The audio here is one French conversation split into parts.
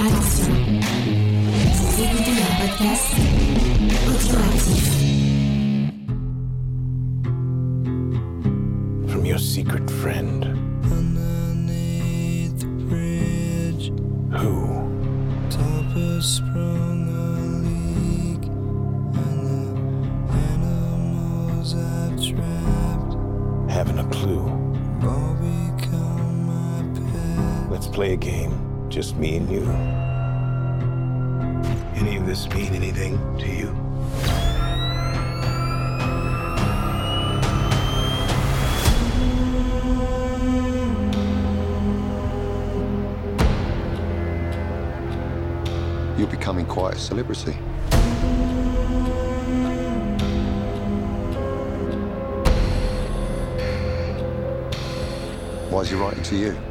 Vous écoutez un podcast audioactif. from your secret friend. Underneath the bridge, Who? top has sprung a leak, and the animals I've trapped Haven't a clue. all become my pet. Let's play a game. Just me and you. Any of this mean anything to you? You're becoming quite a celebrity. Why is he writing to you?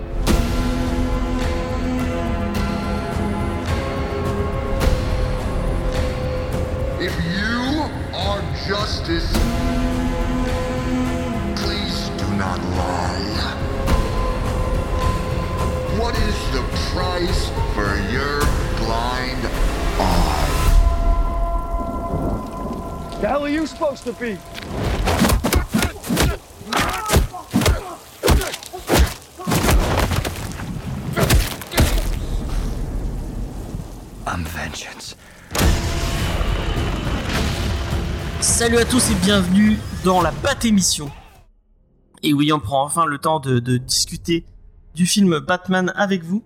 I'm vengeance. Salut à tous et bienvenue dans la Bat Émission. Et oui, on prend enfin le temps de, de discuter du film Batman avec vous.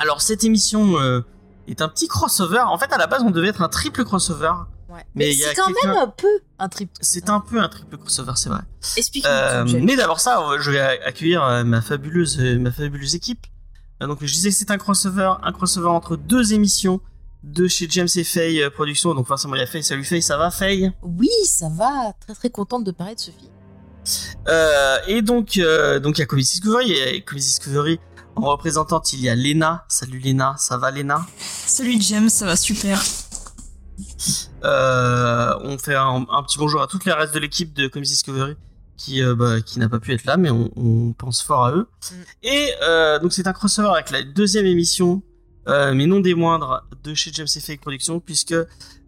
Alors cette émission euh, est un petit crossover. En fait, à la base, on devait être un triple crossover. Ouais. Mais Mais, c'est quand même un peu un trip. C'est un peu un triple crossover, c'est vrai. Explique-nous. Euh, mais d'abord ça, je vais accueillir euh, ma fabuleuse, euh, ma fabuleuse équipe. Donc je disais que c'est un crossover, un crossover entre deux émissions de chez James et Faye Productions. Donc forcément il y a Faye. Salut Faye, ça va Faye? Oui, ça va. Très très contente de parler de Sophie. Euh, et donc, euh, donc il y a Comedy Discovery. Et Comedy Discovery, en représentante, il y a Lena. Salut Lena, ça va Lena? Salut James, ça va super. Euh, On fait un, un petit bonjour à toutes les restes de l'équipe de Comedy Discovery qui, euh, bah, qui n'a pas pu être là, mais on, on pense fort à eux. Mm. Et euh, donc c'est un crossover avec la deuxième émission, mais non des moindres, de chez James Fake Productions, puisque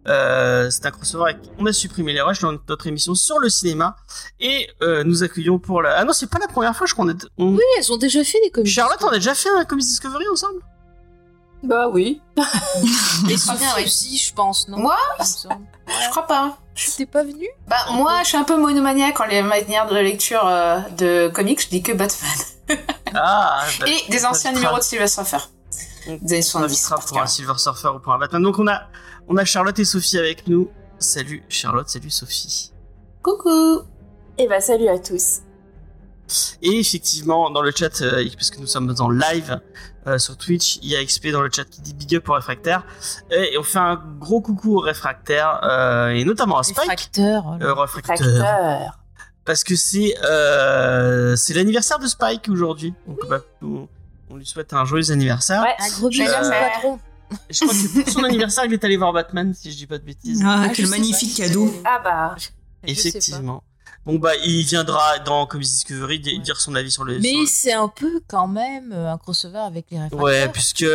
euh, c'est un crossover avec... On a supprimé les rushs dans notre émission sur le cinéma, et euh, nous accueillons pour la... Ah non, c'est pas la première fois, je crois qu'on est... on- Oui, elles ont déjà fait des comédies. Charlotte, on a déjà fait un Comedy Discovery ensemble? Bah oui. Et Sophie oui. aussi, je pense, non? Moi? Je crois pas. T'es pas venu? Bah moi, je suis un peu monomaniaque en les manières de lecture euh, de comics. Je dis que Batman. Ah bah, Et des on anciens numéros de Silver Surfer. on- Des années on 70. invitera pour un Silver Surfer ou pour un Batman. Donc on a, on a Charlotte et Sophie avec nous. Salut Charlotte, salut Sophie. Coucou. Et bah salut à tous. Et effectivement, dans le chat, euh, parce que nous sommes en live euh, sur Twitch, il y a XP dans le chat qui dit big up aux réfractaires. Et on fait un gros coucou aux réfractaires, euh, et notamment à Spike. Réfracteur. Euh, réfracteur. Parce que c'est euh, c'est l'anniversaire de Spike aujourd'hui. Donc bah, on, on lui souhaite un joyeux anniversaire. Ouais. Un gros bisou, patron. Je crois que pour son anniversaire, il est allé voir Batman, si je dis pas de bêtises. Ah, Ah, quel magnifique cadeau. Ah bah. Je sais Effectivement. Bon bah il viendra dans Comedy Discovery di- dire son avis sur le. Mais sur- c'est un peu quand même euh, un crossover avec les réfractaires. Ouais, puisque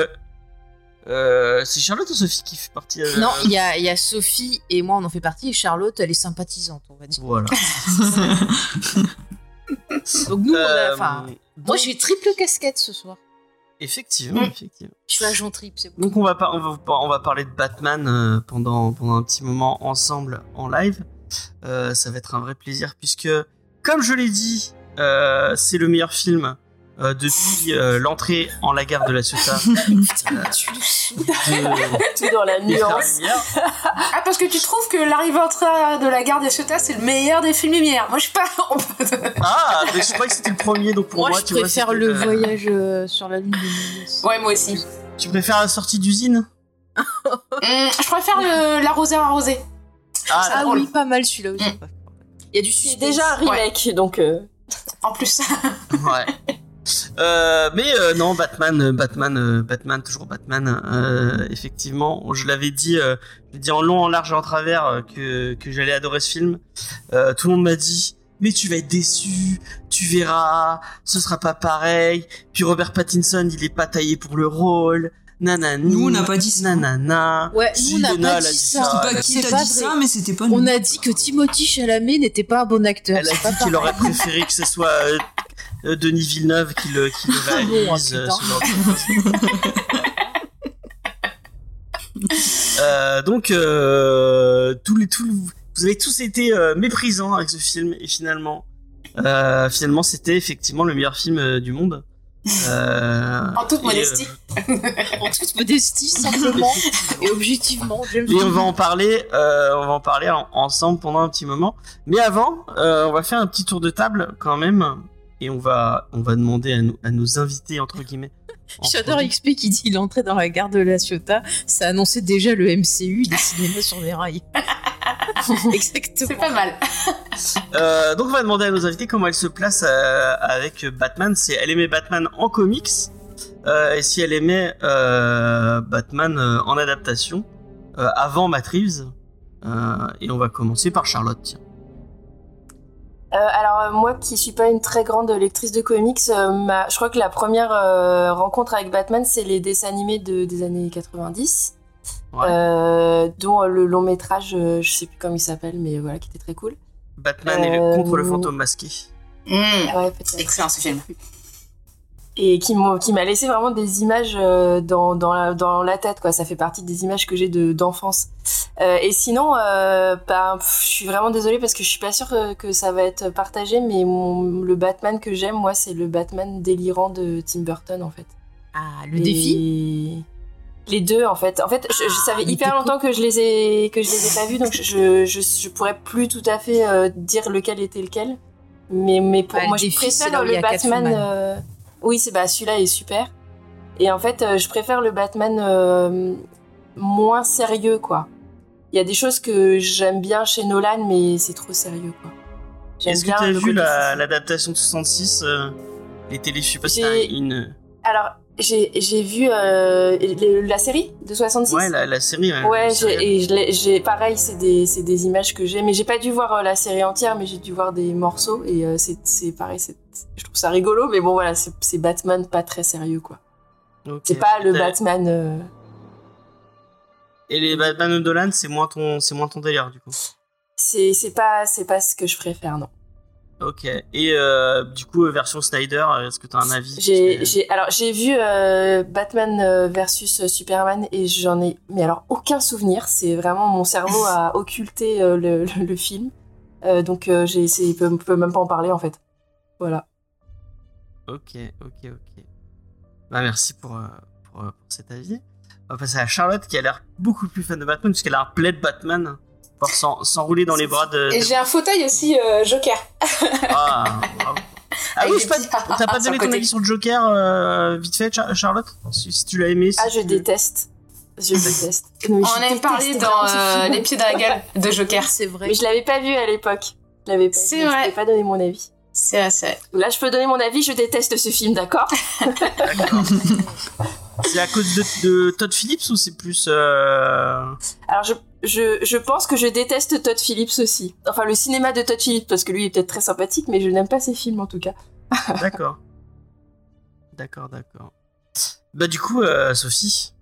euh, c'est Charlotte ou Sophie qui fait partie. euh, Non, il y a, il y a Sophie et moi, on en fait partie. Et Charlotte, elle est sympathisante, on va dire. Voilà. Donc nous, on a- Euh, enfin, moi, donc, j'ai triple casquette ce soir. Effectivement, effectivement. Je suis agent trip, c'est bon. Donc on va, pas, on va, on va parler de Batman euh, pendant, pendant un petit moment ensemble en live. Euh, ça va être un vrai plaisir puisque, comme je l'ai dit, euh, c'est le meilleur film euh, depuis euh, l'entrée en la gare de la Ciotat. De- Tout dans la nuance. Ah parce que tu trouves que l'arrivée en train de la gare des Ciotat c'est le meilleur des films Lumière. Moi je suis pas. Ah, mais je crois que c'était le premier, donc pour Moi, moi, je tu vois, préfère le voyage euh, sur la lune ouais moi aussi. Tu préfères la sortie d'usine? Hum, je préfère le l'arroseur arrosé. Ah, Ah oui, pas mal celui-là aussi. Mm. Il y a du C'est déjà un remake, donc. euh, En plus. Ouais. Euh, mais euh, non, Batman, Batman, euh, Batman, toujours Batman. euh, effectivement, je l'avais dit, euh, je l'ai dit en long, en large et en travers euh, que que j'allais adorer ce film. Euh, tout le monde m'a dit, mais tu vas être déçu, tu verras, ce sera pas pareil. Puis Robert Pattinson, il est pas taillé pour le rôle. Nanani. Nous, on n'a pas dit ça. Nanana. Ouais, nous, on n'a pas dit dit ça. Je sais pas qui t'a dit vrai. ça, mais c'était pas nous. On a dit que Timothy Chalamet n'était pas un bon acteur. Elle a dit qu'il aurait préféré que ce soit euh, euh, Denis Villeneuve qui le, qui le Ah bon, réalise. euh. Euh, donc, euh, tous les, tous, vous avez tous été euh, méprisants avec ce film et finalement, euh, finalement, c'était effectivement le meilleur film euh, du monde. Euh, En toute et, modestie. En toute modestie, simplement et objectivement. Et on Bond. va en parler, euh, on va en parler en- ensemble pendant un petit moment. Mais avant, euh, on va faire un petit tour de table quand même, et on va, on va demander à, nous, à nos invités entre guillemets. J'adore. XP qui dit il est entré dans la gare de la Ciotat. Ça annonçait déjà le MCU, des cinémas sur des rails. Exactement. C'est pas mal. Euh, donc on va demander à nos invités comment elle se place euh, avec Batman. C'est elle aimait Batman en comics euh, et si elle aimait euh, Batman euh, en adaptation euh, avant Matt Reeves. Euh, et on va commencer par Charlotte. tiens. Euh, alors euh, moi qui suis pas une très grande lectrice de comics, euh, ma- je crois que la première euh, rencontre avec Batman c'est les dessins animés de, des années 90, Ouais. euh, dont euh, le long métrage, euh, je sais plus comment il s'appelle, mais voilà, qui était très cool. Batman et le- Euh, contre le fantôme masqué. Mmh. Ouais. Excellent ce film. et qui m'a laissé vraiment des images dans, dans, la, dans la tête quoi ça fait partie des images que j'ai de d'enfance Euh, et sinon euh, bah, je suis vraiment désolée parce que je suis pas sûre que, que ça va être partagé mais mon, le Batman que j'aime moi c'est le Batman délirant de Tim Burton en fait Ah, le Et- défi les deux en fait. En fait je, je savais Mais hyper longtemps que je les ai que je les ai pas vus donc je je, je pourrais plus tout à fait euh, dire lequel était lequel. Mais mais pour Bah, moi je préfère le Batman euh, oui c'est bah celui-là est super. Et en fait euh, je préfère le Batman euh, moins sérieux quoi. Il y a des choses que j'aime bien chez Nolan mais c'est trop sérieux quoi. J'aime Est-ce que bien tu as le vu la- l'adaptation de 66 euh, Les télé, je sais pas si t'as une. alors j'ai vu euh, la série de 66 Ouais, la, la série. Ouais, Ouais, et j'ai pareil, c'est des, des images que j'ai, mais j'ai pas dû voir euh, la série entière, mais j'ai dû voir des morceaux et euh, c'est, pareil, je trouve ça rigolo, mais bon voilà, c'est, Batman pas très sérieux quoi. Ok. C'est pas le Batman. euh, Et les Batman de Nolan, c'est moins ton, c'est moins ton délire du coup? c'est, c'est pas, c'est pas ce que je préfère non. Ok. Et euh, du coup, euh, version Snyder, euh, est-ce que t'as un avis J'ai, alors j'ai vu euh, Batman versus Superman et j'en ai, mais alors aucun souvenir. C'est vraiment mon cerveau a occulté euh, le, le, le film, donc j'ai, c'est, peut, peut même pas en parler en fait. Voilà. Ok, ok, ok. Bah merci pour, pour, pour cet avis. On va passer à Charlotte qui a l'air beaucoup plus fan de Batman puisqu'elle a un plaid Batman s'enrouler dans les bras de. Et j'ai un fauteuil aussi euh, Joker. Ah, bravo. Ah oui, t'as pas sur donné ton avis sur le Joker euh, vite fait, Char- Charlotte? Si, si tu l'as aimé. si Ah, je tu- déteste. Je déteste. On en avait parlé dans euh. Les pieds dans la gueule de Joker. C'est vrai. Mais je l'avais pas vu à l'époque. Je l'avais pas C'est vu, vrai. Je pas donner mon avis. C'est vrai, c'est vrai. Là, je peux donner mon avis. Je déteste ce film, d'accord? D'accord. c'est à cause de, de Todd Phillips ou c'est plus. euh, Alors, je, je, je pense que je déteste Todd Phillips aussi. Enfin, le cinéma de Todd Phillips, parce que lui est peut-être très sympathique, mais je n'aime pas ses films en tout cas. D'accord. D'accord, d'accord. Bah du coup, euh, Sophie.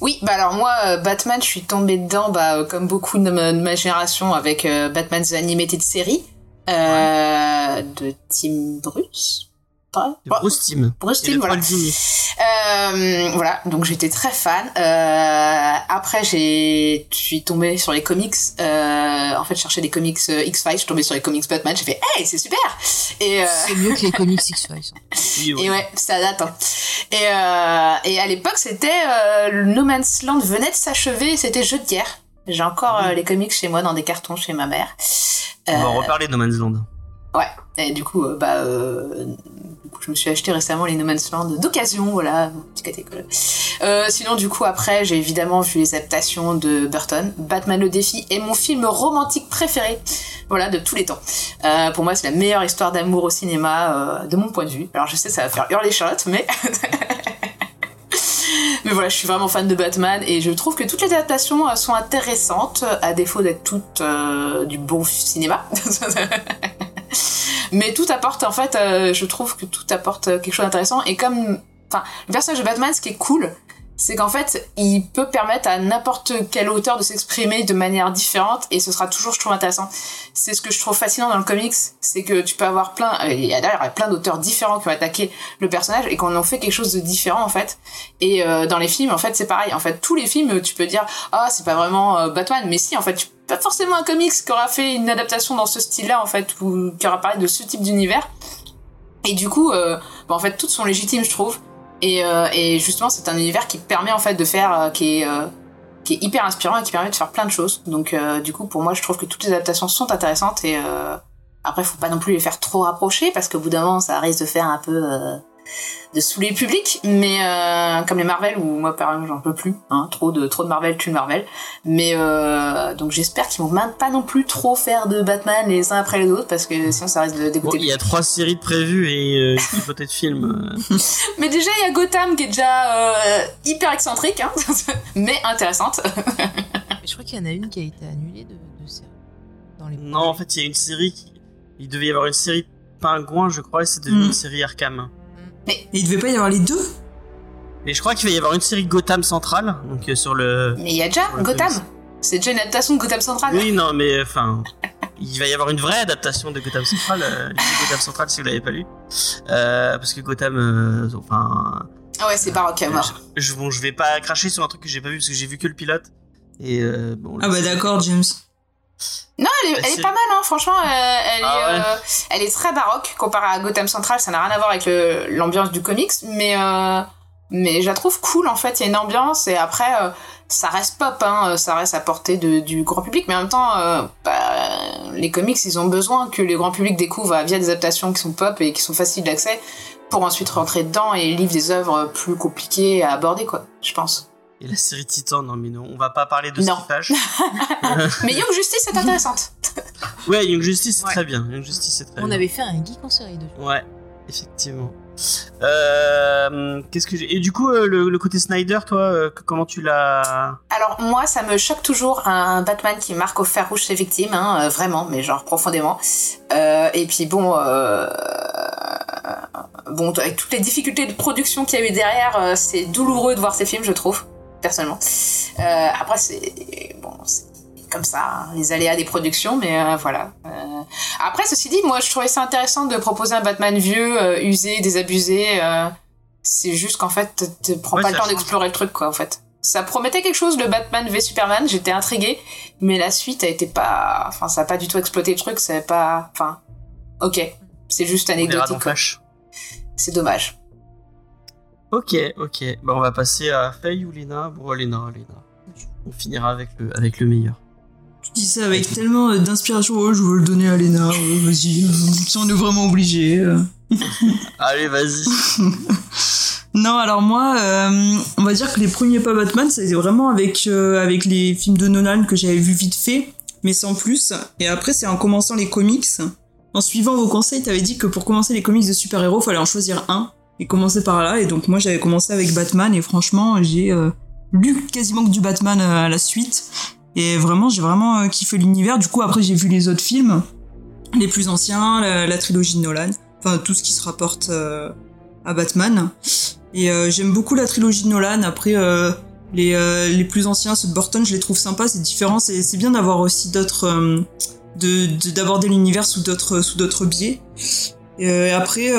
Oui, bah alors moi, euh, Batman, je suis tombée dedans, bah, euh, comme beaucoup de ma, de ma génération, avec euh, Batman The Animated Series euh, de Tim Bruce. De Bruce Timm. Bruce Timm, voilà. Euh, voilà, donc j'étais très fan. Euh, après, j'ai, je suis tombée sur les comics. Euh, en fait, je cherchais des comics euh, X-Files, je suis tombée sur les comics Batman. J'ai fait, hey, c'est super. Et euh, C'est mieux que les comics X-Files. Oui, oui. et ouais, ça date. Hein. Et, euh, et à l'époque, c'était euh, No Man's Land venait de s'achever, c'était jeu de guerre. J'ai encore euh, les comics chez moi dans des cartons chez ma mère. On va en reparler de No Man's Land. Ouais, et du coup, bah, euh, je me suis acheté récemment les No Man's Land d'occasion, voilà, petit catégorie. Euh, sinon, du coup, après, j'ai évidemment vu les adaptations de Burton. Batman le défi est mon film romantique préféré, voilà, de tous les temps. Euh, pour moi, c'est la meilleure histoire d'amour au cinéma, euh, de mon point de vue. Alors, je sais, ça va faire hurler Charlotte, mais. Mais voilà, je suis vraiment fan de Batman et je trouve que toutes les adaptations sont intéressantes, à défaut d'être toutes du bon cinéma. Mais tout apporte, en fait, euh, je trouve que tout apporte quelque chose d'intéressant. Et comme, enfin, le personnage de Batman, ce qui est cool, c'est qu'en fait, il peut permettre à n'importe quel auteur de s'exprimer de manière différente et ce sera toujours, je trouve, intéressant. C'est ce que je trouve fascinant dans le comics, c'est que tu peux avoir plein, euh, il y a d'ailleurs plein d'auteurs différents qui ont attaqué le personnage et qu'on en fait quelque chose de différent en fait. Et euh, dans les films, en fait, c'est pareil. En fait, tous les films, tu peux dire, ah, c'est pas vraiment euh, Batman, mais si, en fait, tu pas forcément un comics qui aura fait une adaptation dans ce style-là en fait ou qui aura parlé de ce type d'univers. Et du coup, euh, bah, en fait, toutes sont légitimes, je trouve. Et, euh, et justement, c'est un univers qui permet en fait de faire, euh, qui est euh, qui est hyper inspirant et qui permet de faire plein de choses. Donc, du coup, pour moi, je trouve que toutes les adaptations sont intéressantes et euh, après, faut pas non plus les faire trop rapprocher parce qu'au bout d'un moment, ça risque de faire un peu de saouler le public. Mais euh, comme les Marvel, où moi, par exemple, j'en peux plus. Hein, trop de trop de Marvel, tue Marvel. Mais euh, donc, j'espère qu'ils vont même pas non plus trop faire de Batman les uns après les autres parce que sinon, ça risque de dégoûter. il y a trois séries de prévues et euh, une hypothèse de films. euh. Mais déjà, il y a Gotham qui est déjà euh, hyper excentrique, hein, mais intéressante. Mais je crois qu'il y en a une qui a été annulée de, de série. Dans les Non, en fait, il y a une série qui... Il devait y avoir une série Pingouin, je crois, et c'est devenu Mm. une série Arkham. Et il devait pas y avoir les deux Et je crois qu'il va y avoir une série Gotham Central, donc euh, sur le... Mais il y a déjà Gotham. c'est- C'est déjà une adaptation de Gotham Central. Oui, non, mais enfin... Il va y avoir une vraie adaptation de Gotham Central, euh, Gotham Central si vous l'avez pas lu. Euh, parce que Gotham, euh, enfin... Ah ouais, c'est baroque à mort. Je, bon, je vais pas cracher sur un truc que j'ai pas vu parce que j'ai vu que le pilote. Et euh, Ah bah d'accord, James. Non, elle est, elle pas mal, hein. franchement, euh, elle, Ah est, ouais. euh, elle est très baroque comparée à Gotham Central, ça n'a rien à voir avec l'ambiance du comics, mais, euh, mais je la trouve cool en fait, il y a une ambiance et après, ça reste pop, hein, ça reste à portée de, du grand public, mais en même temps, bah, les comics, ils ont besoin que le grand public découvre via des adaptations qui sont pop et qui sont faciles d'accès pour ensuite rentrer dedans et lire des œuvres plus compliquées à aborder, quoi, je pense. Et la série Titan, non mais non, on va pas parler de Non. Mais Young Justice est intéressante. ouais, Young Justice, c'est Ouais. très bien. Young Justice, c'est très On bien. avait fait un geek en série dessus. Ouais, effectivement. Euh, Qu'est-ce que j'ai Et du coup, euh, le, le côté Snyder, toi, euh, que- comment tu l'as Alors moi, ça me choque toujours un Batman qui marque au fer rouge ses victimes, hein, euh, vraiment, mais genre profondément. Euh, et puis bon, euh, bon, avec toutes les difficultés de production qu'il y a eu derrière, euh, c'est douloureux de voir ces films, je trouve, personnellement. Euh, après, c'est bon, comme ça, hein, les aléas des productions, mais euh, voilà. Euh, après, ceci dit, moi, je trouvais ça intéressant de proposer un Batman vieux, usé, désabusé. c'est juste qu'en fait, tu prends Ouais, pas le temps d'explorer le truc, quoi, en fait. Ça promettait quelque chose, le Batman v Superman, j'étais intriguée, mais la suite a été pas, enfin, ça a pas du tout exploité le truc, c'est pas, enfin, ok, c'est juste anecdotique. C'est dommage. Ok, ok. Bah, on va passer à Faye ou Lena? Bon, Lena, Lena. On finira avec le, avec le meilleur. Tu dis ça avec tellement euh, d'inspiration. Oh, je veux le donner à Lena. oh, Vas-y, si on est vraiment obligé. euh. Allez, vas-y. Non, alors moi, euh, on va dire que les premiers pas Batman, c'était vraiment avec euh, avec les films de Nolan que j'avais vu vite fait, mais sans plus. Et après, c'est en commençant les comics. En suivant vos conseils, t'avais dit que pour commencer les comics de super-héros, fallait en choisir un et commencer par là. Et donc moi, j'avais commencé avec Batman et franchement, j'ai euh, lu quasiment que du Batman euh, à la suite. Et vraiment, j'ai vraiment euh, kiffé l'univers. Du coup, après, j'ai vu les autres films, les plus anciens, la, trilogie de Nolan, enfin tout ce qui se rapporte à Batman. Et j'aime beaucoup la trilogie de Nolan. Après, les, les plus anciens, ceux de Burton, je les trouve sympas, c'est différent. C'est c'est bien d'avoir aussi d'autres, de de- d'aborder l'univers sous d'autres sous d'autres biais. Et après,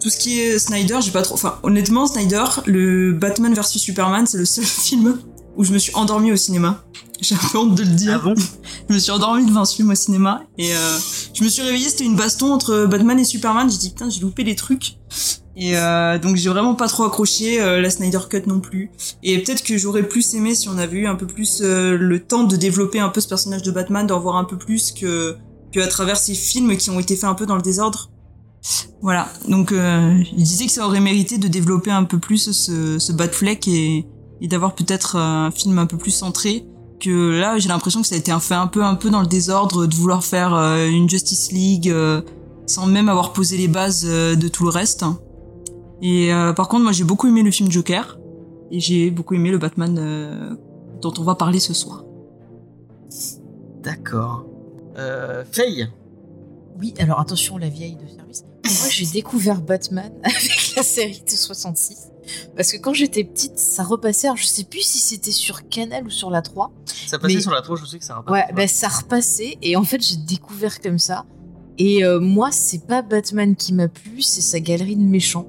tout ce qui est Snyder, j'ai pas trop. Enfin, honnêtement, Snyder, le Batman vs Superman, c'est le seul film où je me suis endormie au cinéma. J'ai un peu honte de le dire. Ah bon Je me suis endormie devant ce film au cinéma et euh, je me suis réveillée, c'était une baston entre Batman et Superman. J'ai dit putain, j'ai loupé les trucs. Et euh, donc j'ai vraiment pas trop accroché euh, la Snyder Cut non plus. Et peut-être que j'aurais plus aimé si on avait eu un peu plus euh, le temps de développer un peu ce personnage de Batman, d'en voir un peu plus que que à travers ces films qui ont été faits un peu dans le désordre. Voilà. Donc euh, il disait que ça aurait mérité de développer un peu plus ce, ce Batfleck et, et d'avoir peut-être un film un peu plus centré que là j'ai l'impression que ça a été un fait un peu un peu dans le désordre de vouloir faire euh, une Justice League euh, sans même avoir posé les bases euh, de tout le reste. Et euh, par contre moi j'ai beaucoup aimé le film Joker et j'ai beaucoup aimé le Batman euh, dont on va parler ce soir. D'accord. Euh, Faye? Oui, alors attention, la vieille de. Moi, j'ai découvert Batman avec la série de 66. Parce que quand j'étais petite, ça repassait. Alors je sais plus si c'était sur Canal ou sur la 3. Ça passait Mais- sur la tour, je sais que ça repassait. Ouais, ben ça repassait. Et en fait, j'ai découvert comme ça. Et euh, moi, c'est pas Batman qui m'a plu, c'est sa galerie de méchants.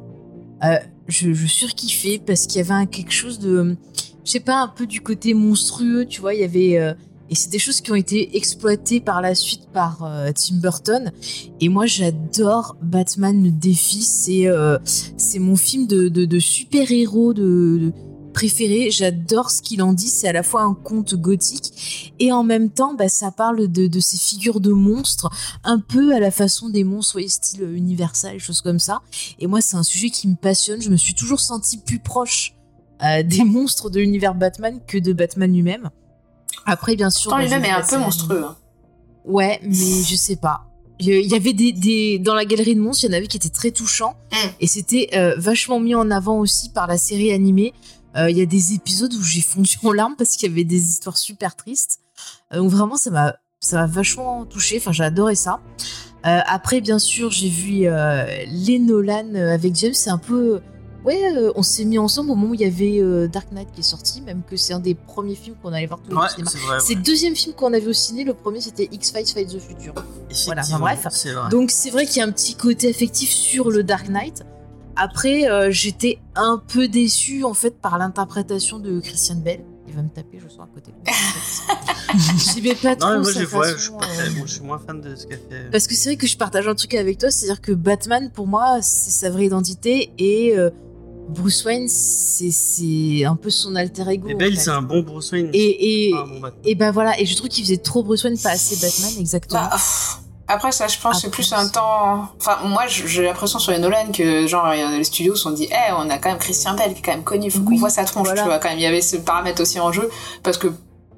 Euh, je, je surkiffais parce qu'il y avait un, quelque chose de. Je sais pas, un peu du côté monstrueux, tu vois. Il y avait. euh, et c'est des choses qui ont été exploitées par la suite par euh, Tim Burton. Et moi, j'adore Batman le défi. C'est euh, mon film de, de, super-héros de, préféré. J'adore ce qu'il en dit. C'est à la fois un conte gothique et en même temps, bah, ça parle de, ces figures de monstres, un peu à la façon des monstres, ouais, style Universal, choses comme ça. Et moi, c'est un sujet qui me passionne. Je me suis toujours sentie plus proche euh, des monstres de l'univers Batman que de Batman lui-même. Après, bien sûr. Pourtant, bah, lui-même est un peu monstrueux. hein. Ouais, mais je sais pas. Il y avait des, des- dans la galerie de monstres, il y en avait qui étaient très touchants Mm. et c'était euh, vachement mis en avant aussi par la série animée. Euh, Il y a des épisodes où j'ai fondu en larmes parce qu'il y avait des histoires super tristes. Euh, donc vraiment, ça m'a vachement touché. Enfin, j'ai adoré ça. Après, bien sûr, j'ai vu les Nolan avec James. C'est un peu ouais, euh, on s'est mis ensemble au moment où il y avait euh, Dark Knight qui est sorti, même que c'est un des premiers films qu'on allait voir tous les deux Ouais, au cinéma. c'est vrai, C'est ouais. le deuxième film qu'on a vu au ciné. Le premier, c'était X-Files Fight the Future. Voilà, enfin, bref. c'est vrai. Donc c'est vrai qu'il y a un petit côté affectif sur le Dark Knight. Après, euh, j'étais un peu déçue en fait par l'interprétation de Christian Bell. Il va me taper, je sens à côté. J'aimais pas trop Non, mais moi, ouais, je, euh, moi, je suis moins fan de ce qu'a fait. Parce que c'est vrai que je partage un truc avec toi, c'est-à-dire que Batman, pour moi, c'est sa vraie identité et euh, Bruce Wayne, c'est- c'est un peu son alter ego. Et Bale, c'est un bon Bruce Wayne. Et, et, bon Batman. et ben voilà, et je trouve qu'il faisait trop Bruce Wayne, pas assez Batman, exactement. Bah, après, ça, je pense, c'est plus un temps. Enfin, moi, j'ai l'impression sur les Nolan que, genre, les studios se sont dit, eh, on a quand même Christian Bell qui est quand même connu, faut qu'on voit sa tronche, voilà. tu vois, quand même. Il y avait ce paramètre aussi en jeu, parce que,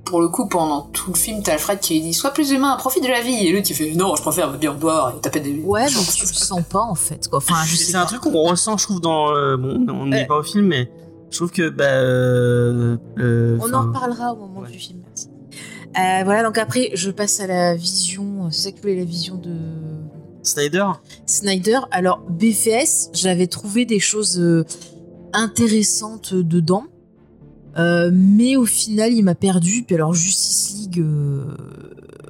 pour le coup, pendant tout le film, t'as Alfred qui dit, sois plus humain, profite de la vie. Et lui qui fait, non, je préfère me bien boire et taper des. Ouais, mais tu le sens pas en fait. Quoi. Enfin, je Et sais C'est un truc qu'on ressent, je trouve, dans. euh, bon, on n'est Ouais. pas au film, mais je trouve que. Bah, euh, le- On en reparlera au moment du film, merci. Euh, voilà, donc après, je passe à la vision. C'est ça que tu voulais, la vision de Snyder Snyder. Alors, BFS, j'avais trouvé des choses euh, intéressantes dedans. Euh, mais au final, il m'a perdu. Puis alors, Justice League, euh,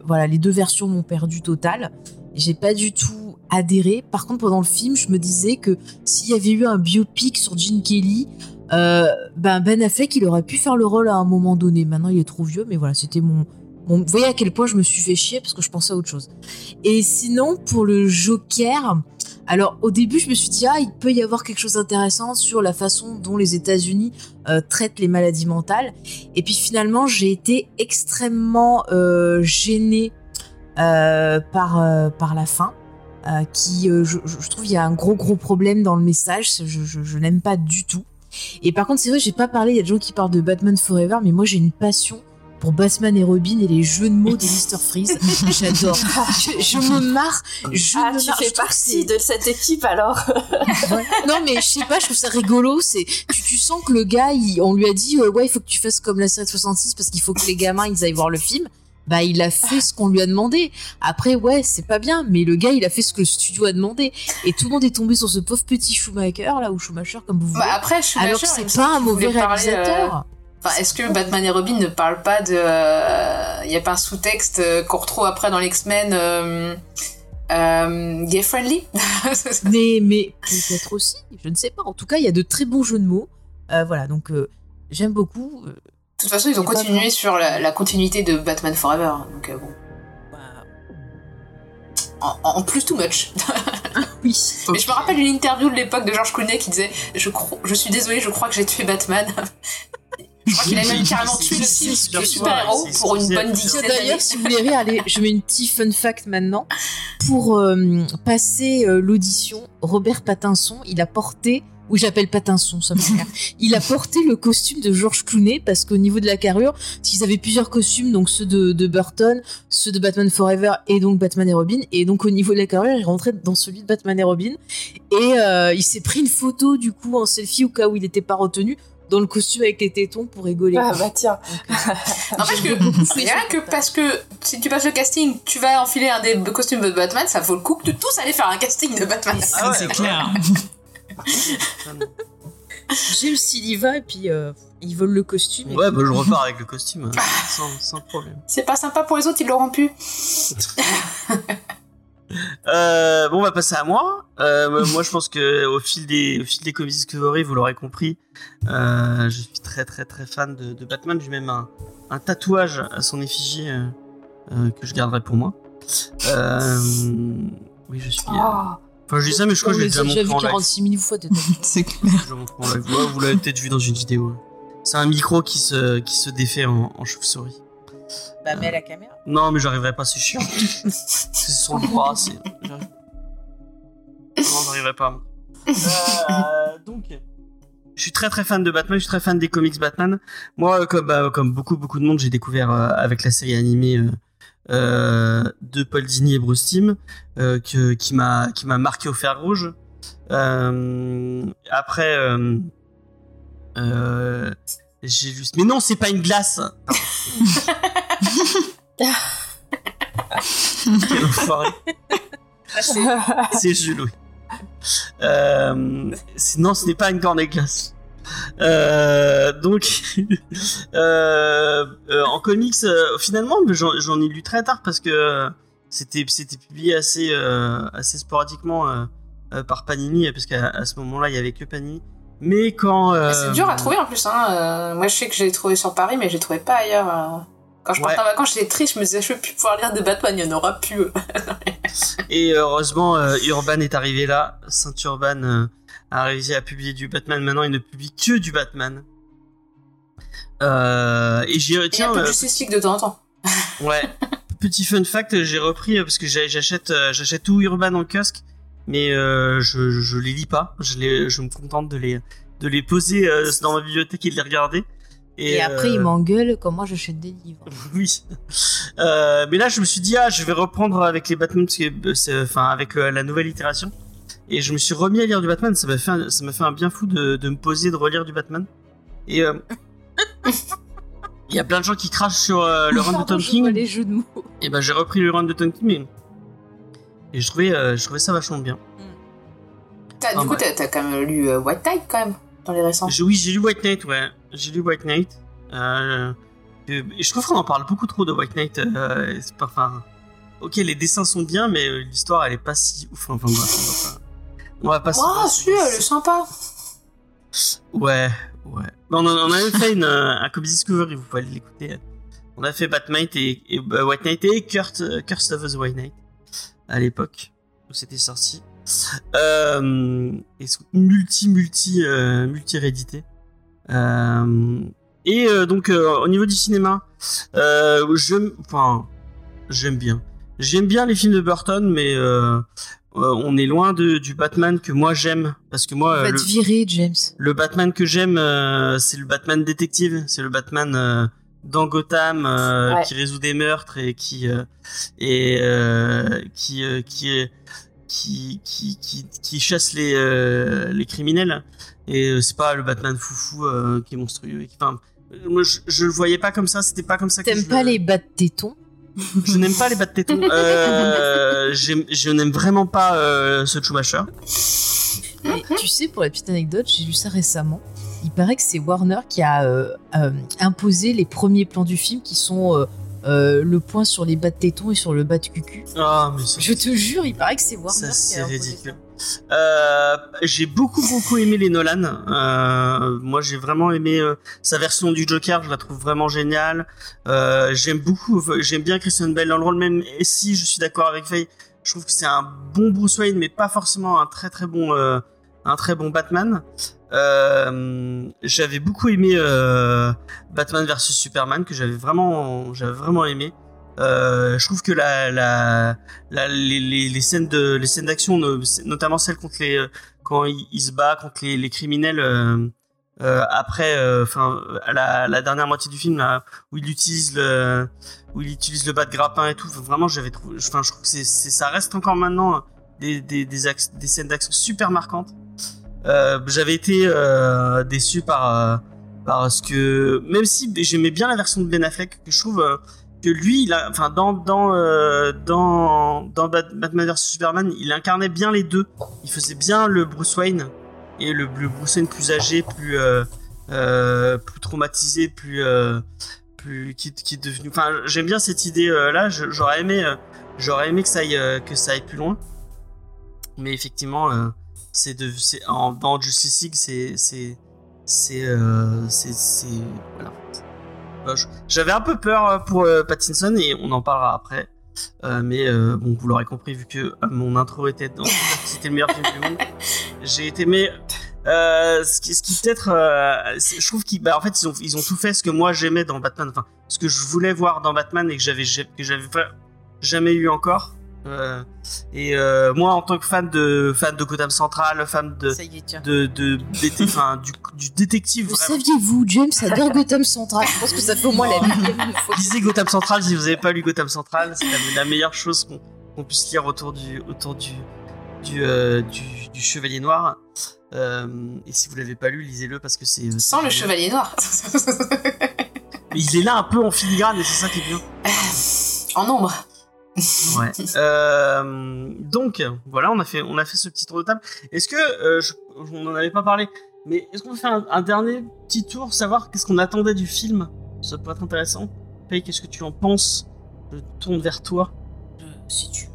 voilà, les deux versions m'ont perdu total. J'ai pas du tout adhéré. Par contre, pendant le film, je me disais que s'il y avait eu un biopic sur Gene Kelly, euh, ben Ben Affleck, il aurait pu faire le rôle à un moment donné. Maintenant, il est trop vieux, mais voilà, c'était mon, mon. Vous voyez à quel point je me suis fait chier parce que je pensais à autre chose. Et sinon, pour le Joker, alors au début, je me suis dit, ah, il peut y avoir quelque chose d'intéressant sur la façon dont les États-Unis euh, traitent les maladies mentales. Et puis finalement, j'ai été extrêmement euh, gênée euh, par, par la fin. qui, je trouve, il y a un gros gros problème dans le message. Je, je- je n'aime pas du tout. Et par contre, c'est vrai, j'ai pas parlé. Il y a des gens qui parlent de Batman Forever, mais moi, j'ai une passion pour Batman et Robin et les jeux de mots de Mr. Freeze. J'adore. Je, je me marre. Je Ah, me tu marre. fais partie de cette équipe alors. Ouais. Non mais je sais pas, je trouve ça rigolo. C'est tu, tu sens que le gars, il- on lui a dit euh, ouais, il faut que tu fasses comme la série de 66 parce qu'il faut que les gamins ils aillent voir le film. Bah il a fait ce qu'on lui a demandé. Après ouais, c'est pas bien, mais le gars il a fait ce que le studio a demandé. Et tout le monde est tombé sur ce pauvre petit Schumacher là ou Schumacher comme vous voulez. Bah, après, Schumacher, alors que c'est pas un mauvais parler, réalisateur. euh, Enfin, est-ce que Batman et Robin ne parlent pas de. Il n'y a pas un sous-texte euh, qu'on retrouve après dans l'X-Men euh, euh, gay friendly? Mais mais peut-être aussi, je ne sais pas. En tout cas, il y a de très bons jeux de mots. Euh, voilà, donc euh, j'aime beaucoup. Euh, De toute façon, ils ont continué sur la, la continuité de Batman Forever. Donc, euh, bon. En, en plus, too much. oui. Mais je me rappelle une interview de l'époque de George Clooney qui disait je, je suis désolé, je crois que j'ai tué Batman. je crois qu'il a même carrément tué le super-héros pour une bonne dizaine. D'ailleurs, si vous voulez rire, allez, je mets une petite fun fact maintenant. Pour euh, passer euh, l'audition, Robert Pattinson, il a porté, oui j'appelle Pattinson, ça me il a porté le costume de George Clooney parce qu'au niveau de la carrure, s'ils avaient plusieurs costumes, donc ceux de, de Burton, ceux de Batman Forever et donc Batman et Robin, et donc au niveau de la carrure, il rentrait dans celui de Batman et Robin, et euh, il s'est pris une photo du coup en selfie au cas où il n'était pas retenu dans le costume avec les tétons pour rigoler. Ah bah tiens. N'empêche que rien que parce que si tu passes le casting, tu vas enfiler un des costumes de Batman, ça vaut le coup de tous aller faire un casting de Batman. Ah, c'est clair. James il y va et puis euh, ils volent le costume. Ouais, puis- bah, je repars avec le costume, euh, sans, sans problème. C'est pas sympa pour les autres, ils l'auront pu. Euh, bon, on va passer à moi. Euh, moi, je pense que au fil des, au fil des Comics Discovery, vous l'aurez compris, euh, je suis très très très fan de, de Batman. J'ai même un, un tatouage à son effigie euh, euh, que je garderai pour moi. Euh, oui, je suis. euh, Oh. Enfin, je dis ça, mais je crois que j'ai les a déjà montré vu en live. 46 000 fois. C'est clair. Je montre en live. Ouais, vous l'avez peut-être vu dans une vidéo. C'est un micro qui se, qui se défait en, en chauve-souris. Bah, mets la caméra. Non, mais j'arriverai pas, c'est chiant. c'est sur le bras, c'est. Non, j'arriverai pas. Euh, donc, je suis très très fan de Batman, je suis très fan des comics Batman. Moi, euh, comme, bah, comme beaucoup beaucoup de monde, j'ai découvert euh, avec la série animée euh, de Paul Dini et Bruce Timm, euh, que, qui m'a qui m'a marqué au fer rouge. Euh, après, euh, euh, j'ai vu. Mais non, c'est pas une glace. Quel enfoiré. C'est Jules, oui. Euh, non, ce n'est pas une cornet glace. Euh, donc, euh, euh, en comics, euh, finalement, j'en ai lu très tard parce que c'était c'était publié assez euh, assez sporadiquement par Panini parce qu'à à ce moment-là, il y avait que Panini. Mais quand euh, C'est dur à trouver en plus. Hein. euh, moi, je sais que j'ai trouvé sur Paris, mais je l'ai trouvé pas ailleurs. euh. Quand je partais Ouais. en vacances, j'étais triste. Je me disais, je vais plus pouvoir lire de Batman. Il y en aura plus. Et heureusement, Urban est arrivé là. Saint Urban a réussi à publier du Batman. Maintenant, il ne publie que du Batman. Euh, et j'ai Il y a un peu de de temps en temps. ouais. Petit fun fact, j'ai repris parce que j'achète j'achète tout Urban en kiosque, mais euh, je je les lis pas. Je les je me contente de les de les poser euh, dans ma bibliothèque et de les regarder. Et, après, euh, il m'engueule quand moi j'achète des livres. oui. Euh, mais là, je me suis dit, ah, je vais reprendre avec les Batman, parce que, c'est- enfin, avec la nouvelle itération. Et je me suis remis à lire du Batman. Ça m'a fait, un, ça m'a fait un bien fou de, de me poser, de relire du Batman. Et euh, il y a plein de gens qui crachent sur le run de Tom King. les jeux de mots. Et ben, j'ai repris le run de Tom King, mais et je trouvais, euh, je trouvais ça vachement bien. T'as- Ah, du coup, ouais. t'as quand même lu euh, White Knight quand même dans les récents. J'ai- oui, j'ai lu White Knight, ouais. J'ai lu White Knight. Euh, je trouve qu'on en parle beaucoup trop de White Knight. Euh, pas, enfin, ok, les dessins sont bien, mais l'histoire, elle est pas si ouf. Enfin, bref, on va pas. On va pas. se- Oh, si, elle est sympa. Ouais, ouais. On, en- on a même fait une, un Comics Discovery, vous pouvez aller l'écouter. On a fait Batman et, et euh, White Knight et Kurt, Curse of the White Knight à l'époque où c'était sorti. Euh, et sont multi, multi, euh, multi réédité. Euh, et euh, donc au niveau du cinéma, j'aime, enfin, j'aime bien. J'aime bien les films de Burton, mais on est loin de, du Batman que moi j'aime parce que moi va le- te virer, James. le Batman que j'aime, c'est le Batman détective, c'est le Batman dans Gotham euh, Ouais. qui résout des meurtres et qui euh, et euh, qui qui qui qui qui qui chasse les les criminels et c'est pas le Batman foufou qui est monstrueux. et qui- Enfin, moi je, je le voyais pas comme ça, c'était pas comme ça que T'aimes pas le- les bas de tétons Je n'aime pas les bas de tétons. Je n'aime vraiment pas ce Schumacher. Et tu sais, pour la petite anecdote, j'ai lu ça récemment. Il paraît que c'est Warner qui a euh, euh, imposé les premiers plans du film qui sont euh, le point sur les bas de tétons et sur le bas de cucu. Ah mais Je te jure, il paraît que c'est Warner Ça, qui c'est a imposé ridicule. J'ai beaucoup beaucoup aimé les Nolan. Moi, j'ai vraiment aimé sa version du Joker. Je la trouve vraiment géniale. J'aime beaucoup, j'aime bien Christian Bale dans le rôle même. Et si je suis d'accord avec Faye, je trouve que c'est un bon Bruce Wayne, mais pas forcément un très très bon, un très bon Batman. Euh, j'avais beaucoup aimé euh, Batman vs Superman que j'avais vraiment, j'avais vraiment aimé. Euh, je trouve que la, la, la les, les, scènes de les scènes d'action, no- notamment celles contre les euh, quand il, se bat contre les, les criminels euh, euh, après, enfin la, la dernière moitié du film là, où il utilise le où il utilise le bas de grappin et tout. Vraiment, j'avais trouvé, enfin je trouve que c'est ça reste encore maintenant des des des, des scènes d'action super marquantes. Euh, j'avais été euh, déçu par euh, par ce que même si j'aimais bien la version de Ben Affleck que je trouve que lui enfin dans dans dans dans Bat- Batman vs Superman il incarnait bien les deux il faisait bien le Bruce Wayne et le, Bruce Wayne plus âgé, plus plus traumatisé, plus plus qui, est devenu. Enfin, j'aime bien cette idée là. J'aurais aimé j'aurais aimé que ça aille que ça aille plus loin. Mais effectivement, c'est de c'est en dans Justice League, c'est c'est c'est euh, c'est voilà. Je- J'avais un peu peur euh, pour euh, Pattinson et on en parlera après. Euh, mais bon, vous l'aurez compris vu que mon intro était dans c'était le meilleur film du monde. J'ai été mais ce qui, ce qui peut-être, je trouve qu'ils, bah, en fait, ils ont, ils ont tout fait ce que moi j'aimais dans Batman, enfin, ce que je voulais voir dans Batman et que j'avais, que j'avais jamais eu encore. Euh, et euh, moi, en tant que fan de fan de Gotham Central, fan de Ça y est, tiens. de de, enfin, du, du détective. Le vraiment. saviez-vous, James adore Gotham Central. Je pense que ça fait au moins la fois. Lisez Gotham Central si vous n'avez pas lu Gotham Central, c'est la, la meilleure chose qu'on puisse lire autour du autour du du, euh, du, du Chevalier Noir. Euh, et si vous l'avez pas lu, lisez-le parce que c'est Sans le chevalier noir. Mais il est là un peu en filigrane et c'est ça qui est bien. en ombre. Ouais. Euh, donc voilà, on a fait on a fait ce petit tour de table. Est-ce que euh, je- on n'en avait pas parlé, mais est-ce qu'on peut faire un, un dernier petit tour, savoir qu'est-ce qu'on attendait du film? Ça pourrait être intéressant. Faye, qu'est-ce que tu en penses? Je tourne vers toi. Si tu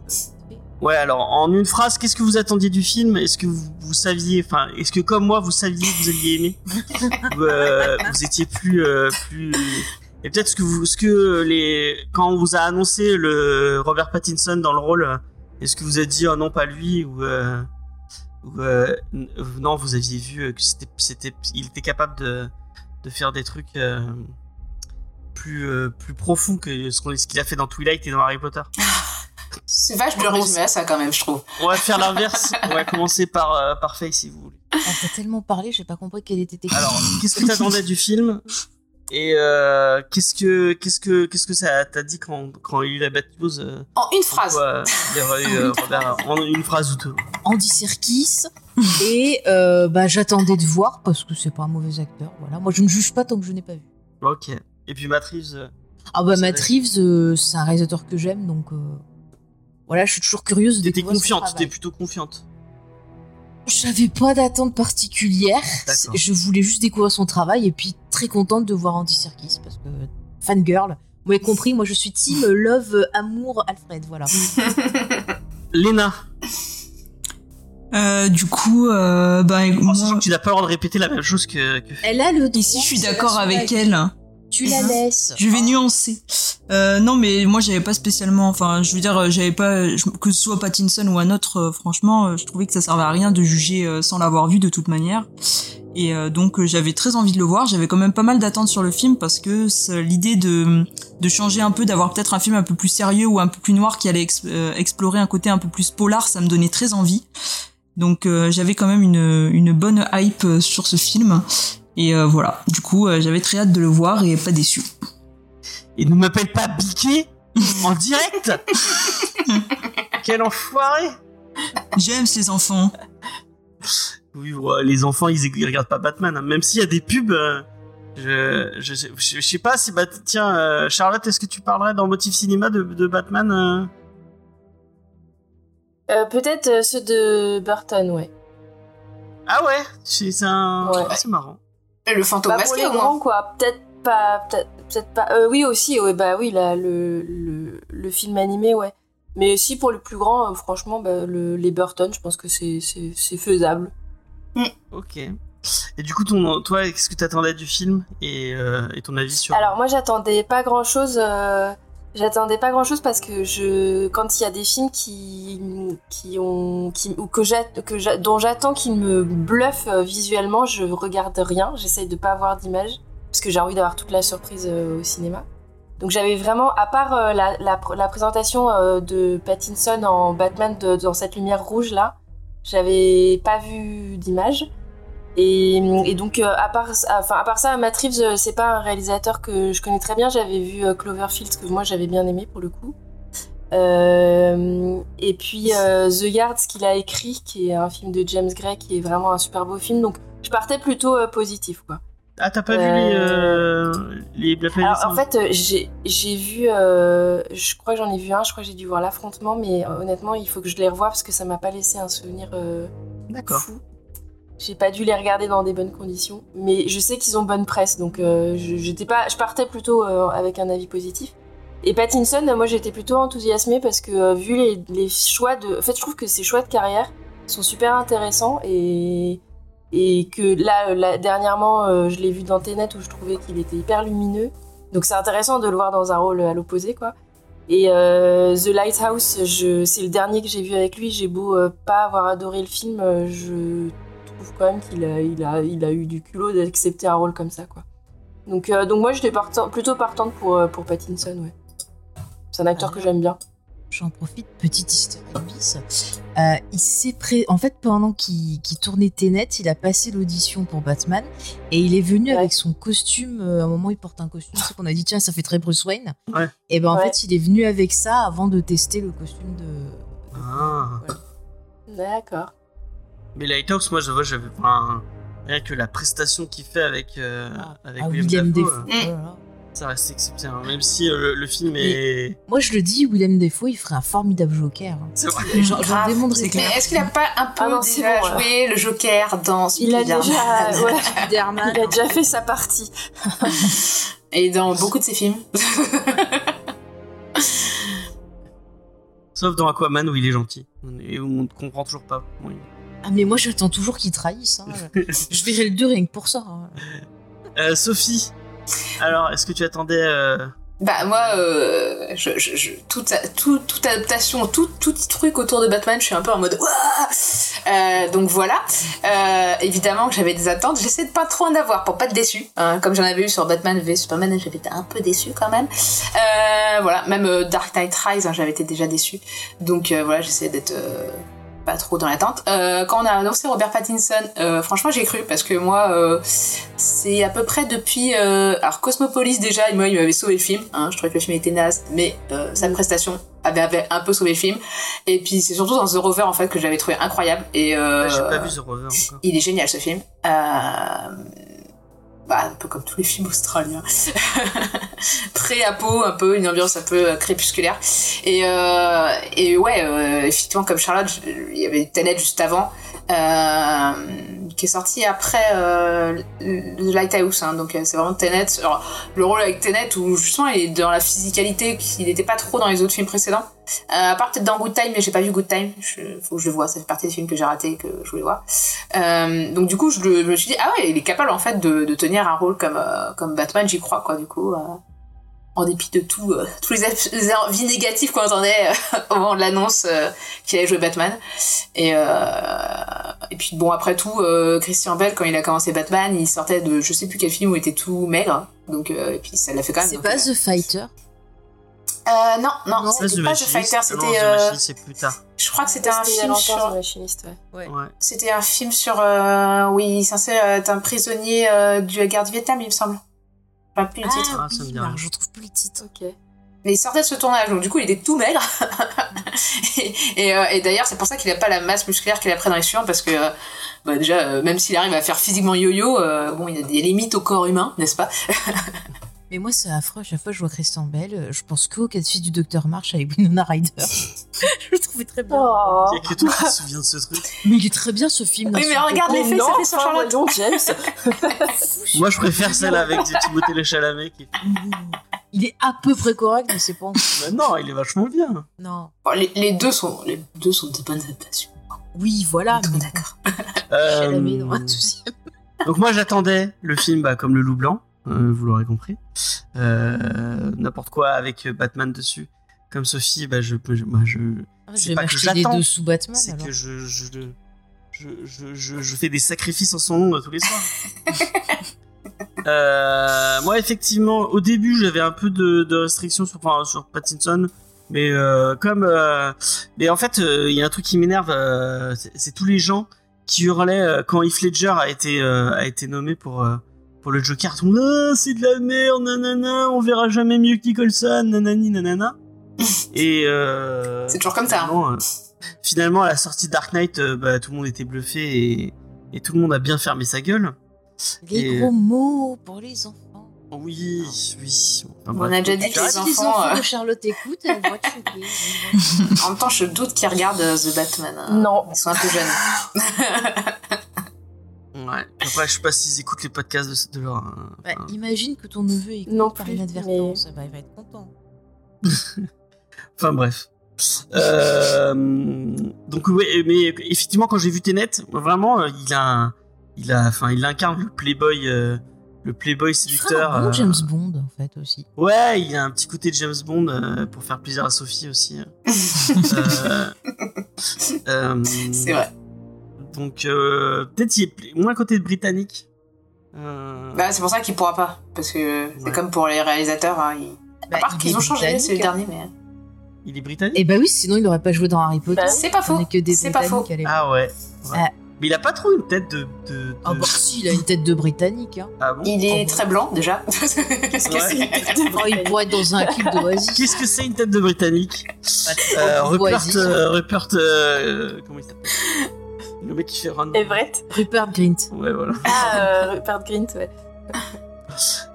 Ouais, alors en une phrase, qu'est-ce que vous attendiez du film? Est-ce que vous, vous saviez, enfin, est-ce que comme moi vous saviez que vous alliez aimer? Ou, euh, Vous étiez plus, euh, plus. Et peut-être ce que vous, ce que les, quand on vous a annoncé le Robert Pattinson dans le rôle, est-ce que vous avez dit oh non pas lui ou, euh, ou, euh, non vous aviez vu que c'était, c'était, il était capable de, de faire des trucs euh, plus, euh, plus profonds que ce qu'on, ce qu'il a fait dans Twilight et dans Harry Potter? C'est vache de résumer à ça quand même, je trouve. On va faire l'inverse. On va commencer par, euh, par Faye si vous voulez. Ah, t'as tellement parlé, j'ai pas compris quelle était tes Alors, qu'est-ce que t'attendais du film? Et euh, qu'est-ce que qu'est-ce que qu'est-ce que ça t'a dit quand quand il y a eu la bad news euh, En une phrase. quoi, il y aurait eu, euh, Robert, en une phrase ou deux. Andy Serkis et euh, bah j'attendais de voir parce que c'est pas un mauvais acteur. Voilà, moi je ne juge pas tant que je n'ai pas vu. Ok. Et puis Matt Reeves. Ah bah Matt. Reeves, c'est un réalisateur que j'aime donc voilà, je suis toujours curieuse de T'étais confiante. T'étais plutôt confiante. J'avais pas d'attente particulière. Je voulais juste découvrir son travail et puis très contente de voir Andy Serkis parce que fangirl. Vous m'avez compris, moi je suis team love amour Alfred, voilà. Léna. Euh, du coup, euh, bah, moi, que tu n'as pas le droit de répéter la même chose que. que... Elle a le ici, je suis d'accord avec elle. Tu la laisses. Je vais nuancer. Euh, non, mais moi, j'avais pas spécialement. Enfin, je veux dire, euh, j'avais pas. je- que ce soit Pattinson ou un autre, euh, franchement, euh, je trouvais que ça servait à rien de juger euh, sans l'avoir vu de toute manière. Et donc, j'avais très envie de le voir. J'avais quand même pas mal d'attentes sur le film parce que l'idée de de changer un peu, d'avoir peut-être un film un peu plus sérieux ou un peu plus noir qui allait ex- explorer un côté un peu plus polar, ça me donnait très envie. Donc, euh, j'avais quand même une une bonne hype sur ce film. Et euh, voilà. Du coup, euh, j'avais très hâte de le voir et pas déçu. Et ne m'appelle pas Biquet en direct. Quel enfoiré. J'aime ces enfants. Oui, ouais, les enfants, ils, ils regardent pas Batman. hein. Même s'il y a des pubs, euh, je, je, je, je sais pas si... Bat... Tiens, euh, Charlotte, est-ce que tu parlerais dans Motif Cinéma de, de Batman euh Euh, Peut-être euh, ceux de Burton, ouais. Ah ouais C'est un... Ouais. ah, c'est marrant. Le fantôme Bah, pour masqué les au moins. grands, quoi. Peut-être pas. Peut-être peut-être pas. Euh, oui, aussi, ouais, bah oui, là, le, le, le film animé, ouais. Mais si pour le plus grand, euh, franchement, bah, le, les Burton, je pense que c'est faisable. Ok. Et du coup, ton, toi, qu'est-ce que t'attendais du film et, euh, et ton avis sur... Alors moi j'attendais pas grand chose. J'attendais pas grand chose parce que je quand il y a des films qui qui ont qui ou que que dont j'attends qu'ils me bluffent euh, visuellement, je regarde rien. J'essaye de pas avoir d'image parce que j'ai envie d'avoir toute la surprise euh, au cinéma. Donc j'avais vraiment, à part euh, la, la, pr- la présentation de Pattinson en Batman dans cette lumière rouge là, j'avais pas vu d'image. Et, et donc, euh, à, part, enfin, à part ça, Matt Reeves, euh, c'est pas un réalisateur que je connais très bien. J'avais vu euh, Cloverfield, que moi j'avais bien aimé pour le coup. Euh, et puis euh, The Yard, ce qu'il a écrit, qui est un film de James Gray, qui est vraiment un super beau film. Donc, je partais plutôt euh, positif, quoi. Ah, t'as pas vu les, les Black Alors, en fait, j'ai vu, je crois que j'en ai vu un, je crois que j'ai dû voir l'affrontement, mais honnêtement, il faut que je les revoie parce que ça m'a pas laissé un souvenir D'accord. fou. J'ai pas dû les regarder dans des bonnes conditions, mais je sais qu'ils ont bonne presse, donc euh, j'étais pas, je partais plutôt euh, avec un avis positif. Et Pattinson, moi j'étais plutôt enthousiasmée parce que euh, vu les, choix de, en fait je trouve que ses choix de carrière sont super intéressants et et que là, dernièrement je l'ai vu dans Tenet où je trouvais qu'il était hyper lumineux, donc c'est intéressant de le voir dans un rôle à l'opposé quoi. Et The Lighthouse, c'est le dernier que j'ai vu avec lui. J'ai beau pas avoir adoré le film, je trouve quand même qu'il a, il a, il a eu du culot d'accepter un rôle comme ça, quoi. Donc, euh, donc moi, j'étais partant- plutôt partante pour, euh, pour Pattinson, ouais. C'est un acteur que j'aime bien. J'en profite, petite histoire bis. Euh, il s'est pré... En fait, pendant qu'il tournait Tenet, il a passé l'audition pour Batman et il est venu avec son costume. euh, à un moment, il porte un costume, c'est qu'on a dit tiens, ça fait très Bruce Wayne. Ouais. Et ben en Ouais. fait, il est venu avec ça avant de tester le costume de. Ah. D'accord. Mais Lighthouse, moi, je vois, j'avais enfin, rien que la prestation qu'il fait avec, euh, avec Ah, William, William Dafoe, Dafoe. euh, là. ça reste exceptionnel. Même si euh, le, le film est. Moi, je le dis, William Defoe, il ferait un formidable Joker. hein. C'est vrai. Démonterai Mais clair. est-ce qu'il a pas un peu Ah non, déjà bon, joué le Joker dans Il a Spider-Man? déjà, ouais, Spider-Man. il a déjà fait sa partie. Et dans beaucoup de ses films. Sauf dans Aquaman où il est gentil. Et où on ne comprend toujours pas. Oui. Ah, mais moi, j'attends toujours qu'il trahisse. hein. je verrai le 2 rien que pour ça. hein. Euh, Sophie, alors, est-ce que tu attendais. euh, Bah moi, euh, je, je, je- toute, tout, toute adaptation, tout, truc autour de Batman, je suis un peu en mode euh, Donc voilà. Euh, évidemment que j'avais des attentes. J'essaie de pas trop en avoir pour pas être déçu. hein. comme j'en avais eu sur Batman v Superman, j'avais été un peu déçu quand même. Euh, voilà, même euh, Dark Knight Rise, hein, j'avais été déjà déçu. Donc euh, voilà, j'essaie d'être euh, pas trop dans l'attente. Euh, quand on a annoncé Robert Pattinson, euh, franchement j'ai cru parce que moi euh, c'est à peu près depuis alors Cosmopolis déjà moi il m'avait sauvé le film hein, je trouvais que le film était naze mais sa prestation avait, avait un peu sauvé le film et puis c'est surtout dans The Rover en fait que j'avais trouvé incroyable et euh, J'ai pas vu The Rover encore. il est génial ce film euh, bah, un peu comme tous les films australiens. Pré-apo, un peu, une ambiance un peu euh, crépusculaire. Et, euh, et ouais, euh, effectivement, comme Charlotte, il y avait Tenet juste avant, euh, qui est sorti après euh, The Lighthouse. Hein, donc euh, c'est vraiment Tenet. Alors, le rôle avec Tenet, où justement il est dans la physicalité qu'il n'était pas trop dans les autres films précédents. Euh, à part peut-être dans Good Time, mais j'ai pas vu Good Time. Je, faut que je le vois. Ça fait partie des films que j'ai ratés et que je voulais voir. Euh, donc du coup, je, me suis dit ah ouais, il est capable en fait de, de tenir un rôle comme euh, comme Batman. J'y crois quoi. Du coup, en dépit de tout, euh, tous les, envies négatives qu'on entendait euh, au moment de l'annonce euh, qu'il allait jouer Batman. Et et puis bon après tout, Christian Bell quand il a commencé Batman, il sortait de je sais plus quel film où il était tout maigre. Donc et puis ça l'a fait quand même. C'est pas The Fighter? Euh, non, non, Non, c'était The pas The. Fighter, Ah c'était. Euh, c'est plus tard. je crois que c'était un film sur. Ouais. Ouais. C'était un film sur. Euh, oui, censé être un prisonnier euh, de la guerre du Vietnam, il me semble. Rappelle plus le titre. Ah, Ah, ça me dit rien. je trouve plus le titre. Ok. Mais il sortait de ce tournage, donc du coup il était tout maigre. et et, euh, et d'ailleurs, c'est pour ça qu'il a pas la masse musculaire qu'il a pris dans les suivants, parce que euh, bah, déjà, euh, même s'il arrive à faire physiquement yo-yo, euh, bon, il y a des limites au corps humain, n'est-ce pas? Mais moi, c'est affreux. À chaque fois que je vois Christian Bell, euh, je pense qu'au cas de fille du Docteur March avec Winona Ryder. je le trouvais très bien. Oh. Il y a que toi qui te souviens de ce truc. Mais il est très bien ce film. Oui, mais regarde l'effet que ça fait sur Charlotte. Non, James. Moi, je préfère celle avec Timothée Chalamet. Qui... Il est à peu près correct, mais c'est pas. Bah non, il est vachement bien. Non. Bon, les, les deux sont, les deux sont de bonnes adaptations. Oui, voilà. Mais d'accord. Chalamet Euh. Donc moi j'attendais le film bah, comme le loup blanc, vous l'aurez compris. Euh, N'importe quoi avec euh, Batman dessus. Comme Sophie, bah, je, je, moi, je, Ah, Je vais pas que j'attends, deux sous Batman. c'est que je, je, je, je, fais des sacrifices en son nom euh, tous les soirs. Euh, moi effectivement, au début j'avais un peu de, de restrictions sur, enfin, sur Pattinson. Mais euh, comme, euh, mais en fait, euh, il y a un truc qui m'énerve, euh, c'est tous les gens qui hurlaient euh, quand Heath Ledger a été euh, a été nommé pour euh, pour le Joker. Tout le monde, ah, c'est de la merde, nanana, on verra jamais mieux que Nicholson, nanani, nanana. Et euh, C'est toujours comme ça. hein. Finalement, euh, finalement, à la sortie de Dark Knight, euh, bah, tout le monde était bluffé et, et tout le monde a bien fermé sa gueule. Les Et- gros mots pour les enfants. Oui, oui. Enfin, On bref. a déjà dit que les si les enfants. enfants euh, de Charlotte vont être choquées. En même temps, je doute qu'ils regardent The Batman. hein. Non. Ils sont un peu jeunes. Ouais. Après, je sais pas s'ils écoutent les podcasts de, de leur. euh, Bah, imagine que ton neveu écoute Non par plus, inadvertance. Bah, il va être content. Enfin bref. Euh, donc ouais, mais effectivement quand j'ai vu Tenet, vraiment euh, il a, un- il a, enfin il incarne le playboy, euh, le playboy séducteur. un bon euh, James Bond, en fait, aussi. Ouais, il a un petit côté de James Bond euh, pour faire plaisir à Sophie aussi. Euh, euh, C'est vrai. Donc euh, peut-être il est moins côté de britannique. Euh, Bah, c'est pour ça qu'il pourra pas. Parce que c'est Ouais. comme pour les réalisateurs. hein, ils- Bah, À part il qu'ils ont changé, c'est le dernier, mais. il est britannique. Et bah oui, sinon il aurait pas joué dans Harry Potter. Bah, C'est pas faux. C'est pas faux. Ah ouais. ouais. Ah. Mais il a pas trop une tête de. de, de- Ah bah si, il a une tête de Britannique. Hein. Ah bon Il est Oh, très blanc déjà. Qu'est-ce que Ouais. c'est Oh, Il pourrait être dans un clip d'Oasis. Qu'est-ce que c'est une tête de britannique euh, Rupert, euh, Rupert, euh, comment il s'appelle? Le mec qui fait Run. Everett. Rupert Grint. Ouais, voilà. Ah, euh, Rupert Grint, ouais.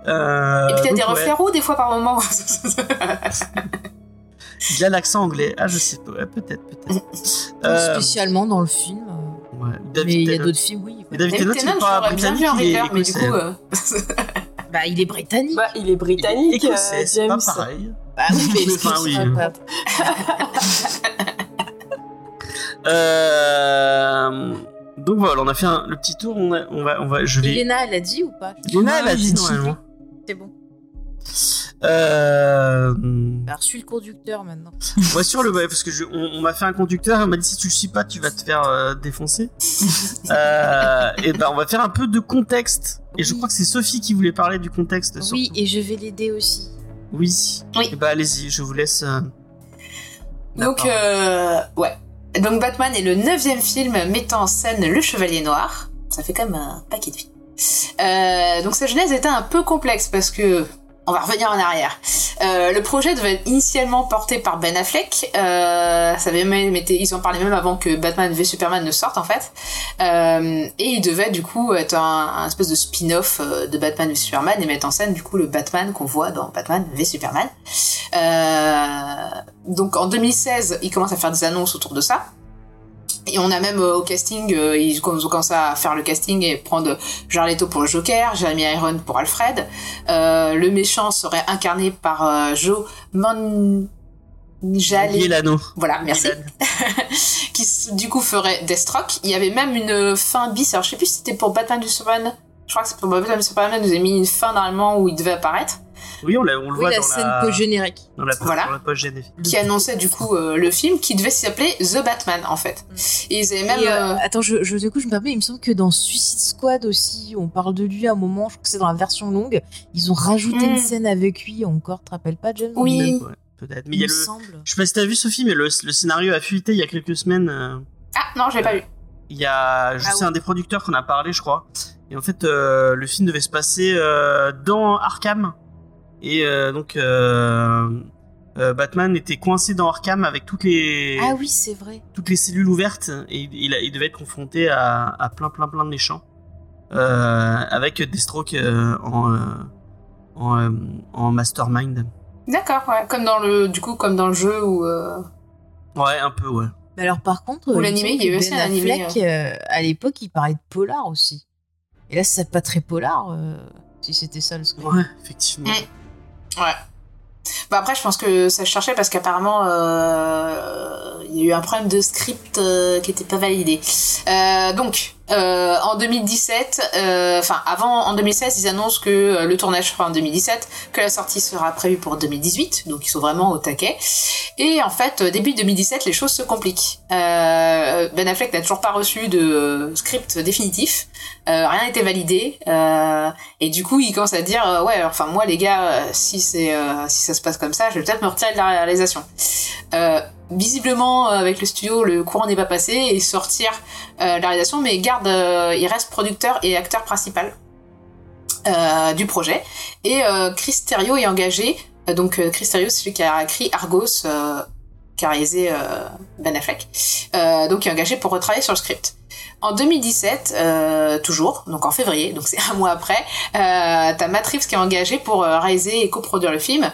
Euh, Et puis t'as des reflets ouais. roux des fois par moment. Il a l'accent anglais. Ah, je sais pas. Ouais, peut-être, peut-être. Pas Euh, Spécialement dans le film. euh, ouais. David Mais il y a d'autres films, oui. Mais David Tennant, David Tennant, pas j'aurais bien vu un il est Ripper, mais du écossais. coup. euh, Bah, il est britannique. Bah, il est britannique, Écossais, euh, c'est pas James. pareil. Bah oui, mais Enfin, oui. Euh, Donc voilà, on a fait un- le petit tour. On, a- on va, on va, je vais. Elena, elle a dit ou pas Léna, elle a dit normalement. C'est bon. Euh... Alors, suis le conducteur maintenant. Ouais, sur le ouais, parce que je, on, on m'a fait un conducteur, on m'a dit si tu le suis pas, tu vas te faire euh, défoncer. euh, et ben, on va faire un peu de contexte. Et je crois que c'est Sophie qui voulait parler du contexte. Oui, surtout. et je vais l'aider aussi. Oui. Oui. Et ben, allez-y, je vous laisse. euh, la Donc, euh, ouais. Donc, Batman est le neuvième film mettant en scène le Chevalier Noir. Ça fait quand même un paquet de films. Euh, donc, sa genèse était un peu complexe parce que. On va revenir en arrière. Euh, le projet devait être initialement porté par Ben Affleck. Euh, ça avait même été, ils en parlaient même avant que Batman v Superman ne sorte en fait. Euh, et il devait du coup être un, un espèce de spin-off euh, de Batman v Superman et mettre en scène du coup le Batman qu'on voit dans Batman v Superman. Euh, donc en 2016, il commence à faire des annonces autour de ça. Et on a même euh, au casting, euh, ils ont commencé à faire le casting et prendre Jared Leto pour le Joker, Jeremy Iron pour Alfred. Euh, le méchant serait incarné par euh, Joe Manganiello. Milano. Voilà, merci. qui du coup ferait Deathstroke. Il y avait même une fin bis. Alors je sais plus si c'était pour Batman du Superman. Je crois que c'est pour Batman du Superman. Ils nous a mis une fin normalement où il devait apparaître. Oui, on, le Oui, voit la dans scène la. post-générique. Dans la, Voilà. dans la post générique. Qui annonçait du coup euh, le film qui devait s'appeler The Batman en fait. Et ils avaient même. Et, euh, euh, attends, je, je, du coup, je me permets, il me semble que dans Suicide Squad aussi, on parle de lui à un moment, je crois que c'est dans la version longue, ils ont rajouté Mm. une scène avec lui encore, tu te rappelles pas, James Oui. Ouais, Peut-être. Mais Il y a le. semble. Je sais pas si t'as vu Sophie, mais le, le scénario a fuité il y a quelques semaines. euh, Ah non, je l'ai pas vu. Il y a, je Ah sais, oui. un des producteurs qu'on a parlé, je crois. Et en fait, euh, le film devait se passer euh, dans Arkham. Et euh, donc, euh, euh, Batman était coincé dans Arkham avec toutes les, Ah oui, c'est vrai. toutes les cellules ouvertes. Et il, il a- il devait être confronté à, à plein, plein, plein de méchants. Euh, avec Deathstroke euh, en, euh, en, euh, en mastermind. D'accord, ouais. Comme dans le, du coup, comme dans le jeu où. euh, Ouais, un peu, ouais. Mais alors, par contre, Ou me l'animé, il y a eu aussi Ben un animé, Affleck, euh, à l'époque, il parlait de polar aussi. Et là, c'est pas très polar, euh, si c'était ça le script. Ouais, effectivement. Ouais. Bah après, je pense que ça se cherchait parce qu'apparemment, euh, il y a eu un problème de script euh, qui était pas validé. Euh, donc, euh, en 2017, euh, enfin avant, en 2016, ils annoncent que euh, le tournage sera en 2017, que la sortie sera prévue pour 2018, donc ils sont vraiment au taquet. Et en fait, euh, début 2017, les choses se compliquent. Ben Affleck n'a toujours pas reçu de script définitif, rien été validé, et du coup, il commence à dire, ouais, enfin moi les gars, si c'est si ça se passe comme ça, je vais peut-être me retirer de la réalisation. Visiblement, euh, avec le studio, le courant n'est pas passé et sortir euh, la réalisation, mais garde, euh, il reste producteur et acteur principal du projet. Et Chris Terrio est engagé. Donc Chris Terrio, c'est celui qui a écrit Argos, qui a réalisé Ben Affleck. Donc il est engagé pour retravailler sur le script. En 2017, euh, toujours, donc en février, donc c'est un mois après, euh, t'as Matt Reeves qui est engagé pour euh, réaliser et coproduire le film.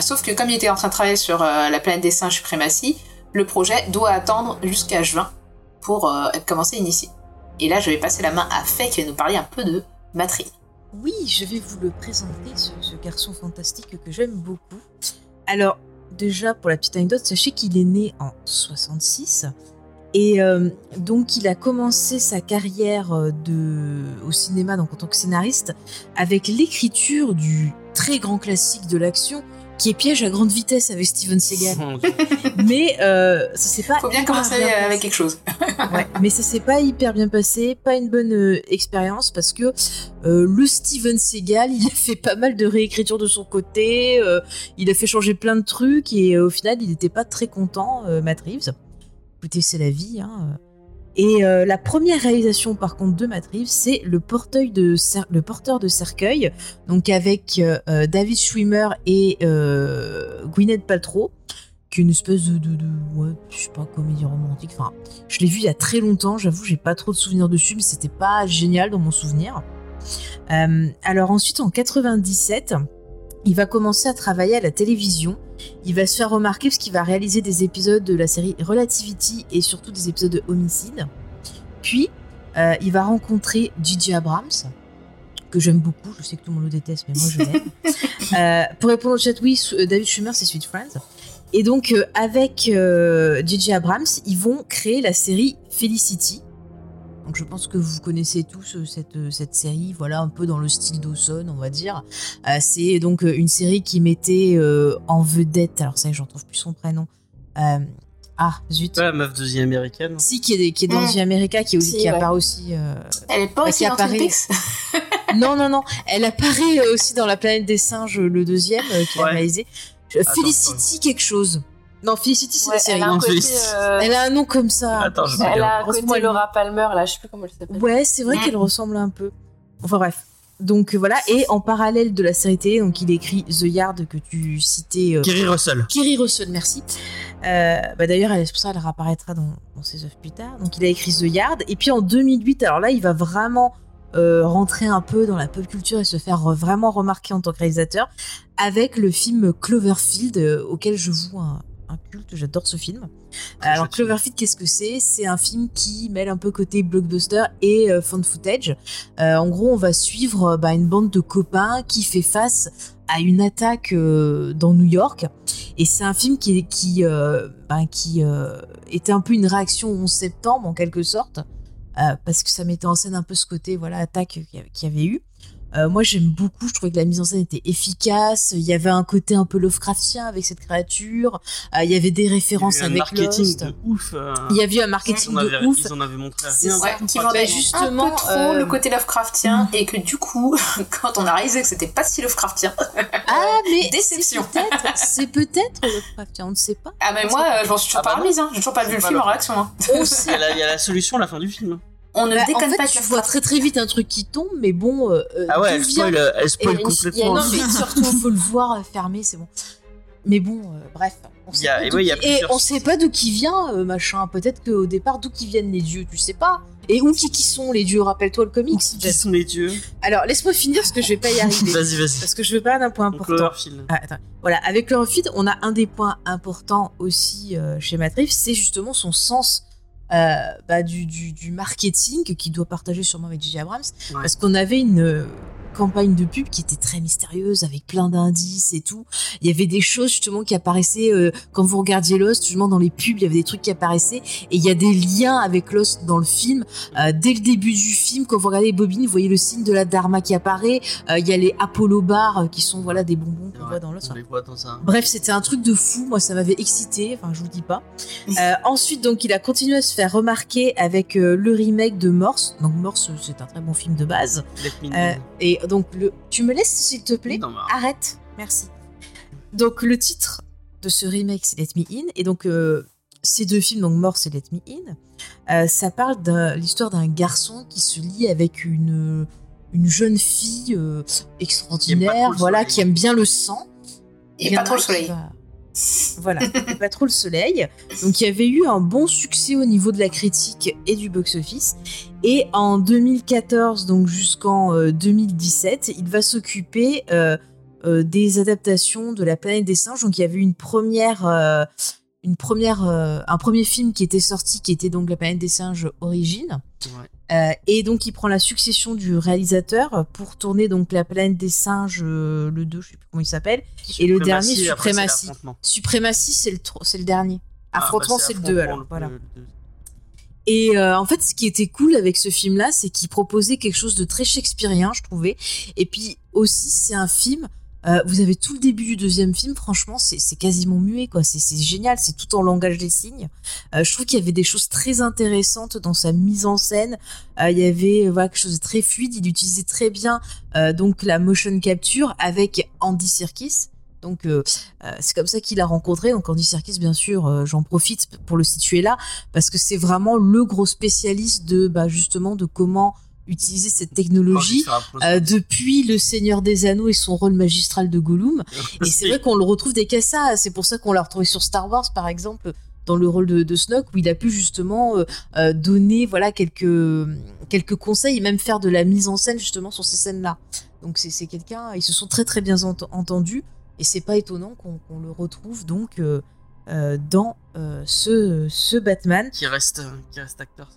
Sauf que comme il était en train de travailler sur la planète des singes suprématie, le projet doit attendre jusqu'à juin pour être commencé initié. Et là, je vais passer la main à Faye qui va nous parler un peu de Matrix. Oui, je vais vous le présenter, ce, ce garçon fantastique que j'aime beaucoup. Alors, déjà, pour la petite anecdote, sachez qu'il est né en 66. Et euh, donc, il a commencé sa carrière euh, de, au cinéma donc, en tant que scénariste avec l'écriture du très grand classique de l'action qui est Piège à grande vitesse avec Steven Seagal. mais euh, ça s'est pas. Faut bien hyper commencer bien avec passé. quelque chose. Ouais, mais ça s'est pas hyper bien passé, pas une bonne euh, expérience parce que euh, le Steven Seagal, il a fait pas mal de réécriture de son côté, euh, il a fait changer plein de trucs et euh, au final, il n'était pas très content, euh, Matt Reeves. Écoutez, c'est la vie. Hein. Et euh, la première réalisation, par contre, de Matt c'est le, le porteur de cercueil, donc avec euh, euh, David Schwimmer et Gwyneth Paltrow, qui est une espèce de, de, de ouais, je sais pas, comédie romantique. Enfin, je l'ai vu il y a très longtemps, j'avoue, j'ai pas trop de souvenirs dessus, mais c'était pas génial dans mon souvenir. Alors ensuite, en 97, il va commencer à travailler à la télévision. Il va se faire remarquer parce qu'il va réaliser des épisodes de la série Relativity et surtout des épisodes de Homicide. Puis, euh, il va rencontrer Gigi Abrams, que j'aime beaucoup. Je sais que tout le monde le déteste, mais moi je l'aime. Euh, pour répondre au chat, oui, euh, David Schumer, c'est Sweet Friends. Et donc, euh, avec J.J. Abrams, ils vont créer la série Felicity. Donc, je pense que vous connaissez tous euh, cette, euh, cette série, voilà, un peu dans le style Dawson, on va dire. Euh, c'est donc une série qui mettait euh, en vedette, alors ça, j'en trouve plus son prénom. Euh, ah, zut. Ouais, la meuf de The American. Si, qui est, qui est dans Mm. The America, qui, est aussi, Si, qui ouais. apparaît aussi. euh, Elle est pas Bah, aussi qui dans apparaît- non, non, non. Elle apparaît aussi dans La planète des singes, le deuxième euh, a Ouais. réalisé. Attends, Felicity quelque chose. Non, Felicity, c'est Ouais, la série. elle a un Non, côté, Felicity. euh, Elle a un nom comme ça. Attends, je elle a un côté. Laura Palmer, là, je sais plus comment elle s'appelle. Ouais, c'est vrai Mm. qu'elle ressemble un peu. Enfin bref. Donc euh, voilà, et en parallèle de la série télé, donc il écrit The Yard que tu citais. euh, Kerry Russell. Kerry Russell, merci. Euh, bah D'ailleurs, elle- c'est pour ça qu'elle réapparaîtra dans, dans ses œuvres plus tard. Donc, il a écrit The Yard. Et puis en 2008, alors là, il va vraiment euh, rentrer un peu dans la pop culture et se faire vraiment remarquer en tant que réalisateur avec le film Cloverfield, euh, auquel je voue un, un culte. J'adore ce film. Alors. Cloverfield, qu'est-ce que c'est? C'est un film qui mêle un peu côté blockbuster et euh, found footage. Euh, en gros, on va suivre euh, bah, une bande de copains qui fait face à une attaque euh, dans New York. Et c'est un film qui, qui, qui euh, était un peu une réaction au 11 septembre, en quelque sorte, parce que ça mettait en scène un peu ce côté voilà attaque qu'il y avait eu. Euh, moi, j'aime beaucoup. Je trouvais que la mise en scène était efficace. Il y avait un côté un peu Lovecraftien avec cette créature. Euh, il y avait des références Il y a eu un avec marketing Lost. de ouf. euh, Il y avait un marketing de ouf. ils en avaient montré C'est. Ouais, qui Bah, vendait justement, un peu trop euh, le côté Lovecraftien et que du coup, quand on a réalisé que c'était pas si Lovecraftien, Ah, mais Déception. c'est peut-être, Lovecraftien. On ne sait pas. ah mais moi, je m'en suis toujours Ah bah pas non. remise, hein. j'ai toujours pas vu le film en réaction. hein. Il y, a la, il y a la solution à la fin du film. On ne Bah, en déconne fait, pas tu vois très très vite un truc qui tombe, mais bon. euh, euh, Ah ouais, elle vient- spoil, elle spoil il y a- complètement. non, mais surtout, faut le voir fermé, c'est bon. Mais bon, euh, bref. On Il pas et ouais, il qui- et on sait pas d'où qui vient, euh, machin. Peut-être qu'au départ, d'où qui viennent les dieux, tu sais pas. Et où qui, qui sont les dieux Rappelle-toi le comics. Qui sont les dieux Alors, laisse-moi finir parce que je vais pas y arriver. Vas-y, vas-y. Parce que je veux pas d'un point important. Ah. Voilà, avec Cloverfield, on a un des points importants aussi euh, chez Reeves, c'est justement son sens euh, bah, du, du, du marketing qu'il doit partager sûrement avec J.J. Abrams, Ouais. parce qu'on avait une euh, campagne de pub qui était très mystérieuse, avec plein d'indices et tout. Il y avait des choses justement qui apparaissaient euh, quand vous regardiez Lost, justement dans les pubs, il y avait des trucs qui apparaissaient, et il y a des liens avec Lost dans le film. Euh, dès le début du film, quand vous regardez Bobine, vous voyez le signe de la Dharma qui apparaît. Euh, Il y a les Apollo bars euh, qui sont voilà des bonbons qu'on Ouais, voit dans Lost. On les voit dans ça. Bref, c'était un truc de fou. Moi, ça m'avait excité. Enfin, je vous dis pas. Euh, ensuite, donc, il a continué à se faire remarquer avec euh, le remake de Morse. Donc, Morse, c'est un très bon film de base. Let me Euh, know. Et donc, le... tu me laisses, s'il te plaît? Non, mais- Arrête. Merci. Donc, le titre de ce remake, c'est Let Me In. Et donc, euh, ces deux films, donc Morse et Let Me In, euh, ça parle de l'histoire d'un garçon qui se lie avec une, une jeune fille euh, extraordinaire, le voilà, soleil. qui aime bien le sang. Et pas trop le qui soleil. va- Voilà, pas trop le soleil. Donc il y avait eu un bon succès au niveau de la critique et du box-office. Et en 2014, donc jusqu'en euh, 2017, il va s'occuper euh, euh, des adaptations de La planète des singes. Donc il y avait une première, euh, une première, euh, un premier film qui était sorti, qui était donc La planète des singes Origine. Ouais. Euh, et donc il prend la succession du réalisateur pour tourner donc La planète des singes, euh, le 2, je sais plus comment il s'appelle, et le dernier Suprématie, Suprématie. c'est le, c'est le dernier. Ah, bah, Affrontement, c'est le 2 affrontement, alors. Voilà. le- le- Et euh, en fait, ce qui était cool avec ce film-là, c'est qu'il proposait quelque chose de très shakespearien, je trouvais. Et puis aussi, c'est un film. Euh, vous avez tout le début du deuxième film, franchement, c'est quasiment muet, quoi. C'est génial, c'est tout en langage des signes. Euh, je trouve qu'il y avait des choses très intéressantes dans sa mise en scène. Euh, il y avait voilà quelque chose de très fluide. Il utilisait très bien donc la motion capture avec Andy Serkis. Donc c'est comme ça qu'il a rencontré. Donc Andy Serkis, bien sûr, j'en profite pour le situer là parce que c'est vraiment le gros spécialiste de bah, justement de comment utiliser cette technologie euh, depuis le Seigneur des Anneaux et son rôle magistral de Gollum. Et c'est vrai qu'on le retrouve des cassas. C'est pour ça qu'on l'a retrouvé sur Star Wars, par exemple, dans le rôle de, de Snoke, où il a pu justement euh, euh, donner voilà quelques quelques conseils et même faire de la mise en scène justement sur ces scènes-là. Donc c'est quelqu'un. Ils se sont très très bien ent- entendus et c'est pas étonnant qu'on le retrouve donc euh, dans ce ce Batman. Qui reste, qui reste acteur.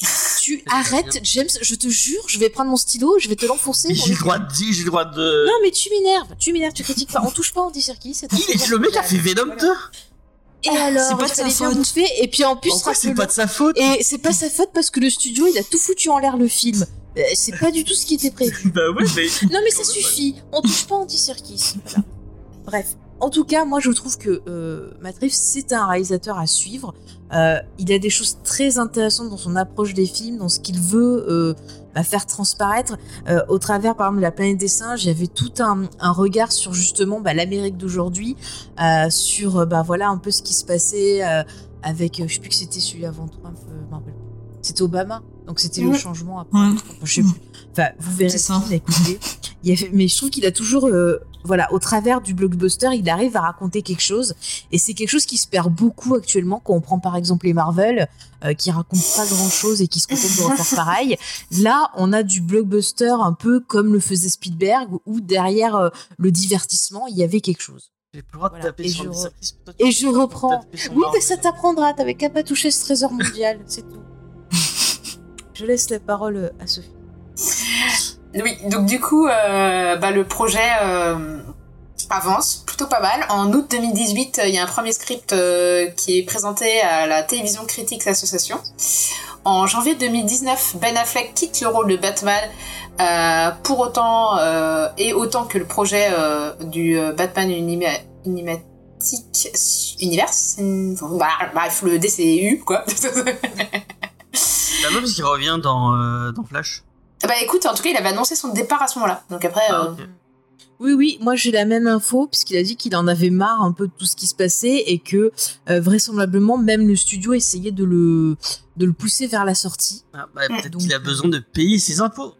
Tu arrêtes, James. Je te jure, je vais prendre mon stylo, je vais te l'enfoncer. J'ai le droit de dire, j'ai le droit de. Non, mais tu m'énerves, tu m'énerves, tu critiques pas. On touche pas Andy Serkis, c'est un Il est- le mec a fait Venom 2 Et alors, C'est pas de sa faute. et puis en plus, c'est pas de sa faute Et c'est pas sa faute parce que le studio, il a tout foutu en l'air le film. Euh, C'est pas du tout ce qui était prévu. Bah ouais, mais. Non mais ça suffit, on touche pas Andy Serkis. Voilà. Bref, en tout cas, moi je trouve que euh, Matt Reeves, c'est un réalisateur à suivre. Euh, il a des choses très intéressantes dans son approche des films, dans ce qu'il veut euh, bah, faire transparaître. Euh, au travers, par exemple, de La planète des singes, il y avait tout un, un regard sur justement bah, l'Amérique d'aujourd'hui, sur bah, voilà un peu ce qui se passait avec, je sais plus que c'était celui avant Trump, c'était Obama. Donc c'était le changement après. Ouais. Trump, je sais plus. Enfin, vous verrez ça. ça. Écoutez, il mais je trouve qu'il a toujours, euh, voilà, au travers du blockbuster, il arrive à raconter quelque chose. Et c'est quelque chose qui se perd beaucoup actuellement quand on prend par exemple les Marvel, euh, qui racontent pas grand chose et qui se contentent de refaire pareil. Là, on a du blockbuster un peu comme le faisait Spielberg, où derrière euh, le divertissement, il y avait quelque chose. J'ai plus le droit de Voilà. taper Et sur je re- Et je reprends. Oui, mais ça t'apprendra, t'avais qu'à pas toucher ce trésor mondial, c'est tout. Je laisse la parole à Sophie. Oui, donc du coup, euh, bah, le projet euh, avance plutôt pas mal. En août 2018, il y a un premier script euh, qui est présenté à la Télévision Critics Association. En janvier 2019, Ben Affleck quitte le rôle de Batman euh, pour autant euh, et autant que le projet euh, du euh, Batman Unima- Unimatic Universe, bah, bref, le DCU quoi. Non, parce qu'il revient dans, euh, dans Flash. Bah écoute, en tout cas, il avait annoncé son départ à ce moment-là. Donc après, Ah, euh. Oui, oui, moi j'ai la même info, puisqu'il a dit qu'il en avait marre un peu de tout ce qui se passait et que euh, vraisemblablement même le studio essayait de le, de le pousser vers la sortie. Ah, bah, peut-être Donc, qu'il a besoin de payer ses impôts.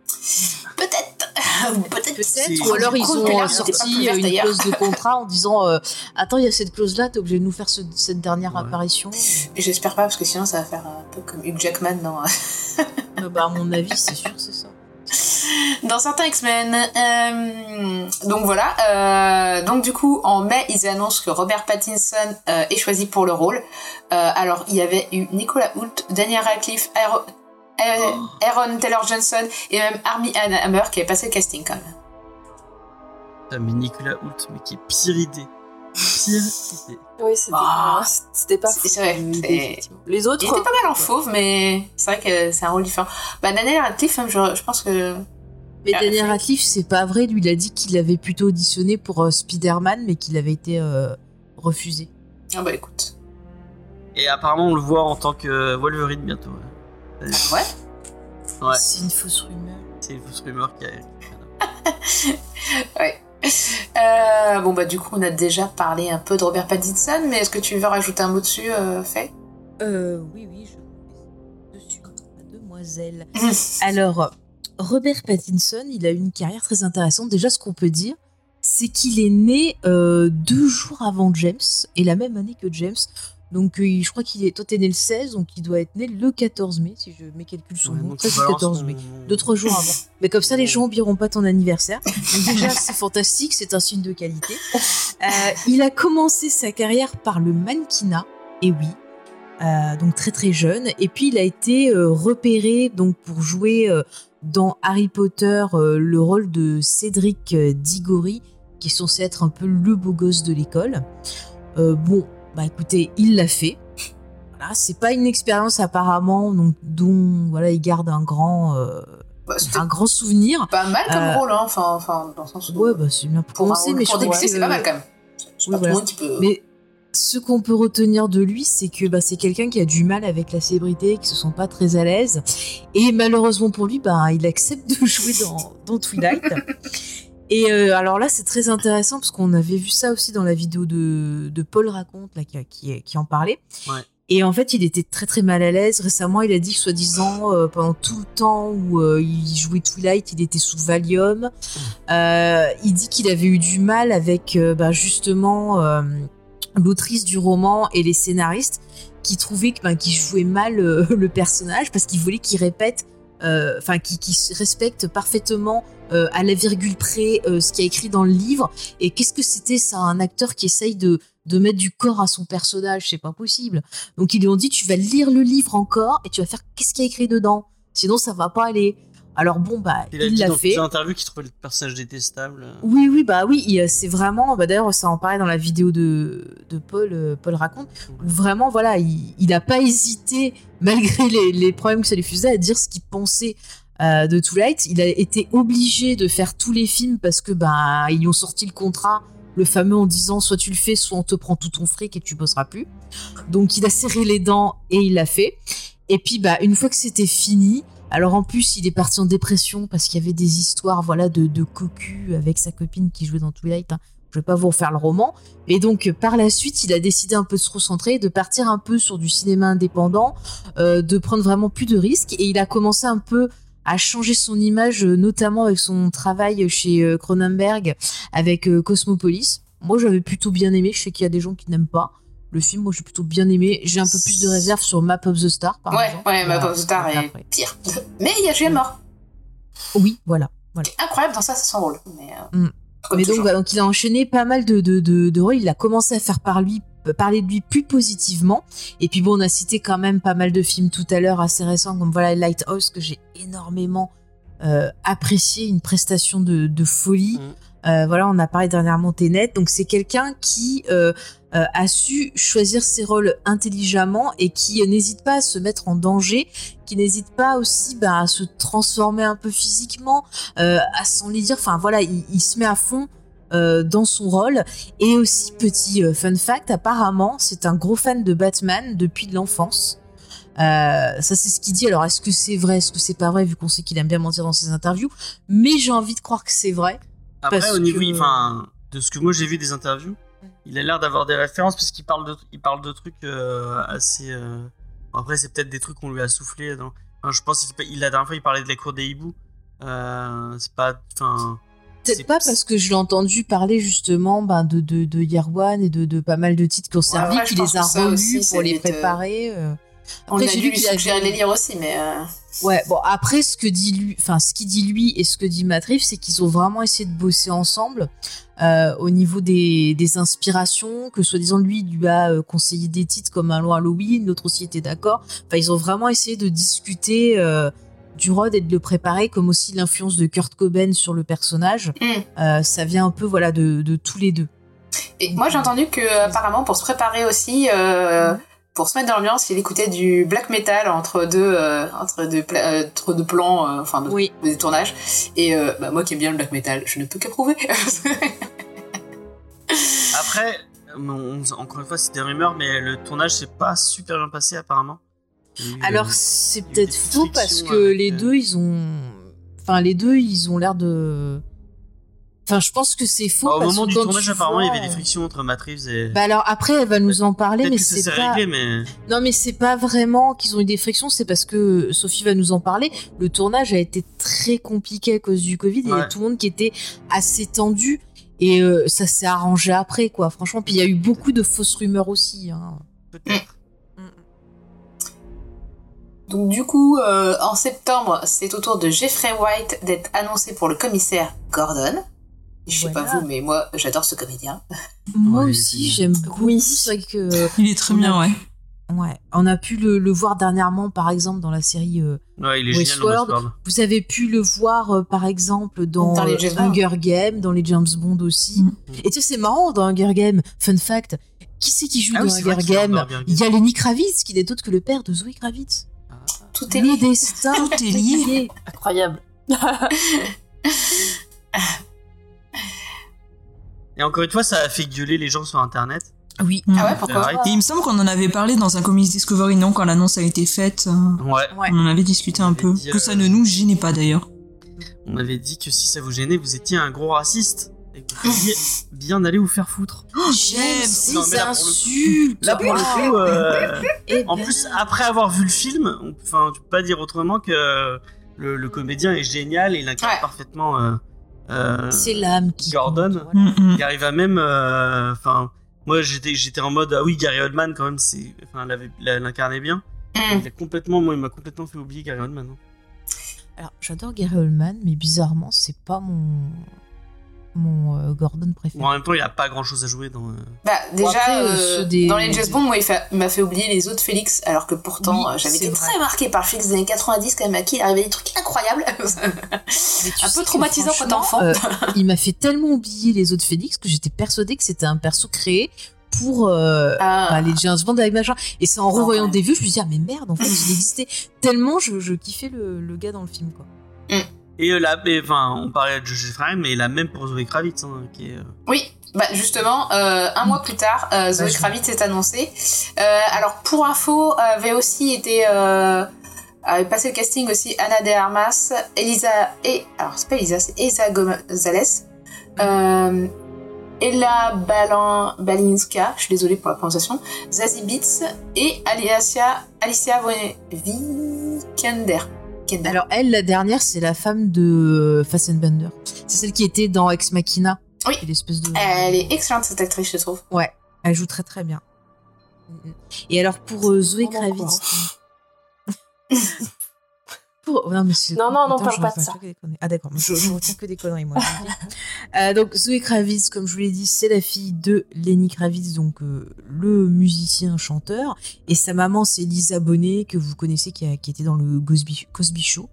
peut-être, peut-être, Ou alors ils ont euh, sorti couverte, une clause de contrat en disant euh, Attends, il y a cette clause-là, t'es obligé de nous faire ce- cette dernière Ouais. apparition. J'espère pas, parce que sinon ça va faire un peu comme Hugh Jackman dans, Euh, bah, à mon avis, c'est sûr, c'est ça. dans certains X-Men. Euh, donc voilà. Euh, donc du coup, en mai, ils annoncent que Robert Pattinson euh, est choisi pour le rôle. Euh, alors, il y avait eu Nicolas Hoult, Daniel Radcliffe, Aaron, euh, Aaron Taylor-Johnson et même Armie Hammer qui avait passé le casting quand même. Putain, mais Nicolas Hoult, mais qui est pire idée. Pire idée. Oui, c'était Ah. pas, c'était pas C'est fou, vrai. Les autres, Il était pas mal en fauve, mais c'est vrai que c'est un rôle différent. Bah, Daniel Radcliffe, hein, je, je pense que... Mais Ah, Daniel Radcliffe, c'est pas vrai. Lui, il a dit qu'il avait plutôt auditionné pour euh, Spider-Man, mais qu'il avait été euh, refusé. Ah bah écoute. Et apparemment, on le voit en tant que Wolverine bientôt. ouais. Ouais. Ouais, C'est une fausse rumeur. c'est une fausse rumeur qui a. Ouais. Euh, bon bah du coup on a déjà parlé un peu de Robert Pattinson, mais est-ce que tu veux rajouter un mot dessus, euh, Faye? Euh, oui, oui, je dessus, mademoiselle. Alors, Robert Pattinson, il a eu une carrière très intéressante. Déjà, ce qu'on peut dire, c'est qu'il est né euh, deux jours avant James, et la même année que James. Donc, euh, je crois qu'il est. Toi, t'es né le 16, donc il doit être né le 14 mai, si je mes calculs sont bons. donc 13 tu ou balances 14 mon- mai. Deux, trois jours avant. Mais comme ça, les gens n'oublieront pas ton anniversaire. Donc, déjà, c'est fantastique, c'est un signe de qualité. Euh, il a commencé sa carrière par le mannequinat, et oui. euh, donc très très jeune. Et puis il a été euh, repéré donc pour jouer dans Harry Potter le rôle de Cédric Diggory, qui est censé être un peu le beau gosse de l'école. Euh, bon, bah écoutez, il l'a fait. Voilà, c'est pas une expérience apparemment donc, dont voilà il garde un grand euh, Bah, un grand souvenir. pas mal comme Euh, rôle, hein. Enfin, enfin, dans le sens où. Ouais, bah c'est bien pour rôle mais je pour trouve débuter, que- c'est pas mal quand même. C'est Oui, pas voilà. tout le monde qui peut. Mais ce qu'on peut retenir de lui, c'est que bah, c'est quelqu'un qui a du mal avec la célébrité, qui se sent pas très à l'aise. Et malheureusement pour lui, bah, il accepte de jouer dans, dans Twilight. Et euh, alors là, c'est très intéressant parce qu'on avait vu ça aussi dans la vidéo de, de Paul Raconte là, qui, qui, qui en parlait. Ouais. Et en fait, il était très très mal à l'aise. Récemment, il a dit que soi-disant, euh, pendant tout le temps où euh, il jouait Twilight, il était sous Valium. Euh, il dit qu'il avait eu du mal avec bah, justement l'autrice du roman et les scénaristes qui trouvaient que, bah, qu'il jouait mal le personnage parce qu'il voulait qu'il répète, enfin, qu'il se respecte parfaitement euh, à la virgule près euh, ce qu'il y a écrit dans le livre. Et qu'est-ce que c'était ça, un acteur qui essaye de, de mettre du corps à son personnage? C'est pas possible. Donc ils lui ont dit tu vas lire le livre encore et tu vas faire qu'est-ce qu'il y a écrit dedans. Sinon ça va pas aller. Alors bon bah Il a il dit l'a dans fait. interviews qu'il trouvait le personnage détestable. Oui, oui, bah oui, il- c'est vraiment. Bah d'ailleurs, ça en parlait dans la vidéo de, de Paul, euh, Paul raconte, où vraiment, voilà, il, il a pas hésité, malgré les, les problèmes que ça lui faisait, à dire ce qu'il pensait euh, de Twilight. Il a été obligé de faire tous les films parce que, bah, ils ont sorti le contrat, le fameux en disant soit tu le fais, soit on te prend tout ton fric et tu bosseras plus. Donc, il a serré les dents et il l'a fait. Et puis, bah, une fois que c'était fini, alors en plus, il est parti en dépression parce qu'il y avait des histoires, voilà, de, de cocu avec sa copine qui jouait dans Twilight. hein. Je vais pas vous refaire le roman. Et donc, par la suite, il a décidé un peu de se recentrer, de partir un peu sur du cinéma indépendant, euh, de prendre vraiment plus de risques. Et il a commencé un peu à changer son image, euh, notamment avec son travail chez euh, Cronenberg, avec euh, Cosmopolis. Moi, j'avais plutôt bien aimé. Je sais qu'il y a des gens qui n'aiment pas le film. Moi, j'ai plutôt bien aimé. J'ai un peu plus de réserve sur Map of the Star, par ouais, exemple. ouais, ma Voilà. pause Star est Après. pire. Mais il y a Julien Mort. Oui, voilà. voilà. Incroyable dans ça, c'est son rôle. Mais, euh, Mm. donc, donc il a enchaîné pas mal de, de, de, de rôles. Il a commencé à faire par lui, parler de lui plus positivement. Et puis bon, on a cité quand même pas mal de films tout à l'heure assez récents, comme voilà Lighthouse que j'ai énormément euh, apprécié, une prestation de, de folie. Euh, voilà, on a parlé dernièrement Tenet. Donc c'est quelqu'un qui euh, a su choisir ses rôles intelligemment et qui n'hésite pas à se mettre en danger, qui n'hésite pas aussi bah, à se transformer un peu physiquement, à s'enlidir. Enfin voilà, il, il se met à fond euh, dans son rôle. Et aussi, petit euh, fun fact, apparemment, c'est un gros fan de Batman depuis l'enfance. Euh, ça, c'est ce qu'il dit. Alors, est-ce que c'est vrai, est-ce que c'est pas vrai, vu qu'on sait qu'il aime bien mentir dans ses interviews? Mais j'ai envie de croire que c'est vrai. Après, au niveau, que- enfin, de ce que moi j'ai vu des interviews, il a l'air d'avoir des références parce qu'il parle de, il parle de trucs assez. bon, après, c'est peut-être des trucs qu'on lui a soufflé. Dans... Enfin, je pense qu'il il- la dernière fois, il parlait de la cour des hiboux. C'est pas. Enfin. Peut-être pas parce que je l'ai entendu parler justement ben, de, de, de Year One et de, de pas mal de titres qui ont servi, pense les a ça pour les préparer. euh. On Après, a j'ai dû lui suggérer les lire aussi, mais. euh, Ouais, bon, après, ce que dit lui, enfin, ce qu'il dit lui et ce que dit Reeves, c'est qu'ils ont vraiment essayé de bosser ensemble euh, au niveau des, des inspirations, que soi-disant lui lui a euh, conseillé des titres comme Un long Halloween, l'autre aussi était d'accord. Enfin, ils ont vraiment essayé de discuter euh, du Rod et de le préparer, comme aussi l'influence de Kurt Cobain sur le personnage. Mm. Euh, ça vient un peu, voilà, de, de tous les deux. Et moi, j'ai entendu que apparemment, pour se préparer aussi, euh, pour se mettre dans l'ambiance, il écoutait du black metal entre deux, euh, entre deux, pla- euh, entre deux plans, euh, enfin, de- des tournages. Et euh, bah, moi qui aime bien le black metal, je ne peux qu'approuver. Après, on- encore une fois, c'est des rumeurs, mais le tournage s'est pas super bien passé apparemment. A Alors c'est a peut-être faux parce que avec, les euh, deux ils ont, enfin les deux ils ont l'air de, enfin je pense que c'est faux bah, au parce moment que du tournage, apparemment, il y avait des frictions entre Matt Reeves et. Bah alors après elle va nous en parler Peut-être mais c'est pas. réglé, mais. Non mais c'est pas vraiment qu'ils ont eu des frictions, c'est parce que Sophie va nous en parler. Le tournage a été très compliqué à cause du Covid. Il y avait tout le monde qui était assez tendu et euh, ça s'est arrangé après quoi. Franchement, puis il y a eu beaucoup de fausses rumeurs aussi. Hein. Donc du coup, euh, en septembre, c'est au tour de Jeffrey White d'être annoncé pour le commissaire Gordon. Je sais pas vous, mais moi, j'adore ce comédien. Moi aussi, j'aime beaucoup. C'est vrai que Il est très bien, ouais. Ouais, on a pu le, le voir dernièrement, par exemple, dans la série euh, Ouais, il est Westworld. Vous avez pu le voir, euh, par exemple, dans, Dans les James Bond. Hunger Games, dans les James Bond aussi. Mm. Et tu sais, c'est marrant, dans Hunger Games, fun fact, qui c'est qui joue Ah dans oui, Games Hunger Games. Il y a Lenny Kravitz, qui n'est autre que le père de Zoe Kravitz. Tout est Le lié. destin Tout est lié. Incroyable. Et encore une fois, ça a fait gueuler les gens sur Internet. Oui. Ah ouais, pourquoi. Et il me semble qu'on en avait parlé dans un Comics Discovery, non, quand l'annonce a été faite. euh, Ouais. On en avait discuté un On peu. dit, Que euh, ça ne nous gênait pas d'ailleurs. On avait dit que si ça vous gênait, vous étiez un gros raciste. Et vous bien aller vous faire foutre. J'aime ces Non, mais là, pour le coup- insultes. Là, pour le coup, euh, Eh en ben, plus, après avoir vu le film, on- enfin, tu peux pas dire autrement que le, le comédien est génial et il incarne Ouais. parfaitement euh, euh, c'est l'âme qui. Gordon. compte, voilà. Mm, mm. Il arrive à même, euh, enfin, moi j'étais, j'étais en mode ah oui Gary Oldman quand même, c'est, enfin, l'incarnait bien. Mm. Il a complètement, moi il m'a complètement fait oublier Gary Oldman. hein. Alors, j'adore Gary Oldman, mais bizarrement, c'est pas mon mon euh, Gordon préféré. Bon, en même temps, il a pas grand chose à jouer dans. euh, Bah, déjà, après, euh, des- dans les James Bond, moi, il, m'a fait oublier les autres Félix, alors que pourtant, Oui, j'avais c'est été vrai. très marquée par Félix des années 90, quand même, à qui il arrivait des trucs incroyables. Un peu traumatisant quand t'es enfant. euh, il m'a fait tellement oublier les autres Félix que j'étais persuadée que c'était un perso créé pour euh, Ah. bah, les James Bond avec machin. Et c'est en revoyant ouais. des vues, je me suis dit, ah mais merde, en fait, il existait. Tellement je, je kiffais le, le gars dans le film, quoi. Et euh, là, mais, enfin, on parlait de Josh Frame, mais la même pour Zoé Kravitz, hein, qui est. euh, Oui, bah justement, euh, un mois plus tard, euh, Zoé Kravitz est annoncée. Euh, alors, pour info, avait aussi été... Euh, avait passé le casting aussi Anna de Armas, Elisa... Et, alors, c'est pas Elisa, c'est Elisa Gonzalez. Euh, Ella Balin, Balinska, je suis désolée pour la prononciation, Zazie Beats et Alicia, Alicia Vikander. Alors, elle, la dernière, c'est la femme de euh, Fassbender. C'est celle qui était dans Ex Machina. Oui. C'est l'espèce de. Elle est excellente cette actrice, je trouve. Ouais, elle joue très très bien. Et alors pour euh, Zoé Kravitz. pour... Non, mais Non, non, parle pas de ça. Ah d'accord, je, je retiens que des conneries moi. Euh, donc Zoé Kravitz, comme je vous l'ai dit, c'est la fille de Lenny Kravitz, donc euh, le musicien chanteur, et sa maman c'est Lisa Bonet que vous connaissez qui, a, qui était dans le Cosby, Cosby Show.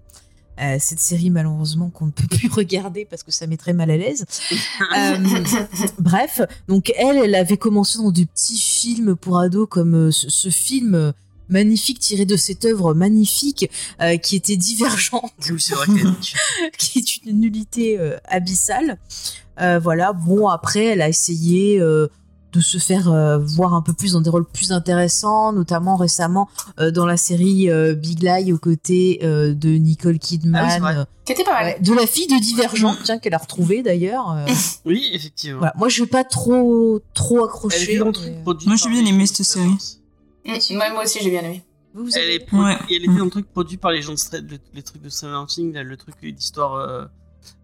Euh, cette série malheureusement qu'on ne peut plus regarder parce que ça met très mal à l'aise. Euh, bref, donc elle, elle avait commencé dans des petits films pour ados comme ce, ce film euh, magnifique tiré de cette œuvre magnifique euh, qui était divergente, Oui, c'est vrai qu'elle est- qui est une nullité euh, abyssale. Euh, voilà, bon après, elle a essayé euh, de se faire euh, voir un peu plus dans des rôles plus intéressants, notamment récemment euh, dans la série euh, Big Lie aux côtés euh, de Nicole Ah oui, Kidman, euh, Qui était pas mal. ouais, de la fille de Divergent, tiens qu'elle a retrouvée d'ailleurs. euh, Oui, effectivement. voilà. Moi, je vais pas trop trop produit. Moi, j'ai bien aimé cette série. Mm, ouais, moi aussi, j'ai bien aimé. vous, vous Elle, avez- est produ- Ouais. et elle était dans le truc produit par les gens de Strait, le- les trucs de Saint-Valentin, là, le truc d'histoire euh,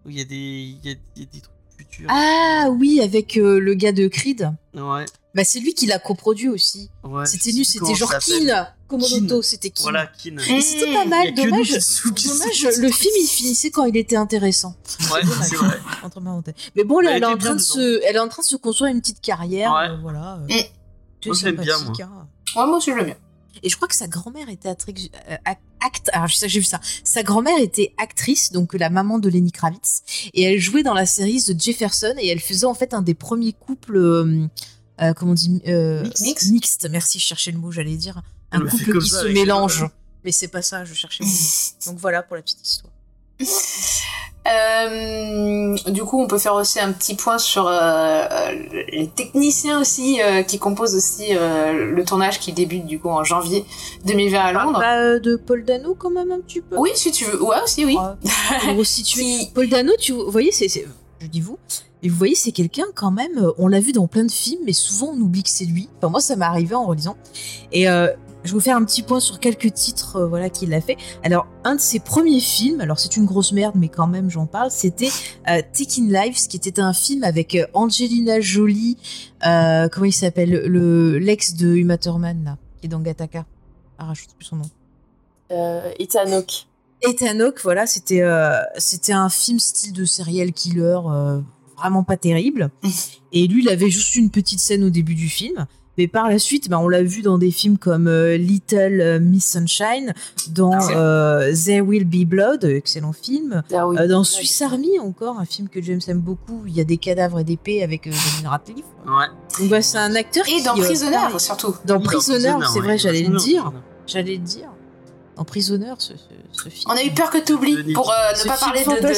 où il y a des, il y a, il y a des trucs futurs. Ah oui, avec euh, le gars de Creed. Ouais, Bah, c'est lui qui l'a coproduit aussi. ouais. c'était nu, c'était genre. Kin. Komodoto, c'était Kin. Voilà, Kin. Et c'était pas mal, dommage. Dommage, le film il finissait quand il était intéressant. Ouais, c'est vrai. Entre parenthèses. Mais bon, là, Elle elle, est en train de se, elle est en train de se construire une petite carrière. Ouais. euh, voilà. euh, c'est Moi, je l'aime bien, hein. Ouais, moi aussi, je l'aime bien. Et je crois que sa grand-mère était actrice. euh, ac- act, alors, sais, j'ai vu ça. Sa grand-mère était actrice, donc la maman de Lenny Kravitz. Et elle jouait dans la série The Jefferson. Et elle faisait en fait un des premiers couples. euh, euh, comment on dit euh, Mixte. Mixte. Merci, je cherchais le mot, j'allais dire. Un couple qui ça se mélange. Mais c'est pas ça, je cherchais le mot. Donc voilà pour la petite histoire. Euh, du coup, on peut faire aussi un petit point sur euh, euh, les techniciens aussi euh, qui composent aussi le tournage qui débute du coup en janvier 2020 à Londres. Pas euh, de Paul Dano quand même un petit peu. Oui, si tu veux. Ouais, aussi, oui. Pour resituer. Qui- Paul Dano, tu vous voyez, c'est, je dis vous, et vous voyez, c'est quelqu'un quand même, on l'a vu dans plein de films, mais souvent on oublie que c'est lui. Enfin, moi, ça m'est arrivé en relisant. Et je vais vous faire un petit point sur quelques titres euh, voilà, qu'il a fait. Alors, un de ses premiers films, alors c'est une grosse merde, mais quand même j'en parle, c'était euh, Taking Lives, qui était un film avec euh, Angelina Jolie, euh, comment il s'appelle, le, l'ex de Uma Thurman, là, qui est dans Gattaca. Ah, je sais plus son nom. Euh, Ethan Hawke. Ethan Hawke, voilà, c'était c'était un film style de serial killer, vraiment pas terrible. Et lui, il avait juste une petite scène au début du film. Mais par la suite, bah, on l'a vu dans des films comme euh, Little euh, Miss Sunshine, dans euh, There Will Be Blood, excellent film, Ah oui. dans Swiss Army encore, un film que James aime beaucoup. Il y a des cadavres et d'épées avec euh, Daniel Radcliffe. Ouais. Donc bah, c'est un acteur Et dans qui, Prisoner, surtout. Dans Prisoner, c'est ouais. vrai, j'allais le dire. J'allais le dire. En Prisoner, ce, ce, ce film. On a eu peur que tu oublies pour euh, ne pas parler de, de, de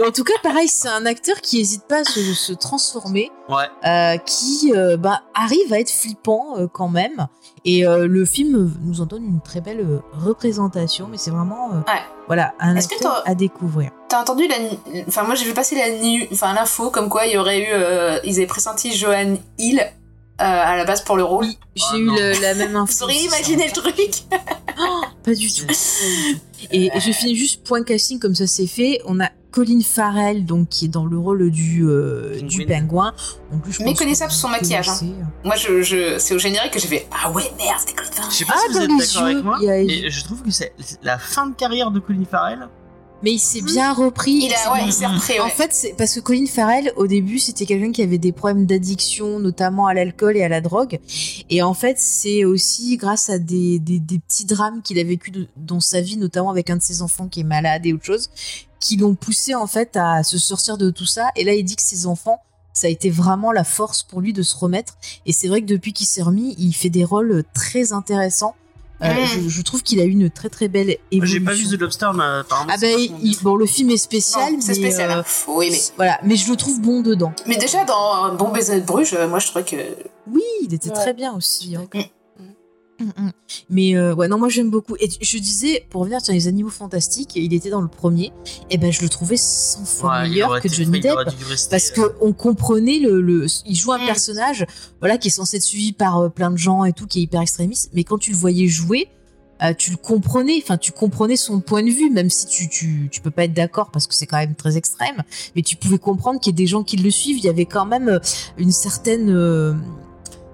en tout cas, pareil, c'est un acteur qui hésite pas à se, se transformer, Ouais. euh, qui euh, bah, arrive à être flippant euh, quand même. Et euh, le film nous en donne une très belle représentation, mais c'est vraiment euh, Ouais. voilà, un acteur à découvrir. T'as entendu la, enfin moi j'ai vu passer la nu- enfin l'info comme quoi il y aurait eu, euh, ils avaient pressenti Johan Hill euh, à la base pour le rôle. J'ai Ah, eu non. le- la même info. Vous auriez c'est imaginé le truc Pas du tout. Et je finis juste point casting comme ça c'est fait. On a Colin Farrell donc qui est dans le rôle du euh, du Penguin. pingouin. Plus, je sous son maquillage, hein. Moi je, je c'est au générique que j'ai fait ah ouais merde c'était Colin Farrell. Je sais pas Ah, si vous êtes d'accord avec moi, a- mais je trouve que c'est c'est la fin de carrière de Colin Farrell. Mais il s'est bien repris. Il a ouais il s'est repris En fait, c'est parce que Colin Farrell, au début, c'était quelqu'un qui avait des problèmes d'addiction, notamment à l'alcool et à la drogue. Et en fait, c'est aussi grâce à des, des, des petits drames qu'il a vécu de- dans sa vie, notamment avec un de ses enfants qui est malade et autre chose, qui l'ont poussé en fait à se sortir de tout ça. Et là, il dit que ses enfants, ça a été vraiment la force pour lui de se remettre. Et c'est vrai que depuis qu'il s'est remis, il fait des rôles très intéressants. Euh, je, je trouve qu'il a eu une très très belle évolution. J'ai pas vu The Lobster, mais apparemment. Ah ben, il- bien. bon, le film est spécial, Non, c'est mais, spécial. euh, hein. Faut aimer. voilà, mais je le trouve bon dedans. Mais déjà dans euh, Bon baiser de Bruges, euh, moi je trouvais que Oui, il était Ouais. très bien aussi. hein. Mm. Mm, mm. Mais euh, ouais, non, moi j'aime beaucoup. Et je disais, pour revenir sur les animaux fantastiques, il était dans le premier, et ben je le trouvais 100 fois Ouais, meilleur que Johnny Depp. rester, Parce euh, que on comprenait le, le, il joue un Mm. personnage, voilà, qui est censé être suivi par euh, plein de gens et tout, qui est hyper extrémiste. Mais quand tu le voyais jouer, euh, tu le comprenais, enfin, tu comprenais son point de vue, même si tu, tu, tu peux pas être d'accord parce que c'est quand même très extrême. Mais tu pouvais comprendre qu'il y a des gens qui le suivent. Il y avait quand même euh, une certaine, euh,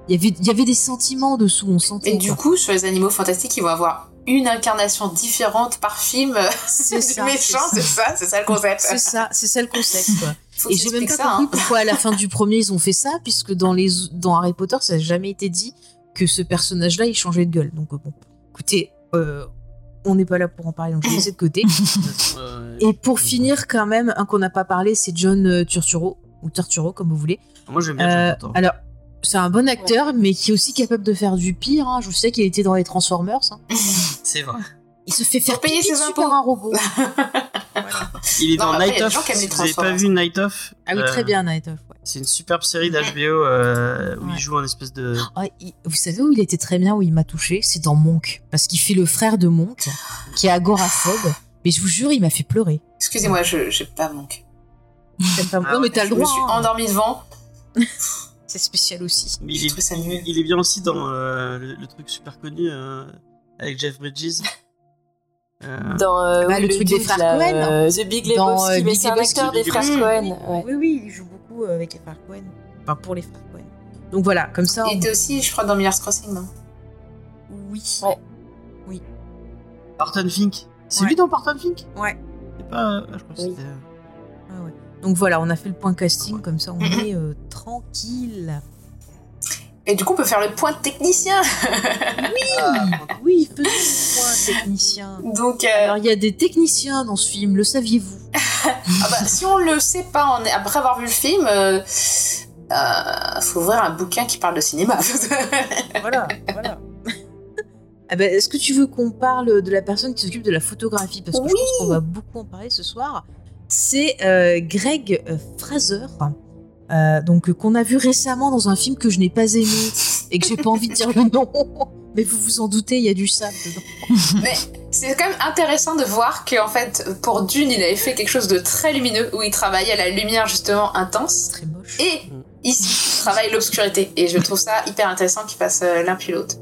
il y avait, il y avait des sentiments dessous, on sentait. et du coup sur les animaux fantastiques ils vont avoir une incarnation différente par film C'est ça, méchant c'est ça c'est ça le concept. c'est ça, c'est ça le concept. Quoi. Et j'ai même pas ça, compris hein. pourquoi à la fin du premier ils ont fait ça, puisque dans les dans Harry Potter ça n'a jamais été dit que ce personnage-là il changeait de gueule. Donc euh, bon, écoutez, euh, on n'est pas là pour en parler, donc je vais laisser de côté. Et pour finir quand même, un qu'on n'a pas parlé, c'est John euh, Turturro ou Turturro comme vous voulez. Moi j'aime bien Euh, John Turturro. alors c'est un bon acteur, mais qui est aussi capable de faire du pire. hein. Je sais qu'il était dans les Transformers. hein. C'est vrai. Il se fait faire payer ses impôts. par un robot. Il est Non, dans après, Night il y a des Of. gens qui aiment les Vous avez pas vu Night Of Ah oui, Euh, très bien, Night of. ouais. C'est une superbe série d'HBO euh, où Ouais. il joue un espèce de. Ouais, il- vous savez où il était très bien, où il m'a touché? C'est dans Monk. Parce qu'il fait le frère de Monk, qui est agoraphobe. Mais je vous jure, il m'a fait pleurer. Excusez-moi je j'ai pas. T'aimes pas- Ah non, mais t'as le Je me droit. suis hein. endormie devant. C'est spécial aussi. Mais il est, trouve ça nul. il est bien aussi dans euh, le, le truc super connu euh, avec Jeff Bridges. Euh, Dans euh, Bah, oui, le truc des frères Cohen. euh, The Big Dans, Lebowski, mais Big c'est un Lebowski, acteur des frères. Cohen. ouais. Oui, oui, il joue beaucoup avec les frères Cohen. Enfin, pour les frères Cohen. Donc voilà, comme ça. Il on- était aussi je crois dans Miller's Crossing. non? Oui. Ouais. Barton Fink. C'est Ouais. lui dans Barton Fink? Ouais. C'est pas. je crois que Oui. c'était. Donc voilà, on a fait le point casting, comme ça on est euh, tranquille. Et du coup on peut faire le point technicien. Oui, faisons le point technicien. Donc euh, Alors il y a des techniciens dans ce film, le saviez-vous? Ah bah, si on le sait pas en- après avoir vu le film, euh, euh, faut ouvrir un bouquin qui parle de cinéma. Voilà, voilà. Ah ben, Est-ce que tu veux qu'on parle de la personne qui s'occupe de la photographie? Parce que je Oui. pense qu'on va beaucoup en parler ce soir. C'est euh, Greg euh, Fraser, euh, donc qu'on a vu récemment dans un film que je n'ai pas aimé et que j'ai pas envie de dire le nom. Mais vous vous en doutez, il y a du sable dedans. Mais c'est quand même intéressant de voir qu'en fait, pour Dune, il avait fait quelque chose de très lumineux, où il travaillait à la lumière justement intense. Très moche. Et ici, il travaille l'obscurité. Et je trouve ça hyper intéressant qu'il fasse euh, l'un puis l'autre.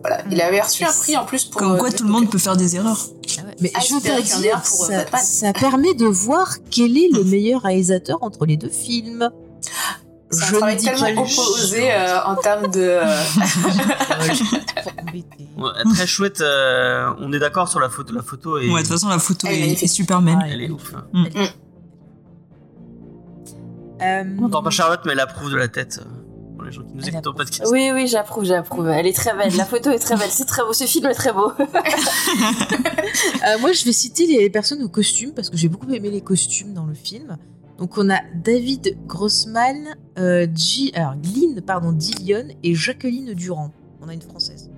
Voilà. Il avait reçu un prix en plus pour. Comme euh, quoi, tout le monde peut faire des erreurs. Ah Mais Ah, je ait dire, un pour, euh, ça, Batman. ça permet de voir quel est le meilleur réalisateur entre les deux films. C'est un Je ne travail tellement opposé euh, en termes de. euh, très chouette. euh, on est d'accord sur la photo. La photo est. Ouais, de toute façon, la photo est est, magnifique. est super belle. Ouais. Elle est ouf. hein. Euh, On n'entend pas Charlotte, mais elle approuve de la tête. les gens qui nous Elle écoutent en approuve. podcast. Oui, oui, j'approuve, j'approuve. Elle est très belle. La photo est très belle. C'est très beau. Ce film est très beau. Euh, moi, je vais citer les personnes au costume parce que j'ai beaucoup aimé les costumes dans le film. Donc, on a David Grossman, euh, G- alors, Glyn, pardon, Dillion et Jacqueline Durand. On a une française.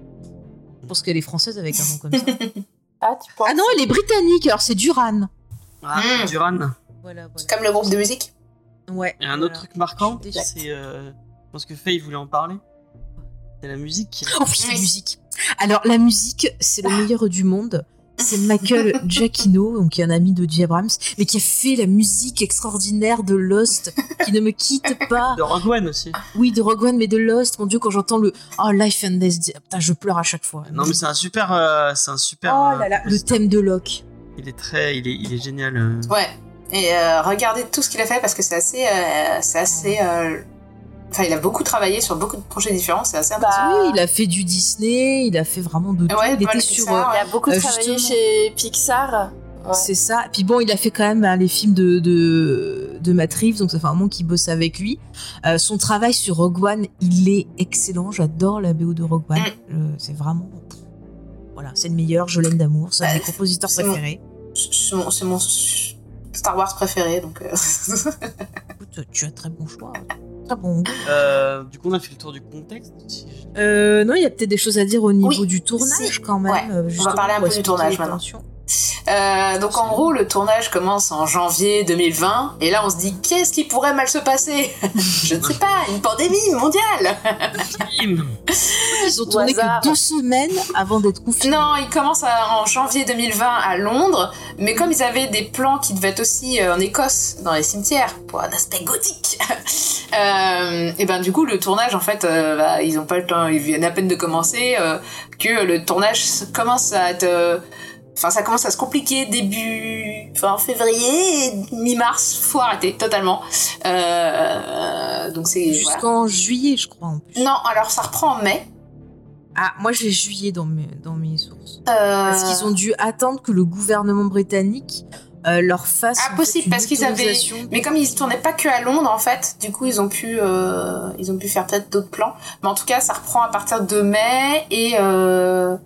Je pense qu'elle est française avec un nom comme ça. Ah, tu penses? Ah non, elle est britannique. Alors, c'est Duran. Ah, Mm. Duran. Voilà, voilà. Comme le groupe de musique? Ouais. Et un voilà. autre truc marquant, c'est. euh, je pense que Faye voulait en parler. C'est la musique. Oh oui, la musique. Alors, la musique, c'est le meilleur du monde. C'est Michael Giacchino, donc qui est un ami de J. Abrams, mais qui a fait la musique extraordinaire de Lost, qui ne me quitte pas. De Rogue One aussi. Oui, de Rogue One, mais de Lost. Mon Dieu, quand j'entends le Oh, Life and Death, putain, je pleure à chaque fois. Non, mais c'est un super. euh, c'est un super. Oh euh, là là, le thème de Locke. Il est très. Il est, il est génial. euh. Ouais. Et euh, regardez tout ce qu'il a fait parce que c'est assez. euh, c'est assez. euh, Enfin, il a beaucoup travaillé sur beaucoup de projets différents. C'est assez impressionnant. Oui, il a fait du Disney, il a fait vraiment de tout. Ouais, il était sur. Pixar, euh, Il a beaucoup Euh, travaillé justement. chez Pixar. Ouais. C'est ça. Puis bon, il a fait quand même hein, les films de, de, de Matt Reeves, donc ça fait un moment qu'il bosse avec lui. Euh, son travail sur Rogue One, il est excellent. J'adore la BO de Rogue One. Mm. Euh, c'est vraiment. Voilà, c'est le meilleur. Je l'aime d'amour. C'est un de mes compositeurs préférés. C'est mon, c'est mon Star Wars préféré, donc. euh, Écoute, tu as très bon choix. Très bon goût. Euh, du coup, on a fait le tour du contexte. si je- Euh, non, il y a peut-être des choses à dire au niveau Oui, du tournage si. quand même. Ouais, on va parler un peu du tournage maintenant. Euh, donc en gros, le tournage commence en janvier 2020, et là on se dit qu'est-ce qui pourrait mal se passer? Je ne sais pas, une pandémie mondiale. Ils ont tourné que deux semaines avant d'être confinés. Non, il commence à- en janvier 2020 à Londres, mais comme ils avaient des plans qui devaient être aussi euh, en Écosse, dans les cimetières, pour un aspect gothique, euh, et ben du coup le tournage en fait, euh, bah, ils ont pas le temps, ils viennent à peine de commencer, euh, que le tournage commence à être, euh, enfin ça commence à se compliquer début, fin février, et mi-mars, faut arrêter totalement. Euh, donc c'est voilà. Jusqu'en juillet, je crois. En plus. Non, alors ça reprend en mai. Ah, moi j'ai juillet dans mes, dans mes sources. Euh, Parce qu'ils ont dû attendre que le gouvernement britannique euh, leur fasse. Ah, possible, fait, parce qu'ils avaient- Mais comme ils tournaient pas que à Londres en fait, du coup ils ont pu euh, ils ont pu faire peut-être d'autres plans. Mais en tout cas, ça reprend à partir de mai et euh,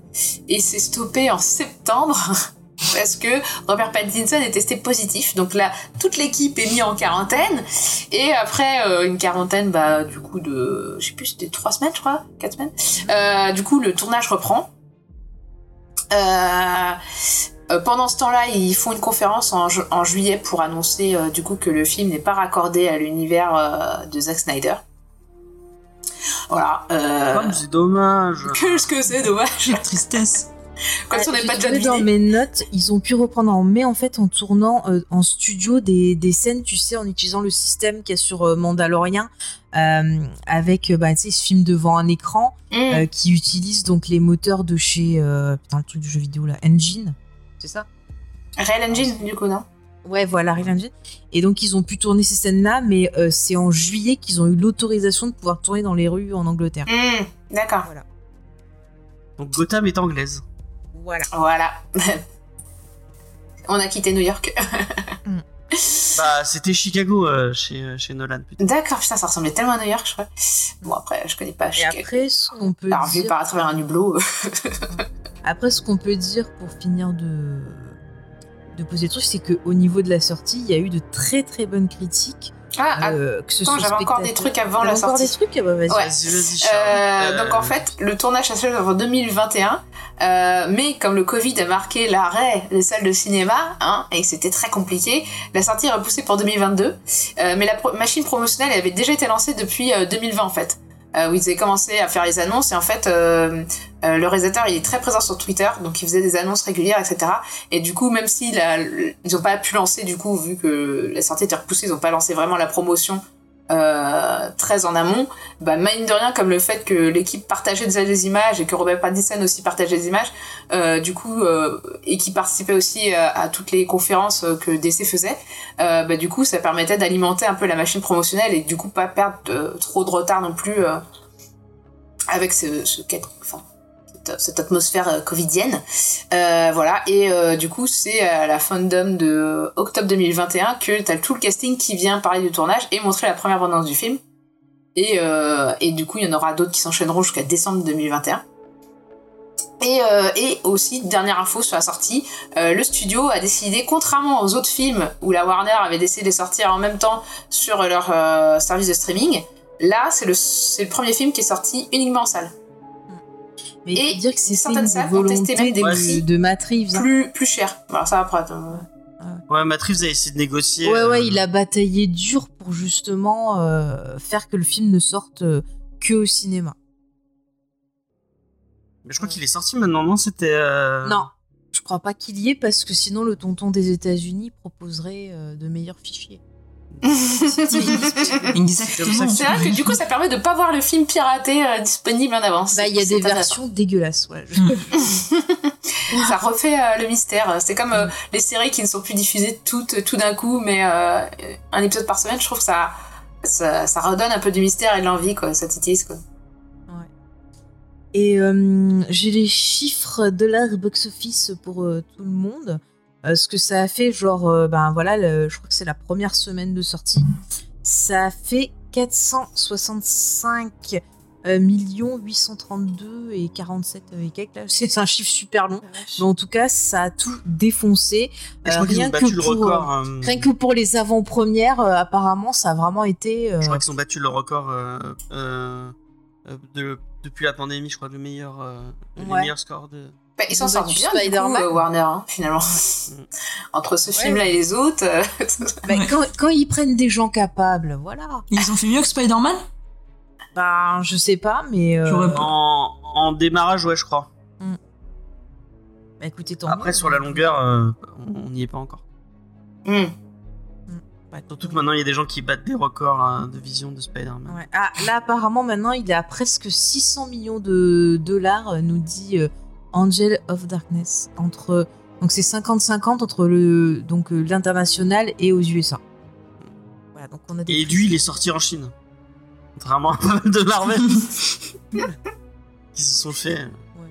et c'est stoppé en septembre parce que Robert Pattinson est testé positif. Donc là, toute l'équipe est mise en quarantaine et après euh, une quarantaine bah du coup de je sais plus c'était trois semaines je crois, quatre semaines. Euh, du coup le tournage reprend. Euh, euh, pendant ce temps-là, ils font une conférence en, ju- en juillet pour annoncer euh, du coup que le film n'est pas raccordé à l'univers euh, de Zack Snyder. Voilà. Euh, Comme c'est dommage. Qu'est-ce que c'est dommage Quelle tristesse. Comme si on n'est pas déjà dans mes notes, ils ont pu reprendre en mai en fait en tournant euh, en studio des, des scènes, tu sais, en utilisant le système qu'il y a sur euh, Mandalorian, euh, avec bah, tu sais, ce film devant un écran Mm. euh, qui utilise donc les moteurs de chez euh, putain le truc de jeu vidéo là, Engine, c'est ça Real Engine, du coup, non Ouais, voilà, Real Engine. Et donc ils ont pu tourner ces scènes-là, mais euh, c'est en juillet qu'ils ont eu l'autorisation de pouvoir tourner dans les rues en Angleterre. Mm, D'accord. Voilà. Donc Gotham est anglaise. Voilà. Voilà. on a quitté New York. Bah, c'était Chicago euh, chez, euh, chez Nolan. D'accord, putain, ça ressemblait tellement à New York, je crois. Bon, après, je connais pas Et Chicago. après, ce qu'on peut Alors, vu dire, par à travers un hublot. après, ce qu'on peut dire pour finir de de poser le truc, c'est qu'au niveau de la sortie, il y a eu de très très bonnes critiques. Ah, euh, que ce attends, soit j'avais encore des trucs avant la encore sortie. des trucs Ah bah vas-y. Ouais. Vas-y, vas-y, Euh. Euh, donc en fait, le tournage s'achève en 2021, euh, mais comme le Covid a marqué l'arrêt des salles de cinéma, hein, et que c'était très compliqué, la sortie est repoussée pour 2022. Euh, mais la pro- machine promotionnelle elle avait déjà été lancée depuis euh, 2020 en fait, euh, où ils avaient commencé à faire les annonces et en fait euh, euh, le réalisateur il est très présent sur Twitter, donc il faisait des annonces régulières, etc. Et du coup, même si la- ils ont pas pu lancer du coup vu que la sortie était repoussée, ils ont pas lancé vraiment la promotion euh, très en amont, bah mine de rien comme le fait que l'équipe partageait déjà des images et que Robert Pattinson aussi partageait des images, euh, du coup euh, et qui participait aussi euh, à toutes les conférences euh, que DC faisait, euh, bah du coup ça permettait d'alimenter un peu la machine promotionnelle et du coup pas perdre de- trop de retard non plus avec ce, ce quête- enfin, cette, atmosphère euh, covidienne. Euh, voilà, et euh, du coup, c'est à la fandom de octobre 2021 que t'as tout le casting qui vient parler du tournage et montrer la première bande-annonce du film. Et, et du coup, il y en aura d'autres qui s'enchaîneront jusqu'à décembre 2021. Et, et aussi, dernière info sur la sortie, le studio a décidé, contrairement aux autres films où la Warner avait décidé de sortir en même temps sur leur service de streaming, là, c'est le, c'est le premier film qui est sorti uniquement en salle. Mais faut dire que c'est certaines salles ont testé volonté même des de, prix de Matt Reeves, hein. Plus, plus cher. Voilà, ça après. attends. Ouais, Matt Reeves a essayé de négocier. Ouais, euh, ouais, il a bataillé dur pour justement euh, faire que le film ne sorte euh, que au cinéma. Mais je crois qu'il est sorti maintenant, non C'était. euh, Non, je crois pas qu'il y ait parce que sinon le tonton des États-Unis proposerait euh, de meilleurs fichiers. Exactement. C'est vrai que du coup, ça permet de pas voir le film piraté euh, disponible en avance. Bah, il y a des versions dégueulasses, ouais. ça refait euh, le mystère. C'est comme euh, les séries qui ne sont plus diffusées toutes tout d'un coup, mais un épisode par semaine. Je trouve que ça, ça, ça redonne un peu du mystère et de l'envie, quoi. Ça titillise, quoi. Et euh, j'ai les chiffres de l'art box-office pour tout le monde. Euh, ce que ça a fait, genre, euh, ben voilà, le- je crois que c'est la première semaine de sortie. Ça a fait 465 euh, millions 832 et 47 et quelques. là. C'est un chiffre super long. Mais en tout cas, ça a tout défoncé. Et je Euh, crois qu'ils rien ont battu que le pour, record. euh, Rien que pour les avant-premières, euh, apparemment, ça a vraiment été. euh, Je crois qu'ils ont battu le record euh, euh, euh, de, depuis la pandémie, je crois, le meilleur, euh, le meilleur score de. Bah, ils s'en sortent bien, du coup, Spider-Man. euh, Warner, hein, finalement. Entre ce Ouais. film-là et les autres. euh, bah, quand, quand ils prennent des gens capables, voilà. Ils ont fait mieux que Spider-Man? Bah, je sais pas, mais. euh, En, en démarrage, ouais, je crois. Bah, écoutez, tant Après, mieux. sur la longueur, euh, on n'y est pas encore. hmm. Bah, Surtout que maintenant, il y a des gens qui battent des records hein, de vision de Spider-Man. Ouais. Ah, là, apparemment, maintenant, il est à presque 600 millions de dollars, nous dit euh, Angel of Darkness. Entre, donc, c'est 50-50 entre le, donc, euh, l'international et aux USA. Voilà, donc on a des Et lui, il est sorti en Chine. Contrairement à pas mal de Marvel qui se sont fait euh, Ouais.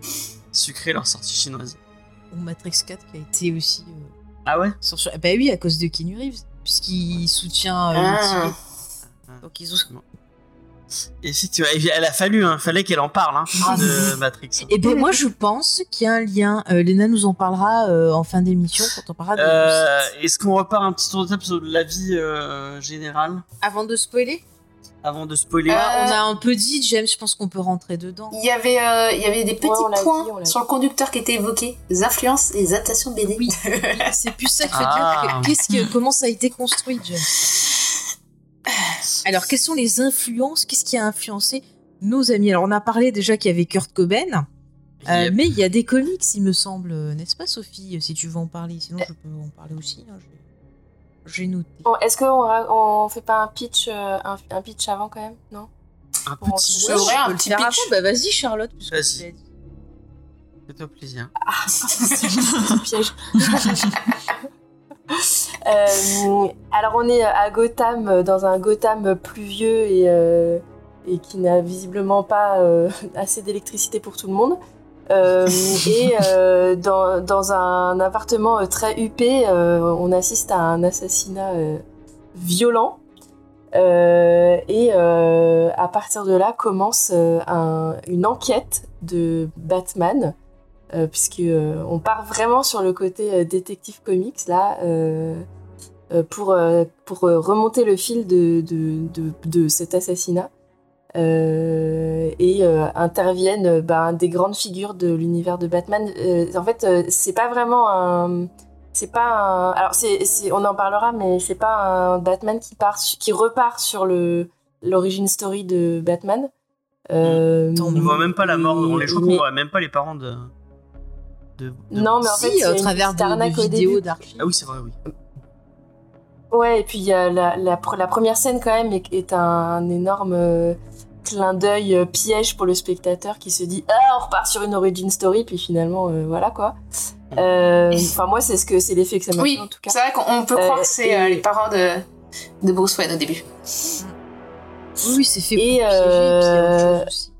sucrer leur sortie chinoise. Ou Matrix 4 qui a été aussi. euh, Ah ouais censuré. Bah oui, à cause de Keanu Reeves, puisqu'il soutient euh, Ah. Ultimate. Donc ils ont. Et si tu elle a fallu, hein, fallait qu'elle en parle hein, Ah, de Matrix. Et ben moi je pense qu'il y a un lien. Euh, Léna nous en parlera euh, en fin d'émission quand on parlera de. Euh, Est-ce qu'on repart un petit tour de table sur l'avis euh, général Avant de spoiler? Avant de spoiler Euh, On a un peu dit, James, je pense qu'on peut rentrer dedans. Il y avait, euh, il y avait des petits points dit, sur le conducteur qui étaient évoqués. Les influences et les adaptations BD. Oui. C'est plus ça fait Ah. dire que- qu'est-ce que, comment ça a été construit, James? Alors, quelles sont les influences? Qu'est-ce qui a influencé nos amis? Alors, on a parlé déjà qu'il y avait Kurt Cobain. Euh, mais il y a des comics, il me semble, euh, n'est-ce pas, Sophie? Si tu veux en parler, sinon je peux en parler aussi. hein, j'ai- J'ai noté. Bon, Est-ce qu'on ra- on fait pas un pitch, euh, un, un pitch avant quand même? Non? Un Bon, petit je Ouais, un petit pitch. avant. Bah, vas-y, Charlotte. Vas-y. fais-toi plaisir. C'est piège. Euh, alors on est à Gotham, euh, dans un Gotham pluvieux et, euh, et qui n'a visiblement pas assez d'électricité pour tout le monde. Et dans, un appartement très huppé, on assiste à un assassinat violent. Et à partir de là commence un- une enquête de Batman euh, puisque euh, on part vraiment sur le côté euh, détective comics là pour pour remonter le fil de de, de, de cet assassinat Euh, et euh, interviennent ben, des grandes figures de l'univers de Batman. Euh, en fait, c'est pas vraiment un c'est pas un alors c'est c'est- on en parlera mais c'est pas un Batman qui part qui repart sur le l'origin story de Batman. On ne voit même pas la mort. On les, je crois qu'on voit même pas les parents de. De, de- Non, mais en Si, fait, au une travers de, de vidéos d'archives. Ah oui, c'est vrai, oui. Ouais, et puis il y a la, la, pr- la première scène quand même est, est un, énorme euh, clin d'œil euh, piège pour le spectateur qui se dit ah on repart sur une origin story puis finalement euh, voilà quoi. Euh, Enfin moi c'est ce que c'est l'effet que ça m'a Oui, fait en tout cas. c'est vrai qu'on peut Euh, croire que c'est et- euh, les parents de, de Bruce Wayne au début. Oui, oui, c'est fait Et, pour piéger, et puis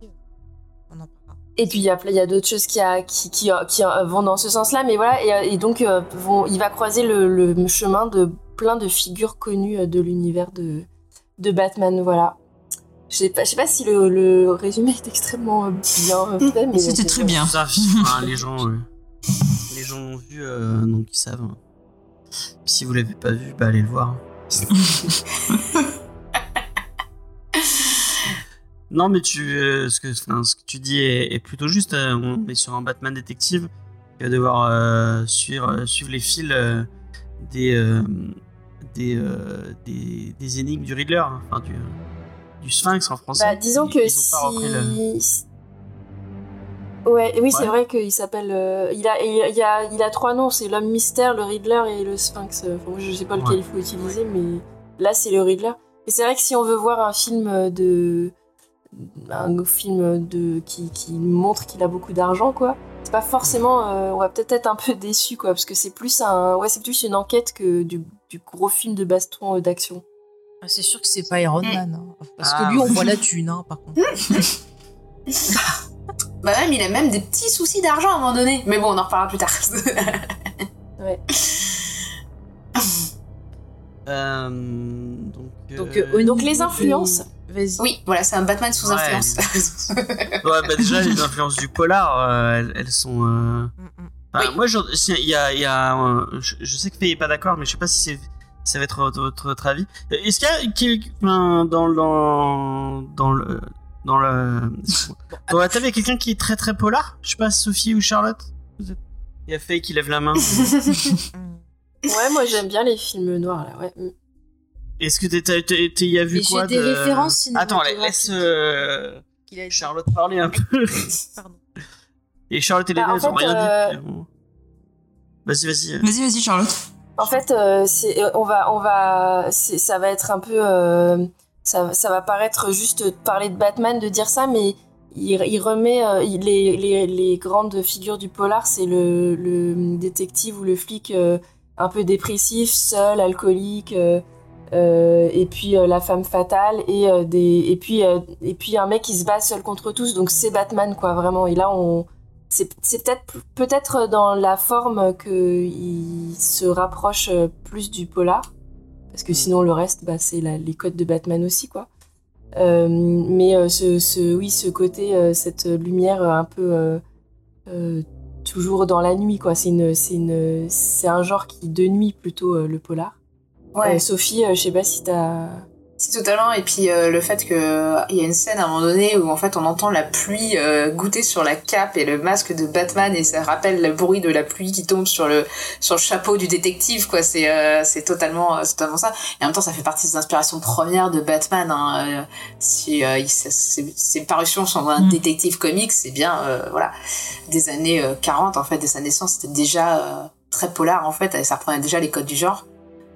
Et puis il y a, il y a d'autres choses qui, a, qui, qui, qui, euh, vont dans ce sens-là, mais voilà, et, et donc euh, vont, il va croiser le, le chemin de plein de figures connues euh, de l'univers de, de Batman, voilà. Je sais pas, je sais pas si le, le résumé est extrêmement euh, bien euh, fait, mais C'était très bien. Ça, enfin, les gens, euh, les gens l'ont vu, euh, donc ils savent. Puis si vous l'avez pas vu, bah allez le voir. non, mais tu, euh, ce que, enfin, ce que tu dis est, est plutôt juste. euh, on est sur un Batman détective qui va devoir euh, suivre, suivre les fils des, des, des, des énigmes du Riddler, hein, enfin du, du Sphinx en français. Bah, disons Ils- que ils repris le- si. Ouais, oui, c'est vrai qu'il s'appelle. il, a, il, il a, il a trois noms c'est l'homme mystère, le Riddler et le Sphinx. Enfin, je sais pas lequel Ouais. il faut utiliser, mais là, c'est le Riddler. Et c'est vrai que si on veut voir un film de. Un film de, qui, qui montre qu'il a beaucoup d'argent, quoi. C'est pas forcément. euh, on va peut-être être un peu déçu, quoi, parce que c'est plus un. Ouais, c'est plus une enquête que du, du gros film de baston euh, d'action. Ah, C'est sûr que c'est pas Iron Man. hein. Parce Ah, que lui, on voit la thune, hein, par contre. Bah même, il a même des petits soucis d'argent à un moment donné. Mais bon, on en reparlera plus tard. Ouais. Euh, donc, Donc, euh, les influences. Vas-y. oui, voilà, c'est un Batman sous Ouais, influence. ouais, bah déjà, les influences du polar, euh, elles, elles sont. euh, Mm, mm. enfin, Oui. Moi, il y a. y a euh, je, je sais que Faye est pas d'accord, mais je sais pas si c'est. Ça va être votre, votre, votre avis. Est-ce qu'il y a quel- enfin, dans, dans, dans le. Dans le. Dans la table, il y a quelqu'un qui est très très polar? Je sais pas, Sophie ou Charlotte? Vous êtes- Il y a Faye qui lève la main. Ouais, moi, j'aime bien les films noirs, là, ouais. Est-ce que t'es- t'as- t'es- t'es- y a vu Mais j'ai quoi des de- références Attends, cinématographiques. laisse euh, Qu'il a dit. Charlotte parler un peu. Pardon. Et Charlotte et les Bah, ont fait, rien euh, dit. Vas-y, vas-y. Vas-y, vas-y, Charlotte. En fait, euh, c'est, euh, on va, on va, c'est- ça va être un peu, euh, ça, ça va paraître juste parler de Batman, de dire ça, mais il, il remet euh, il- les, les, les grandes figures du polar, c'est le, le détective ou le flic euh, un peu dépressif, seul, alcoolique, euh, et puis euh, la femme fatale et euh, des, et puis euh, et puis un mec qui se bat seul contre tous. Donc c'est Batman quoi, vraiment. Et là on c'est peut-être peut-être dans la forme que il se rapproche euh, plus du polar. Parce que sinon le reste bah, c'est les codes de Batman aussi quoi. Euh, mais euh, ce, ce oui ce côté euh, cette lumière euh, un peu euh, euh, toujours dans la nuit quoi. C'est une c'est un genre qui de nuit plutôt euh, le polar Ouais. Euh, Sophie euh, je sais pas si t'as Si totalement. Et puis euh, le fait que euh, il y a une scène à un moment donné où en fait on entend la pluie euh, goûter sur la cape et le masque de Batman et ça rappelle le bruit de la pluie qui tombe sur le sur le chapeau du détective quoi. C'est euh, c'est totalement c'est totalement ça. Et en même temps ça fait partie des inspirations premières de Batman hein, si euh, il- ça- ses, ses parutions sont un Mm. détective comics c'est bien euh, voilà. Des années euh, 40 en fait dès sa naissance c'était déjà euh, très polar en fait. Et ça reprenait déjà les codes du genre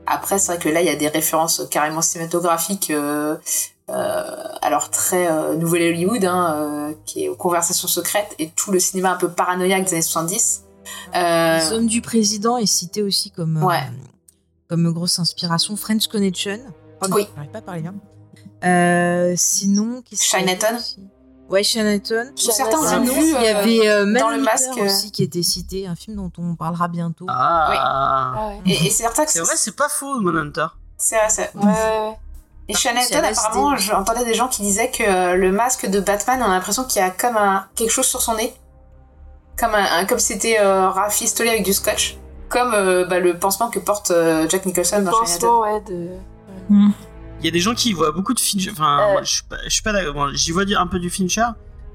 après, c'est vrai que là, il y a des références carrément cinématographiques, euh, euh, alors très euh, Nouvelle Hollywood, hein, qui est aux conversations secrètes, et tout le cinéma un peu paranoïaque des années 70. Euh, Les hommes du président est cité aussi comme, Ouais. comme grosse inspiration. French Connection. Pardon, Oui. j'arrive pas à parler bien. Euh, sinon, avait Chinatown. Ouais, Chinatown. certains ont vu il y euh, avait euh, dans le masque. euh, aussi qui était cité, un film dont on parlera bientôt. Ah, Ah ouais. Et, et c'est vrai, c'est pas faux, Manhunter. C'est vrai, c'est Ouais. Et a apparemment, j'entendais des gens qui disaient que euh, le masque de Batman, on a l'impression qu'il y a comme un, quelque chose sur son nez. Comme un, un- comme c'était euh, rafistolé avec du scotch. Comme euh, bah, le pansement que porte euh, Jack Nicholson dans Chinatown. Pansement, ouais, de... Il y a des gens qui voient beaucoup de Fincher. Enfin, Euh. moi, je suis pas, je suis pas d'accord. Bon, j'y vois un peu du Fincher.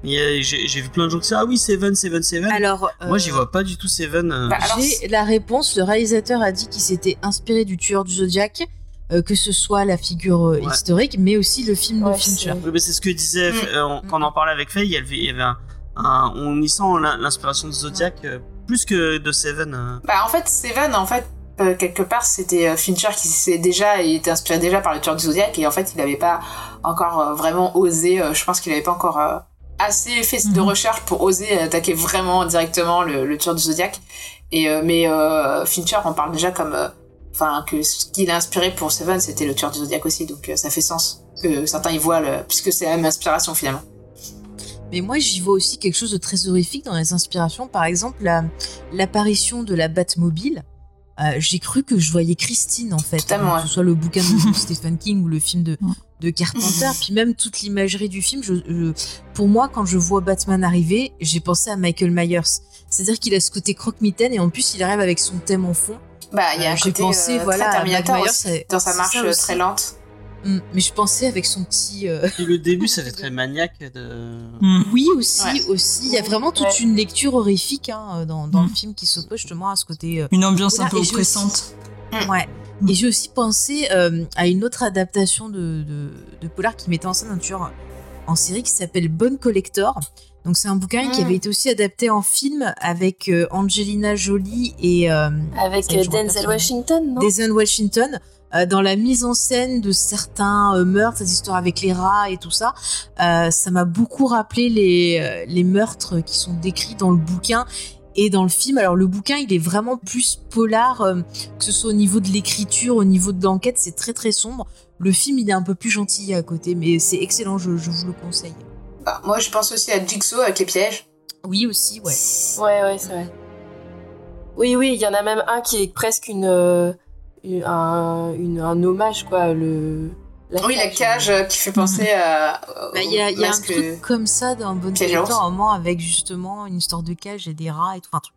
Mais euh, j'ai vu plein de gens qui disent Ah oui, Seven, Seven, Seven. Alors, Moi, euh, j'y vois pas du tout Seven. euh. Bah, alors, J'ai la réponse. Le réalisateur a dit qu'il s'était inspiré du tueur du Zodiac, euh, que ce soit la figure Ouais. historique, mais aussi le film Ouais, de Fincher. c'est- Oui, mais c'est ce que disait Mm. euh, on- quand on en parlait avec Faye. Il y avait, il y avait un, un- on y sent l'in- l'inspiration de Zodiac euh, plus que de Seven. euh. Bah en fait, Seven, en fait, euh, quelque part, c'était euh, Fincher qui s'est déjà, il était inspiré déjà par le tueur du Zodiac et en fait, il n'avait pas encore euh, vraiment osé. je pense qu'il n'avait pas encore assez fait de Mhm. recherche pour oser attaquer vraiment directement le, le tueur du Zodiac. Et mais Fincher en parle déjà comme, enfin que ce qu'il a inspiré pour Seven, c'était le tueur du Zodiac aussi, donc ça fait sens que certains y voient le, puisque c'est la même inspiration finalement. Mais moi, j'y vois aussi quelque chose de très horrifique dans les inspirations. Par exemple, la- l'apparition de la Batmobile euh, j'ai cru que je voyais Christine en fait, Totalement, que ce soit le bouquin de Stephen King ou le film de, de Carpenter, puis même toute l'imagerie du film. Je, je- pour moi, quand je vois Batman arriver, j'ai pensé à Michael Myers. C'est-à-dire qu'il a ce côté croque-mitaine et en plus il arrive avec son thème en fond. Bah, il y a Euh, un j'ai côté pensé, euh, voilà, très à Terminator Myers, dans sa marche euh, aussi. très lente. Mm, mais je pensais avec son petit. euh, Et le début, ça fait très maniaque de. Oui, aussi, Ouais. aussi. Il y a vraiment toute une lecture horrifique hein, dans, dans Mm. le film qui s'oppose justement à ce côté. euh, Une ambiance un peu oppressante. Ouais. Et j'ai aussi pensé euh, à une autre adaptation de, de, de Polar qui mettait en scène un tueur en série qui s'appelle Bonne Collector. Donc c'est un bouquin qui Mm. avait été aussi adapté en film avec euh, Angelina Jolie et euh, Avec euh, Denzel. Washington, non? Denzel Washington euh, dans la mise en scène de certains euh, meurtres, cette histoire avec les rats et tout ça. Euh, ça m'a beaucoup rappelé les, les meurtres qui sont décrits dans le bouquin et dans le film. Alors le bouquin, il est vraiment plus polar, euh, que ce soit au niveau de l'écriture, au niveau de l'enquête, c'est très très sombre. Le film, il est un peu plus gentil à côté, mais c'est excellent, je, je vous le conseille. Bah, moi, je pense aussi à Jigsaw avec les pièges. Oui aussi, ouais. Ouais, ouais, c'est vrai. Oui, oui, il y en a même un qui est presque une, euh, une- un, une- un hommage, quoi. Le, oui, la cage euh, qui fait penser à. Bah, Il y a, il y a un truc comme ça dans Bonne ours. un moment avec justement une histoire de cage et des rats et tout. Enfin, un truc.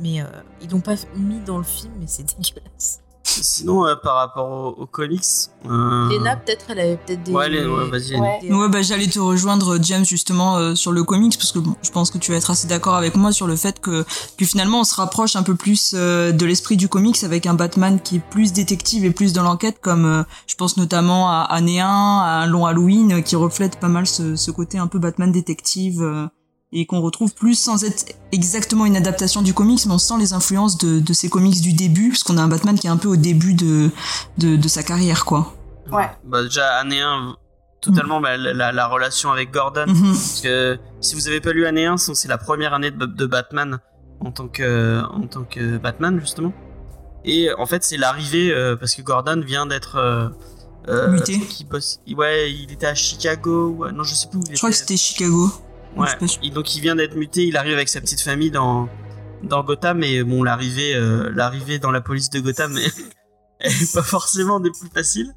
Mais euh, ils l'ont pas mis dans le film, mais c'est dégueulasse. Sinon, euh, par rapport aux, aux comics. euh, Léna, peut-être, elle avait peut-être des. Ouais, Léna, ouais, vas-y, Ouais. des- Ouais, bah, j'allais te rejoindre, James, justement, euh, sur le comics, parce que bon, je pense que tu vas être assez d'accord avec moi sur le fait que, que finalement, on se rapproche un peu plus euh, de l'esprit du comics avec un Batman qui est plus détective et plus dans l'enquête, comme euh, je pense notamment à Année 1, à un long Halloween, euh, qui reflète pas mal ce, ce côté un peu Batman détective, euh, et qu'on retrouve plus sans être exactement une adaptation du comics, mais on sent les influences de, de ces comics du début, parce qu'on a un Batman qui est un peu au début de, de, de sa carrière, quoi. Ouais. Bah, déjà, année 1, totalement bah, la, la- la relation avec Gordon. Mhm. Parce que si vous avez pas lu année 1, c'est la première année de, de Batman en tant, que, en tant que Batman, justement. Et en fait, c'est l'arrivée, euh, parce que Gordon vient d'être. euh, euh, Muté. Qui bosse. Ouais, il était à Chicago. Non, je sais plus où il Je crois que était. c'était Chicago. Ouais. Donc il vient d'être muté, il arrive avec sa petite famille dans dans Gotham et bon l'arrivée euh, l'arrivée dans la police de Gotham est, elle est pas forcément des plus faciles.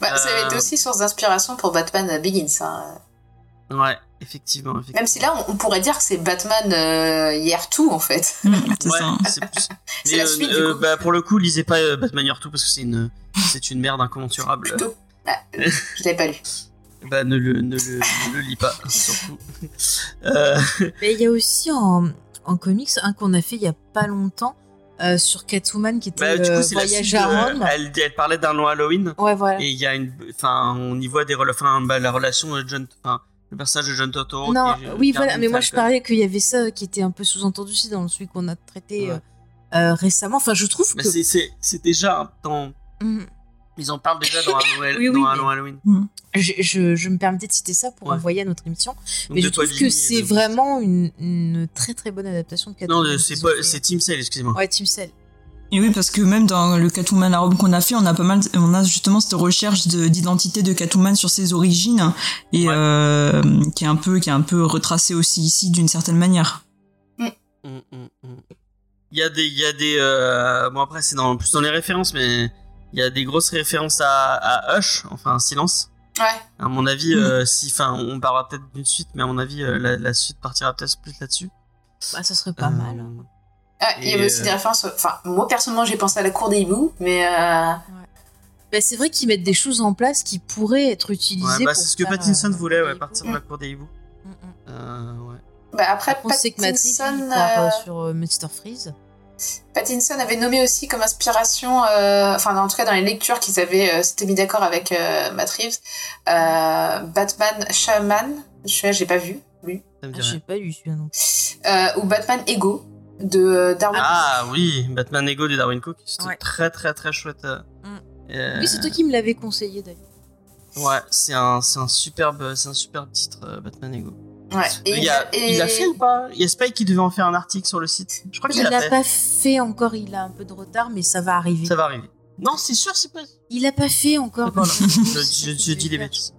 Bah, Ça avait Euh. été aussi source d'inspiration pour Batman Begins. hein. Ouais, effectivement, effectivement. Même si là, on, on pourrait dire que c'est Batman euh, Year 2, en fait. Mm, c'est Ouais, la euh, suite, euh, du coup. bah, pour le coup, lisez pas euh, Batman Year 2 parce que c'est une c'est une merde incommensurable. Plutôt. Ah, je l'avais pas lu. Bah ne le ne le, ne le lis pas surtout. Euh, Mais il y a aussi en, en comics un qu'on a fait il y a pas longtemps euh, sur Catwoman qui était bah, du coup, c'est la Voyage à de- Rome. elle, elle parlait d'un long Halloween. Ouais, voilà. Et il y a une, enfin, on y voit des, enfin, bah, la relation de John, enfin, le personnage de John Totoro. Non, qui est- oui, voilà, mais moi je parlais qu'il y avait ça qui était un peu sous-entendu aussi dans celui qu'on a traité Ouais. euh, récemment. Enfin, je trouve Mais que. c'est, déjà un temps. Mhm. Ils en parlent déjà dans un Noël, Oui, oui, dans un mais- long Halloween. Je, je, je me permettais de citer ça pour Ouais. envoyer à notre émission. Donc, mais je trouve que c'est de- vraiment une, une très très bonne adaptation de Non, Catwoman. c'est ont pas, fait. c'est Team Cell, excusez-moi. Ouais, Team Cell. Et oui, parce que même dans le Catwoman à Rome qu'on a fait, on a pas mal, on a justement cette recherche de- d'identité de, Catwoman sur ses origines et Ouais. euh, qui est un peu, qui est un peu retracée aussi ici d'une certaine manière. Hum, hum, hum. Il y a des, il y a des, euh, bon après c'est dans, plus dans les références, mais il y a des grosses références à, à Hush, enfin Silence. Ouais. À mon avis, Mhm. euh, si, enfin, on parlera peut-être d'une suite, mais à mon avis, euh, la, la suite partira peut-être plus là-dessus. Bah, ça serait pas Euh, mal. Ah, il y avait aussi des références. Enfin, moi personnellement, j'ai pensé à la cour des hiboux, mais. Euh... Bah, c'est vrai qu'ils mettent des choses en place qui pourraient être utilisées. Ouais, bah, pour c'est ce que Pattinson euh, voulait, ouais, partir de la cour des hiboux. Mm, mm. Euh, ouais. Bah, après, On sait que Matt Reeves, Pattinson, il part euh, euh, sur euh, Mr. Freeze. Pattinson avait nommé aussi comme inspiration, euh, enfin en tout cas dans les lectures qu'ils avaient, euh, s'étaient mis d'accord avec euh, Matt Reeves, euh, Batman Shaman, je j'ai pas vu, lui, Ah. J'ai pas lu celui-là non euh, ou Batman Ego de Darwin. Ah oui, Batman Ego de Darwin Cook, c'était Ouais. très très très chouette. Mm. Euh, Oui, c'est toi qui me l'avais conseillé d'ailleurs. Ouais, c'est un, c'est un superbe, c'est un superbe titre, euh, Batman Ego. Ouais. Et il, a, et- il a fait ou pas? Il y a Spike qui devait en faire un article sur le site. Je crois qu'il l'a fait. pas fait encore, il a un peu de retard, mais ça va arriver. Ça va arriver. Non, c'est sûr, c'est pas. Il a pas fait encore. Voilà. mais je, dis les bêtises.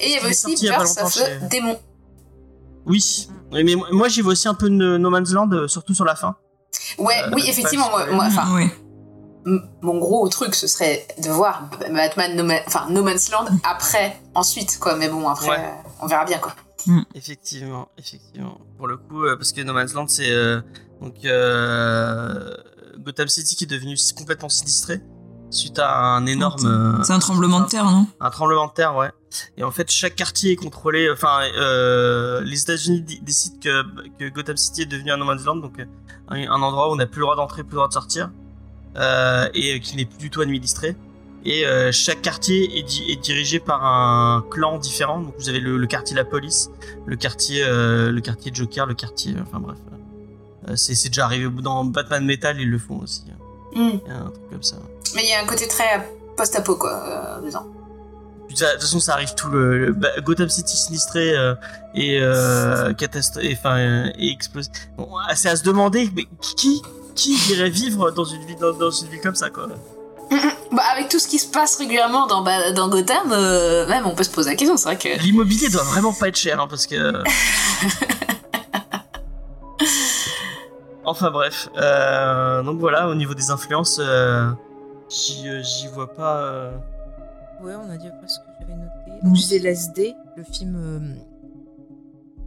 Et il y avait aussi sorti il y a pas Birth longtemps of chez- a Démon. Oui. Oui, mais moi, j'y vois aussi un peu de No Man's Land, euh, surtout sur la fin. Ouais, Euh, oui, pas effectivement, moi, spoiler. moi, enfin, Ouais. m- mon gros truc, ce serait de voir Batman No, Man- no Man's Land après, ensuite, quoi. Mais bon, après, Ouais. euh, on verra bien, quoi. Effectivement, effectivement. Pour le coup, euh, parce que No Man's Land, c'est euh, donc euh, Gotham City qui est devenu complètement sinistré suite à un énorme. C'est un tremblement de terre, non? un tremblement de terre, ouais. Et en fait, chaque quartier est contrôlé. Enfin, euh, les États-Unis décident que, que Gotham City est devenu un no man's land, donc un, endroit où on n'a plus le droit d'entrer, plus le droit de sortir, euh, et qui n'est plus du tout administré. Et euh, chaque quartier est, di- est dirigé par un clan différent. Donc vous avez le, le quartier La Police, le quartier, euh, le quartier Joker, le quartier. Enfin bref, Euh, c'est déjà arrivé dans Batman Metal, ils le font aussi. Hmm. Il y a un truc comme ça. Mais il y a un côté très post-apo, quoi, euh, dedans. De toute façon, ça arrive tout le, le- bah, Gotham City sinistré euh, et euh, catastrophe, enfin euh, et explosé. Bon, c'est à se demander, mais qui qui irait vivre dans une ville dans, dans une ville comme ça quoi? Bah, avec tout ce qui se passe régulièrement dans, dans Gotham, euh, même on peut se poser la question, c'est vrai que. L'immobilier doit vraiment pas être cher hein, parce que. enfin bref, euh, donc voilà, au niveau des influences, euh, j'y vois pas. euh, Ouais, on a dit après ce que j'avais noté. Donc je disais LSD, le film.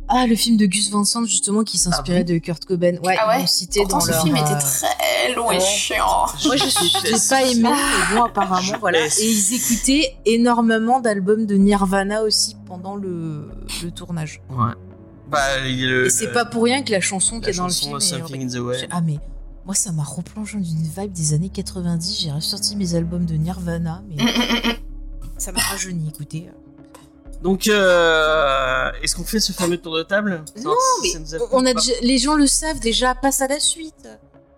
Euh, Ah, le film de Gus Van Sant, justement, qui s'inspirait de Kurt Cobain. Ouais, Ah ouais ils l'ont cité Pourtant, dans ce leur, film euh, était très long et ouais. chiant. Moi, je n'ai pas aimé, mais bon, apparemment, voilà. Et ils écoutaient énormément d'albums de Nirvana aussi pendant le, le tournage. Ouais. Bah, le- Et c'est pas pour rien que la chanson qui est dans le film. est- Something in the Way. Ah, mais moi, ça m'a replongé dans une vibe des années 90. J'ai ressorti mes albums de Nirvana, mais ça m'a rajeuni, écoutez. Donc, euh, est-ce qu'on fait ce fameux tour de table? Non, si mais ça nous a on a déjà- les gens le savent déjà, passe à la suite.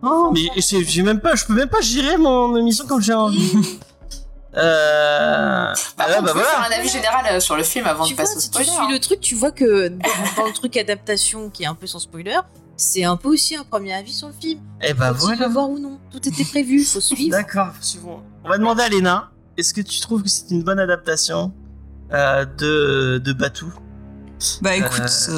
Oh, mais c'est- j'ai même pas, je peux même pas gérer mon émission comme j'ai envie. euh... Ah, bah on peut voilà. faire un avis général euh, sur le film avant tu de vois, passer au si tu spoiler. suis le truc, tu vois que dans, dans le truc adaptation qui est un peu sans spoiler, c'est un peu aussi un premier avis sur le film. Eh bah Faut-il voilà. le voir ou non Tout était prévu, faut suivre. D'accord, suivons. On va demander à Léna, est-ce que tu trouves que c'est une bonne adaptation? Euh, de, de Batou Bah écoute, Euh.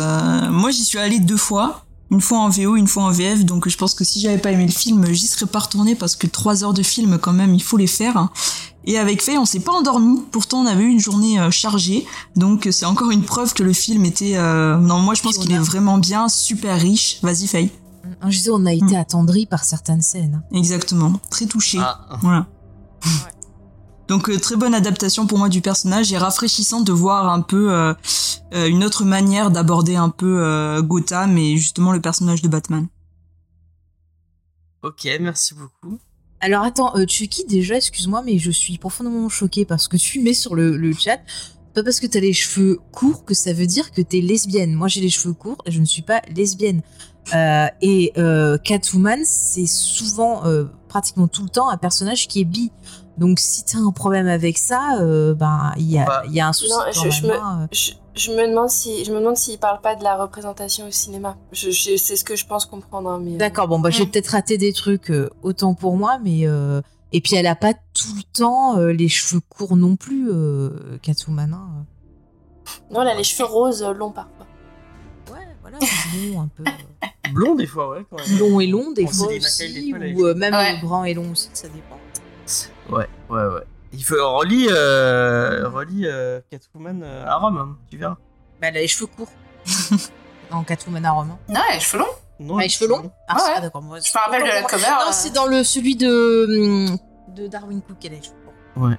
euh, moi j'y suis allée deux fois. Une fois en VO, une fois en VF, donc je pense que si j'avais pas aimé le film, j'y serais pas retournée parce que trois heures de film quand même, il faut les faire. Et avec Faye, on s'est pas endormi. Pourtant, on avait eu une journée euh, chargée, donc c'est encore une preuve que le film était. euh, Non, moi je pense qu'il est vraiment bien, super riche. Vas-y Faye. Je disais, on a été attendri par certaines scènes. Exactement, très touché. Ah, Voilà. Donc euh, très bonne adaptation pour moi du personnage et rafraîchissant de voir un peu euh, euh, une autre manière d'aborder un peu euh, Gotham et justement le personnage de Batman. ok, merci beaucoup. Alors attends, euh, tu es qui déjà? Excuse-moi, mais je suis profondément choquée parce que tu mets sur le, le chat. Pas parce que t'as les cheveux courts que ça veut dire que t'es lesbienne. Moi j'ai les cheveux courts et je ne suis pas lesbienne. Euh, et euh, Catwoman, c'est souvent, euh, pratiquement tout le temps, un personnage qui est bi. Donc si t'as un problème avec ça, euh, ben il y, a- Bah, il y a un souci. Non, quand je, je me, hein. je, je me demande si je me demande s'il parle pas de la représentation au cinéma. Je, je- c'est ce que je pense comprendre. hein, mais euh, D'accord, bon bah j'ai peut-être raté des trucs euh, autant pour moi, mais euh, et puis elle a pas tout le temps euh, les cheveux courts non plus, euh, Catwoman. hein. non, elle a les cheveux roses longs parfois. Ouais, voilà, long un peu. Blond des fois, ouais. Quand même. long et long des On fois aussi, des fois, les ou euh, même Ouais. grand et long aussi, ça dépend. Ouais, ouais, ouais. Il faut relis, euh, relis euh, Catwoman euh, à Rome, hein, tu verras. Bah elle a les cheveux courts. en Catwoman à Rome. Non, les cheveux longs. Non, Ah, les cheveux longs Ah, Ouais. c'est- ah, d'accord. moi, Je me rappelle de la cover. Non, euh, c'est dans le celui de de Darwin Cook qu'elle a les cheveux courts.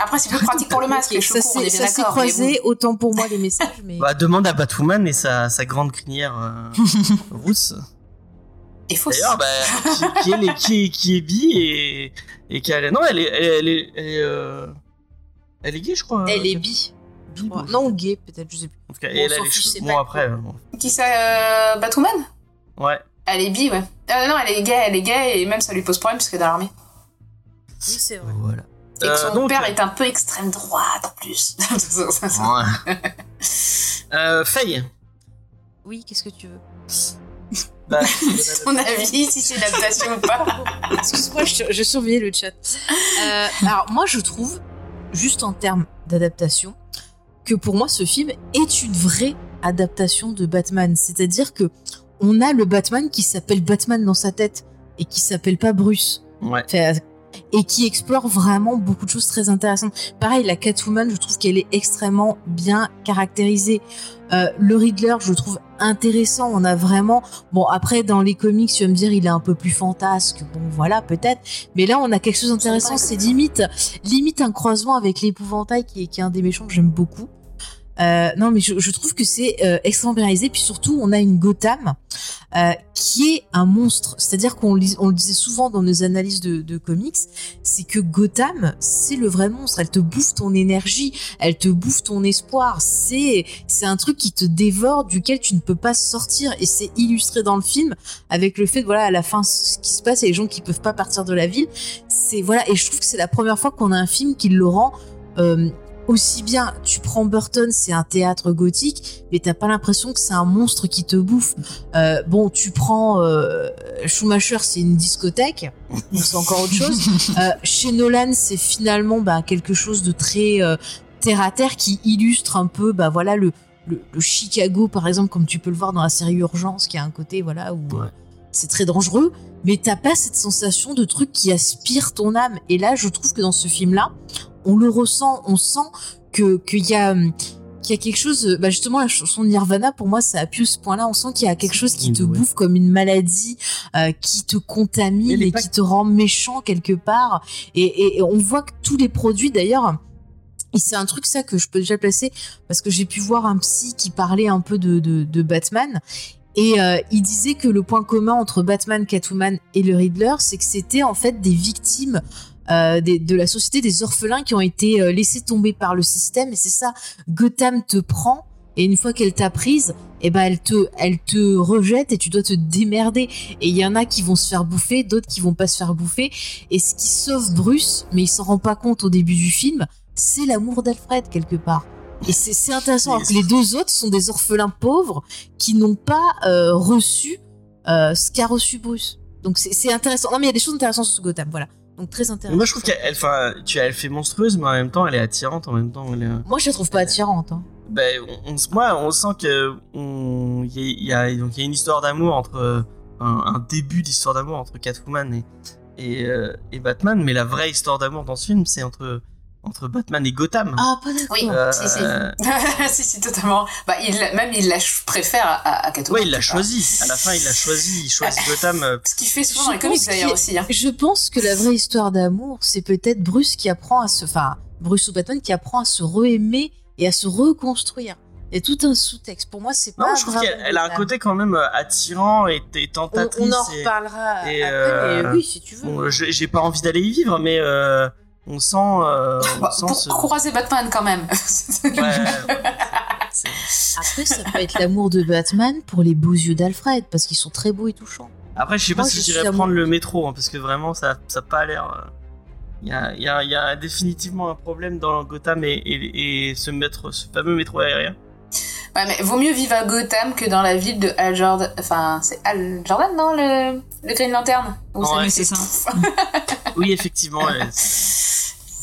Après, c'est plus pratique pour le masque, Ok, les cheveux ça courts, on est s'est bien croisé, autant pour moi les messages, mais Bah, demande à Batwoman et sa, sa grande crinière euh, rousse. Et fausse. D'ailleurs, bah, qui, qui est, les- qui, est- qui est bi et, et qui a... Non, elle est... Elle est, elle est, elle est, euh, elle est gay, je crois. elle euh, est bi. bon, Non, gay peut-être, je sais plus. En tout cas, Bon, et elle a les cheveux... c'est Bon, après... euh, bon. Qui ça euh, Batwoman? Ouais. Elle est bi, ouais. Euh, non, elle est gay, elle est gay, et même ça lui pose problème parce qu'elle est dans l'armée. Oui, c'est vrai. Voilà. Et que Euh, son donc- père est un peu extrême droite en plus. Ouais. euh, Faye. Oui, qu'est-ce que tu veux? Bah, Son avis, si c'est une adaptation ou pas. Excuse-moi, je, je surveillais le chat. Euh, alors, moi, je trouve, juste en termes d'adaptation, que pour moi, ce film est une vraie adaptation de Batman. C'est-à-dire que on a le Batman qui s'appelle Batman dans sa tête et qui s'appelle pas Bruce. Ouais. Enfin, et qui explore vraiment beaucoup de choses très intéressantes. Pareil, la Catwoman, je trouve qu'elle est extrêmement bien caractérisée. Euh, le Riddler, je le trouve intéressant. On a vraiment, bon après dans les comics, tu vas me dire, il est un peu plus fantasque. Bon voilà, peut-être. Mais là, on a quelque chose d'intéressant. C'est limite, limite un croisement avec l'épouvantail qui est, qui est un des méchants que j'aime beaucoup. Euh, non, mais je, trouve que c'est euh, extrêmement réalisé. Puis surtout, on a une Gotham euh, qui est un monstre. C'est-à-dire qu'on le disait souvent dans nos analyses de, comics, c'est que Gotham, c'est le vrai monstre. Elle te bouffe ton énergie, elle te bouffe ton espoir. C'est un truc qui te dévore, duquel tu ne peux pas sortir. Et c'est illustré dans le film avec le fait, voilà, à la fin, ce qui se passe, a les gens qui peuvent pas partir de la ville. Et je trouve que c'est la première fois qu'on a un film qui le rend euh, aussi bien, tu prends Burton, c'est un théâtre gothique, mais t'as pas l'impression que c'est un monstre qui te bouffe. Euh, bon, tu prends euh, Schumacher, c'est une discothèque, c'est encore autre chose. Euh, chez Nolan, c'est finalement bah, quelque chose de très euh, terre à terre qui illustre un peu, bah voilà le, le, le Chicago par exemple, comme tu peux le voir dans la série Urgence, qui a un côté voilà où euh, c'est très dangereux, mais t'as pas cette sensation de truc qui aspire ton âme. Et là, je trouve que dans ce film-là, on le ressent, on sent que qu'il y a hum, qu'il y a quelque chose, bah justement la chanson de Nirvana pour moi ça appuie ce point-là. On sent qu'il y a quelque chose qui te bouffe comme une maladie, euh, qui te contamine et qui te rend méchant quelque part. Et, et- et on voit que tous les produits d'ailleurs. Et c'est un truc ça que je peux déjà placer parce que j'ai pu voir un psy qui parlait un peu de, de, de Batman et euh, il disait que le point commun entre Batman, Catwoman et le Riddler, c'est que c'était en fait des victimes euh, de la société, des orphelins qui ont été euh, laissés tomber par le système. Et c'est ça, Gotham te prend et une fois qu'elle t'a prise, eh ben elle te, elle te rejette et tu dois te démerder. Et il y en a qui vont se faire bouffer, d'autres qui vont pas se faire bouffer. Et ce qui sauve Bruce, mais il s'en rend pas compte au début du film, c'est l'amour d'Alfred quelque part. Et c'est intéressant, alors que les deux autres sont des orphelins pauvres qui n'ont pas euh, reçu euh, ce qu'a reçu Bruce. Donc c'est intéressant. Non mais il y a des choses intéressantes sur ce Gotham, voilà. Donc très intéressant. Moi, je trouve qu'elle, enfin, tu, elle fait monstrueuse, mais en même temps, elle est attirante. En même temps, elle est. Moi je la trouve pas attirante. Hein. Ben, on, on- moi, on sent que on, il y, a- y a donc il y a une histoire d'amour entre euh, un, un début d'histoire d'amour entre Catwoman et et, euh, et Batman, mais la vraie histoire d'amour dans ce film, c'est entre entre Batman et Gotham. Ah, pas d'accord. Oui, Euh, si, si. euh, si, si, totalement. Bah, il, même il la préfère à, à Catwoman. Ouais, il l'a choisi. À la fin, il l'a choisi. Il choisit Gotham. euh, Ce qu'il fait souvent dans les comics d'ailleurs aussi. Hein. Je pense que la vraie histoire d'amour, c'est peut-être Bruce qui apprend à se, enfin Bruce ou Batman qui apprend à se re-aimer et à se reconstruire. Il y a tout un sous-texte. Pour moi, c'est Non, pas. je trouve qu'elle elle a un côté quand même euh, attirant et, et On, tentatrice. on en reparlera et, après, euh, mais oui, si tu veux. Bon, j'ai j'ai pas envie d'aller y vivre, mais euh, on sent. euh, on Bah, sent pour ce- croiser Batman quand même. Après, ça peut être l'amour de Batman pour les beaux yeux d'Alfred, parce qu'ils sont très beaux et touchants. Après, je sais pas Moi, si je j'irais prendre amoureuse. le métro, hein, parce que vraiment, ça, ça a pas l'air. Il y a, y, a, y a définitivement un problème dans Gotham et, et, et ce, métro, ce fameux métro aérien. Ouais, mais vaut mieux vivre à Gotham que dans la ville de Al Jordan. Enfin, c'est Al Jordan, non Le, le Green Lantern? Ouais, c'est ça. Oui, effectivement. ouais.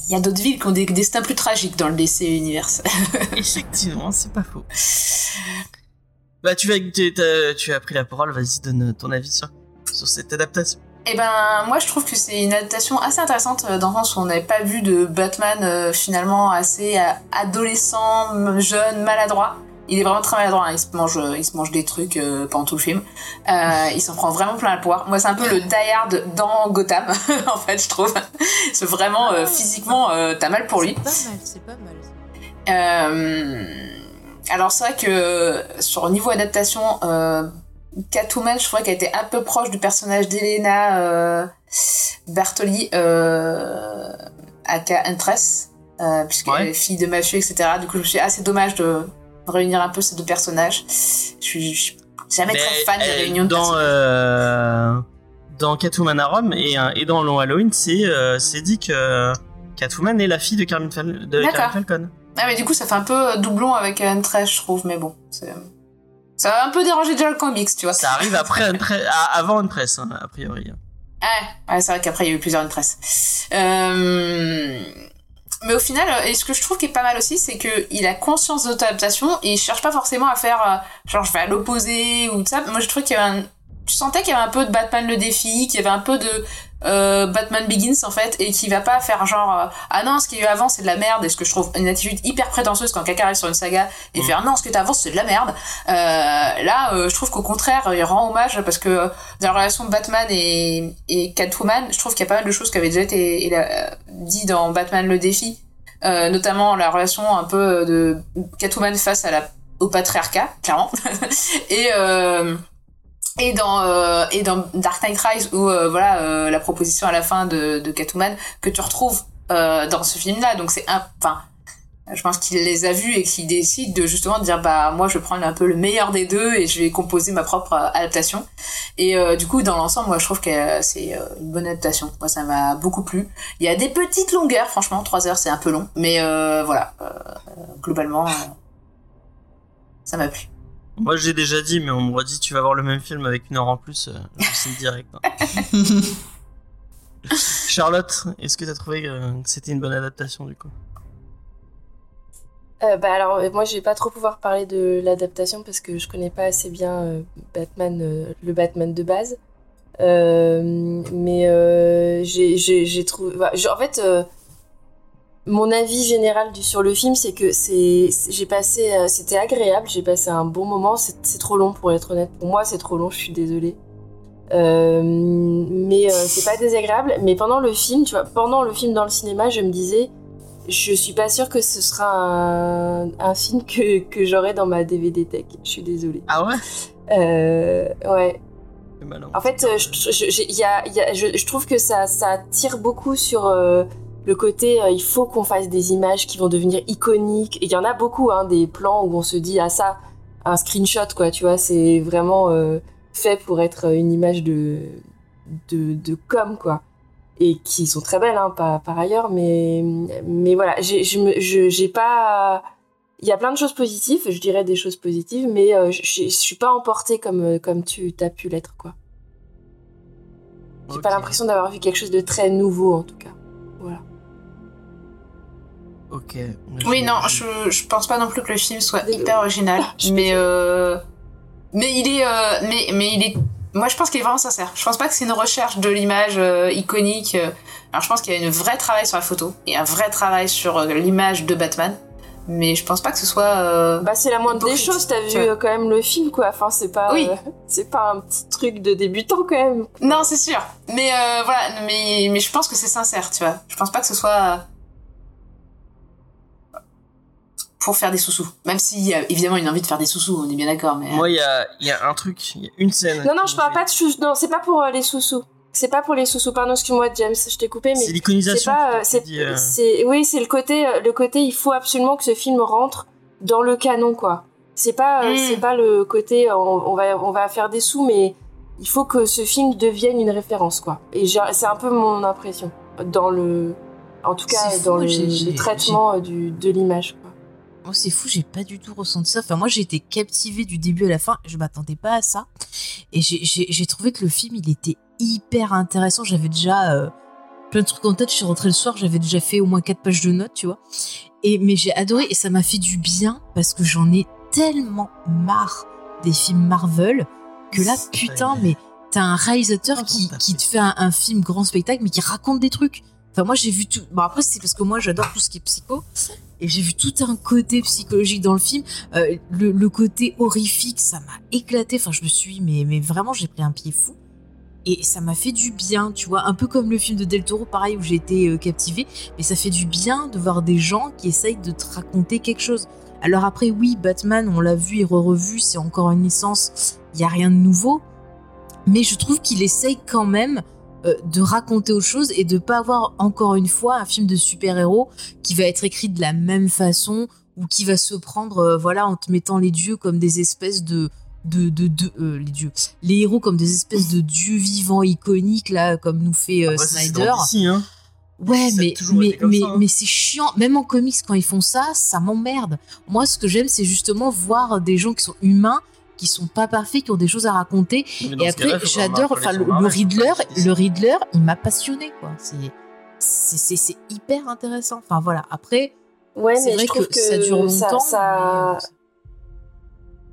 Il y a d'autres villes qui ont des destins plus tragiques dans le DC Universe. effectivement, c'est pas faux. Bah, tu, vas, tu, as pris la parole, vas-y, donne ton avis sur, sur cette adaptation. Eh ben, moi, je trouve que c'est une adaptation assez intéressante euh, dans le sens où on n'avait pas vu de Batman euh, finalement assez euh, adolescent, jeune, maladroit. Il est vraiment très maladroit. hein. Il se mange, euh, il se mange des trucs euh, pendant tout le film. Euh, il s'en prend vraiment plein la poire. Moi, c'est un peu le Die Hard dans Gotham, en fait, je trouve. C'est vraiment euh, physiquement, euh, t'as mal pour lui. Pas mal, c'est pas mal. Euh, alors c'est vrai que sur niveau adaptation, euh, Catwoman, je trouvais qu'elle était un peu proche du personnage d'Elena euh, Bartoli, euh, aka Huntress, euh, puisqu'elle est fille de mafieux, etc. Du coup, je me suis dit, ah, c'est dommage de réunir un peu ces deux personnages. Je suis, je suis jamais Mais très fan des elle- réunions de dans, personnages. euh, dans Catwoman à Rome et, et dans Long Halloween, c'est euh, c'est dit que Catwoman est la fille de Carmine, Fal- de. Carmine Falcon. Ah, mais du coup, ça fait un peu doublon avec Huntress, je trouve, mais bon. Ça va un peu déranger déjà le comics, tu vois. Ça arrive après à- avant Huntress, hein, a priori. Ouais, ouais c'est vrai qu'après il y a eu plusieurs Huntress. Euh... Mais au final, euh, et ce que je trouve qui est pas mal aussi, c'est que il a conscience de l'adaptation et il cherche pas forcément à faire euh, genre je vais à l'opposé ou tout ça. Moi, je trouve qu'il y avait un... tu sentais qu'il y avait un peu de Batman le défi, qu'il y avait un peu de euh, Batman Begins en fait, et qui va pas faire genre euh, ah non ce qu'il y a eu avant c'est de la merde, et ce que je trouve une attitude hyper prétentieuse quand quelqu'un arrive sur une saga et faire non ce que t'as avant c'est de la merde. Euh, là, euh, je trouve qu'au contraire il rend hommage parce que euh, dans la relation de Batman et, et Catwoman, je trouve qu'il y a pas mal de choses qui avaient déjà été euh, dit dans Batman le défi, euh, notamment la relation un peu de Catwoman face à la au patriarcat clairement. Et euh, et dans euh, et dans Dark Knight Rise où euh, voilà euh, la proposition à la fin de, de Catwoman que tu retrouves euh, dans ce film là donc c'est un enfin je pense qu'il les a vus et qu'il décide de justement dire bah moi je vais prendre un peu le meilleur des deux et je vais composer ma propre euh, adaptation. Et euh, du coup dans l'ensemble moi je trouve que c'est une bonne adaptation. Moi ça m'a beaucoup plu. Il y a des petites longueurs franchement trois heures c'est un peu long. Mais voilà globalement ça m'a plu Moi, j'ai déjà dit, mais on m'aurait dit tu vas voir le même film avec une heure en plus. euh, je signe direct. hein. Charlotte, est-ce que t'as trouvé euh, que c'était une bonne adaptation du coup? Euh, bah alors moi je vais pas trop pouvoir parler de l'adaptation parce que je connais pas assez bien euh, Batman euh, le Batman de base Euh, mais euh, j'ai trouvé bah, en fait euh, mon avis général du, sur le film c'est que c'est j'ai passé euh, c'était agréable j'ai passé un bon moment c'est trop long pour être honnête pour moi c'est trop long je suis désolée Euh, mais euh, c'est pas désagréable mais pendant le film tu vois pendant le film dans le cinéma je me disais je suis pas sûre que ce sera un, un film que, que j'aurai dans ma DVD tech. Je suis désolée. Ah ouais? Euh, ouais. En fait, je, je, je- il y a- il y a- je- je trouve que ça, ça tire beaucoup sur le côté euh, il faut qu'on fasse des images qui vont devenir iconiques. Et il y en a beaucoup, hein, des plans où on se dit ah ça, un screenshot quoi, tu vois, c'est vraiment euh, fait pour être une image de, de, de com quoi. Et qui sont très belles hein, par, par ailleurs, mais, mais voilà, j'ai je pas. Il y a plein de choses positives, je dirais des choses positives, mais euh, je, suis pas emportée comme, euh, comme tu as pu l'être, quoi. J'ai pas l'impression d'avoir vu quelque chose de très nouveau, en tout cas. Voilà. Ok. Oui, non, je, je pense pas non plus que le film soit hyper original, Je mais euh, mais il est euh, mais mais il est moi je pense qu'il est vraiment sincère. Je pense pas que c'est une recherche de l'image euh, iconique. Alors je pense qu'il y a un vrai travail sur la photo et un vrai travail sur euh, l'image de Batman, mais je pense pas que ce soit euh, Bah, c'est la moindre des choses, t'as vu quand même le film, quoi. Enfin, c'est pas, Oui. euh, c'est pas un petit truc de débutant, quand même. Non, c'est sûr. Mais euh, voilà, mais, mais je pense que c'est sincère, tu vois. Je pense pas que ce soit pour faire des sous-sous. Même s'il y a évidemment une envie de faire des sous-sous, on est bien d'accord, mais... euh, Moi, il y a, y a un truc, il y a une scène. Non, non, je me parle pas de sous. Non, c'est pas pour euh, les sous-sous. C'est pas pour les sous-sous. Pardon, excuse-moi, James, je t'ai coupé, mais. C'est l'iconisation. C'est euh, c'est, euh, c'est- oui, c'est le côté, euh, le côté, il faut absolument que ce film rentre dans le canon, quoi. C'est pas, euh, Mm. c'est pas le côté, euh, on, on va, on va faire des sous, mais il faut que ce film devienne une référence, quoi. Et j'ai- c'est un peu mon impression dans le, en tout cas, C'est fou, dans le, traitement euh, du, de l'image. Moi, c'est fou, j'ai pas du tout ressenti ça. Enfin, moi, j'ai été captivée du début à la fin. Je m'attendais pas à ça. Et j'ai- trouvé que le film, il était hyper intéressant. J'avais déjà euh, plein de trucs en tête. Je suis rentrée le soir, j'avais déjà fait au moins quatre pages de notes, tu vois. Et, mais j'ai adoré et ça m'a fait du bien parce que j'en ai tellement marre des films Marvel que là, putain, mais t'as un réalisateur qui, qui te fait un, un film grand spectacle, mais qui raconte des trucs. Enfin, moi, j'ai vu tout. Bon, après, c'est parce que moi, j'adore tout ce qui est psycho. Et j'ai vu tout un côté psychologique dans le film. Euh, le, côté horrifique, ça m'a éclaté. Enfin, je me suis, mais, mais vraiment, j'ai pris un pied fou. Et ça m'a fait du bien, tu vois. Un peu comme le film de Del Toro, pareil, où j'ai été euh, captivée. Mais ça fait du bien de voir des gens qui essayent de te raconter quelque chose. Alors après, oui, Batman, on l'a vu et re-revu, c'est encore une licence. Il n'y a rien de nouveau. Mais je trouve qu'il essaye quand même de raconter autre chose et de pas avoir encore une fois un film de super-héros qui va être écrit de la même façon ou qui va se prendre euh, voilà en te mettant les dieux comme des espèces de de, de, de- euh, les dieux les héros comme des espèces de dieux vivants iconiques là comme nous fait euh, c'est Snyder hein. Ouais, Ça mais, mais, mais, hein. mais c'est chiant. Même en comics, quand ils font ça, ça m'emmerde. Moi, ce que j'aime, c'est justement voir des gens qui sont humains, qui sont pas parfaits, qui ont des choses à raconter. Et après, j'adore, enfin, le, c'est Riddler, le Riddler, il m'a passionné, quoi. C'est, c'est c'est- c'est hyper intéressant. Enfin voilà, après, Ouais, c'est mais vrai je trouve que, ça dure longtemps. ça- mais, euh,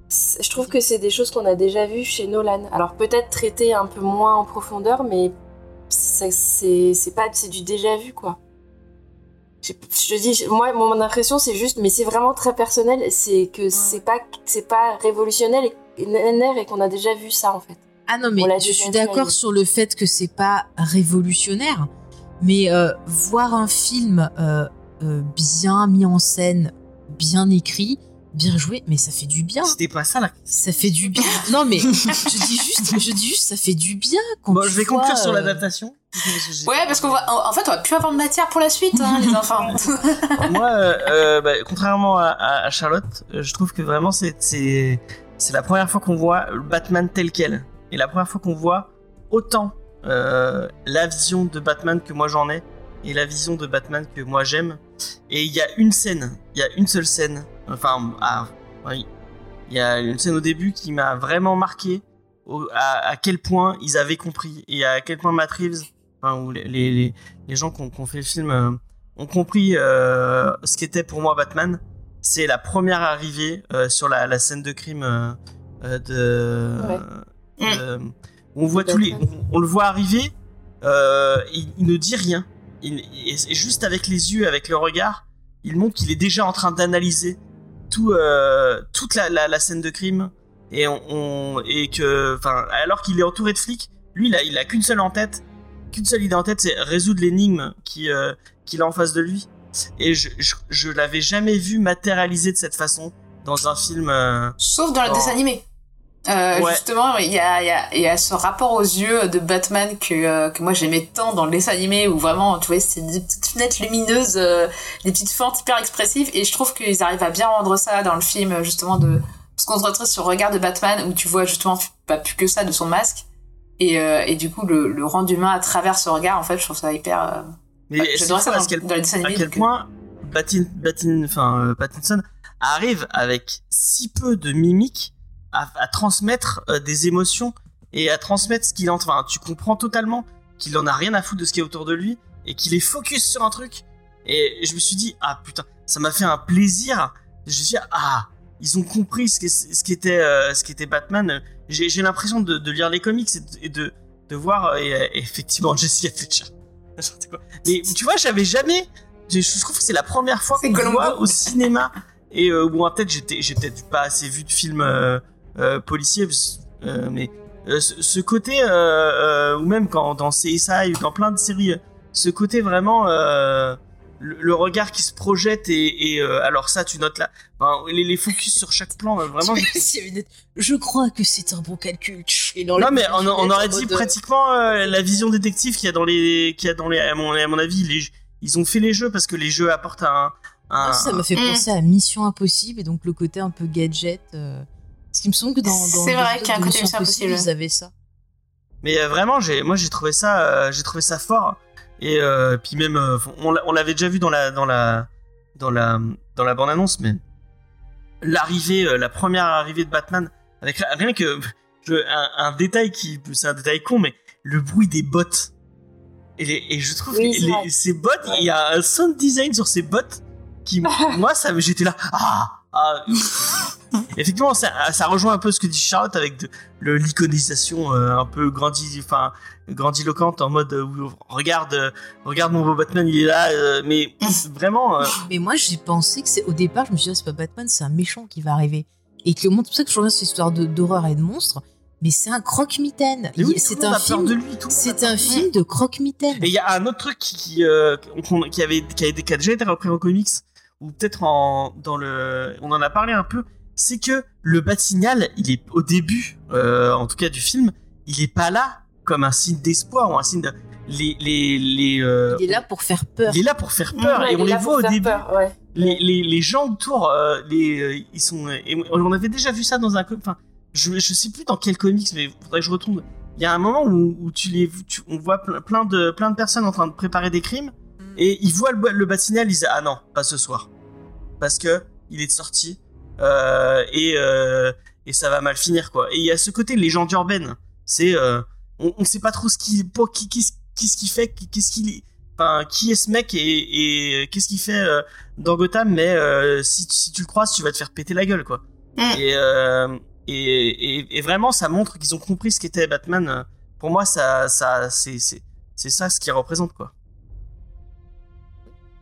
C'est- Je trouve que c'est des choses qu'on a déjà vues chez Nolan. Alors peut-être traitées un peu moins en profondeur, mais c'est c'est pas c'est du déjà vu quoi. Je, dis moi mon impression c'est juste mais c'est vraiment très personnel, c'est que c'est pas c'est pas révolutionnaire et, qu'on a déjà vu ça en fait. Ah non, mais je suis d'accord sur le fait que c'est pas révolutionnaire, mais euh, voir un film euh, euh, bien mis en scène, bien écrit, bien joué, mais ça fait du bien. C'était pas ça là. Ça fait du bien. Non, mais je dis juste, je dis juste, ça fait du bien quand Bon, tu je vais vois, conclure sur euh, l'adaptation. Ouais, parce qu'on va. En fait, on va plus avoir de matière pour la suite, hein, les enfants. Moi, euh, euh, bah, contrairement à, Charlotte, euh, je trouve que vraiment c'est c'est c'est la première fois qu'on voit le Batman tel quel et la première fois qu'on voit autant euh, la vision de Batman que moi j'en ai et la vision de Batman que moi j'aime. Et il y a une scène, il y a une seule scène. Enfin, ah, oui, il y a une scène au début qui m'a vraiment marqué au- à, à quel point ils avaient compris et à quel point Matt Reeves, ou les, les, les- gens qui ont, qui ont fait le film euh, ont compris euh, ce qu'était pour moi Batman. C'est la première arrivée euh, sur la, la scène de crime de, où on voit tous les, on, on le voit arriver, il, il ne dit rien. Il, et, et juste avec les yeux, avec le regard, il montre qu'il est déjà en train d'analyser tout, toute la, la, la scène de crime et on, on- et que, enfin, alors qu'il est entouré de flics, lui, il a, il a qu'une seule en tête, qu'une seule idée en tête, c'est résoudre l'énigme qui, euh, qu'il a en face de lui. Et je, je, je l'avais jamais vu matérialiser de cette façon dans un film. euh, Sauf dans le dans- dessin animé. Euh, Ouais. Justement, il y a, y, a, y a ce rapport aux yeux de Batman que, euh, que moi j'aimais tant dans le dessin animé où vraiment, tu vois, c'était des petites fenêtres lumineuses, euh, des petites fentes hyper expressives et je trouve qu'ils arrivent à bien rendre ça dans le film, justement, de se concentrer sur le regard de Batman où tu vois justement pas plus que ça de son masque et, euh, et du coup le, le rendu humain à travers ce regard, en fait, je trouve ça hyper. euh, Mais c'est j'adorais ça ça parce dans- qu'elle- dans les à quel donc, point Batin, Batin, enfin, euh, Pattinson arrive avec si peu de mimique à, à transmettre euh, des émotions et à transmettre ce qu'il entend. Enfin, tu comprends totalement qu'il en a rien à foutre de ce qui est autour de lui et qu'il est focus sur un truc. Et je me suis dit, ah putain, ça m'a fait un plaisir. Je me suis dit, ah, ils ont compris ce, que- ce qu'était euh, ce qu'était Batman. J'ai j'ai l'impression de, de lire les comics et de, et de, voir euh, et, euh, effectivement Jessica Fletcher. Mais tu vois, j'avais jamais. Je, trouve que c'est la première fois qu'on voit au cinéma. Et euh, bon, peut-être j'étais, j'ai peut-être pas assez vu de films euh, euh, policiers, mais ce, ce côté, ou même quand dans CSI ou dans plein de séries, ce côté vraiment le, le regard qui se projette et, et, euh, alors ça, tu notes là, enfin, les, les focus sur chaque plan, euh, vraiment. Je crois que c'est un bon calcul. Et dans non mais on, on aurait dit mode, pratiquement euh, la vision détective qu'il y a dans les qu'il y a dans les à mon, à mon avis les, ils ont fait les jeux parce que les jeux apportent un, un- Ah, ça m'a fait Mm. penser à Mission Impossible et donc le côté un peu gadget. euh, Parce qu'il me semble que dans, dans C'est vrai qu'il y a un côté Mission Impossible. ils avaient ça. mais euh, vraiment j'ai moi j'ai trouvé ça euh, j'ai trouvé ça fort et euh, puis même euh, on, l'a- on l'avait déjà vu dans la dans la dans la dans la bande annonce mais l'arrivée euh, la première arrivée de Batman avec rien que je, un, un détail qui c'est un détail con mais le bruit des bottes. Et, les- et je trouve Oui, que les- ces bottes il y a un sound design sur ces bottes qui moi ça j'étais là ah, ah effectivement ça, ça rejoint un peu ce que dit Charlotte avec de, le l'iconisation euh, un peu grandi enfin grandiloquente en mode euh, regarde euh, regarde mon beau Batman il est là euh, mais vraiment Mais moi, j'ai pensé que c'est au départ, je me suis dit, ah, c'est pas Batman, c'est un méchant qui va arriver. Et que le monde, c'est pour ça que je reviens sur cette histoire de- d'horreur et de monstres. Mais c'est un croque-mitaine. oui, C'est un film. de lui C'est un film de croque-mitaine. Et il y a un autre truc qui, qui, qu'on- qui avait, qui, a, qui a déjà été repris en comics, ou peut-être en, dans le, on en a parlé un peu, c'est que le Bat-Signal, il est au début, euh, en tout cas du film, il est pas là comme un signe d'espoir ou un signe de, les, les, les, euh, Il est là pour faire peur. il est là pour faire peur Ouais, et on les voit au début. peur, ouais. Les, les, les gens autour, euh, les, ils sont, et on avait déjà vu ça dans un, enfin, je, je sais plus dans quel comics, mais faudrait que je retourne. Il y a un moment où, où tu les, tu- on voit plein de, plein de personnes en train de préparer des crimes, et ils voient le, le bâtiment, ils disent ah non, pas ce soir, parce que il est sorti, euh, et euh, et ça va mal finir quoi. Et il y a ce côté légende urbaine, c'est, euh, on, on sait pas trop ce qu'il, pour qui, qu'est-ce qu'est-ce qu'il fait, qu'est-ce qu'il, est- enfin, qui est ce mec et, et qu'est-ce qu'il fait euh, dans Gotham, mais euh, si, si tu le croises, tu vas te faire péter la gueule, quoi. Et, euh, et, et, et vraiment, ça montre qu'ils ont compris ce qu'était Batman. Pour moi, ça, ça, c'est, c'est, c'est ça ce qu'il représente, quoi.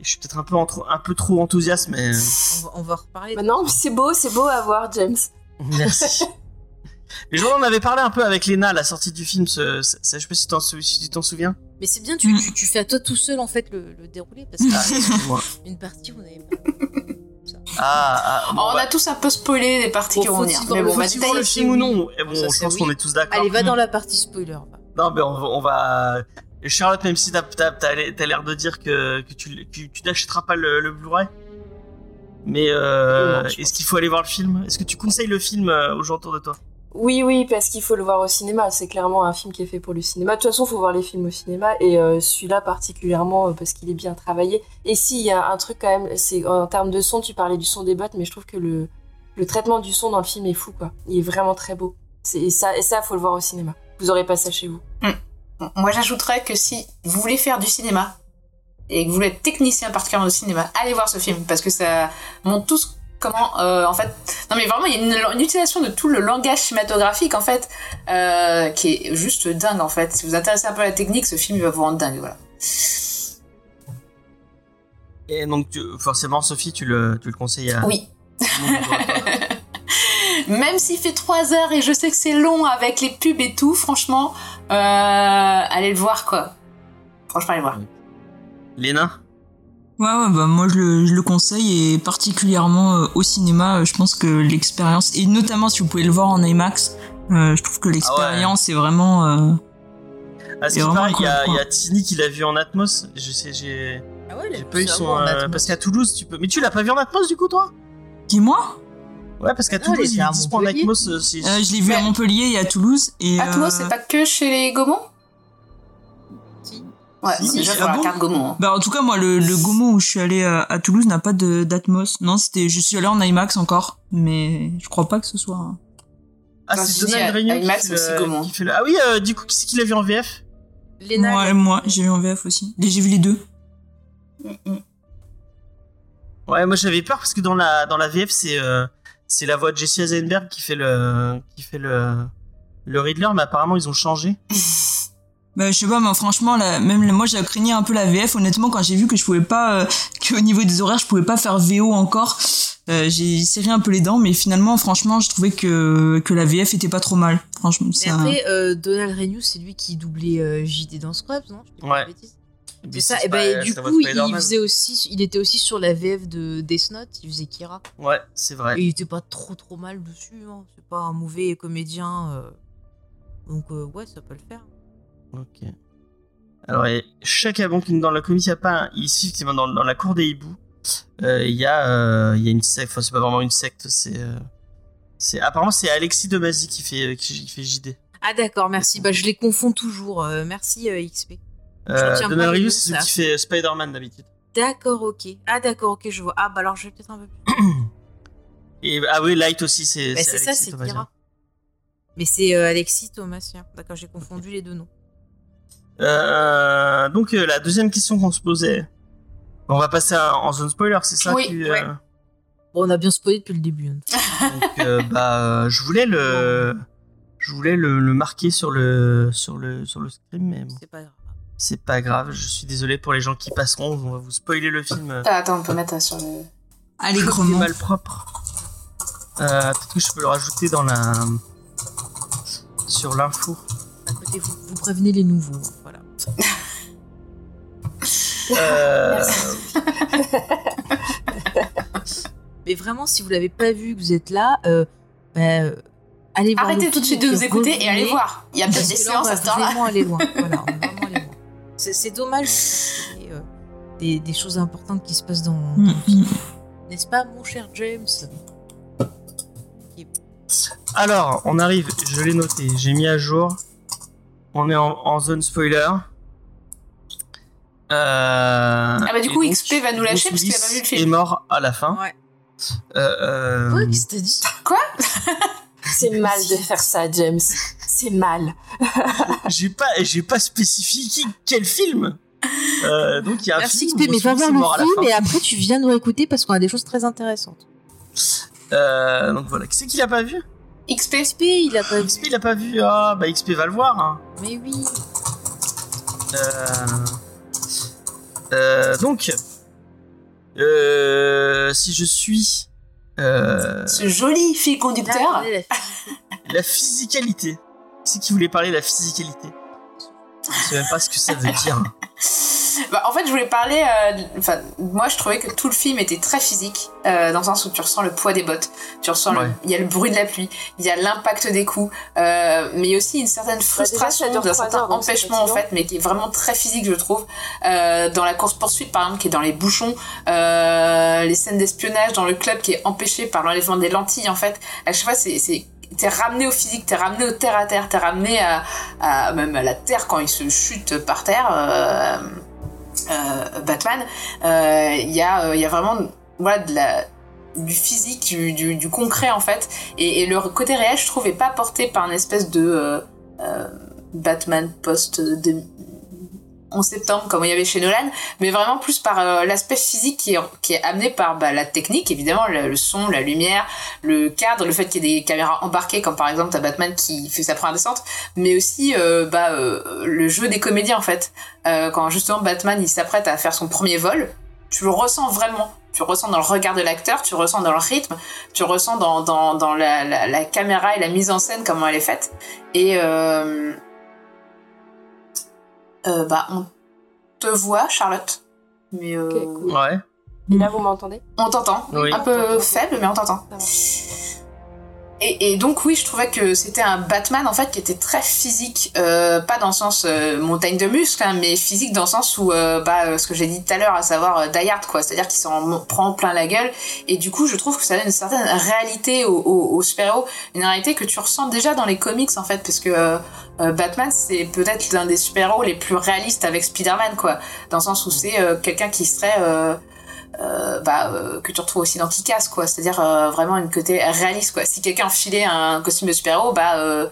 Je suis peut-être un peu, un peu trop enthousiaste, mais. On va, on va reparler. Bah non, mais c'est beau, c'est beau à voir, James. Merci. Mais je en avait parlé un peu avec Lena à la sortie du film. Ce, ce- ce- je sais pas si, t'en sou- si tu t'en souviens. Mais c'est bien, tu, Mm. tu, tu fais à toi tout seul en fait le, le déroulé parce que Ah, excuse-moi. une partie on avait Ah, ah, bon, Oh, on bah, a tous un peu spoilé des parties Bon, qui vont venir. voir Mais bon, on va détailler le le film ou non? Eh bon, Ça, je pense oui. qu'on est tous d'accord. Allez, va dans la partie spoiler. va. Non, mais on va. On va... Et Charlotte, même si t'as t'as- t'as t'as l'air de dire que, que tu, que tu n'achèteras pas le, le Blu-ray, mais euh, Non, est-ce qu'il faut aller voir le film? Est-ce que tu conseilles le film euh, aux gens autour de toi? Oui, oui, parce qu'il faut le voir au cinéma. C'est clairement un film qui est fait pour le cinéma. De toute façon, il faut voir les films au cinéma. Et euh, celui-là particulièrement parce qu'il est bien travaillé. Et si, il y a un truc quand même, c'est en termes de son, tu parlais du son des bottes, mais je trouve que le, le traitement du son dans le film est fou, quoi. Il est vraiment très beau. C'est- Et ça, et ça, faut le voir au cinéma. Vous aurez pas ça chez vous. Moi, j'ajouterais que si vous voulez faire du cinéma et que vous voulez être technicien particulièrement au cinéma, allez voir ce film parce que ça montre tout ce- comment, euh, en fait, non mais vraiment, il y a une, une utilisation de tout le langage cinématographique en fait euh, qui est juste dingue en fait. Si vous vous intéressez un peu à la technique, ce film il va vous rendre dingue, voilà. Et donc, tu- forcément, Sophie, tu le, tu le conseilles à. Oui le monde autour de toi. Même s'il fait 3 heures et je sais que c'est long avec les pubs et tout, franchement, euh, allez le voir quoi. Franchement, allez le voir. Léna? Ouais, ouais, bah moi je le, je le conseille et particulièrement euh, au cinéma, euh, je pense que l'expérience, et notamment si vous pouvez le voir en IMAX, euh, je trouve que l'expérience est vraiment... euh, Ah, ce Et qui vraiment paraît, il y a, cool, il y a Tini qui l'a vu en Atmos. Je sais, j'ai. Ah ouais, J'ai pas eu son. euh, parce qu'à Toulouse, tu peux. Mais tu l'as pas vu en Atmos du coup, toi? Dis-moi? Ouais, parce qu'à Ah Toulouse, il est à en Montpellier. Atmos. euh, Euh, Je l'ai vu à Montpellier et à Toulouse. Et, Atmos, euh, c'est pas que chez les Gaumont Si. Ouais, Si, déjà faut ah la bon carte Gaumont. hein. Bah en tout cas moi le, le Gaumont où je suis allé à, à Toulouse n'a pas de d'Atmos. Non c'était je suis allé en IMAX encore mais je crois pas que ce soit. un- Ah, c'est Donald à- Réunion à qui, fait le- Gaumont. qui fait le. Ah oui, euh, du coup, qui c'est qui l'a vu en VF Léna, moi, moi j'ai vu en VF aussi. J'ai vu les deux. Ouais, moi j'avais peur parce que dans la dans la VF c'est euh, c'est la voix de Jesse Eisenberg qui fait le qui fait le le Riddler, mais apparemment ils ont changé. Bah je sais pas mais franchement là, même moi j'ai craigné un peu la VF honnêtement quand j'ai vu que je pouvais pas euh, que au niveau des horaires je pouvais pas faire VO encore. euh, j'ai serré un peu les dents mais finalement franchement je trouvais que que la VF était pas trop mal. Franchement ça. après, euh, Donald Renew, c'est lui qui doublait euh, JD dans Scrubs, non? Je pas C'est ça. Et ben pas- du coup, il faisait aussi, il était aussi sur la VF de Death Note. Il faisait Kira. Ouais, c'est vrai. Et il était pas trop trop mal dessus. Hein. C'est pas un mauvais comédien. euh. Donc euh, ouais, ça peut le faire. Ok. Alors, et chaque bon dans la comédie, il y a pas ici, effectivement, dans, dans la cour des hiboux, euh, il y euh, y a une secte. Enfin, c'est pas vraiment une secte. C'est, c'est apparemment c'est Alexis Demasi qui fait, qui, qui fait JD. Ah d'accord, merci. Bah je les confonds toujours. Merci XP. Euh, noms, c'est qui fait Spider-Man d'habitude. D'accord, ok. Ah d'accord, ok, je vois. Ah bah alors je vais peut-être un peu plus. Et ah oui, Light aussi, c'est. Bah, c'est ça, Alexis c'est Thomasian. Kira. Mais c'est euh, Alexis Thomasien. D'accord, j'ai confondu les deux noms. Euh, donc euh, la deuxième question qu'on se posait. On va passer à- en zone spoiler, c'est ça Oui, tu, euh, ouais. Bon, on a bien spoilé depuis le début. hein. Donc euh, bah euh, je voulais le je voulais le, le marquer sur le sur le sur le stream mais bon, C'est pas grave. C'est pas grave, je suis désolé pour les gens qui passeront, on va vous spoiler le film. Ah, Attends, on peut mettre ça sur le. c'est Allègrement. mal propre. Euh, peut-être que je peux le rajouter dans la sur l'info. Vous, vous prévenez les nouveaux. Voilà. Euh, Mais vraiment, si vous l'avez pas vu, que vous êtes là, euh, bah, allez voir. Arrêtez tout de suite de nous écouter et allez voir. Il y a peut-être des séances à ce temps-là. vraiment aller loin. Voilà, on va vraiment aller loin. C'est c'est dommage euh, des, des choses importantes qui se passent dans. dans le film. N'est-ce pas, mon cher James? Alors, on arrive, je l'ai noté, j'ai mis à jour. On est en, en zone spoiler. Euh, Ah bah, du coup, donc, XP va nous lâcher parce qu'il a pas vu le film. est mort à la fin. Ouais. Euh, euh, Quoi Qu'est-ce que t'as dit? C'est mal de faire ça, James. C'est mal. j'ai pas, j'ai pas spécifié quel film. Euh, donc il y a un Merci film. XP, mais va voir le film et après tu viens nous écouter parce qu'on a des choses très intéressantes. Euh, donc voilà, qui c'est qui l'a pas vu? XP. XP, il a pas vu. XP il a pas vu. Ah bah XP va le voir. hein. Mais oui. Euh, euh, donc, euh, si je suis euh, Ce joli fil conducteur. la physicalité, c'est qui voulait parler de la physicalité Je sais même pas ce que ça veut dire. Bah, en fait, je voulais parler. euh, Enfin, moi, je trouvais que tout le film était très physique, euh, dans le sens où tu ressens le poids des bottes, tu ressens. le-. Il y a le bruit de la pluie, il y a l'impact des coups, euh, mais il y a aussi une certaine frustration, ça dure un certain heures, empêchement en fait, mais qui est vraiment très physique, je trouve. Euh, dans la course poursuite, par exemple, qui est dans les bouchons, euh, les scènes d'espionnage dans le club qui est empêché par l'enlèvement des lentilles, en fait. À chaque fois, c'est c'est- T'es ramené au physique, t'es ramené au terre à terre, t'es ramené à, même à la terre quand il se chute par terre. euh, euh, Batman, euh, il y, a, euh, y a vraiment du physique, du, du, concret en fait. Et, le côté réel, je trouve, pas porté par une espèce de euh, euh, Batman post 11 septembre comme il y avait chez Nolan, mais vraiment plus par euh, l'aspect physique qui est, amené par bah, la technique, évidemment, le, son, la lumière, le cadre, le fait qu'il y ait des caméras embarquées, comme par exemple t'as Batman qui fait sa première descente, mais aussi euh, bah, euh, le jeu des comédiens en fait. Quand justement Batman il s'apprête à faire son premier vol, tu le ressens vraiment. Tu le ressens dans le regard de l'acteur, tu le ressens dans le rythme, tu le ressens dans, la, la caméra et la mise en scène, comment elle est faite. Et euh, bah, on te voit, Charlotte. Mais euh, Ouais. Et là, vous m'entendez? on t'entend. Oui. Un peu faible, mais on t'entend. Et, et donc oui, je trouvais que c'était un Batman en fait qui était très physique, euh, pas dans le sens euh, montagne de muscles, hein, mais physique dans le sens où euh, bah euh, ce que j'ai dit tout à l'heure, à savoir euh, Die quoi, c'est-à-dire qu'il s'en prend plein la gueule. Et du coup, je trouve que ça donne une certaine réalité au, au, au super-héros, une réalité que tu ressens déjà dans les comics en fait, parce que euh, Batman c'est peut-être l'un des super-héros les plus réalistes avec Spider-Man quoi, dans le sens où c'est quelqu'un qui serait euh, bah, euh, que tu retrouves aussi dans Kick-Ass, quoi. C'est-à-dire euh, vraiment une côté réaliste, quoi. Si quelqu'un enfilait un costume de super-héros, bah,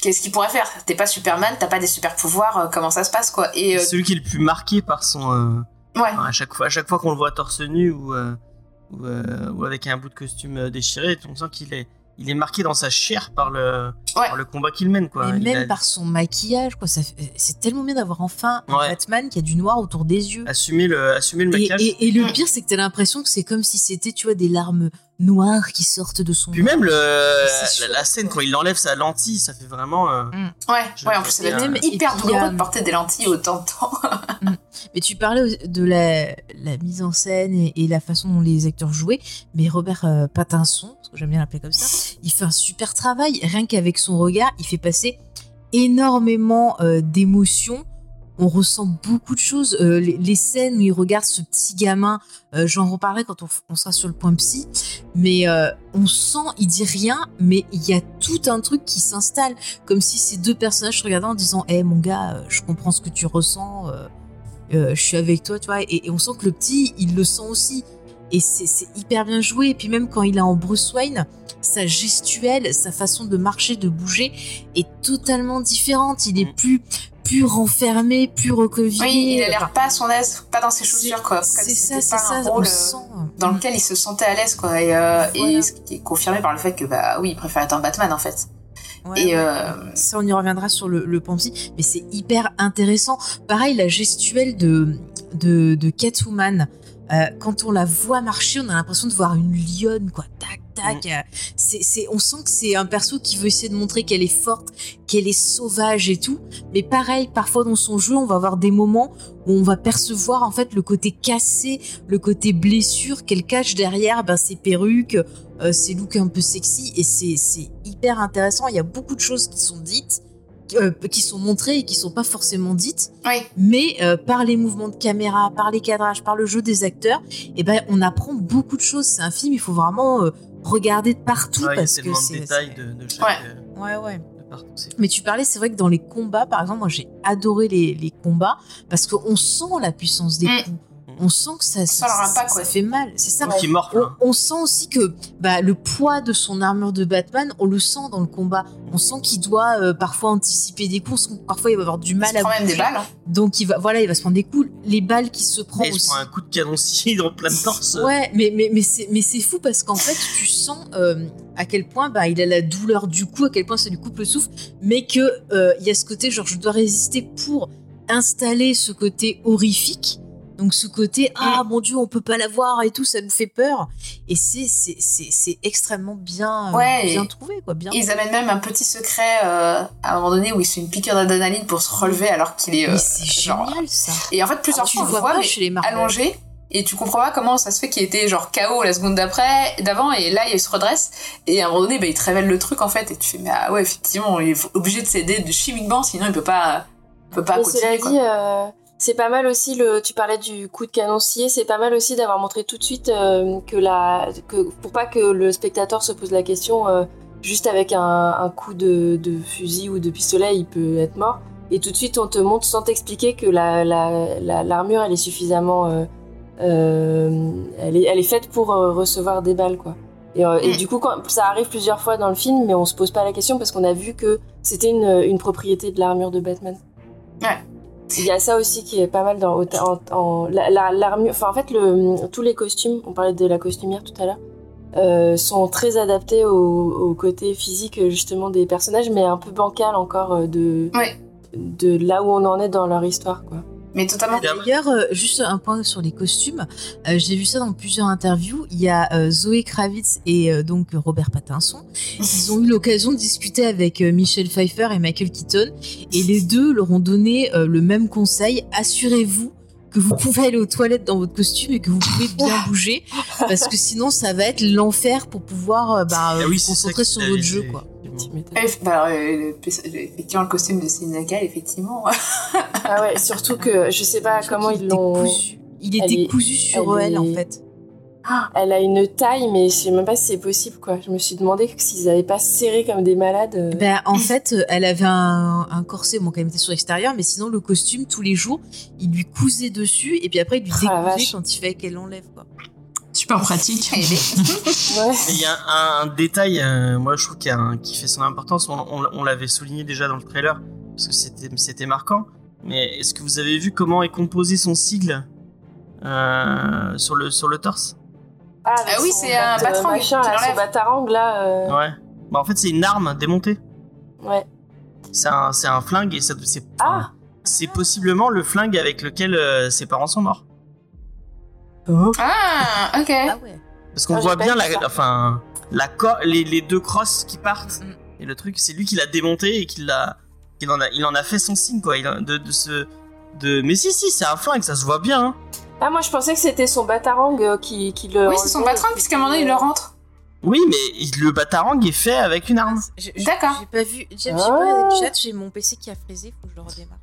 qu'est-ce qu'il pourrait faire? T'es pas Superman, t'as pas des super-pouvoirs, euh, comment ça se passe, quoi? Et Celui qui est le plus marqué par son. ouais, à chaque fois, à chaque fois qu'on le voit torse nu ou, ou, ou avec un bout de costume déchiré, on sent qu'il est, il est marqué dans sa chair par le, Ouais. par le combat qu'il mène, quoi. Et Il même a par son maquillage, quoi. ça fait- C'est tellement bien d'avoir enfin un Ouais. Batman qui a du noir autour des yeux. assumé le, assumé le Et, maquillage. et- et le pire, c'est que t'as l'impression que c'est comme si c'était, tu vois, des larmes noires qui sortent de son. Puis même le, C'est la, la scène quand il enlève sa lentille, ça fait vraiment. euh, ouais, Je- ouais, en plus, être même- hyper douloureux euh, de porter des lentilles autant de temps. Mais tu parlais de la, la mise en scène et, et la façon dont les acteurs jouaient, mais Robert euh, Pattinson, parce que j'aime bien l'appeler comme ça, il fait un super travail. Rien qu'avec son regard, il fait passer énormément euh, d'émotions. On ressent beaucoup de choses. Euh, les, scènes où il regarde ce petit gamin, euh, j'en reparlerai quand on, sera sur le point psy, mais euh, on sent, il dit rien, mais il y a tout un truc qui s'installe, comme si ces deux personnages se regardaient en disant, hé mon gars, je comprends ce que tu ressens. je suis avec toi, tu vois, et on sent que le petit, il le sent aussi. Et c'est hyper bien joué. Et puis même quand il est en Bruce Wayne, sa gestuelle, sa façon de marcher, de bouger est totalement différente. Il est Mm. plus, plus renfermé, plus recroquevillé. Oui, il a l'air pas à son aise, pas dans ses chaussures, quoi. C'est ça, c'est ça. On euh, sent. dans lequel il se sentait à l'aise, quoi. Et, euh, et ce qui est confirmé par le fait que, bah oui, il préfère être un Batman, en fait. Ouais, et euh, Ça, on y reviendra sur le, le Pansy, mais c'est hyper intéressant. Pareil, la gestuelle de, de, de Catwoman, euh, quand on la voit marcher, on a l'impression de voir une lionne, quoi. Tac, tac. C'est, c'est, on sent que c'est un perso qui veut essayer de montrer qu'elle est forte, qu'elle est sauvage et tout. Mais pareil, parfois dans son jeu, on va avoir des moments où on va percevoir en fait le côté cassé, le côté blessure qu'elle cache derrière ben, ses perruques, euh, ses looks un peu sexy. Et c'est, c'est hyper intéressant. Il y a beaucoup de choses qui sont dites, euh, qui sont montrées et qui sont pas forcément dites. oui. Mais euh, par les mouvements de caméra, par les cadrages, par le jeu des acteurs, et ben on apprend beaucoup de choses. C'est un film, il faut vraiment euh, regarder de partout ouais, il y a parce que de c'est détails de, de chaque. Ouais. euh, Ouais, ouais. de partout. Mais tu parlais, c'est vrai que dans les combats, par exemple, moi j'ai adoré les, les combats parce qu'on sent la puissance des Mm. coups. On sent que ça, Ça leur impact, ça ouais. fait mal. C'est ça. Hein. On, on sent aussi que bah, le poids de son armure de Batman, on le sent dans le combat. On sent qu'il doit euh, parfois anticiper des coups. on sent que Parfois, il va avoir du Il mal se à prend même des balles. hein. Donc, il va, voilà, il va se prendre des coups. Les balles qui se prend il se prend un coup de canon-scie dans plein torse. Ouais, mais, mais, mais c'est mais c'est fou parce qu'en fait, tu sens euh, à quel point bah, il a la douleur du coup, à quel point ça lui coupe le souffle, mais que euh, il y a ce côté genre je dois résister pour installer ce côté horrifique. Donc ce côté ah mon dieu on peut pas la voir et tout ça nous fait peur et c'est c'est c'est c'est extrêmement bien euh, Ouais, bien et- trouvé quoi bien Ils amènent même un petit secret euh, à un moment donné où il se fait une piqûre d'adrénaline pour se relever alors qu'il est. euh, mais c'est genre- génial ça Et en fait, plusieurs Ah, tu fois, on vois chez les Marvel. allongé. Et tu comprends pas comment ça se fait qu'il était genre KO la seconde d'après, d'avant, et là il se redresse. Et à un moment donné, bah, il te révèle le truc en fait, et tu fais, mais ah ouais, effectivement, il est obligé de céder de chimiquement, sinon il peut pas, il peut pas Mais continuer. cela quoi. dit, euh, c'est pas mal aussi, le, tu parlais du coup de canoncier, c'est pas mal aussi d'avoir montré tout de suite euh, que la, que, pour pas que le spectateur se pose la question, euh, juste avec un, un coup de, de fusil ou de pistolet, il peut être mort. Et tout de suite, on te montre sans t'expliquer que la, la, la- l'armure, elle est suffisamment. euh, elle, est, elle est faite pour recevoir des balles, quoi. Et, euh, et du coup, quand, ça arrive plusieurs fois dans le film, mais on se pose pas la question parce qu'on a vu que c'était une, une propriété de l'armure de Batman. Ouais. Il y a ça aussi qui est pas mal dans en, en- la- la- l'armure. Enfin, en fait, le, tous les costumes, on parlait de la costumière tout à l'heure, euh, sont très adaptés au, au côté physique justement des personnages, mais un peu bancal encore euh, de Ouais. de là où on en est dans leur histoire, quoi. Mais totalement. D'ailleurs, euh, juste un point sur les costumes. Euh, J'ai vu ça dans plusieurs interviews. Il y a euh, Zoé Kravitz et euh, donc Robert Pattinson. Ils ont eu l'occasion de discuter avec euh, Michelle Pfeiffer et Michael Keaton. Et les deux leur ont donné euh, le même conseil. Assurez-vous que vous pouvez aller aux toilettes dans votre costume et que vous pouvez bien bouger. Parce que sinon, ça va être l'enfer pour pouvoir euh, bah, Ah euh, oui, vous concentrer sur votre jeu. Quoi. Tu m'étonnes. Ouais, bah, euh, le- effectivement, le costume de Selina Kyle, effectivement. Ah ouais, surtout que je sais pas comment Il ils l'ont. Il est- cousu sur elle elle, en fait. Ah, elle a une taille, mais je sais même pas si c'est possible, quoi. Je me suis demandé s'ils avaient pas serré comme des malades. euh. Ben, en fait, euh, elle avait un, un corset, bon, quand elle était sur l'extérieur, mais sinon, le costume, tous les jours, il lui cousait dessus, et puis après, il lui Ah, décousait vache. quand il fallait qu'elle l'enlève, quoi. Super pratique. Il y a un, un détail, euh, moi je trouve qu'il y a un- qui fait son importance. On, on- on l'avait souligné déjà dans le trailer parce que c'était c'était marquant. Mais est-ce que vous avez vu comment est composé son sigle euh, sur le sur le torse? Ah, Ah oui, c'est un bat- batarang machin, là, son batarang, là. euh, Ouais. Bah en fait c'est une arme démontée. Ouais. C'est un c'est un flingue et ça c'est Ah c'est possiblement le flingue avec lequel euh, ses parents sont morts. Ah, ok. Ah ouais. Parce qu'on Ah, voit bien vu la, enfin, la co- les, les deux crosses qui partent. Et le truc, c'est lui qui l'a démonté et qui l'a, qu'il en a, il en a fait son signe quoi. Il a- de, de ce, de, mais si si, c'est un flingue, ça se voit bien. hein. Ah, moi, je pensais que c'était son batarang euh, qui, qui le. Oui, c'est son patron, puisqu'à un moment donné, il le rentre. Oui, mais il- le batarang est fait avec une arme. D'accord. J'ai pas vu. J'ai j'ai Ah. pas le chat, j'ai mon PC qui a frisé, faut que je le redémarre.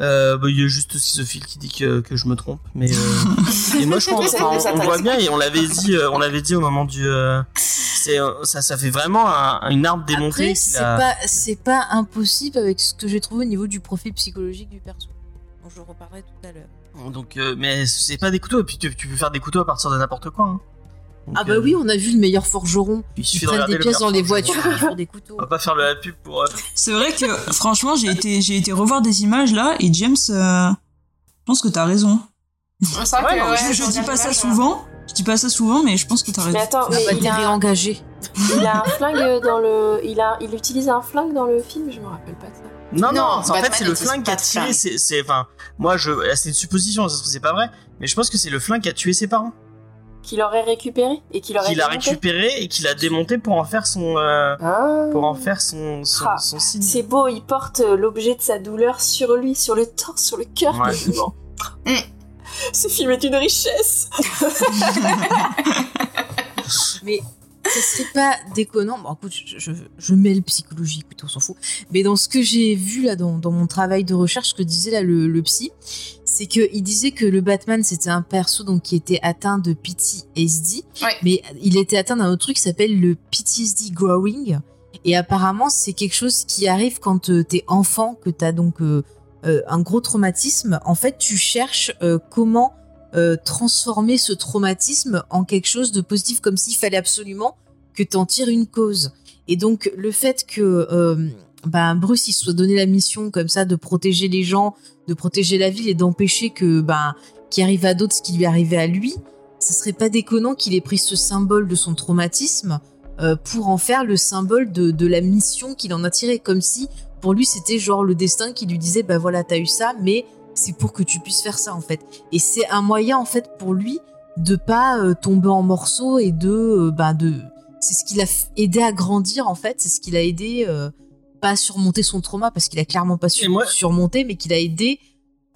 Euh, bah, il y a juste Schizophile qui dit que, que je me trompe, mais euh, et moi je pense, on, voit bien et on l'avait dit, euh, on l'avait dit au moment du, euh, c'est, ça, ça fait vraiment un- une arme. Après, qu'il c'est a- pas, c'est pas impossible avec ce que j'ai trouvé au niveau du profil psychologique du perso. dont je reparlerai tout à l'heure. Donc, euh, mais c'est pas des couteaux. Et puis tu, tu peux faire des couteaux à partir de n'importe quoi. hein. Donc, Ah bah euh, oui, on a vu le meilleur forgeron. Il Ils prennent regarder des le pièces dans les voitures et ils font des couteaux. On va pas faire de la pub pour. euh, C'est vrai que franchement, j'ai été, j'ai été revoir des images là et James, euh, je pense que t'as raison. C'est vrai Ouais, que, non, ouais, je, dis pas ça souvent. Je dis pas ça souvent, mais je pense que t'as raison. Mais attends, mais Ah bah, il t'es a, réengagé. il a un flingue dans le. Il, a, il utilise un flingue dans le film, je me rappelle pas de ça. Non, non, Non, en fait, c'est le flingue qui a flingue. C'est, c'est, enfin, moi, je, c'est une supposition, ça se trouve, c'est pas vrai, mais je pense que c'est le flingue qui a tué ses parents, Qu'il aurait récupéré et qu'il aurait. qu'il a démonté. récupéré et qu'il a démonté pour en faire son, euh, Ah. pour en faire son, son, Ah, son signe. C'est beau, il porte euh, l'objet de sa douleur sur lui, sur le torse, sur le cœur Ouais. Mm. Ce film est une richesse. Mais ce serait pas déconnant. Bon, écoute, je, je, je mêle psychologie, écoute, on s'en fout. Mais dans ce que j'ai vu là, dans, dans mon travail de recherche, ce que disait là le, le psy, c'est qu'il disait que le Batman, c'était un perso donc, qui était atteint de PTSD. Ouais. Mais il était atteint d'un autre truc qui s'appelle le PTSD Growing. Et apparemment, c'est quelque chose qui arrive quand euh, t'es enfant, que t'as donc euh, euh, un gros traumatisme. En fait, tu cherches euh, comment euh, transformer ce traumatisme en quelque chose de positif, comme s'il fallait absolument que t'en tires une cause. Et donc le fait que ben, Bruce il se soit donné la mission comme ça de protéger les gens, de protéger la ville et d'empêcher que ben qu'il arrive à d'autres ce qui lui arrivait à lui, ça serait pas déconnant qu'il ait pris ce symbole de son traumatisme euh, pour en faire le symbole de, la mission qu'il en a tiré, comme si pour lui c'était genre le destin qui lui disait bah voilà t'as eu ça, mais c'est pour que tu puisses faire ça en fait. Et c'est un moyen en fait pour lui de pas euh, tomber en morceaux et de euh, bah de c'est ce qui l'a f- aidé à grandir en fait, c'est ce qui l'a aidé euh, pas à surmonter son trauma parce qu'il a clairement pas su surmonter, mais qu'il a aidé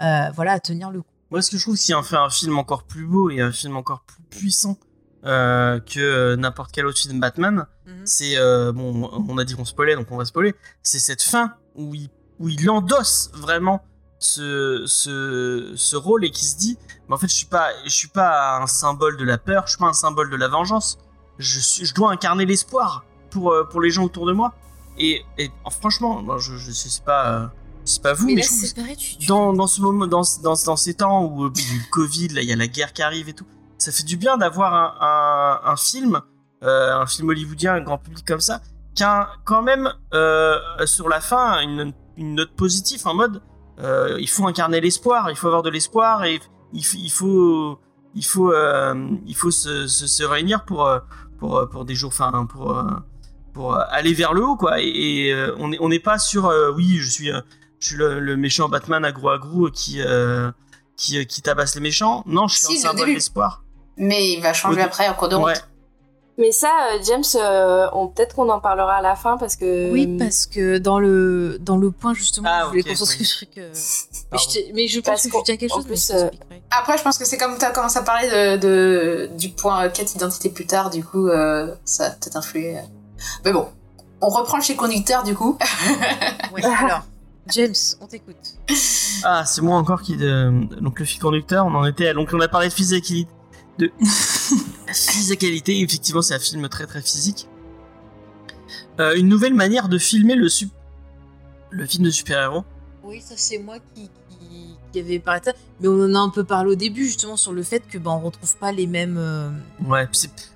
euh, voilà à tenir le coup. Moi, ce que je trouve qui en fait un film encore plus beau et un film encore plus puissant euh, que euh, n'importe quel autre film Batman, c'est euh, bon, on a dit qu'on spoilait, donc on va spoiler. C'est cette fin où il où il endosse vraiment ce ce ce rôle et qui se dit, mais en fait, je suis pas je suis pas un symbole de la peur, je suis pas un symbole de la vengeance. Je suis je dois incarner l'espoir pour pour les gens autour de moi. Et, et oh, franchement, moi, je je sais pas. euh, c'est pas vous, mais, Mais là, je trouve c'est pareil, tu- tu- dans, dans ce moment, dans, dans, dans ces temps où euh, il y a eu le Covid, là, il y a la guerre qui arrive et tout, ça fait du bien d'avoir un, un, un film, euh, un film hollywoodien, un grand public comme ça, qui a quand même euh, sur la fin une, une note positive en mode il faut incarner l'espoir, il faut avoir de l'espoir et il, il faut il faut euh, il faut se, se, se réunir pour pour pour des jours, enfin pour pour euh, aller vers le haut quoi. Et, et, euh, on n'est on n'est pas sur euh, oui je suis euh, je suis le, le méchant Batman agro agro qui euh, qui qui tabasse les méchants. Non, je suis Si, un symbole d'espoir. Mais il va changer Au- après en cours de route. Ouais. Mais ça, James, euh, on- peut-être qu'on en parlera à la fin parce que. Oui, parce que dans le dans le point justement, Ah, je voulais ok, concentrer oui. truc. euh, mais, je mais je pense Parce que tu tiens quelque chose. mais je euh. Après, je pense que c'est comme tu as commencé à parler de, de- du point quête identité plus tard, du coup, euh, ça a peut-être influé. Euh. Mais bon, on reprend le chez conducteur, du coup. Alors, James, on t'écoute. Ah, c'est moi encore qui de... donc le fil conducteur. On en était donc on a parlé de physicalité de physicalité. Effectivement, c'est un film très très physique. Euh, une nouvelle manière de filmer le le film de super-héros. Oui, ça c'est moi qui, qui, avait parlé de ça. Mais on en a un peu parlé au début justement sur le fait que ben on retrouve pas les mêmes. euh, Ouais,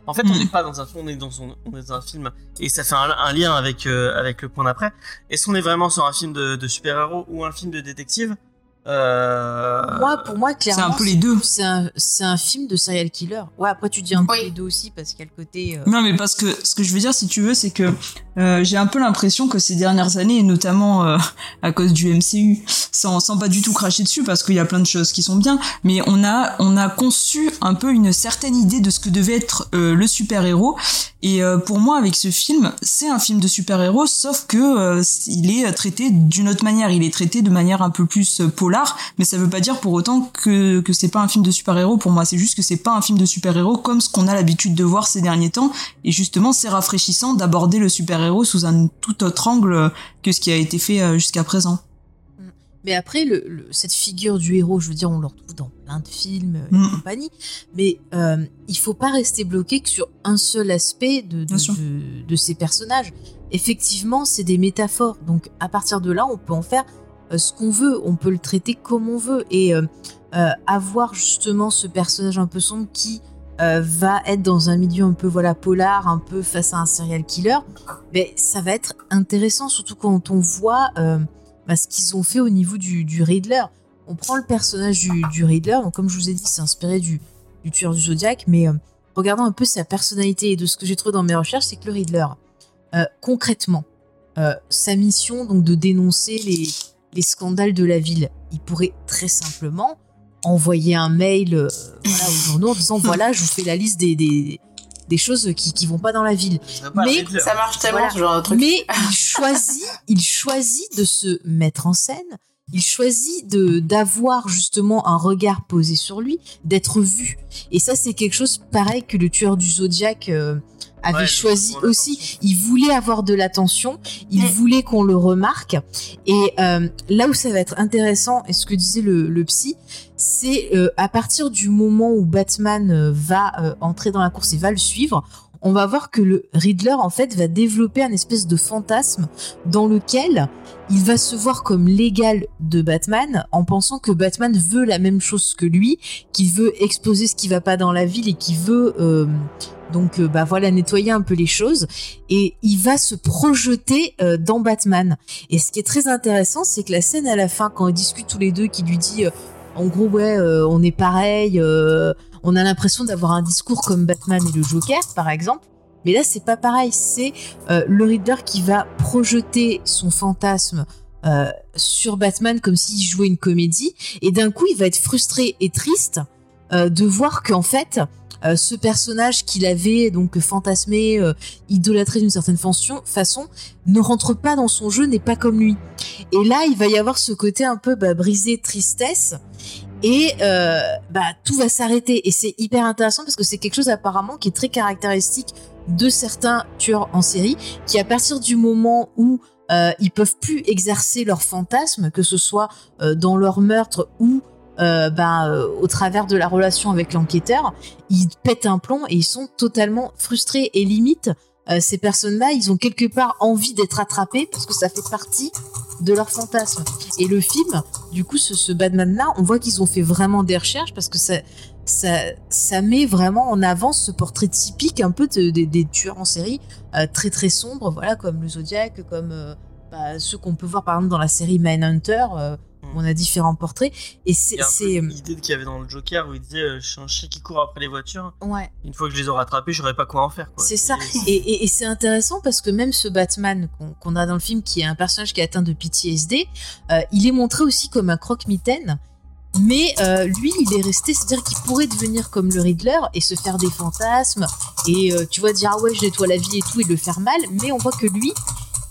en fait, on n'est pas dans un on est dans son- on est dans un film et ça fait un, un lien avec euh, avec le point d'après. Est-ce qu'on est vraiment sur un film de, de super-héros ou un film de détective? Euh, Moi, pour moi, clairement, un peu les deux. C'est un, c'est un film de serial killer. Ouais, après tu dis un peu les deux aussi parce qu'il y a le côté. euh, Non, mais parce que ce que je veux dire, si tu veux, c'est que euh, j'ai un peu l'impression que ces dernières années, et notamment euh, à cause du MCU, sans, sans pas du tout cracher dessus, parce qu'il y a plein de choses qui sont bien, mais on a on a conçu un peu une certaine idée de ce que devait être euh, le super héros. Et euh, pour moi, avec ce film, c'est un film de super héros, sauf que euh, il est traité d'une autre manière. Il est traité de manière un peu plus euh, polar, mais ça veut pas dire pour autant que que c'est pas un film de super héros. Pour moi, c'est juste que c'est pas un film de super héros comme ce qu'on a l'habitude de voir ces derniers temps. Et justement, c'est rafraîchissant d'aborder le super-héros sous un tout autre angle que ce qui a été fait euh, jusqu'à présent. Mais après, le, le- cette figure du héros, je veux dire, on le retrouve dans plein de films euh, Mm. et compagnie. Mais euh, il faut pas rester bloqué que sur un seul aspect de, de, ces personnages. Effectivement, c'est des métaphores. Donc, à partir de là, on peut en faire ce qu'on veut. On peut le traiter comme on veut. Et euh, euh, avoir justement ce personnage un peu sombre qui euh, va être dans un milieu un peu voilà polar, un peu face à un serial killer, ben, ça va être intéressant, surtout quand on voit euh, bah, ce qu'ils ont fait au niveau du, du Riddler. On prend le personnage du, du Riddler, donc comme je vous ai dit, c'est inspiré du, du tueur du Zodiac, mais euh, regardant un peu sa personnalité et de ce que j'ai trouvé dans mes recherches, c'est que le Riddler, euh, concrètement, euh, sa mission donc de dénoncer les, les scandales de la ville, il pourrait très simplement envoyer un mail euh, voilà, aux journaux en disant voilà, je vous fais la liste des, des, des choses qui, qui vont pas dans la ville. Mais. Ça marche tellement, Voilà. ce genre de truc. Mais il choisit, il choisit de se mettre en scène. Il choisit de d'avoir justement un regard posé sur lui, d'être vu. Et ça, c'est quelque chose pareil que le tueur du Zodiac euh, avait Ouais, choisi aussi. Il voulait avoir de l'attention, il voulait qu'on le remarque. Et euh, là où ça va être intéressant, et ce que disait le, le psy, c'est euh, à partir du moment où Batman euh, va euh, entrer dans la course et va le suivre, on va voir que le Riddler en fait va développer un espèce de fantasme dans lequel il va se voir comme l'égal de Batman en pensant que Batman veut la même chose que lui, qu'il veut exposer ce qui va pas dans la ville et qu'il veut euh, donc euh, bah voilà nettoyer un peu les choses et il va se projeter euh, dans Batman. Et ce qui est très intéressant, c'est que la scène à la fin quand ils discutent tous les deux, qui lui dit euh, en gros ouais on est pareil, on a l'impression d'avoir un discours comme Batman et le Joker par exemple. Mais là, c'est pas pareil. C'est euh, le Riddler qui va projeter son fantasme euh, sur Batman comme s'il jouait une comédie. Et d'un coup, il va être frustré et triste euh, de voir qu'en fait, ce personnage qu'il avait donc fantasmé, idolâtré d'une certaine façon, façon, ne rentre pas dans son jeu, n'est pas comme lui. Et là, il va y avoir ce côté un peu bah, brisé, tristesse. Et euh, bah, tout va s'arrêter. Et c'est hyper intéressant parce que c'est quelque chose apparemment qui est très caractéristique de certains tueurs en série, qui à partir du moment où euh, ils peuvent plus exercer leur fantasme, que ce soit euh, dans leur meurtre ou euh, bah, euh, au travers de la relation avec l'enquêteur, ils pètent un plomb et ils sont totalement frustrés et limite. ces personnes-là, ils ont quelque part envie d'être attrapés parce que ça fait partie de leur fantasme. Et le film, du coup, ce, ce Batman-là, on voit qu'ils ont fait vraiment des recherches parce que ça, ça, ça met vraiment en avant ce portrait typique un peu de- de- des tueurs en série euh, très très sombres, voilà, comme le Zodiac, comme euh, bah, ceux qu'on peut voir par exemple dans la série Mindhunter, euh, où on a différents portraits. Et c'est. C'est- l'idée qu'il y avait dans le Joker où il disait euh, Je suis un chien qui court après les voitures. Ouais. Une fois que je les aurai attrapés, j'aurais pas quoi en faire. C'est ça. Et, et- et c'est intéressant parce que même ce Batman qu'on a dans le film, qui est un personnage qui est atteint de PTSD, euh, il est montré aussi comme un croque-mitaine. Mais euh, lui, il est resté, c'est-à-dire qu'il pourrait devenir comme le Riddler et se faire des fantasmes et euh, tu vois dire ah ouais je nettoie la vie et tout et le faire mal. Mais on voit que lui,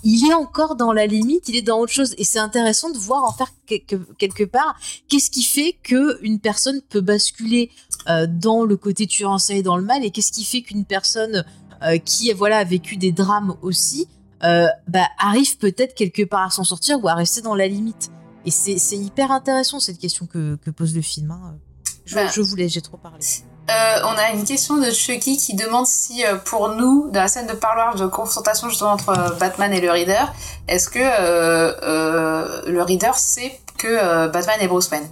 il est encore dans la limite, il est dans autre chose et c'est intéressant de voir en faire quelque, quelque part qu'est-ce qui fait que une personne peut basculer euh, dans le côté tueur en série dans le mal et qu'est-ce qui fait qu'une personne euh, qui voilà a vécu des drames aussi euh, bah, arrive peut-être quelque part à s'en sortir ou à rester dans la limite. Et c'est c'est hyper intéressant cette question que, que pose le film. hein. Je, Bah. je vous laisse, j'ai trop parlé. Euh, on a une question de Chucky qui demande si euh, pour nous, dans la scène de parloir de confrontation justement entre euh, Batman et le Reader, est-ce que euh, euh, le Reader sait que euh, Batman est Bruce Wayne?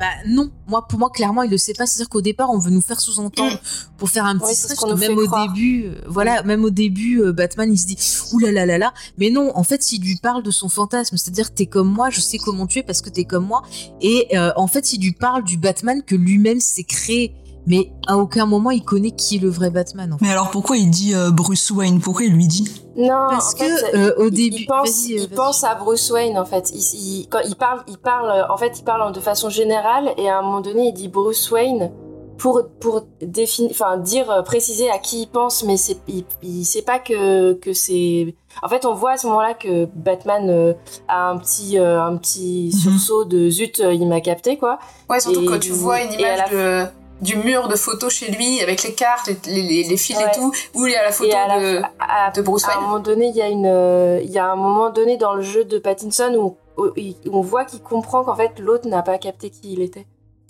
Bah non, moi pour moi clairement il le sait pas, c'est-à-dire qu'au départ on veut nous faire sous-entendre pour faire un petit stress que même au croire. début, euh, voilà, même au début euh, Batman il se dit ouh là là là là, mais non, en fait s'il lui parle de son fantasme, c'est-à-dire t'es comme moi, je sais comment tu es parce que t'es comme moi, et euh, en fait il lui parle du Batman que lui-même s'est créé, mais à aucun moment il connaît qui est le vrai Batman. En fait. Mais alors pourquoi il dit euh, Bruce Wayne? Pourquoi il lui dit? Non, Parce en que, fait, euh, au il- début- il pense, vas-y, euh, il vas-y. pense à Bruce Wayne en fait. Il, il- quand il parle, il parle, en fait, il parle de façon générale et à un moment donné, il dit Bruce Wayne pour pour définir, enfin dire, préciser à qui il pense, mais c'est, il, il sait pas que que c'est. En fait, on voit à ce moment-là que Batman euh, a un petit euh, un petit Mhm. sursaut de zut, il m'a capté quoi. Ouais, surtout Et- quand tu vois une et à image la de, du mur de photos chez lui avec les cartes, les, les, les fils Ouais. et tout, où il y a la photo Et à la de, fin- à- de Bruce à un Wayne. moment donné, il y a une, euh, il y a un moment donné dans le jeu de Pattinson où, où il- où on voit qu'il comprend qu'en fait l'autre n'a pas capté qui il était.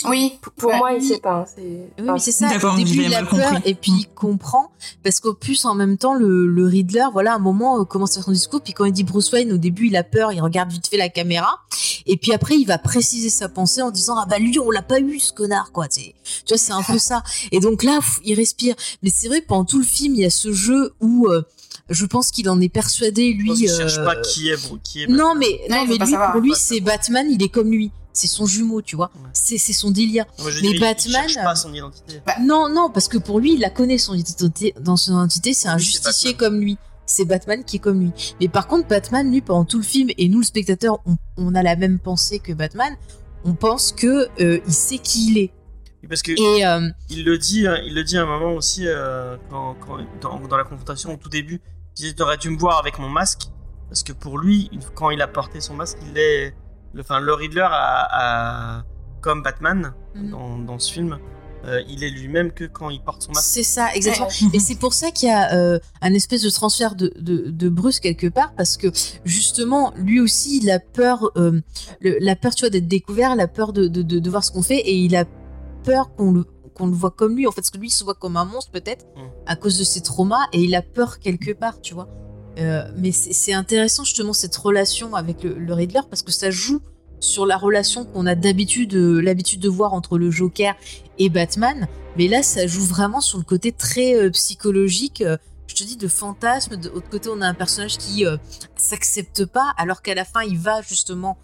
Oui. Pour, pour Ouais. moi, il sait pas. c'est- Oui, mais c'est ça. Au début, il a peur compris. et puis il comprend parce qu'au plus en même temps, le, le Riddler, voilà, à un moment euh, commence à faire son discours. Puis quand il dit Bruce Wayne, au début, il a peur, il regarde vite fait la caméra. Et puis après, il va préciser sa pensée en disant ah bah lui, on l'a pas eu ce connard quoi. Tu vois, c'est un peu ça. Et donc là, il respire. Mais c'est vrai, pendant tout le film, il y a ce jeu où euh, je pense qu'il en est persuadé lui. Je pense cherche euh, pas qui est, qui est non, mais, Non, non, mais lui, pour lui, c'est Batman, il est comme lui. C'est son jumeau, tu vois. Ouais. C'est son délire. Mais dirais, il Batman, cherche pas son identité. Non, non, parce que pour lui, il la connaît son identité. Dans son identité, c'est un justicier comme lui. C'est Batman qui est comme lui. Mais par contre, Batman, lui, pendant tout le film, et nous, le spectateur, on, on a la même pensée que Batman. On pense que euh, il sait qui il est. Parce que Et euh, il le dit, hein, il le dit à un moment aussi euh, quand, quand- dans, dans la confrontation au tout début. Il disait t'aurais dû me voir avec mon masque parce que pour lui, quand il a porté son masque, il est, le, enfin le Riddler a, a- comme Batman Mhm. dans, dans ce film, euh, il est lui-même que quand il porte son masque. c'est ça, exactement. Et c'est pour ça qu'il y a euh, un espèce de transfert de, de, de Bruce quelque part, parce que justement, lui aussi, il a peur, euh, le- la peur, tu vois, d'être découvert, la peur de, de, de, de voir ce qu'on fait, et il a peur qu'on le qu'on le voit comme lui, en fait, parce que lui, il se voit comme un monstre, peut-être, Mm. à cause de ses traumas, et il a peur quelque part, tu vois. Euh, mais c'est intéressant, justement, cette relation avec le, le Riddler, parce que ça joue sur la relation qu'on a d'habitude euh, l'habitude de voir entre le Joker et Batman. Mais là, ça joue vraiment sur le côté très euh, psychologique. euh, je te dis de fantasme. De l'autre côté, on a un personnage qui s'accepte pas, alors qu'à la fin, il va justement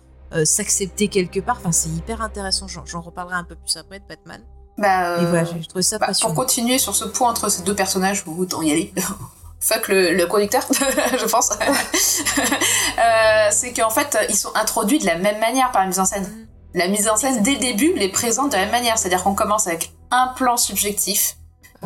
s'accepter quelque part. Enfin, c'est hyper intéressant. J'en reparlerai un peu plus après de Batman. Bah, Et voilà, j'ai trouvé ça bah, passionnant. pour continuer sur ce point entre ces deux personnages, autant y aller. Fuck le, le conducteur, je pense. Euh, c'est qu'en fait, ils sont introduits de la même manière par la mise en scène. Mm. La mise en scène, dès le début, les présente de la même manière. C'est-à-dire qu'on commence avec un plan subjectif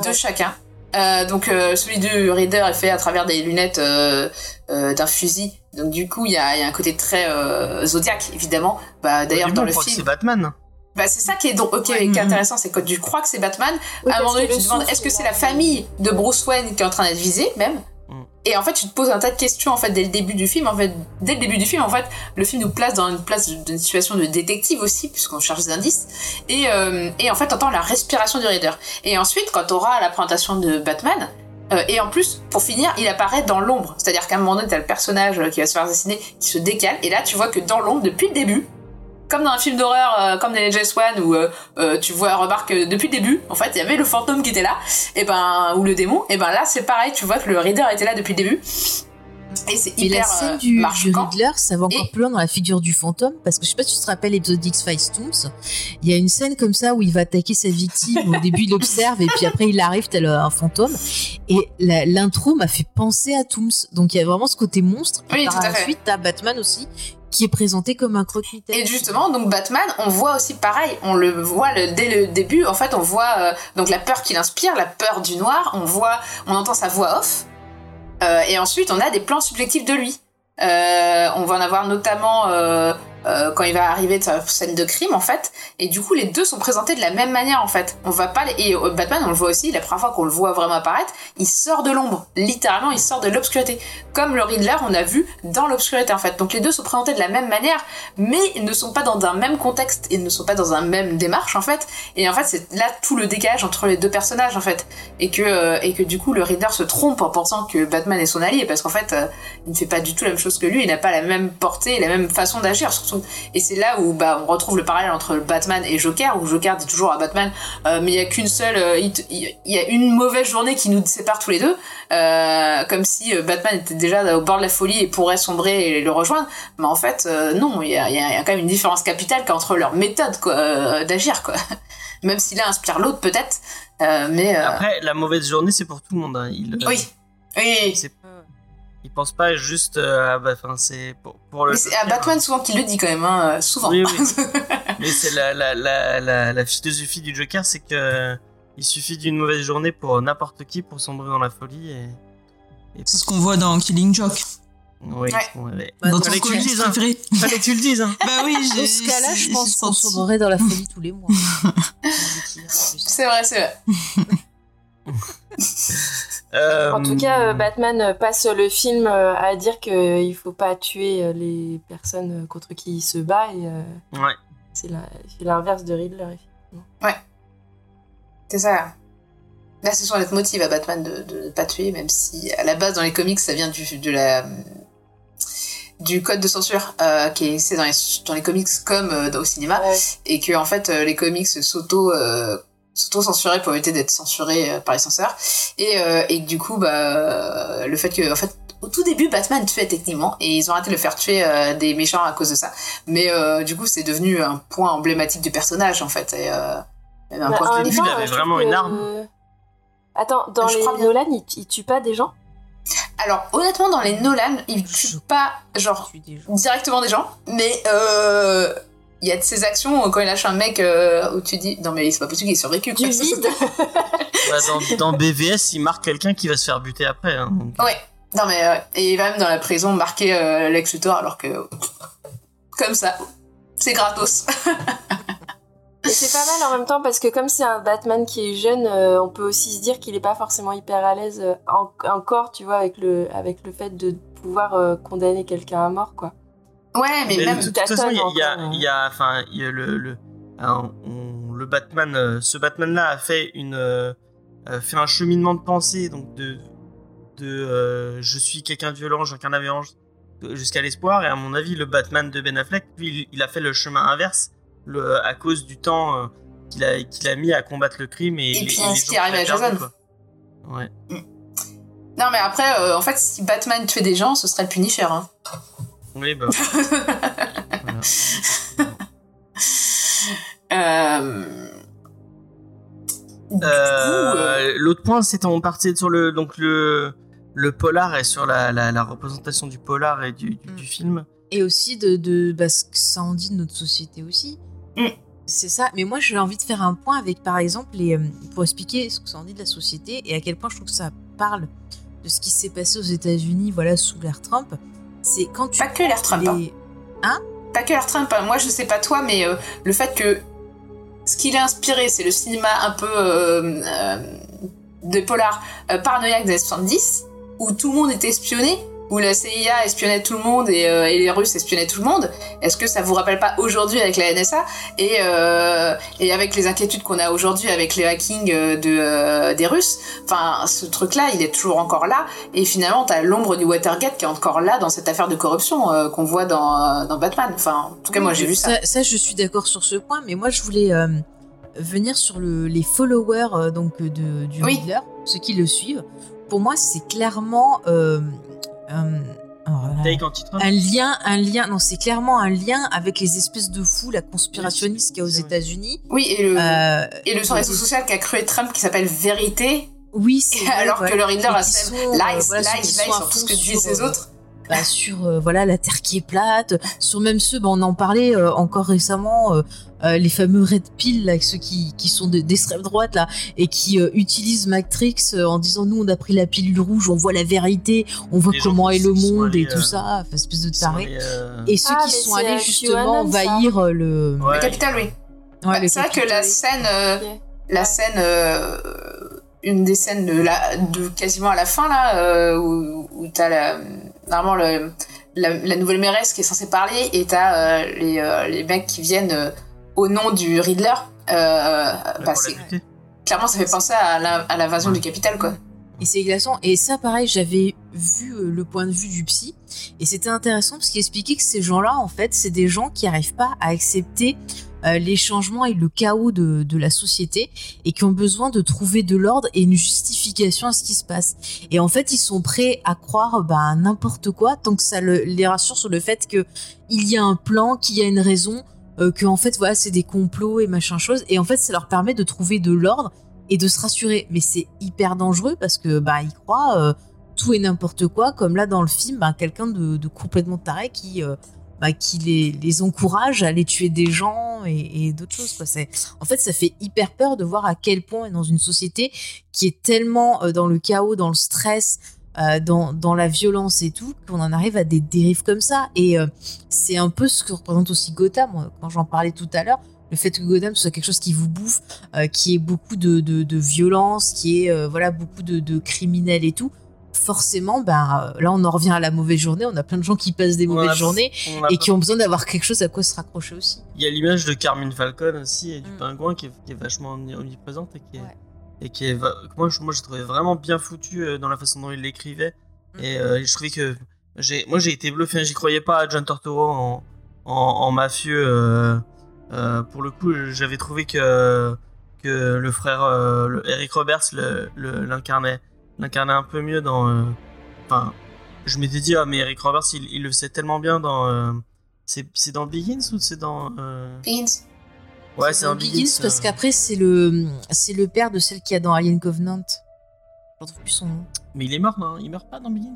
de chacun. Euh, donc euh, celui du Reader est fait à travers des lunettes euh, euh, d'un fusil. Donc du coup, il y a, il y a un côté très euh, zodiaque, évidemment. Bah, D'ailleurs, dans le film... c'est Batman. Bah, c'est ça qui est donc ok, qui est Mhm. intéressant, c'est que tu crois que c'est Batman. Oui, à un moment donné, tu te demandes est-ce que c'est la famille de Bruce Wayne qui est en train d'être visée, même Mm. Et en fait, tu te poses un tas de questions en fait dès le début du film. En fait, dès le début du film, en fait, le film nous place dans une place d'une situation de détective aussi, puisqu'on cherche des indices. Et, euh, et en fait, t'entends la respiration du Raider. Et ensuite, quand t'auras la présentation de Batman, euh, et en plus, pour finir, il apparaît dans l'ombre. C'est-à-dire qu'à un moment donné, t'as le personnage euh, qui va se faire assassiner, qui se décale, et là, tu vois que dans l'ombre, depuis le début, comme dans un film d'horreur, euh, comme dans Jess One, où euh, euh, tu vois, remarque que depuis le début, en fait, il y avait le fantôme qui était là, et ben, ou le démon, et ben là, c'est pareil, tu vois que le Reader était là depuis le début. Et c'est Et la hyper scène du, du. Riddler, ça va encore Et- plus loin dans la figure du fantôme, parce que je sais pas si tu te rappelles l'épisode X-Files Tooms, il y a une scène comme ça où il va attaquer sa victime, au début il observe, et puis après il arrive tel un fantôme, et l'intro m'a fait penser à Tooms, donc il y a vraiment ce côté monstre, et Oui, par tout à la fait. suite t'as Batman aussi, qui est présenté comme un croque-mitaine. Et justement, donc Batman, on voit aussi pareil, on le voit dès le début, en fait, on voit euh, donc la peur qu'il inspire, la peur du noir, on voit, on entend sa voix off, euh, et ensuite on a des plans subjectifs de lui. Euh, on va en avoir notamment euh, quand il va arriver de sa scène de crime en fait, et du coup les deux sont présentés de la même manière en fait. On va pas et euh, Batman on le voit aussi la première fois qu'on le voit vraiment apparaître, il sort de l'ombre, littéralement il sort de l'obscurité, comme le Riddler on a vu dans l'obscurité en fait. Donc les deux sont présentés de la même manière, mais ils ne sont pas dans un même contexte, ils ne sont pas dans un même démarche en fait. Et en fait c'est là tout le décalage entre les deux personnages en fait, et que euh, et que du coup le Riddler se trompe en pensant que Batman est son allié parce qu'en fait il ne fait pas du tout la même chose que lui, il n'a pas la même portée, la même façon d'agir surtout. Et c'est là où bah on retrouve le parallèle entre Batman et Joker, où Joker dit toujours à Batman, euh, mais il y a qu'une seule, euh, il, y a une mauvaise journée qui nous sépare tous les deux, euh, comme si Batman était déjà au bord de la folie et pourrait sombrer et le rejoindre. Mais en fait, euh, non, il y a, il y a- il y a quand même une différence capitale entre leur méthode d'agir quoi. Même si l'un inspire l'autre peut-être, mais Après, la mauvaise journée, c'est pour tout le monde. hein. Il, oui, oui. c'est- Il pense pas juste euh, à. bah, Enfin, c'est pour, pour le. Mais c'est à Batman souvent qu'il le dit quand même, hein, euh, souvent. Oui, oui. Mais c'est la, la, la, la, la philosophie du Joker, c'est que il suffit d'une mauvaise journée pour n'importe qui pour sombrer dans la folie et. C'est ce qu'on voit dans Killing Joke. Oui, Ouais. Bah, dans fallait que tu le comics dises, hein. Fallait que tu le dises. Hein. Bah oui, j'ai. Dans ce cas-là, je pense qu'on sombrerait dans la folie tous les mois. c'est vrai, c'est vrai. Euh, En tout cas, euh, Batman euh, passe le film euh, à dire qu'il faut pas tuer euh, les personnes euh, contre qui il se bat et euh, Ouais. c'est la- c'est l'inverse de Riddler. effectivement. C'est ça. Là, ce sont les motifs à Batman de, ne pas tuer, même si à la base dans les comics ça vient du de la du code de censure euh, qui est c'est dans les dans les comics comme euh, au cinéma Ouais. et que en fait euh, les comics s'auto s'auto censuraient pour éviter d'être censurés euh, par les censeurs. Et euh, et du coup bah euh, le fait que en fait au tout début Batman tuait techniquement et ils ont arrêté de le faire tuer euh, des méchants à cause de ça. Mais euh, du coup c'est devenu un point emblématique du personnage en fait. Et euh, même un Mais point en de même vue temps, il avait vraiment une arme. Attends, dans Je les. Nolan, il, il tue pas des gens? Alors honnêtement dans les Nolan, il tue Je- pas genre directement des gens, mais euh, il y a de ces actions quand il lâche un mec euh, où tu dis non mais c'est pas possible qu'il ait survécu. Du quoi. vide Bah, dans, dans BVS, il marque quelqu'un qui va se faire buter après. hein. Donc, Ouais. Non mais euh, et il va même dans la prison marquer euh, Lex Luthor alors que comme ça c'est gratos. Et c'est pas mal en même temps parce que comme c'est un Batman qui est jeune, euh, on peut aussi se dire qu'il est pas forcément hyper à l'aise euh, en- encore, tu vois, avec le, avec le fait de pouvoir euh, condamner quelqu'un à mort, quoi. Ouais mais Mais même de toute tâtonne façon, il y a, a- enfin, le, le- hein, on le Batman, euh, ce Batman-là a fait une, euh, euh, fait un cheminement de pensée, donc de, de, euh, je suis quelqu'un de violent, j'incarne la violence jusqu'à l'espoir. Et à mon avis, le Batman de Ben Affleck, lui, il, il a fait le chemin inverse, le, à cause du temps euh, qu'il a, qu'il a mis à combattre le crime et, Et puis, ce qui arrive à Jason. Ouais. Non, mais après, euh, en fait, si Batman tuait des gens, ce serait le Punisher. Hein. Oui, bah. Euh, Euh, L'autre point, c'est on partait sur le donc le le polar et sur la, la, la représentation du polar et du, du, du film. Et aussi de, de bah, ce que ça en dit de notre société aussi. C'est ça. Mais moi, j'ai envie de faire un point avec, par exemple, les, euh, pour expliquer ce que ça en dit de la société et à quel point je trouve que ça parle de ce qui s'est passé aux États-Unis, voilà, sous l'ère Trump. C'est quand tu Pas que l'ère Trump. hein. Hein Pas que l'ère Trump. hein. Moi, je sais pas toi, mais euh, le fait que ce qui l'a inspiré, c'est le cinéma un peu euh, euh, de polar paranoïaque des années 70, où tout le monde était espionné, où la CIA espionnait tout le monde et, euh, et les Russes espionnaient tout le monde. Est-ce que ça vous rappelle pas aujourd'hui avec la NSA et, euh, et avec les inquiétudes qu'on a aujourd'hui avec les hackings euh, de, euh, des Russes? Enfin, ce truc-là, il est toujours encore là. Et finalement, t'as l'ombre du Watergate qui est encore là dans cette affaire de corruption qu'on voit dans, dans Batman. Enfin, en tout cas, moi, j'ai vu ça. ça. je suis d'accord sur ce point, mais moi, je voulais venir sur le, les followers donc de, du Oui. Riddler, ceux qui le suivent. Pour moi, c'est clairement euh, un, anti-Trump. un lien, un lien. Non, c'est clairement un lien avec les espèces de fous, la conspirationniste qu'il y a aux États-Unis. Oui, et le, Euh, et le son réseau social qui a cru Trump qui s'appelle Vérité. Oui, c'est alors que le Riddler Et a lies, euh, voilà, lies, lies à sur tout ce que disent les euh, autres. bah, sur euh, voilà la terre qui est plate, sur même ceux, bah, on en parlait euh, encore récemment, euh, euh, les fameux red pill là, ceux qui, qui sont de- d'extrême droite là et qui euh, utilisent Matrix euh, en disant nous on a pris la pilule rouge, on voit la vérité, on voit Les comment est le monde allés, et tout euh, ça, enfin, espèce de taré. allés, euh, Et ceux Ah, qui sont allés justement envahir euh, le, Le Capital, oui. Ouais, le c'est vrai que la scène, euh, la scène, euh, une des scènes de, la, de quasiment à la fin là, euh, où, où t'as la, normalement le, la, la nouvelle mairesse qui est censée parler et t'as euh, les, euh, les mecs qui viennent euh, au nom du Riddler. Euh, bah, c'est- clairement, ça fait penser à la- à l'invasion du Capitole, quoi. Et c'est glaçant. Et ça, pareil, j'avais vu euh, le point de vue du psy. Et c'était intéressant parce qu'il expliquait que ces gens-là, en fait, c'est des gens qui n'arrivent pas à accepter euh, les changements et le chaos de, de la société et qui ont besoin de trouver de l'ordre et une justification à ce qui se passe. Et en fait, ils sont prêts à croire bah, n'importe quoi tant que ça le- les rassure sur le fait que il y a un plan, qu'il y a une raison, euh, que en fait, voilà, c'est des complots et machin chose. Et en fait, ça leur permet de trouver de l'ordre et de se rassurer. Mais c'est hyper dangereux parce que bah ils croient euh, tout et n'importe quoi, comme là dans le film, bah, quelqu'un de, de complètement taré qui euh, bah, qui les, les encourage à aller tuer des gens et, et d'autres choses. Quoi. En fait, ça fait hyper peur de voir à quel point dans une société qui est tellement dans le chaos, dans le stress, euh, dans, dans la violence et tout, qu'on en arrive à des dérives comme ça. Et euh, c'est un peu ce que représente aussi Gotham, moi, quand j'en parlais tout à l'heure. Le fait que Gotham soit quelque chose qui vous bouffe, euh, qui est beaucoup de, de, de violence, qui est voilà beaucoup de, de criminels et tout. Forcément, ben là on en revient à la mauvaise journée. On a plein de gens qui passent des mauvaises a- journées et qui ont besoin d'avoir quelque chose à quoi se raccrocher aussi. Il y a l'image de Carmine Falcon aussi et du Mm. pingouin qui est, qui est vachement omni- omniprésente et qui est, et qui est moi, je, moi trouvé vraiment bien foutu euh, dans la façon dont il l'écrivait. Et euh, je trouvais que j'ai moi j'ai été bluffé j'y croyais pas à John Tortoro en, en, en mafieux euh, euh, pour le coup j'avais trouvé que que le frère le Eric Roberts le- le- l'incarnait l'incarnait un peu mieux dans enfin je m'étais dit ah mais Eric Roberts il, il le sait tellement bien dans c'est c'est dans Begins ou c'est dans Begins Ouais, c'est un Begins. parce euh, qu'après c'est le c'est le père de celle qui a dans Alien Covenant. Je retrouve plus son nom. Mais il est mort, non? Il meurt pas dans Begins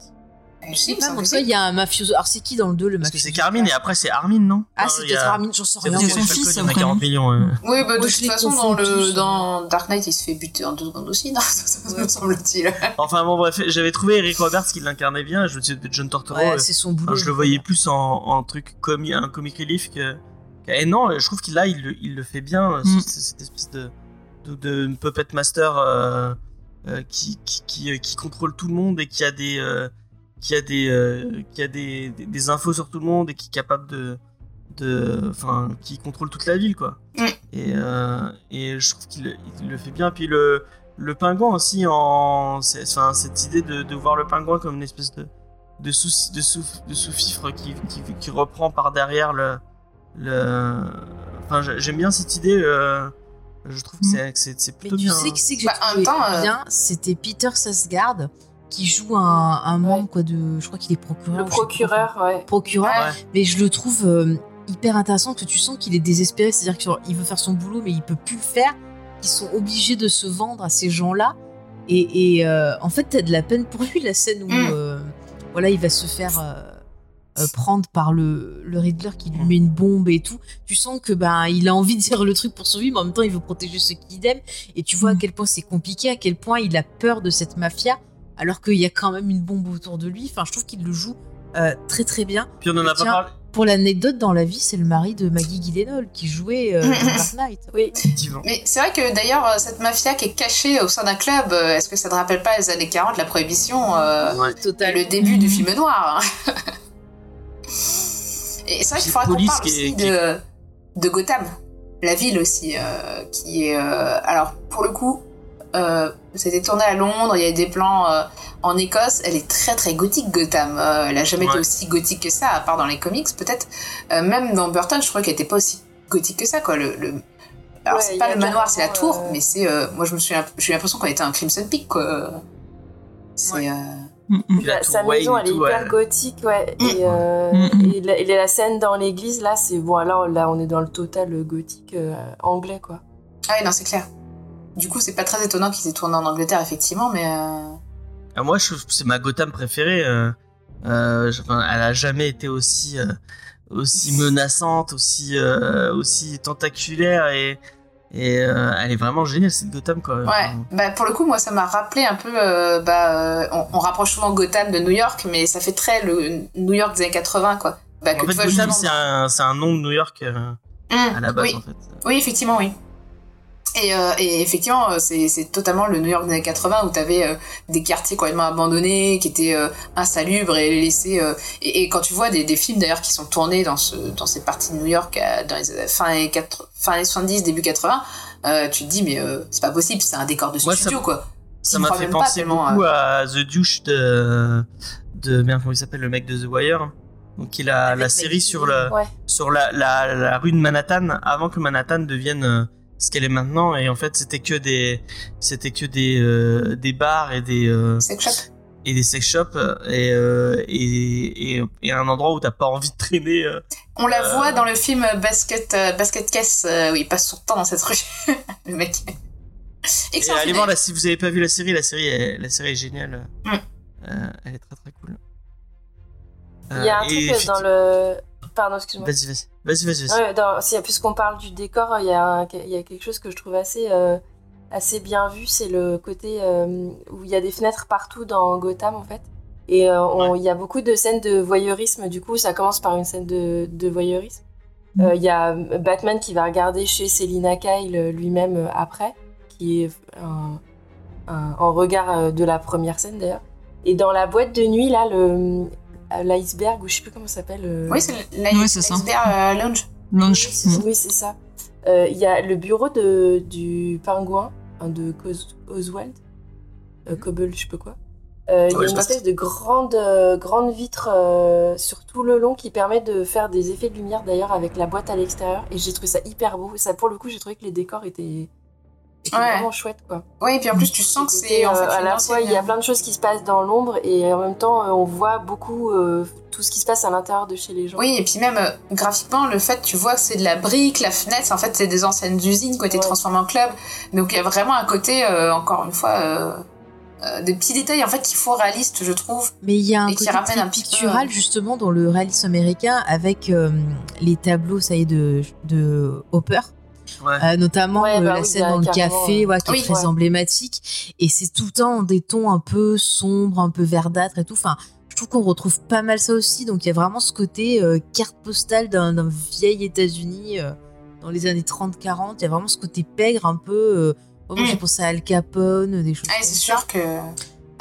Je sais pas, en tout cas, il y a un mafioso. Alors c'est qui dans le 2 le Parce que mafioso? c'est Carmine et après c'est Armin, non? Ah, c'est peut-être Armin, j'en sais C'est rien. vrai, Son fils, il en a après, 40 hein. millions. ouais. Oui, bah, de toute façon, dans, le, tous. dans Dark Knight, il se fait buter en deux secondes aussi, non me semble-t-il. Enfin bon, bref, j'avais trouvé Eric Roberts qui l'incarnait bien. Je me disais de John Tortoro. Ouais, euh, c'est son boulot, je le voyais plus en, en truc comi un comic relief que. Et non, je trouve qu'il là, il, le- il le fait bien. euh, Mm. Cette espèce de, de, de puppet master euh, euh, qui, qui, qui, qui contrôle tout le monde et qui a des. euh, qui a des qui a des, des, des infos sur tout le monde et qui est capable de de enfin qui contrôle toute la ville quoi Et, euh, et je trouve qu'il il le fait bien. Puis le, le pingouin aussi, en, enfin, cette idée de, de voir le pingouin comme une espèce de, de, sous, de, sous, de sous-fifre qui, qui, qui reprend par derrière le. Le... Enfin, j'ai- j'aime bien cette idée. euh, je trouve que c'est- c'est c'est Mais plutôt tu bien. sais qui c'est que j'ai Bah, trouvé temps, euh, bien C'était Peter Sarsgaard qui joue un, un membre quoi de, je crois qu'il est procureur. Le procureur, ouais. quoi. Procureur. Ouais. Mais je le trouve euh, hyper intéressant que tu sens qu'il est désespéré, c'est-à-dire qu'il veut faire son boulot mais il peut plus le faire. Ils sont obligés de se vendre à ces gens-là. Et, et, euh, en fait, t'as de la peine pour lui la scène où Mm. euh, voilà, il va se faire euh, prendre par le, le Riddler qui lui Mm. met une bombe et tout. Tu sens que ben il a envie de dire le truc pour survivre, mais en même temps il veut protéger ceux qu'il aime. Et tu vois à quel point c'est compliqué, à quel point il a peur de cette mafia, alors qu'il y a quand même une bombe autour de lui. Enfin, je trouve qu'il le joue euh, très très bien. Puis on en a pas parlé. Pour l'anecdote, dans la vie, c'est le mari de Maggie Gyllenhaal qui jouait euh, dans Dark Knight. Oui. Mais c'est vrai que d'ailleurs, euh, cette mafia qui est cachée au sein d'un club, euh, est-ce que ça ne rappelle pas les années 40, la prohibition euh, Ouais. et Total. le début du film noir hein? Et c'est vrai qu'il faudra qu'on parle qui est- aussi qui de, de Gotham, la ville aussi, euh, qui est... euh, alors, pour le coup, euh, c'était tourné à Londres, il y a des plans euh, en Écosse, elle est très très gothique Gotham, Euh, elle a jamais été aussi gothique que ça, à part dans les comics peut-être. Euh, même dans Burton, je crois qu'elle était pas aussi gothique que ça, quoi. Le, le- Alors, Ouais, c'est pas le manoir, c'est la tour, euh, mais c'est... euh, moi, je me suis, j'ai eu l'impression qu'on était un Crimson Peak, quoi. C'est... Ouais. euh, la Bah, tour sa maison, elle est tout, hyper ouais. gothique, ouais. Mm. Et, euh, Mm, mm. et, la, et la scène dans l'église, là, c'est bon. Alors là, on est dans le total gothique euh, anglais, quoi. Ah oui, non, c'est clair. Du coup, c'est pas très étonnant qu'ils aient tourné en Angleterre, effectivement, mais... euh, Ah, moi, je c'est ma Gotham préférée. euh, euh, je- enfin, elle a jamais été aussi, euh, aussi menaçante, aussi, euh, aussi tentaculaire et, et euh, elle est vraiment géniale cette Gotham quoi. Ouais, bah pour le coup, moi, ça m'a rappelé un peu. euh, bah, euh, on, on rapproche souvent Gotham de New York, mais ça fait très le New York des années 80, quoi. Bah, que en fait, Gotham c'est un, un nom de New York euh, Hum, à la base oui. en fait. Oui, effectivement, oui. Et, euh, et effectivement, euh, c'est c'est totalement le New York des années 80 où t'avais euh, des quartiers complètement abandonnés, qui étaient euh, insalubres et laissés. euh, et, et quand tu vois des, des films d'ailleurs qui sont tournés dans, ce, dans ces parties de New York dans les fin, des 4 fin des 70, début 80, euh, tu te dis, mais euh, c'est pas possible, c'est un décor de Moi, ça studio, quoi. Ça m'a fait penser beaucoup à The Douche de de merde comment il s'appelle le mec de The Wire. Donc il a la série sur le Ouais. sur la, la, la rue de Manhattan avant que Manhattan devienne euh, ce qu'elle est maintenant et en fait c'était que des c'était que des euh, des bars et des euh, Sex shop. et des sex shops et, euh, et, et et un endroit où t'as pas envie de traîner euh. On la Euh, voit dans le film Basket, euh, Basket Case, euh, où il passe son temps dans cette rue. le mec. Et allez voir là si vous avez pas vu la série la série est, la série est géniale Mm. Euh, elle est très très cool Il y a un truc dans le. Pardon, excuse-moi. vas-y vas-y vas-y vas-y vas-y. Ouais, puisqu'on parle du décor, il y, a un- il y a quelque chose que je trouve assez, euh, assez bien vu, c'est le côté euh, où il y a des fenêtres partout dans Gotham en fait. Et euh, on- il y a beaucoup de scènes de voyeurisme, du coup ça commence par une scène de, de voyeurisme. Euh, Il y a Batman qui va regarder chez Selina Kyle lui-même après, qui est un, un- en regard de la première scène d'ailleurs. Et dans la boîte de nuit, là, le l'iceberg, ou je sais plus comment ça s'appelle. euh, Oui, c'est l'iceberg, euh, Lounge. Mm. Oui, c'est ça. Euh, Il y a le bureau de, du pingouin, hein, de Cos- Oswald, euh, Cobble, je sais pas quoi. Euh, Il y a une espèce de grande, euh, grande vitre euh, sur tout le long qui permet de faire des effets de lumière d'ailleurs avec la boîte à l'extérieur. Et j'ai trouvé ça hyper beau. Ça, pour le coup, j'ai trouvé que les décors étaient, étaient Ouais. vraiment chouettes. Quoi. Oui, et puis en plus, tu sens que c'est en euh, fait à la fois, il y a plein de choses qui se passent dans l'ombre et en même temps, euh, on voit beaucoup euh, tout ce qui se passe à l'intérieur de chez les gens. Oui, et puis même euh, graphiquement, le fait, tu vois que c'est de la brique, la fenêtre, en fait, c'est des anciennes usines qui ont été Ouais. transformées en club. Donc il y a vraiment un côté, euh, encore une fois, euh, euh, des petits détails en fait qui font réaliste, je trouve. Mais il y a un Et qui côté ramène très un peu, pictural euh, justement dans le réalisme américain avec euh, les tableaux, ça y est, de, de Hopper. Ouais. Euh, notamment Ouais, euh, bah la oui, scène dans le café, euh, ouais, qui oui, est très ouais. emblématique. Et c'est tout le temps des tons un peu sombres, un peu verdâtres et tout. Enfin, je trouve qu'on retrouve pas mal ça aussi. Donc il y a vraiment ce côté euh, carte postale d'un vieil États-Unis euh, dans les années 30-40. Il y a vraiment ce côté pègre un peu. euh, oh, moi, Mm. j'ai pensé à Al Capone, des choses Ah, comme c'est ça. sûr que.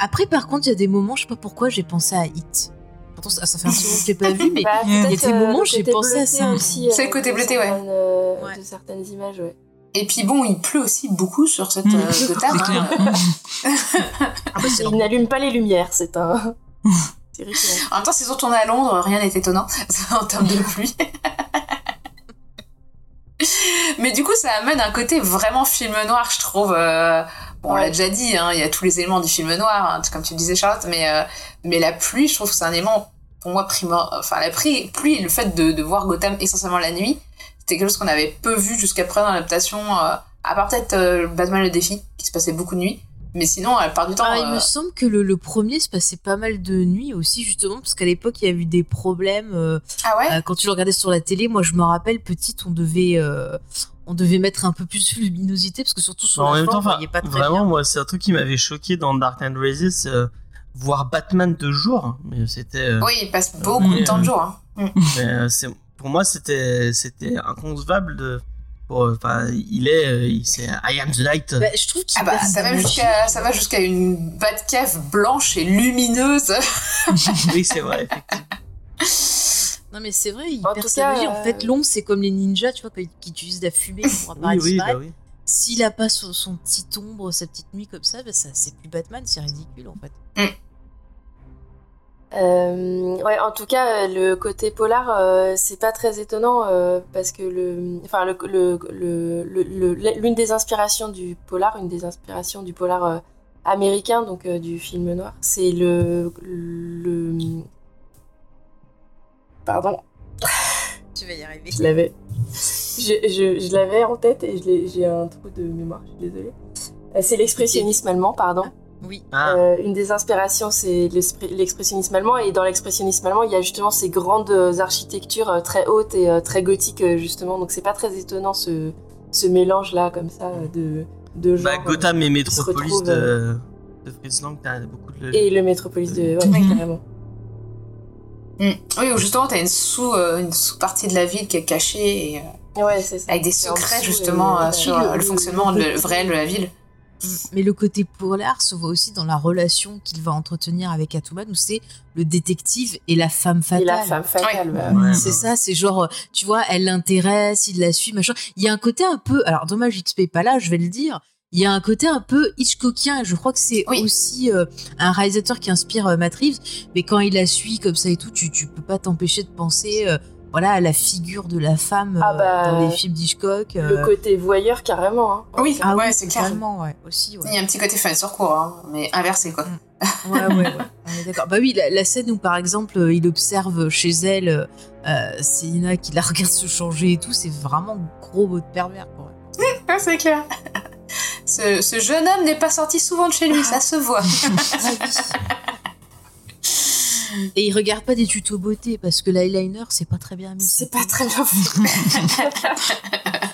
Après, par contre, il y a des moments, je sais pas pourquoi, j'ai pensé à Hit. Pourtant, ça, ça fait un petit moment que je l'ai pas vu, mais Bah, il y a des euh, moments j'ai côté pensé à ça. aussi. C'est le euh, côté bleuté, ouais. euh, Ouais. De certaines images, ouais. Et puis bon, il pleut aussi beaucoup sur cette Mm. euh. C'est hein. Ah bah, c'est Il n'allume pas les lumières, c'est un. c'est terrifiant. En même temps, s'ils ont tourné à Londres, rien n'est étonnant en termes de pluie. Mais du coup, ça amène un côté vraiment film noir, je trouve. euh, Bon, on l'a déjà dit, hein, il y a tous les éléments du film noir, hein, comme tu le disais, Charlotte, mais, euh, mais la pluie, je trouve que c'est un élément, pour moi, primordial. Enfin, la pluie, pluie le fait de, de voir Gotham essentiellement la nuit, c'était quelque chose qu'on avait peu vu jusqu'à présent dans l'adaptation, euh, à part peut-être euh, Batman le défi, qui se passait beaucoup de nuit. Mais sinon, la part du temps. Ah, il euh, me semble que le, le premier se passait pas mal de nuit aussi, justement, parce qu'à l'époque, il y a eu des problèmes. euh, Ah ouais? euh, quand tu le regardais sur la télé, moi, je me rappelle, petite, on devait, euh, on devait mettre un peu plus de luminosité, parce que surtout sur en la même fin, temps, on voyait pas très vraiment, bien. moi, c'est un truc qui m'avait choqué dans Dark Knight Rises, euh, voir Batman de jour. Mais c'était. euh, Oui, il passe beaucoup de temps de jour. hein. Mm. mais, euh, pour moi, c'était, c'était inconcevable de. Enfin, il est, euh, il- c'est I am the night. Bah, je trouve qu'il Ah bah ça va jusqu'à ça va jusqu'à une Batcave blanche et lumineuse. oui, c'est vrai. effectivement. Non, mais c'est vrai, il En perd tout sa cas, magie. En euh, fait, l'ombre, c'est comme les ninjas, tu vois, qui qui utilisent la fumée pour Oui, apparaître. oui, bah disparaître. oui. S'il a pas son, son petit ombre, sa petite nuit comme ça, bah, ça c'est plus Batman, c'est ridicule en fait. Euh, ouais, en tout cas, euh, le côté polar, euh, c'est pas très étonnant euh, parce que le, enfin, le, le, le, l'une des inspirations du polar, une des inspirations du polar américain, donc du film noir, c'est le, le, pardon, Tu vas y arriver. je l'avais, je, je, je l'avais en tête et je l'ai- j'ai un trou de mémoire, je suis désolée. C'est l'expressionnisme allemand, pardon. Oui. Ah, Euh, une des inspirations, c'est l'expressionnisme allemand. Et dans l'expressionnisme allemand, il y a justement ces grandes euh, architectures euh, très hautes et euh, très gothiques, justement. Donc c'est pas très étonnant ce, ce mélange-là, comme ça, de, de bah, genres. Gotham et retrouvent, de, de Fritz Lang, t'as beaucoup de. Et le métropolis de. Ouais, carrément. Mm. Oui, où justement t'as une sous euh, une sous partie de la ville qui est cachée et, euh, Ouais, c'est ça. avec des secrets justement euh, sur euh, le, fonctionnement de- le- réel de la ville. Mais le côté polar se voit aussi dans la relation qu'il va entretenir avec Catwoman, où c'est le détective et la femme fatale. Et la femme fatale. Ouais. bah, Ouais, C'est bah, ça, c'est genre, euh, tu vois, elle l'intéresse, il la suit, machin. Il y a un côté un peu, alors dommage, XP est pas là, je vais le dire. Il y a un côté un peu Hitchcockien. Je crois que c'est Oui. aussi euh, un réalisateur qui inspire euh, Matt Reeves. Mais quand il la suit comme ça et tout, tu, tu peux pas t'empêcher de penser, euh, voilà, la figure de la femme Ah euh, bah, dans les films d'Hitchcock. euh. Le côté voyeur, carrément. Hein. Oui, Ah ouais, oui, c'est clair. totalement, ouais, aussi, ouais. Il y a un petit côté fin sur cours, hein, mais inversé quoi. Ouais, ouais, d'accord. Bah oui, la, la scène où, par exemple, euh, il observe chez elle euh, euh, Célina qui la regarde se changer et tout, c'est vraiment gros mot de pervers, quoi. Ouais, c'est clair. Ce, ce jeune homme n'est pas sorti souvent de chez lui, ça se voit. Et il regarde pas des tutos beauté parce que l'eyeliner, c'est pas très bien mis. C'est pas très bien fait.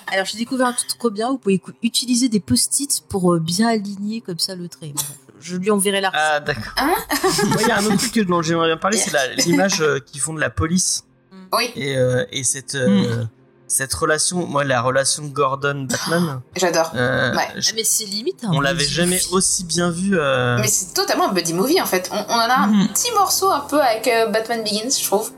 Alors, j'ai découvert un truc trop bien. Vous pouvez utiliser des post-it pour euh, bien aligner comme ça le trait. Je lui enverrai la Ah, d'accord. Hein Ouais, Il y a un autre truc dont j'aimerais bien parler, c'est l'image euh, qu'ils font de la police. Oui, Et, euh, et cette, euh, cette relation, moi, la relation Gordon-Batman, j'adore. euh, Ouais. je- Ah, mais c'est limite. un on l'avait buddy jamais movie. aussi bien vu. euh, Mais c'est totalement un buddy movie en fait. On, on en a un Mhm. petit morceau un peu avec euh, Batman Begins, je trouve,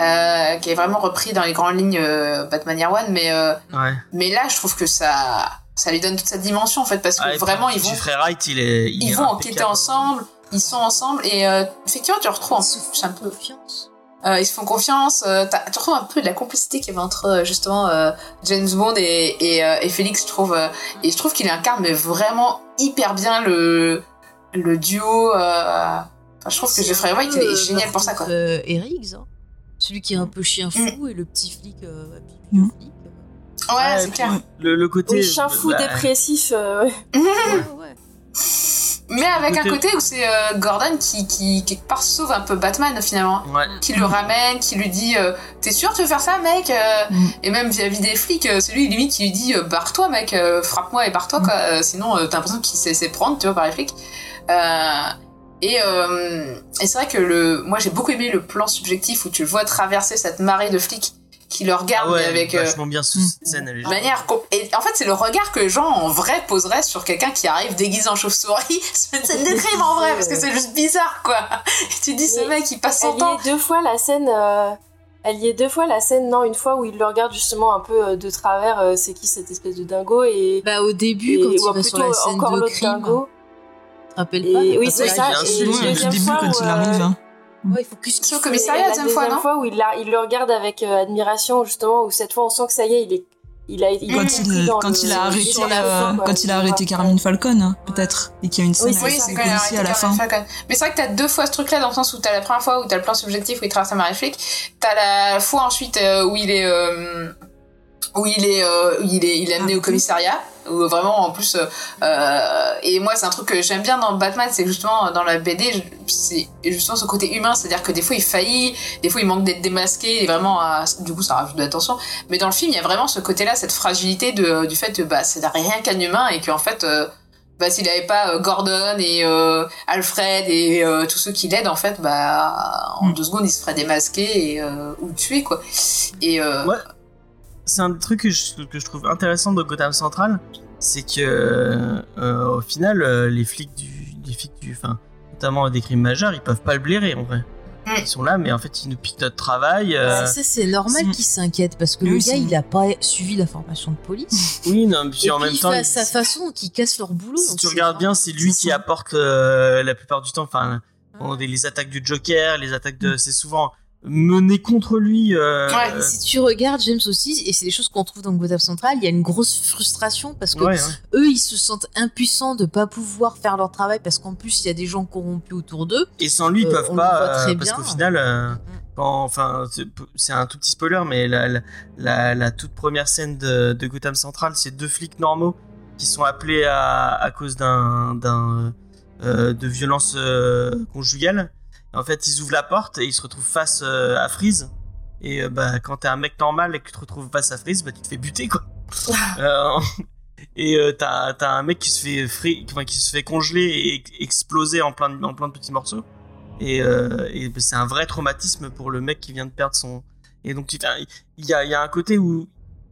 euh, qui est vraiment repris dans les grandes lignes euh, Batman Year One, mais euh, Ouais. mais là je trouve que ça ça lui donne toute sa dimension en fait parce que Ah, vraiment ils vont Jeffrey Wright, il est. il ils est vont impeccable. enquêter ensemble, ils sont ensemble et euh, effectivement tu retrouves c'est un peu Confiance. Euh, ils se font confiance, euh, tu retrouves un peu de la complicité qu'il y avait entre euh, justement euh, James Bond et, et, euh, et Félix, je trouve. euh, et je trouve qu'il incarne mais vraiment hyper bien le, le duo. euh, enfin, je trouve que Jeffrey Wright, il est génial pour ça, quoi. Euh, Eric's, hein. Celui qui est un peu chien fou et le petit flic, euh, Mm. flic. Ouais, Ouais, c'est clair. Le, le côté. Chien fou bah, dépressif. euh, ouais. Ouais, ouais. Mais avec un côté- où c'est euh, Gordon qui, qui, quelque part, sauve un peu Batman, finalement. Ouais. Qui le ramène, qui lui dit euh, T'es sûr tu veux faire ça, mec Euh, Mm. Et même vis-à-vis des flics, euh, c'est lui, limite, qui lui dit euh, Barre-toi, mec, euh, frappe-moi et barre-toi, quoi. Euh, sinon, euh, t'as l'impression qu'il s'est prendre, tu vois, par les flics. Euh, et euh, et c'est vrai que le, moi, j'ai beaucoup aimé le plan subjectif où tu le vois traverser cette marée de flics qui le regarde Ah ouais, avec euh, vachement bien sous cette scène. Elle est manière et en fait c'est le regard que les gens en vrai poseraient sur quelqu'un qui arrive déguisé en chauve-souris c'est une scène de crime en vrai parce que c'est juste bizarre quoi et tu dis ce Mais mec il passe son Elle y temps est deux fois la scène. euh, Elle y est deux fois la scène, non, une fois où il le regarde justement un peu euh, de travers, euh, c'est qui cette espèce de dingo et. Bah au début, et- quand ou il va sur plutôt la scène encore de l'autre crime, dingo. tu te rappelles Et- pas oui, Quand c'est il ça, et sur deuxième au début, fois quand où, il arrive. hein. Ouais, il faut que Sur le Et commissariat la deuxième fois non fois où il, la- il le regarde avec euh, admiration, justement, où cette fois on sent que ça y est, il est. Il a, il Quand il, dans quand le- il a arrêté, la euh, quand il a arrêté Carmine Falcon, hein, peut-être, et qu'il y a une scène Oui, avec Oui, arrêté à la fin. Falcon. Mais c'est vrai que t'as deux fois ce truc-là dans le sens où t'as la première fois où t'as le plan subjectif où il traverse un marais flic, t'as la fois ensuite euh, où il est euh, où il est euh, où il est il est amené au commissariat vraiment en plus euh, euh, et moi c'est un truc que j'aime bien dans Batman c'est justement dans la BD c'est justement ce côté humain c'est-à-dire que des fois il faillit des fois il manque d'être démasqué et vraiment à- du coup ça rajoute de l'attention. Mais dans le film il y a vraiment ce côté-là cette fragilité de du fait que bah c'est rien qu'un humain et qu'en fait euh, bah s'il avait pas euh, Gordon et euh, Alfred et euh, tous ceux qui l'aident en fait bah en deux secondes il se ferait démasquer et euh, ou tuer quoi. Et euh, Ouais. C'est un truc que je, que je trouve intéressant de Gotham Central, c'est que euh, au final, euh, les flics du, les flics du, enfin, notamment des crimes majeurs, ils peuvent pas le blairer en vrai. Mm. Ils sont là, mais en fait, ils nous piquent notre travail. euh, Ça, c'est normal Mm. qu'il s'inquiète parce que Oui, le gars, il a pas suivi la formation de police. Oui, non, puis Et en puis, même il temps, fait à il- sa façon qu'ils cassent leur boulot. si donc tu regardes bien, c'est lui qui ça. apporte euh, la plupart du temps, enfin, les attaques du Joker, les attaques de, c'est souvent mené contre lui. euh, Ouais, si tu regardes James aussi, et c'est des choses qu'on trouve dans Gotham Central, il y a une grosse frustration parce que ouais, ouais. eux, ils se sentent impuissants de pas pouvoir faire leur travail parce qu'en plus, il y a des gens corrompus autour d'eux. Et sans lui, ils Euh, peuvent pas, très euh, parce bien. qu'au final, euh, quand, enfin, c'est- un tout petit spoiler, mais la, la, la, la toute première scène de, de Gotham Central, c'est deux flics normaux qui sont appelés à, à cause d'un, d'un, euh, de violence conjugale. En fait, ils ouvrent la porte et ils se retrouvent face euh, à Freeze. Et euh, bah, quand t'es un mec normal et que tu te retrouves face à Freeze, bah, tu te fais buter, quoi. Euh, et t'as, t'as un mec qui se fait fri- enfin, qui se fait congeler et exploser en plein de, en plein de petits morceaux. Et, et c'est un vrai traumatisme pour le mec qui vient de perdre son. Et donc il y a, y a un côté où,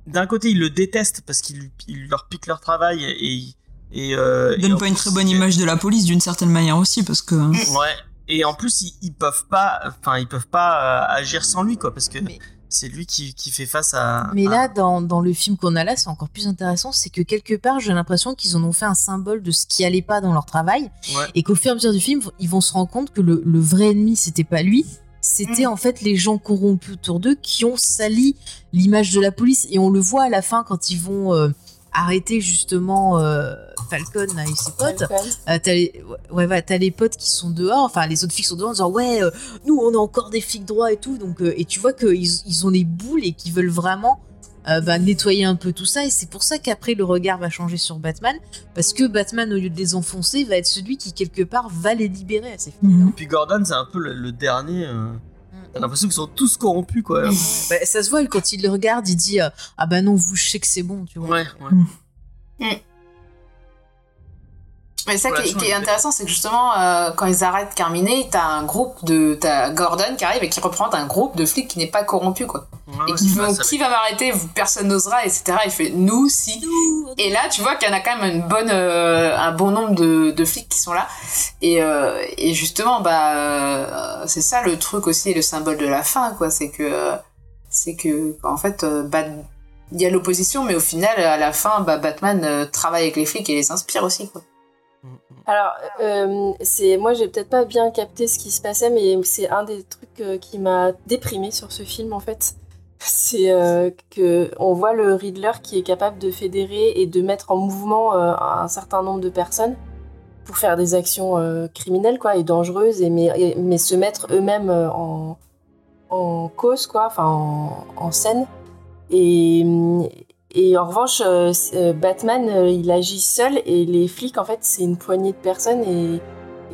d'un côté, il le déteste parce qu'il lui- il leur pique leur travail et et, euh, Il et donne pas une très bonne image de la police d'une certaine manière aussi, parce que. Ouais. Et en plus, ils, ils peuvent pas, enfin, ils peuvent pas euh, agir sans lui, quoi, parce que Mais- c'est lui qui, qui fait face à. Mais à- là, dans, dans le film qu'on a là, c'est encore plus intéressant, c'est que quelque part, j'ai l'impression qu'ils en ont fait un symbole de ce qui allait pas dans leur travail, Ouais. et qu'au fur et à mesure du film, ils vont se rendre compte que le, le vrai ennemi, c'était pas lui, c'était Mm. en fait les gens corrompus autour d'eux qui ont sali l'image de la police, et on le voit à la fin quand ils vont euh, arrêter justement euh, Falcon là, et ses potes. Euh, t'as les, ouais, ouais, t'as les potes qui sont dehors, enfin les autres flics sont dehors en disant ouais, euh, nous on a encore des flics droits et tout, donc euh, et tu vois qu'ils ils ont les boules et qu'ils veulent vraiment euh, bah, nettoyer un peu tout ça et c'est pour ça qu'après le regard va changer sur Batman parce que Batman au lieu de les enfoncer va être celui qui quelque part va les libérer à ces flics. Mhm. Puis Gordon, c'est un peu le, le dernier. T'as l'impression qu'ils sont tous corrompus, quoi. Bah, ça se voit quand il le regarde, il dit euh, ah bah non vous je sais que c'est bon, tu vois. Ouais, ouais. Mais ça qui, est avec- intéressant, c'est que justement, euh, quand ils arrêtent Carminé, t'as un groupe de. T'as Gordon qui arrive et qui représente un groupe de flics qui n'est pas corrompu, quoi. Ouais, et qui ça, ça Qui va m'arrêter Personne n'osera, etc. Il fait Nous, si. Et là, tu vois qu'il y en a quand même une bonne, euh, un bon nombre de, de flics qui sont là. Et, euh, et justement, bah, euh, c'est ça le truc aussi, le symbole de la fin, quoi. C'est que. C'est que, en fait, euh, Bat- il y a l'opposition, mais au final, à la fin, bah, Batman euh, travaille avec les flics et les inspire aussi, quoi. Alors, euh, c'est moi, j'ai peut-être pas bien capté ce qui se passait, mais c'est un des trucs euh, qui m'a déprimé sur ce film en fait. C'est euh, que on voit le Riddler qui est capable de fédérer et de mettre en mouvement euh, un certain nombre de personnes pour faire des actions criminelles quoi et dangereuses et mais, mais se mettre eux-mêmes en, en cause quoi, enfin en, en scène. Et, et en revanche, euh, euh, Batman, euh, il agit seul et les flics, en fait, c'est une poignée de personnes et,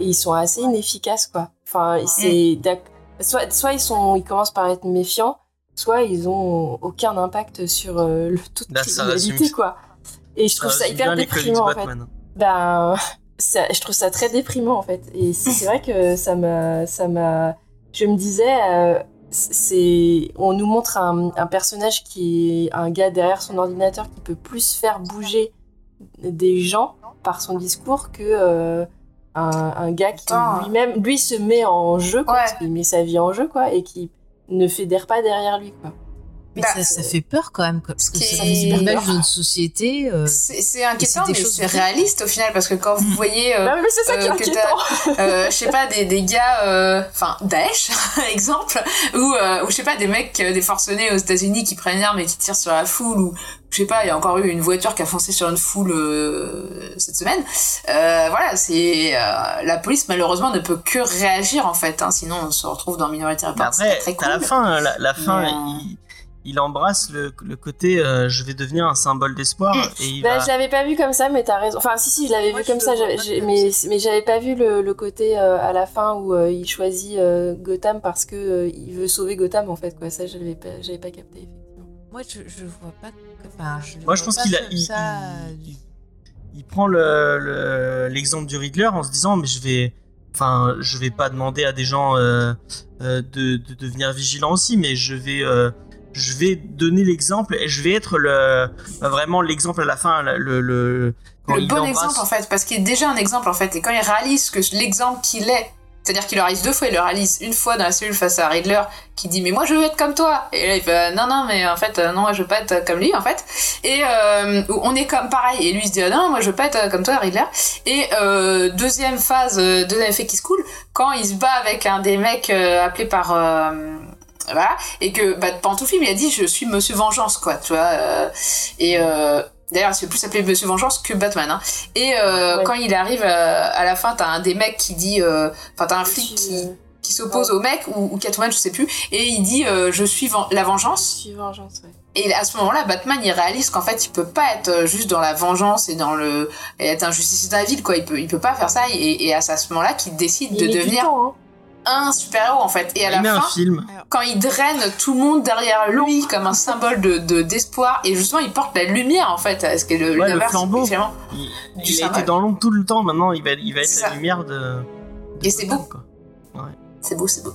et ils sont assez inefficaces, quoi. Enfin, c'est soit, soit ils sont, ils commencent par être méfiants, soit ils ont aucun impact sur euh, le ça criminalité, résume- quoi. Et je trouve ça, hyper déprimant, en fait. Ben, ça, je trouve ça très déprimant en fait. Et c'est c'est vrai que ça m'a, ça m'a, je me disais, euh, c'est on nous montre un, un personnage qui est un gars derrière son ordinateur qui peut plus faire bouger des gens par son discours que euh, un, un gars qui lui-même lui se met en jeu quoi, Ouais. parce qu'il met sa vie en jeu quoi et qui ne fédère pas derrière lui quoi. Mais Bah, ça, ça fait peur quand même, quoi, parce que c'est est- l'image d'une société. euh, C'est c'est inquiétant, mais c'est réaliste au final, parce que quand vous voyez, euh, Bah, mais c'est ça qui est euh, inquiétant. euh, je sais pas, des, des gars, euh, enfin, Daesh, exemple, ou, euh, ou je sais pas, des mecs, euh, des forcenés aux États-Unis qui prennent l'arme et qui tirent sur la foule, ou je sais pas, il y a encore eu une voiture qui a foncé sur une foule euh, cette semaine. Euh, voilà, c'est euh, la police malheureusement ne peut que réagir en fait, hein, sinon on se retrouve dans Minority Report. C'est après, très t'as la cool. fin, la, la fin, Mais, il, il embrasse le, le côté euh, je vais devenir un symbole d'espoir et il Bah, va. je l'avais pas vu comme ça, mais t'as raison. Enfin, si, si, je l'avais vu je comme ça, j'avais- mais, mais j'avais pas vu le, le côté euh, à la fin où euh, il choisit euh, Gotham parce que euh, il veut sauver Gotham en fait, quoi. Ça, je l'avais pas, j'avais pas capté, effectivement. Moi, je, je vois pas. que- Enfin, je le Moi, je pense qu'il a, il, ça, il- il- il prend le- le- l'exemple du Riddler en se disant mais je vais, enfin, je vais pas demander à des gens euh, euh, de, de devenir vigilants aussi, mais je vais, euh, je vais donner l'exemple et je vais être le, vraiment l'exemple à la fin, le, le, quand le bon embrasse- exemple en fait, parce qu'il est déjà un exemple en fait, et quand il réalise que l'exemple qu'il est, c'est-à-dire qu'il le réalise deux fois, il le réalise une fois dans la cellule face à Riddler qui dit mais moi je veux être comme toi, et là il fait non non mais en fait euh, non moi je veux pas être comme lui en fait, et euh, on est comme pareil, et lui il se dit ah, non moi je veux pas être comme toi Riddler, et euh, deuxième phase, euh, deuxième effet qui se coule, quand il se bat avec un des mecs euh, appelé par euh, voilà et que bah film il a dit je suis Monsieur Vengeance quoi tu vois euh, et euh, d'ailleurs il se fait plus appeler Monsieur Vengeance que Batman hein. et euh, Ouais. quand il arrive euh, à la fin t'as un des mecs qui dit euh, enfin t'as un flic qui euh, qui s'oppose au mec ou, ou Catwoman je sais plus et il dit euh, je suis ven- la vengeance Je suis vengeance, ouais. et à ce moment-là, Batman, il réalise qu'en fait, il peut pas être juste dans la vengeance et dans le et être un justicier de la ville, quoi. Il peut, il peut pas faire ça. Et, et à ce moment-là, qu'il décide Il de devenir temps, hein. Un super-héros, en fait. Et à il la fin, film. quand il draine tout le monde derrière lui comme un symbole de de- d'espoir, et justement, il porte la lumière, en fait. Ce qui est le, Ouais, le flambeau. Il, Du il a symbole. été dans l'ombre tout le temps. Maintenant, il va, il va être C'est la ça. lumière de. de Et c'est beau. quoi. C'est beau, c'est beau.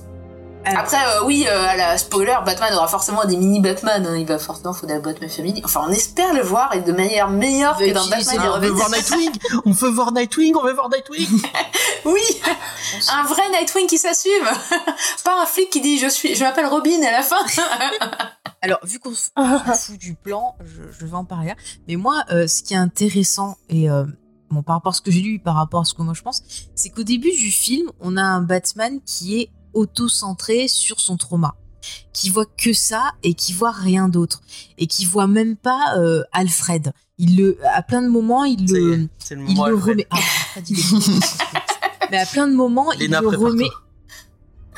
Alors- Après, euh, oui, euh, à la spoiler, Batman aura forcément des mini Batman. hein. Il va forcément faire la Batman Family. Enfin, on espère le voir et de manière meilleure que dans Batman Ah, on veut voir Nightwing. on veut voir Nightwing. On veut voir Nightwing. Oui, un vrai Nightwing qui s'assume, pas un flic qui dit je suis, je m'appelle Robin à la fin. Alors, vu qu'on se fout du plan, je, je vais en parler là. Mais moi, euh, ce qui est intéressant, et euh, bon, par rapport à ce que j'ai lu, par rapport à ce que moi je pense, c'est qu'au début du film, on a un Batman qui est auto-centré sur son trauma, qui voit que ça et qui voit rien d'autre, et qui voit même pas euh, Alfred. Il le, à plein de moments, il le, il moment. le remet. Ah, Alfred, il est- Mais à plein de moments, il le remet.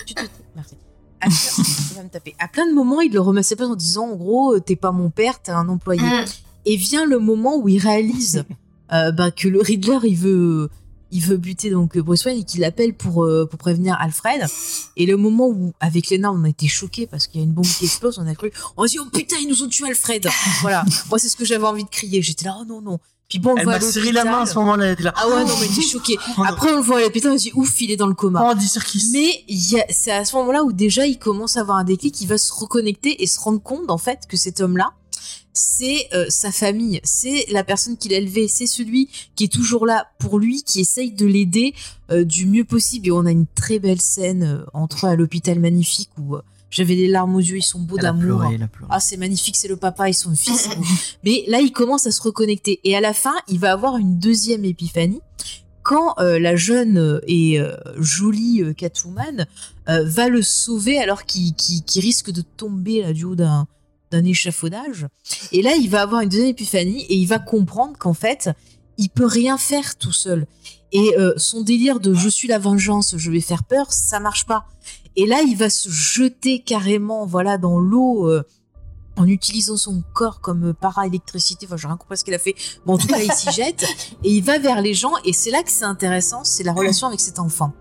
Tu te merci. À plein... me taper. À plein de moments, il le remet à sa place en disant en gros, euh, t'es pas mon père, t'es un employé. Mm. Et vient le moment où il réalise euh, bah, que le Riddler, il veut, il veut buter donc Bruce Wayne et qu'il appelle pour, euh, pour prévenir Alfred. Et le moment où, avec Lena, on a été choqués parce qu'il y a une bombe qui explose, on a cru, on a dit, oh putain, ils nous ont tué Alfred. voilà. Moi, c'est ce que j'avais envie de crier. J'étais là, oh non, non. Puis bon, on le Elle voit m'a serré la main à ce moment-là. Là. Ah ouais, non, mais j'étais choquée. Oh. Après, on le voit à l'hôpital, on se dit, ouf, il est dans le coma. Oh, Serkis. Mais il y a- c'est à ce moment-là où déjà il commence à avoir un déclic, il va se reconnecter et se rendre compte en fait que cet homme-là, c'est euh, sa famille, c'est la personne qu'il a élevée, c'est celui qui est toujours là pour lui, qui essaye de l'aider euh, du mieux possible. Et on a une très belle scène euh, entre à l'hôpital magnifique où j'avais les larmes aux yeux, ils sont beaux d'amour. Ah, c'est magnifique, c'est le papa et son fils. Mais là, il commence à se reconnecter. Et à la fin, il va avoir une deuxième épiphanie quand euh, la jeune et euh, jolie euh, Catwoman va le sauver alors qu'il risque de tomber là, du haut d'un d'un échafaudage. Et là, il va avoir une deuxième épiphanie et il va comprendre qu'en fait, il peut rien faire tout seul. Et euh, son délire de je suis la vengeance, je vais faire peur, ça marche pas. Et là, il va se jeter carrément, voilà, dans l'eau. euh, en utilisant son corps comme para-électricité, enfin j'ai rien compris ce qu'il a fait, mais en tout cas il s'y jette et il va vers les gens et c'est là que c'est intéressant, c'est la relation avec cet enfant.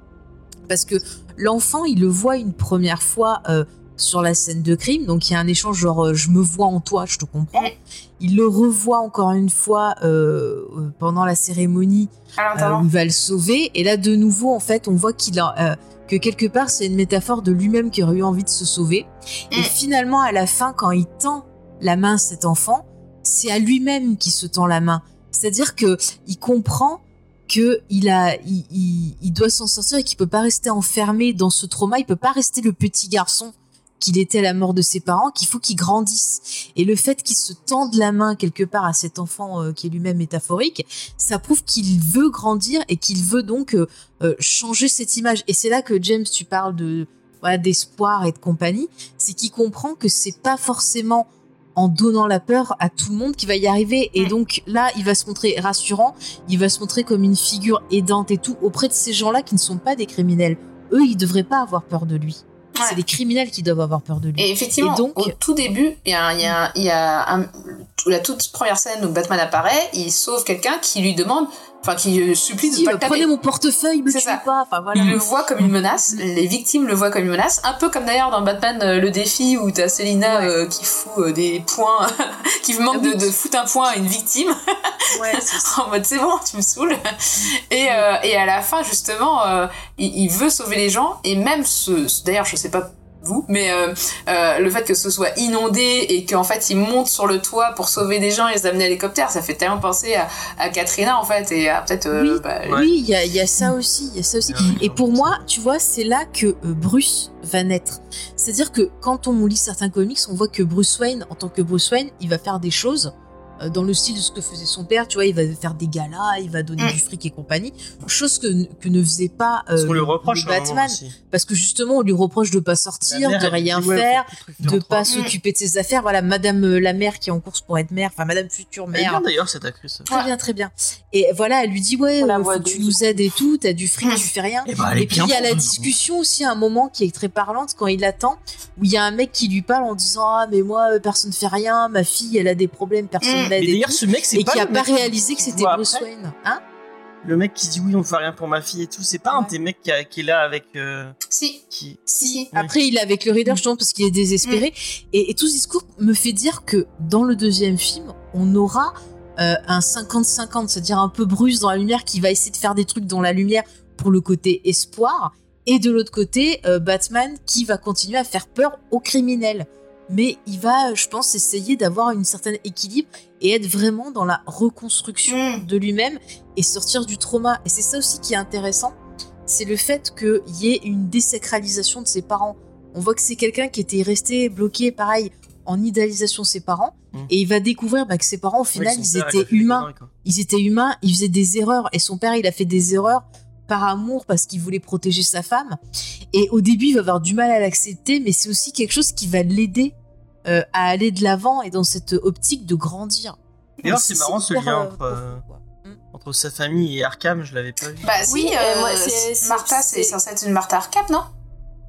Parce que l'enfant, il le voit une première fois euh, sur la scène de crime. Donc il y a un échange genre euh, je me vois en toi, je te comprends. Il le revoit encore une fois euh, euh, pendant la cérémonie euh, où il va le sauver. Et là de nouveau en fait on voit qu'il a euh, que quelque part c'est une métaphore de lui-même qui aurait eu envie de se sauver. Et finalement à la fin quand il tend la main à cet enfant, c'est à lui-même qui se tend la main. C'est-à-dire que il comprend que il a, il, il- il doit s'en sortir et qu'il peut pas rester enfermé dans ce trauma. Il peut pas rester le petit garçon qu'il était à la mort de ses parents. Qu'il faut qu'il grandisse. Et le fait qu'il se tende la main quelque part à cet enfant euh, qui est lui-même métaphorique, ça prouve qu'il veut grandir et qu'il veut donc euh, euh, changer cette image. Et c'est là que James, tu parles de voilà, d'espoir et de compagnie, c'est qu'il comprend que c'est pas forcément en donnant la peur à tout le monde qui va y arriver. Et donc là, il va se montrer rassurant, il va se montrer comme une figure aidante et tout auprès de ces gens-là qui ne sont pas des criminels. Eux, ils devraient pas avoir peur de lui. C'est les criminels qui doivent avoir peur de lui. Et effectivement, Et donc, au tout début, il y a, un- il y a, un- il y a un- la toute première scène où Batman apparaît, il sauve quelqu'un qui lui demande, enfin qui euh, supplie de pas euh, le prenez mon portefeuille, me C'est tue ça. pas. Enfin voilà. Il le voit comme une menace, les victimes le voient comme une menace, un peu comme d'ailleurs dans Batman euh, le défi où t'as Selina euh, qui fout des points, qui manque de, de foutre un point à une victime, en mode c'est bon, tu me saoules. Et, euh, et à la fin justement, euh, il, il veut sauver les gens et même ce, ce- d'ailleurs je sais pas vous, mais euh, euh, le fait que ce soit inondé et qu'en fait il monte sur le toit pour sauver des gens et les amener à l'hélicoptère, ça fait tellement penser à, à Katrina en fait et à peut-être euh, Oui, bah, oui, il y a, il y a ça aussi, il y a ça aussi. Et pour moi, tu vois, c'est là que euh, Bruce va naître. C'est-à-dire que quand on lit certains comics, on voit que Bruce Wayne, en tant que Bruce Wayne, il va faire des choses dans le style de ce que faisait son père. Tu vois, il va faire des galas, il va donner Mm. du fric et compagnie, chose que, que ne faisait pas euh, Parce qu'on lui reproche le à un moment Batman, aussi. parce que justement, on lui reproche de pas sortir, mère, de rien faire, de truc pas s'occuper de ses affaires. Voilà, Madame euh, la mère qui est en course pour être mère, enfin Madame future Elle est mère. bien d'ailleurs cette actrice. Très bien, très bien. Et voilà, elle lui dit ouais, euh, faut que tu nous aides et tout, t'as du fric, tu fais rien. Eh ben, et puis il y a la pour- discussion aussi à un moment qui est très parlante quand il attend, où il y a un mec qui lui parle en disant ah mais moi euh, personne ne fait rien, ma fille elle a des problèmes, personne Mm. Et tout. ce mec, c'est et pas qui a pas réalisé que c'était Bruce après. Wayne. Hein Le mec qui dit oui, on fait rien pour ma fille et tout, c'est pas un de tes mecs qui, a- qui est là avec. euh, Si. Qui... Si. Après, il est avec le reader, justement, parce qu'il est désespéré. Et, et tout ce discours me fait dire que dans le deuxième film, on aura euh, un 50-50, c'est-à-dire un peu Bruce dans la lumière qui va essayer de faire des trucs dans la lumière pour le côté espoir. Et de l'autre côté, euh, Batman qui va continuer à faire peur aux criminels. Mais il va, je pense, essayer d'avoir une certaine équilibre et être vraiment dans la reconstruction de lui-même et sortir du trauma. Et c'est ça aussi qui est intéressant, c'est le fait qu'il y ait une désacralisation de ses parents. On voit que c'est quelqu'un qui était resté bloqué, pareil, en idéalisation de ses parents, et il va découvrir bah, que ses parents, au final, ils étaient humains. conneries. Ils étaient humains, ils faisaient des erreurs, et son père, il a fait des erreurs par amour, parce qu'il voulait protéger sa femme. Et au début, il va avoir du mal à l'accepter, mais c'est aussi quelque chose qui va l'aider euh, à aller de l'avant et dans cette optique de grandir. D'ailleurs, c'est marrant ce lien entre, euh, entre sa famille et Arkham, je l'avais pas vu. Bah Oui, euh, euh, moi, c'est- c'est- Martha, c'est c'est- censé être une Martha Arkham, non?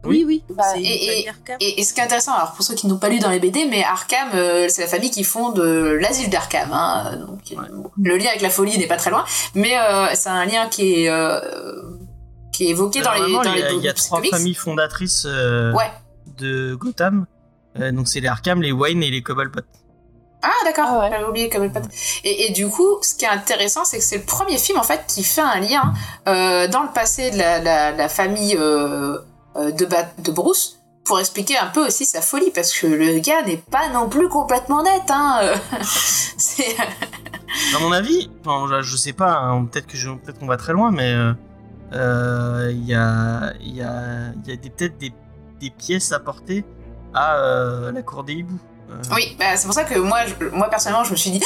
Oui, oui. Bah, et, et, famille Arkham. et- et ce qui est intéressant, alors pour ceux qui n'ont pas lu dans les BD, mais Arkham, euh, c'est la famille qui fonde euh, l'asile d'Arkham. Hein, donc, bon, le lien avec la folie n'est pas très loin, mais euh, c'est un lien qui est euh, qui est évoqué dans les dans il y a, les il y a comics. trois familles fondatrices euh, Ouais. de Gotham. Euh, donc c'est les Arkham, les Wayne et les Cobblepot. Ah d'accord, j'avais oublié comme le pote. Et, et du coup, ce qui est intéressant, c'est que c'est le premier film en fait qui fait un lien euh, dans le passé de la, la, la famille euh, de, Bat- de Bruce pour expliquer un peu aussi sa folie parce que le gars n'est pas non plus complètement net. Hein. euh. c'est À mon avis, enfin, je, je sais pas, hein, peut-être que je- peut-être qu'on va très loin, mais euh, euh, il y a, y a, y a des- peut-être des, des pièces à porter à euh, la cour des hiboux. Euh, oui, bah, c'est pour ça que moi, je- moi personnellement, je me suis dit,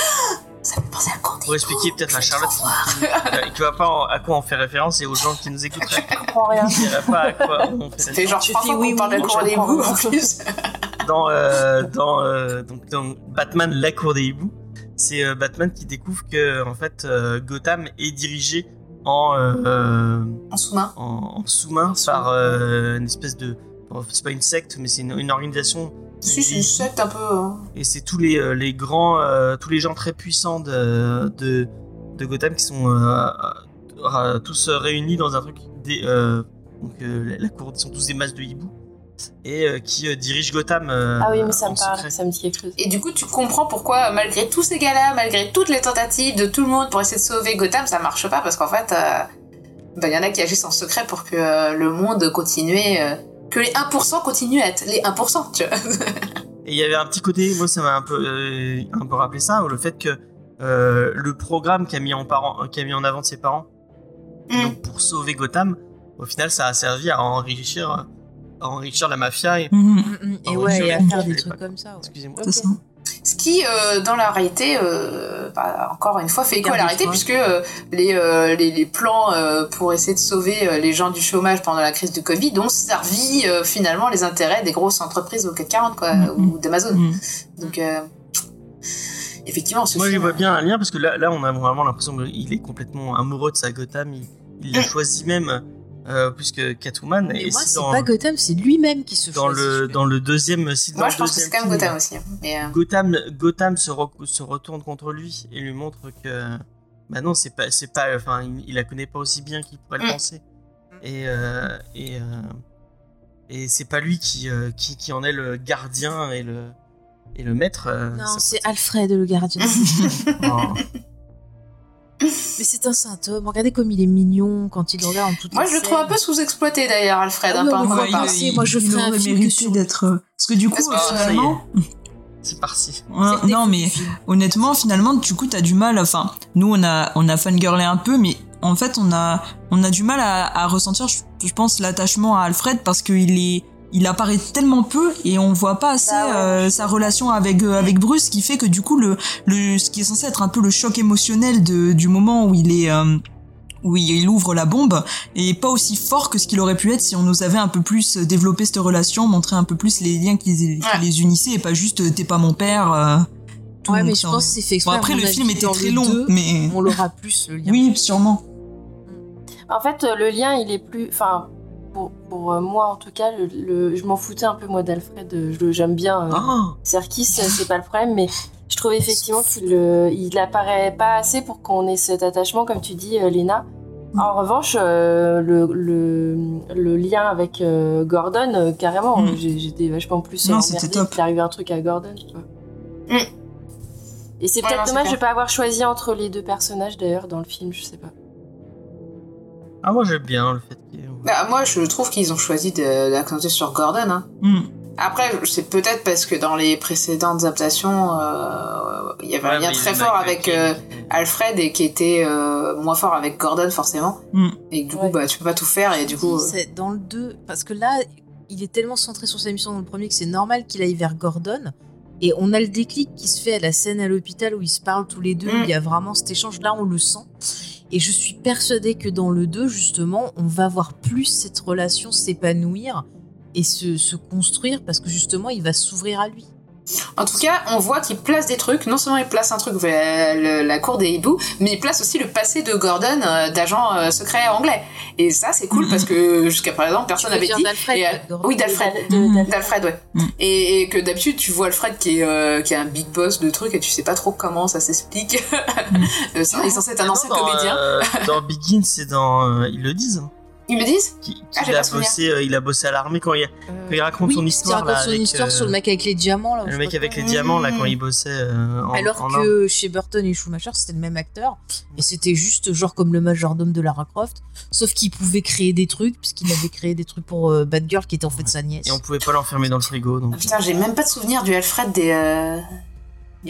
ça me fait penser à quand Pour expliquer peut-être à Charlotte qui, qui, euh, qui voit pas en- à quoi on fait référence et aux gens qui nous écouteraient. Je comprends rien. Qui pas à quoi on fait Ça fait genre fais fois oui, qu'on parle de cour je des bouts en plus. dans, euh, dans, euh, donc, dans Batman la cour des hiboux c'est euh, Batman qui découvre que en fait euh, Gotham est dirigé en euh, En sous-main. en, en sous-main par euh, une espèce de bon, c'est pas une secte mais c'est une, une organisation Si, c'est une secte un peu. hein. et c'est tous les, euh, les grands euh, tous les gens très puissants de, de, de Gotham qui sont euh, tous réunis dans un truc des, euh, donc euh, la- cour ils sont tous des masses de hiboux et euh, qui euh, dirige Gotham. euh, Ah oui, mais ça en me parle, secret. ça me dit quelque chose. Et du coup, tu comprends pourquoi, malgré tous ces gars-là, malgré toutes les tentatives de tout le monde pour essayer de sauver Gotham, ça marche pas parce qu'en fait, euh, bah, y en a qui agissent en secret pour que euh, le monde continue, euh, que les 1% continuent à être les 1%, tu vois. Et il y avait un petit côté, moi ça m'a un peu, euh, un peu rappelé ça, le fait que euh, le programme qu'a mis, en parent, qu'a mis en avant ses parents Mm. donc pour sauver Gotham, au final ça a servi à enrichir, à enrichir la mafia. Et, Mhm. Mm, mm, Et Oh, ouais, et à faire des trucs pas. comme ça. ouais. Excusez-moi. Ce qui, euh, dans la réalité, euh, bah, encore une fois, fait écho à la réalité, puisque euh, les, euh, les, les plans euh, pour essayer de sauver euh, les gens du chômage pendant la crise du Covid ont servi euh, finalement les intérêts des grosses entreprises au CAC 40 quoi, Mhm. ou d'Amazon. Mhm. Donc, euh, effectivement, ce Moi film, vois bien un lien parce que là, là on a vraiment l'impression qu'il est complètement amoureux de sa Gotham, il il l'a choisi même euh, plus que Catwoman. Mais et moi, c'est dans, pas Gotham, c'est lui-même qui se dans choisit. le, dans le deuxième, si Moi, le je pense que c'est quand même Gotham aussi. hein. Mais, euh, Gotham, Gotham se, re- se retourne contre lui et lui montre que bah non c'est pas c'est pas enfin il, il la connaît pas aussi bien qu'il pourrait le Mm. penser et euh, et euh, et c'est pas lui qui, euh, qui qui en est le gardien et le et le maître euh, Non, c'est Alfred le gardien. Oh. Mais c'est un saint homme. Regardez comme il est mignon quand il le regarde en toute moi, je le trouve un peu sous-exploité d'ailleurs, Alfred. Ah hein, pas ouais, pas. il- moi, je ferais un film sur- d'être. euh, Parce que du coup, que, euh, euh, finalement, c'est parti Ouais, non, mais honnêtement, finalement, du coup, t'as du mal. Enfin, nous, on a, on a fangirlé un peu, mais en fait, on a, on a du mal à, à ressentir, je, je pense, l'attachement à Alfred parce qu'il est, il apparaît tellement peu et on voit pas assez Bah ouais. euh, sa relation avec euh, avec Bruce, qui fait que du coup, le, le, ce qui est censé être un peu le choc émotionnel de, du moment où il est euh, où il ouvre la bombe est pas aussi fort que ce qu'il aurait pu être si on nous avait un peu plus développé cette relation, montré un peu plus les liens qui, les- qui Ouais. les unissaient et pas juste t'es pas mon père. euh, tout Ouais, mais je pense que c'est fait Bon, exprès. à après, le film était très long, deux, mais On l'aura plus le lien. oui, sûrement. En fait, le lien, il est plus. Enfin, pour, pour euh, moi en tout cas, le, le- je m'en foutais un peu, moi, d'Alfred. euh, je- J'aime bien. euh, Ah, Serkis, c'est pas le problème, mais je trouve effectivement qu'il il apparaît pas assez pour qu'on ait cet attachement, comme tu dis, euh, Léna. En revanche, euh, le, le, le lien avec euh, Gordon, euh, carrément, Mm. j'étais vachement plus Non, emmerdée c'était top. qu'il arrive un truc à Gordon. quoi. Mm. Et c'est Ouais, peut-être dommage de clair. pas avoir choisi entre les deux personnages d'ailleurs dans le film, je sais pas. ah moi j'aime bien le fait qu'il Bah, moi, je trouve qu'ils ont choisi de- d'accentuer sur Gordon. Hein. Hmm. Après, c'est peut-être parce que dans les précédentes adaptations, euh, il y avait un lien très fort avec euh, Alfred et qui était euh, moins fort avec Gordon forcément. Mm. Et du coup, Ouais. bah, tu peux pas tout faire et du coup. C'est dans le 2, parce que là, il est tellement centré sur sa mission dans le premier que c'est normal qu'il aille vers Gordon. Et on a le déclic qui se fait à la scène à l'hôpital où ils se parlent tous les deux. Mm. Il y a vraiment cet échange là, on le sent. Et je suis persuadée que dans le 2, justement, on va voir plus cette relation s'épanouir et se, se construire parce que justement, il va s'ouvrir à lui. En tout cas, on voit qu'il place des trucs. Non seulement il place un truc vers le- la cour des hiboux, mais il place aussi le passé de Gordon euh, d'agent euh, secret anglais. Et ça, c'est cool Mhm. parce que jusqu'à présent, personne n'avait dit. d'Alfred, Et, euh, oui, d'Alfred. Mm. d'Alfred. Ouais. Mm. Et, et que d'habitude, tu vois Alfred qui est, euh, qui est un big boss de trucs et tu sais pas trop comment ça s'explique. Euh, c'est- il est censé être un ancien dans, comédien. euh, dans Begins c'est dans euh, ils le disent hein, Ils me disent qu'il Ah, j'ai qu'il a bossé euh, il a bossé à l'armée quand il, quand il raconte oui, son histoire raconte là, son avec, histoire euh, sur le mec avec les diamants. Là, le mec avec quoi. les diamants là quand il bossait euh, en, Alors en Inde. que chez Burton et Schumacher, c'était le même acteur. Et c'était juste genre comme le majordome de Lara Croft. Sauf qu'il pouvait créer des trucs, puisqu'il avait créé des trucs pour euh, Batgirl qui était en fait sa nièce. et on pouvait pas l'enfermer dans le frigo donc Ah, Putain, j'ai même pas de souvenir du Alfred des. euh,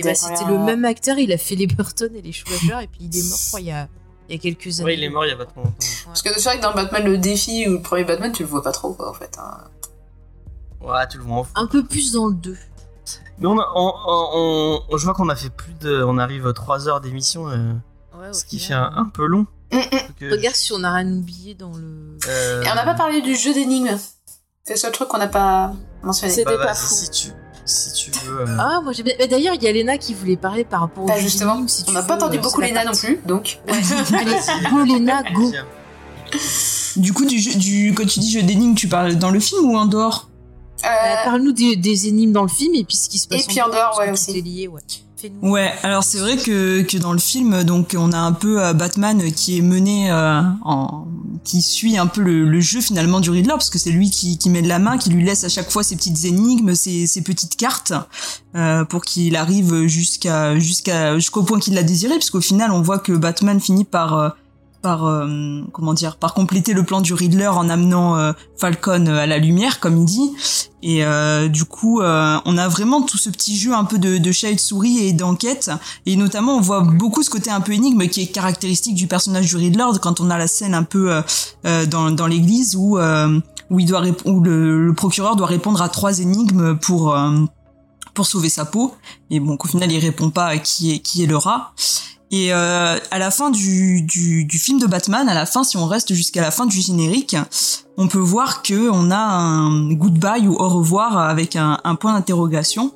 bah, c'était le même acteur, il a fait les Burton et les Schumacher, et puis il est mort, je crois, il y a, il y a quelques années. ouais il est mort il y a pas trop longtemps Parce que c'est vrai que dans Batman le défi ou le premier Batman, tu le vois pas trop, quoi, en fait. hein. ouais tu le vois en fou. Un peu plus dans le 2. mais on, a- on, on, on- je vois qu'on a fait plus de on arrive 3 heures d'émission euh, ce qui fait un, un peu long Mm, mm. Regarde si on a rien oublié dans le. euh, Et on n'a pas parlé du jeu d'énigmes. C'est le seul truc qu'on n'a pas mentionné. C'est- bah, C'était pas fou. si tu si tu veux euh, Ah, moi j'ai bien. mais D'ailleurs, il y a Léna qui voulait parler par rapport au. Bah justement, d'énigmes, si on tu n'a pas entendu euh, beaucoup c'est la Léna non plus, donc. Allez, go Léna, go Tiens. Du coup, du, jeu- du, quand tu dis jeu d'énigmes, tu parles dans le film ou en dehors? Euh, Bah, Parle-nous des, des énigmes dans le film et puis ce qui se passe Et puis en dehors, ouais, aussi. lié, ouais. Ouais, alors c'est vrai que, que dans le film, donc on a un peu euh, Batman qui est mené euh, qui suit un peu le, jeu finalement du Riddler parce que c'est lui qui, qui met de la main, qui lui laisse à chaque fois ses petites énigmes, ses, petites cartes euh, pour qu'il arrive jusqu'à jusqu'à jusqu'au point qu'il l'a désiré puisqu'au final on voit que Batman finit par euh, par euh, comment dire par compléter le plan du Riddler en amenant euh, Falcon à la lumière comme il dit. Et euh, du coup euh, on a vraiment tout ce petit jeu un peu de, de chat et de souris et d'enquête. Et notamment on voit beaucoup ce côté un peu énigme qui est caractéristique du personnage du Riddler quand on a la scène un peu euh, euh, dans, dans l'église où euh, où il doit où le, procureur doit répondre à trois énigmes pour euh, pour sauver sa peau. Et bon qu'au final il répond pas à qui est qui est le rat et euh, à la fin du, film de Batman, à la fin, si on reste jusqu'à la fin du générique, on peut voir que on a un goodbye ou au revoir avec un, point d'interrogation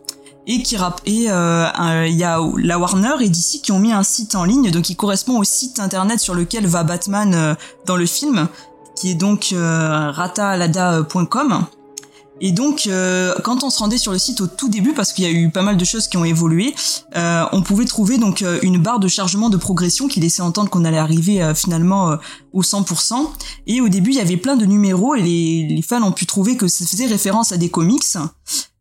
et qui rap- et euh, il y a la Warner et DC qui ont mis un site en ligne donc qui correspond au site internet sur lequel va Batman euh, dans le film qui est donc ratalada.com et donc, euh, quand on se rendait sur le site au tout début, parce qu'il y a eu pas mal de choses qui ont évolué, euh, on pouvait trouver donc euh, une barre de chargement de progression qui laissait entendre qu'on allait arriver euh, finalement euh, au 100%. Et au début, il y avait plein de numéros et les, fans ont pu trouver que ça faisait référence à des comics.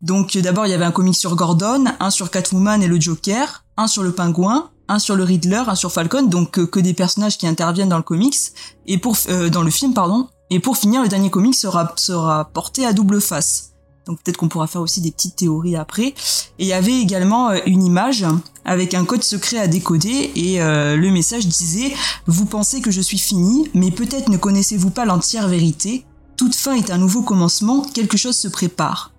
Donc, d'abord, il y avait un comic sur Gordon, un sur Catwoman et le Joker, un sur le Pingouin, un sur le Riddler, un sur Falcon, donc que des personnages qui interviennent dans le comics et pour dans le film pardon. Et pour finir, le dernier comic sera porté à double face. Donc peut-être qu'on pourra faire aussi des petites théories après. Et il y avait également euh, une image avec un code secret à décoder et euh, le message disait Vous pensez que je suis fini, mais peut-être ne connaissez-vous pas l'entière vérité. Toute fin est un nouveau commencement, quelque chose se prépare.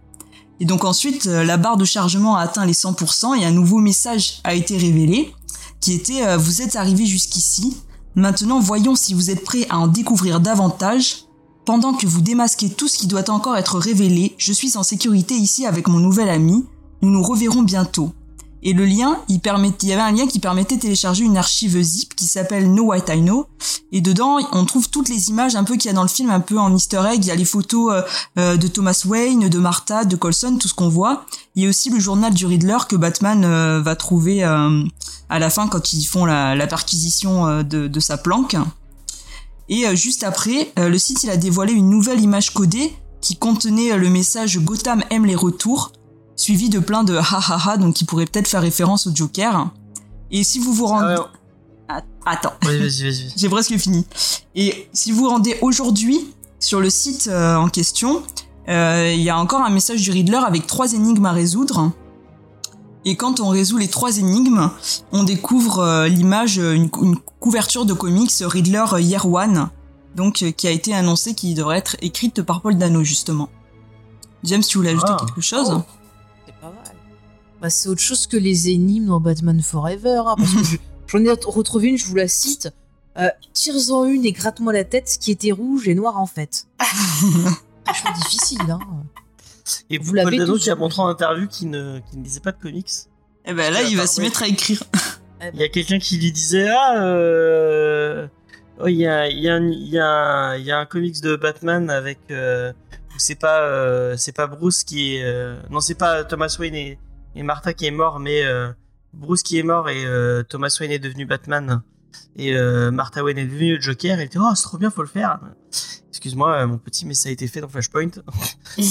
Et donc ensuite, euh, la barre de chargement a atteint les 100% et un nouveau message a été révélé qui était Vous êtes arrivé jusqu'ici, maintenant voyons si vous êtes prêt à en découvrir davantage. Pendant que vous démasquez tout ce qui doit encore être révélé, je suis en sécurité ici avec mon nouvel ami. Nous nous reverrons bientôt. Et le lien, il, il y avait un lien qui permettait de télécharger une archive zip qui s'appelle No What I Know. Et dedans, on trouve toutes les images un peu qu'il y a dans le film, un peu en easter egg. Il y a les photos euh, euh, de Thomas Wayne, de Martha, de Colson, tout ce qu'on voit. Il y a aussi le journal du Riddler que Batman euh, va trouver à la fin quand ils font la, la perquisition de, de sa planque. Et juste après, le site il a dévoilé une nouvelle image codée qui contenait le message Gotham aime les retours, suivi de plein de ha ha ha, donc qui pourrait peut-être faire référence au Joker. Et si vous vous rendez... Ah, Attends, Vas-y, vas-y, vas-y. j'ai presque fini. Et si vous vous rendez aujourd'hui sur le site euh, en question, euh, il y a encore un message du Riddler avec trois énigmes à résoudre. Et quand on résout les trois énigmes, on découvre euh, l'image, une, une couverture de comics Riddler Year One, donc qui a été annoncée qui devrait être écrite par Paul Dano justement. James, tu voulais ajouter Ah. quelque chose? Pas mal. Bah, c'est autre chose que les énigmes dans Batman Forever. hein, parce que je- j'en ai retrouvé une, je vous la cite. Euh, Tire-en une et gratte-moi la tête, ce qui était rouge et noir en fait. Franchement difficile, hein. Et Vous l'avez Dano tous qui a montré en interview qu'il ne, qu'il ne lisait pas de comics. Eh ben là, il va se mettre à écrire. Il y a quelqu'un qui lui disait Ah, euh... oh, il y, a, il y, a un- il y, a un- il y a un comics de Batman avec. euh, où c'est pas, euh, c'est pas Bruce qui est. euh, Non, c'est pas Thomas Wayne et, et Martha qui est mort, mais euh, Bruce qui est mort et Thomas Wayne est devenu Batman. Et Martha Wayne est devenue le Joker. Et il était Oh, c'est trop bien, faut le faire. Excuse-moi, mon petit, mais ça a été fait dans Flashpoint. il,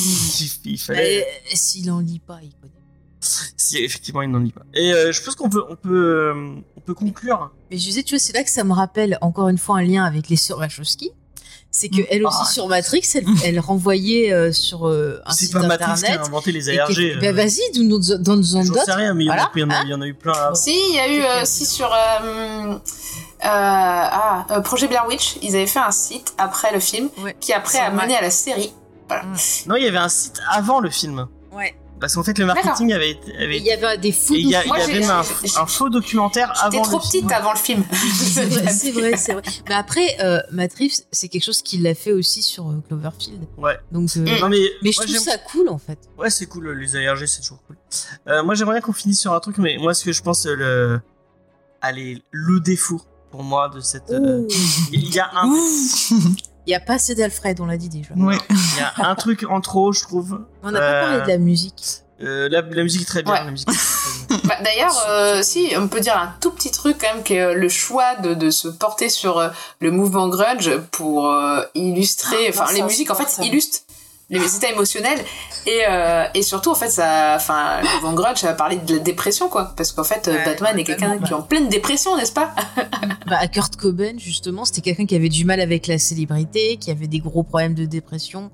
il fallait. S'il en lit pas, il connaît. Si effectivement il n'en lit pas. Et je pense qu'on peut, on peut, on peut conclure. Mais je disais, tu vois, c'est là que ça me rappelle encore une fois un lien avec les sœurs Wachowski. C'est que elle aussi Ah. sur Matrix, elle, elle renvoyait euh, sur euh, un C'est site pas Matrix qui internet. a inventé les ARG. qui- euh, Bah vas-y, donne-nous d'autres. sais rien, mais il y en a- Voilà. y, Hein il y en a eu plein. avant. Si, il y a eu euh, aussi sur euh, euh, ah, euh, Projet Blair Witch, ils avaient fait un site après le film Ouais. qui après a C'est mené à la série. Voilà. Non, il y avait un site avant le film. Ouais. Parce qu'en fait, le marketing avait été. il y avait des fous il y, a- il y Moi, avait un, un faux documentaire avant J'étais trop le film. petite avant le film. C'est vrai, c'est vrai. Mais après, euh, Matrix, c'est quelque chose qu'il a fait aussi sur euh, Cloverfield. Ouais. Donc, euh, Non, mais, mais je moi, trouve ça cool en fait. Ouais, c'est cool, les ARG, c'est toujours cool. Euh, moi, j'aimerais bien qu'on finisse sur un truc, mais moi, ce que je pense, euh, le. Allez, le défaut pour moi de cette. euh. Il y a un. Il y a pas assez d'Alfred, on l'a dit déjà. Ouais. Il y a un truc en trop, je trouve. On n'a pas Euh, parlé de la musique. Euh, la, la musique est très bien. Ouais. La musique est très bien. Bah, D'ailleurs, euh, si, on peut dire un tout petit truc quand même, que euh, le choix de, de se porter sur euh, le mouvement grunge pour euh, illustrer, Ah, enfin les musiques en fait illustrent les états émotionnels. Et, euh, et surtout en fait ça, enfin le mouvement grunge ça va parler de la dépression quoi, parce qu'en fait euh, Ouais, Batman est quelqu'un qui est en pleine dépression n'est-ce pas? Bah, Kurt Cobain, justement, c'était quelqu'un qui avait du mal avec la célébrité, qui avait des gros problèmes de dépression,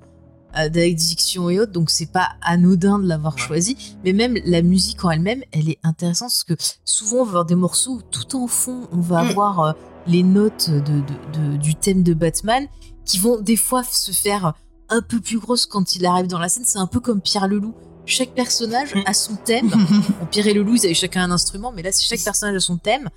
euh, d'addiction et autres, donc c'est pas anodin de l'avoir choisi. Mais même la musique en elle-même, elle est intéressante parce que souvent on va avoir des morceaux où tout en fond, on va Mm. avoir euh, les notes de, de- de- du thème de Batman qui vont des fois se faire un peu plus grosses quand il arrive dans la scène. C'est un peu comme Pierre Leloup. Chaque personnage a son thème. Bon, Pierre et Leloup, ils avaient chacun un instrument, mais là, c'est chaque personnage a son thème.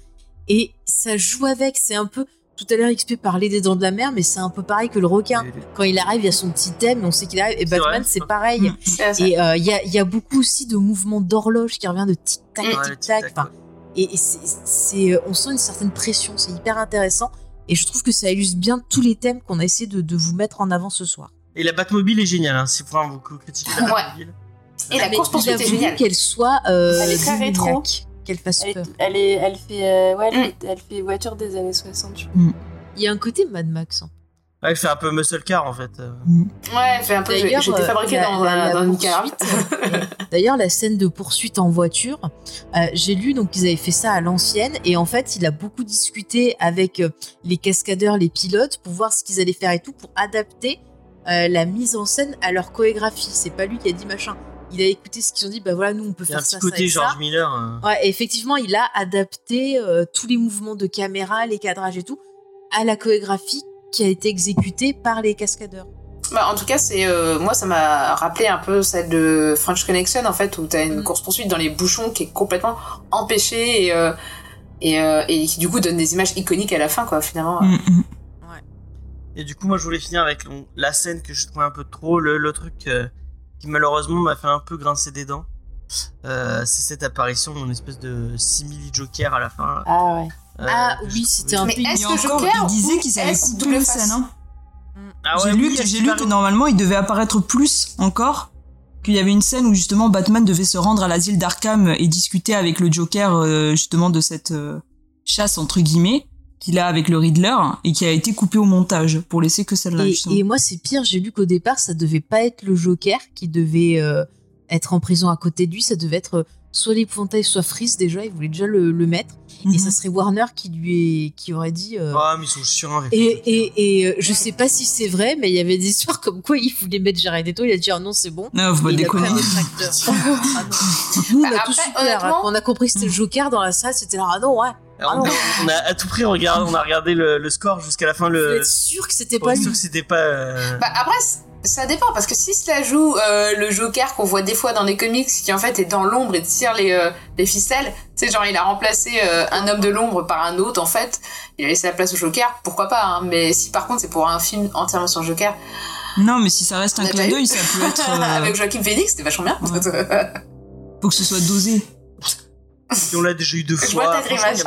Et ça joue avec. C'est un peu. Tout à l'heure, XP parlait des dents de la mer, mais c'est un peu pareil que le requin. Quand il arrive, il y a son petit thème, on sait qu'il arrive. Et Batman, c'est pareil. Ça. Et euh, il y, a, il y a beaucoup aussi de mouvements d'horloge qui revient de tic-tac, Ouais, tic-tac. tic-tac, Enfin, et et c'est, euh, on sent une certaine pression. C'est hyper intéressant. Et je trouve que ça illustre bien tous les thèmes qu'on a essayé de, de vous mettre en avant ce soir. Et la Batmobile est géniale, hein, si vous voulez beaucoup critiquer la Ouais. Batmobile. Et la Mais course poursuite a est voulu géniale. qu'elle soit euh, Elle est très rétro. qu'elle fasse Elle, est- peur. elle, est, elle fait, euh, ouais, elle, Mm. fait, elle fait voiture des années 60. je crois. Il y a un côté Mad Max. hein. Ouais, il fait un peu muscle car en fait. euh. Ouais, fait un peu. Été euh, fabriqué la- dans, la- un- la dans une euh, D'ailleurs, la scène de poursuite en voiture, euh, j'ai lu donc qu'ils avaient fait ça à l'ancienne et en fait, il a beaucoup discuté avec les cascadeurs, les pilotes pour voir ce qu'ils allaient faire et tout pour adapter euh, la mise en scène à leur chorégraphie. C'est pas lui qui a dit machin. Il a écouté ce qu'ils ont dit. Bah voilà, nous on peut Il y a un faire petit ça, côté ça George ça. Miller. euh. Ouais, et effectivement, il a adapté euh, tous les mouvements de caméra, les cadrages et tout à la chorégraphie qui a été exécutée par les cascadeurs. Bah, en tout cas, c'est euh, moi, ça m'a rappelé un peu celle de French Connection, en fait, où t'as une Mm. course-poursuite dans les bouchons qui est complètement empêchée et, euh, et, euh, et qui, du coup, donne des images iconiques à la fin, quoi, finalement. Mm, mm. Et du coup, moi, je voulais finir avec le- la scène que je trouvais un peu trop, le, le truc euh, qui malheureusement m'a fait un peu grincer des dents. Euh, c'est cette apparition d'une espèce de simili Joker à la fin. Ah ouais. Euh, ah que je oui, c'était un Mais peu. est-ce Et que encore, Joker il disait qu'ils avaient est-ce coupé. Hein. Ah j'ai ouais, lu, que- elle j'ai lu que normalement il devait apparaître plus encore. Qu'il y avait une scène où justement Batman devait se rendre à l'asile d'Arkham et discuter avec le Joker euh, justement de cette euh, chasse entre guillemets qu'il a avec le Riddler et qui a été coupée au montage pour laisser que celle-là. Et, et moi, c'est pire. J'ai lu qu'au départ, ça devait pas être le Joker qui devait euh, être en prison à côté de lui. Ça devait être euh, soit l'épouvantail, soit Freeze. Déjà, il voulait déjà le, le mettre. Et Mhm. ça serait Warner qui lui est, qui aurait dit. euh, Ah, mais ils sont. Et, et, et euh, je sais pas si c'est vrai, mais il y avait des histoires comme quoi il voulait mettre Jared Leto. Il a dit ah non, c'est bon. Non, faut pas Et il a déconner. pris un autre acteur. Ah on a Bah, après, hein. Quand on a compris que c'était le Joker dans la salle, c'était là, ah non, ouais. Alors, on, a, on a à tout prix regardé, on a regardé le, le score jusqu'à la fin. Le, être sûr que c'était pas sûr que c'était pas. euh, Bah, après, ça dépend, parce que si cela joue euh, le Joker qu'on voit des fois dans les comics, qui en fait est dans l'ombre et tire les, euh, les ficelles, tu sais, genre il a remplacé euh, un homme de l'ombre par un autre, en fait, il a laissé la place au Joker, pourquoi pas, hein, mais si par contre c'est pour un film entièrement sur Joker, Non, mais si ça reste un clin d'œil, ça peut être. avec Joaquin Phoenix, c'était vachement bien. faut que ce soit dosé. On l'a déjà eu deux Je fois. vois ta grimace,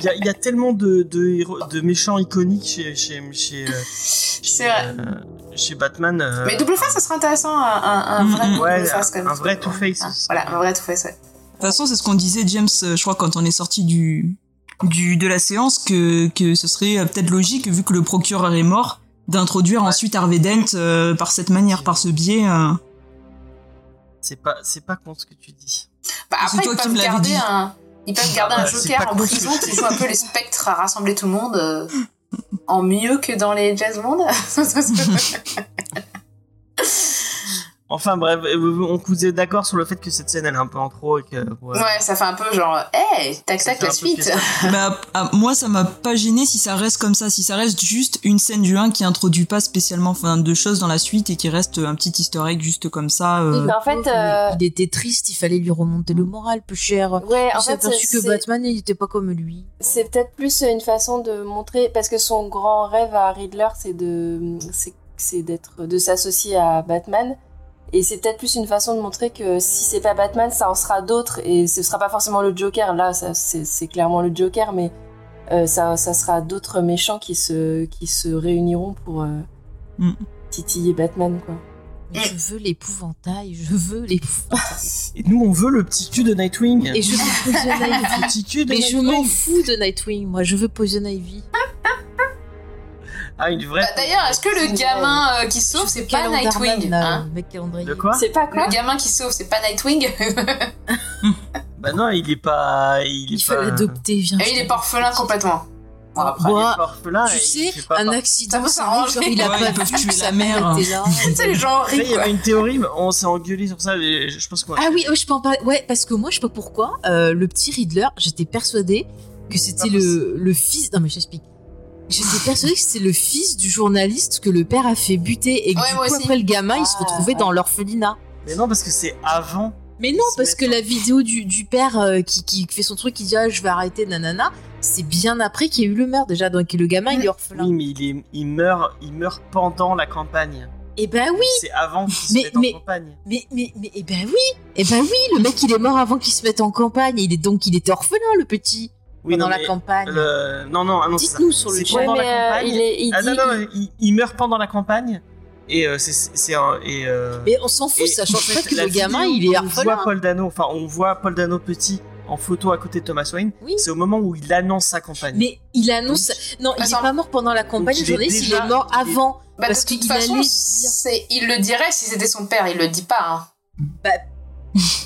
il y a- y, tellement de, de, héros- de méchants iconiques chez, chez, chez, euh, chez, vrai. euh, chez Batman. euh, Mais double face, ça serait intéressant, un, un, un Mm, vrai double ouais, face un vrai. Ah, Voilà, un vrai Two-Face, ouais. De toute façon, c'est ce qu'on disait, James, je crois, quand on est sorti du, du, de la séance, que, que ce serait peut-être logique, vu que le procureur est mort, d'introduire ensuite Harvey Dent euh, par cette manière, par ce biais. euh. C'est pas, c'est pas con ce que tu dis. Bah après, toi ils qui peuvent garder dit. un, ils peuvent garder un c'est Joker en prison qui joue un peu les spectres à rassembler tout le monde euh, en mieux que dans les Jazz Bond. Enfin bref, euh, on vous est d'accord sur le fait que cette scène elle est un peu en trop et que. ouais, ouais, ça fait un peu genre, hey, tac tac la suite. Bah, moi, ça m'a pas gêné si ça reste comme ça, si ça reste juste une scène du 1 qui introduit pas spécialement enfin, de choses dans la suite et qui reste un petit easter egg juste comme ça. euh. Mais en fait, euh, Il était triste, il fallait lui remonter le moral, peu cher. ouais, en Il s'est fait, aperçu que c'est- Batman, il était pas comme lui. c'est peut-être plus une façon de montrer parce que son grand rêve à Riddler c'est de c'est c'est d'être de s'associer à Batman et c'est peut-être plus une façon de montrer que si c'est pas Batman ça en sera d'autres et ce sera pas forcément le Joker là c'est clairement le Joker mais euh, ça ça sera d'autres méchants qui se qui se réuniront pour euh, Mm. titiller Batman quoi je veux l'épouvantail, je veux l'épouvantail. Et nous, on veut le petit cul de Nightwing. Et je veux Poison le Ivy. petit cul de Mais je Nightwing. m'en fous de Nightwing, moi je veux Poison Ivy. Ah, une vraie. Bah, D'ailleurs, est-ce que le gamin euh, qui sauve, c'est pas Nightwing hein le mec calendrier. De quoi C'est pas quoi Le gamin qui sauve, c'est pas Nightwing Bah non, il est pas. Il, est Il faut pas... l'adopter, viens. Et il est pas orphelin complètement. Bon, après, Il est Moi, pas orphelin. tu sais, un accident, Ça genre il a Ouais, pas vu tuer sa mère. était là. tu sais, les gens il y avait une théorie, mais on s'est engueulé sur ça. et je pense qu'on. Ah oui, ouais, je peux en parler. Ouais, parce que moi, je sais pas pourquoi, euh, le petit Riddler, j'étais persuadée que c'était le, le fils. Non, mais j'explique. J'étais persuadée que c'était le fils du journaliste que le père a fait buter et que Ouais, du coup, aussi. après le gamin, il se Ah, retrouvait ouais. dans l'orphelinat. Mais non, parce que c'est avant. Mais non, parce que mettent la vidéo du, du père euh, qui, qui fait son truc, qui dit ah, je vais arrêter, nanana, c'est bien après qu'il y a eu le meurtre déjà. Donc le gamin, il est orphelin. Oui, mais il, est... il, meurt... il meurt pendant la campagne. Et ben oui, C'est avant qu'il se Mais- mette mais- en campagne. mais, mais, mais, et ben oui, et ben oui, le mec, il est mort avant qu'il se mette en campagne. Il est donc, il était orphelin, le petit, Oui, pendant non, la mais campagne. le- Non, non, ah non. Dites-nous sur le chat. Ouais, euh, il, est, il Ah dit. non, non, il, il meurt pendant la campagne. Et euh, c'est. c'est un- et, euh, Mais on s'en fout, et ça change pas que le gamin, il est On voit Paul Dano, enfin, on voit Paul Dano petit en photo à côté de Thomas Wayne. Oui. C'est au moment où il annonce sa campagne. Mais il annonce. Non, il est Attends. pas mort pendant la campagne, il le est journaliste, il est mort il est- avant. Bah, parce de toute qu'il façon, allait dire. c'est- il le dirait si c'était son père, il le dit pas. Hein.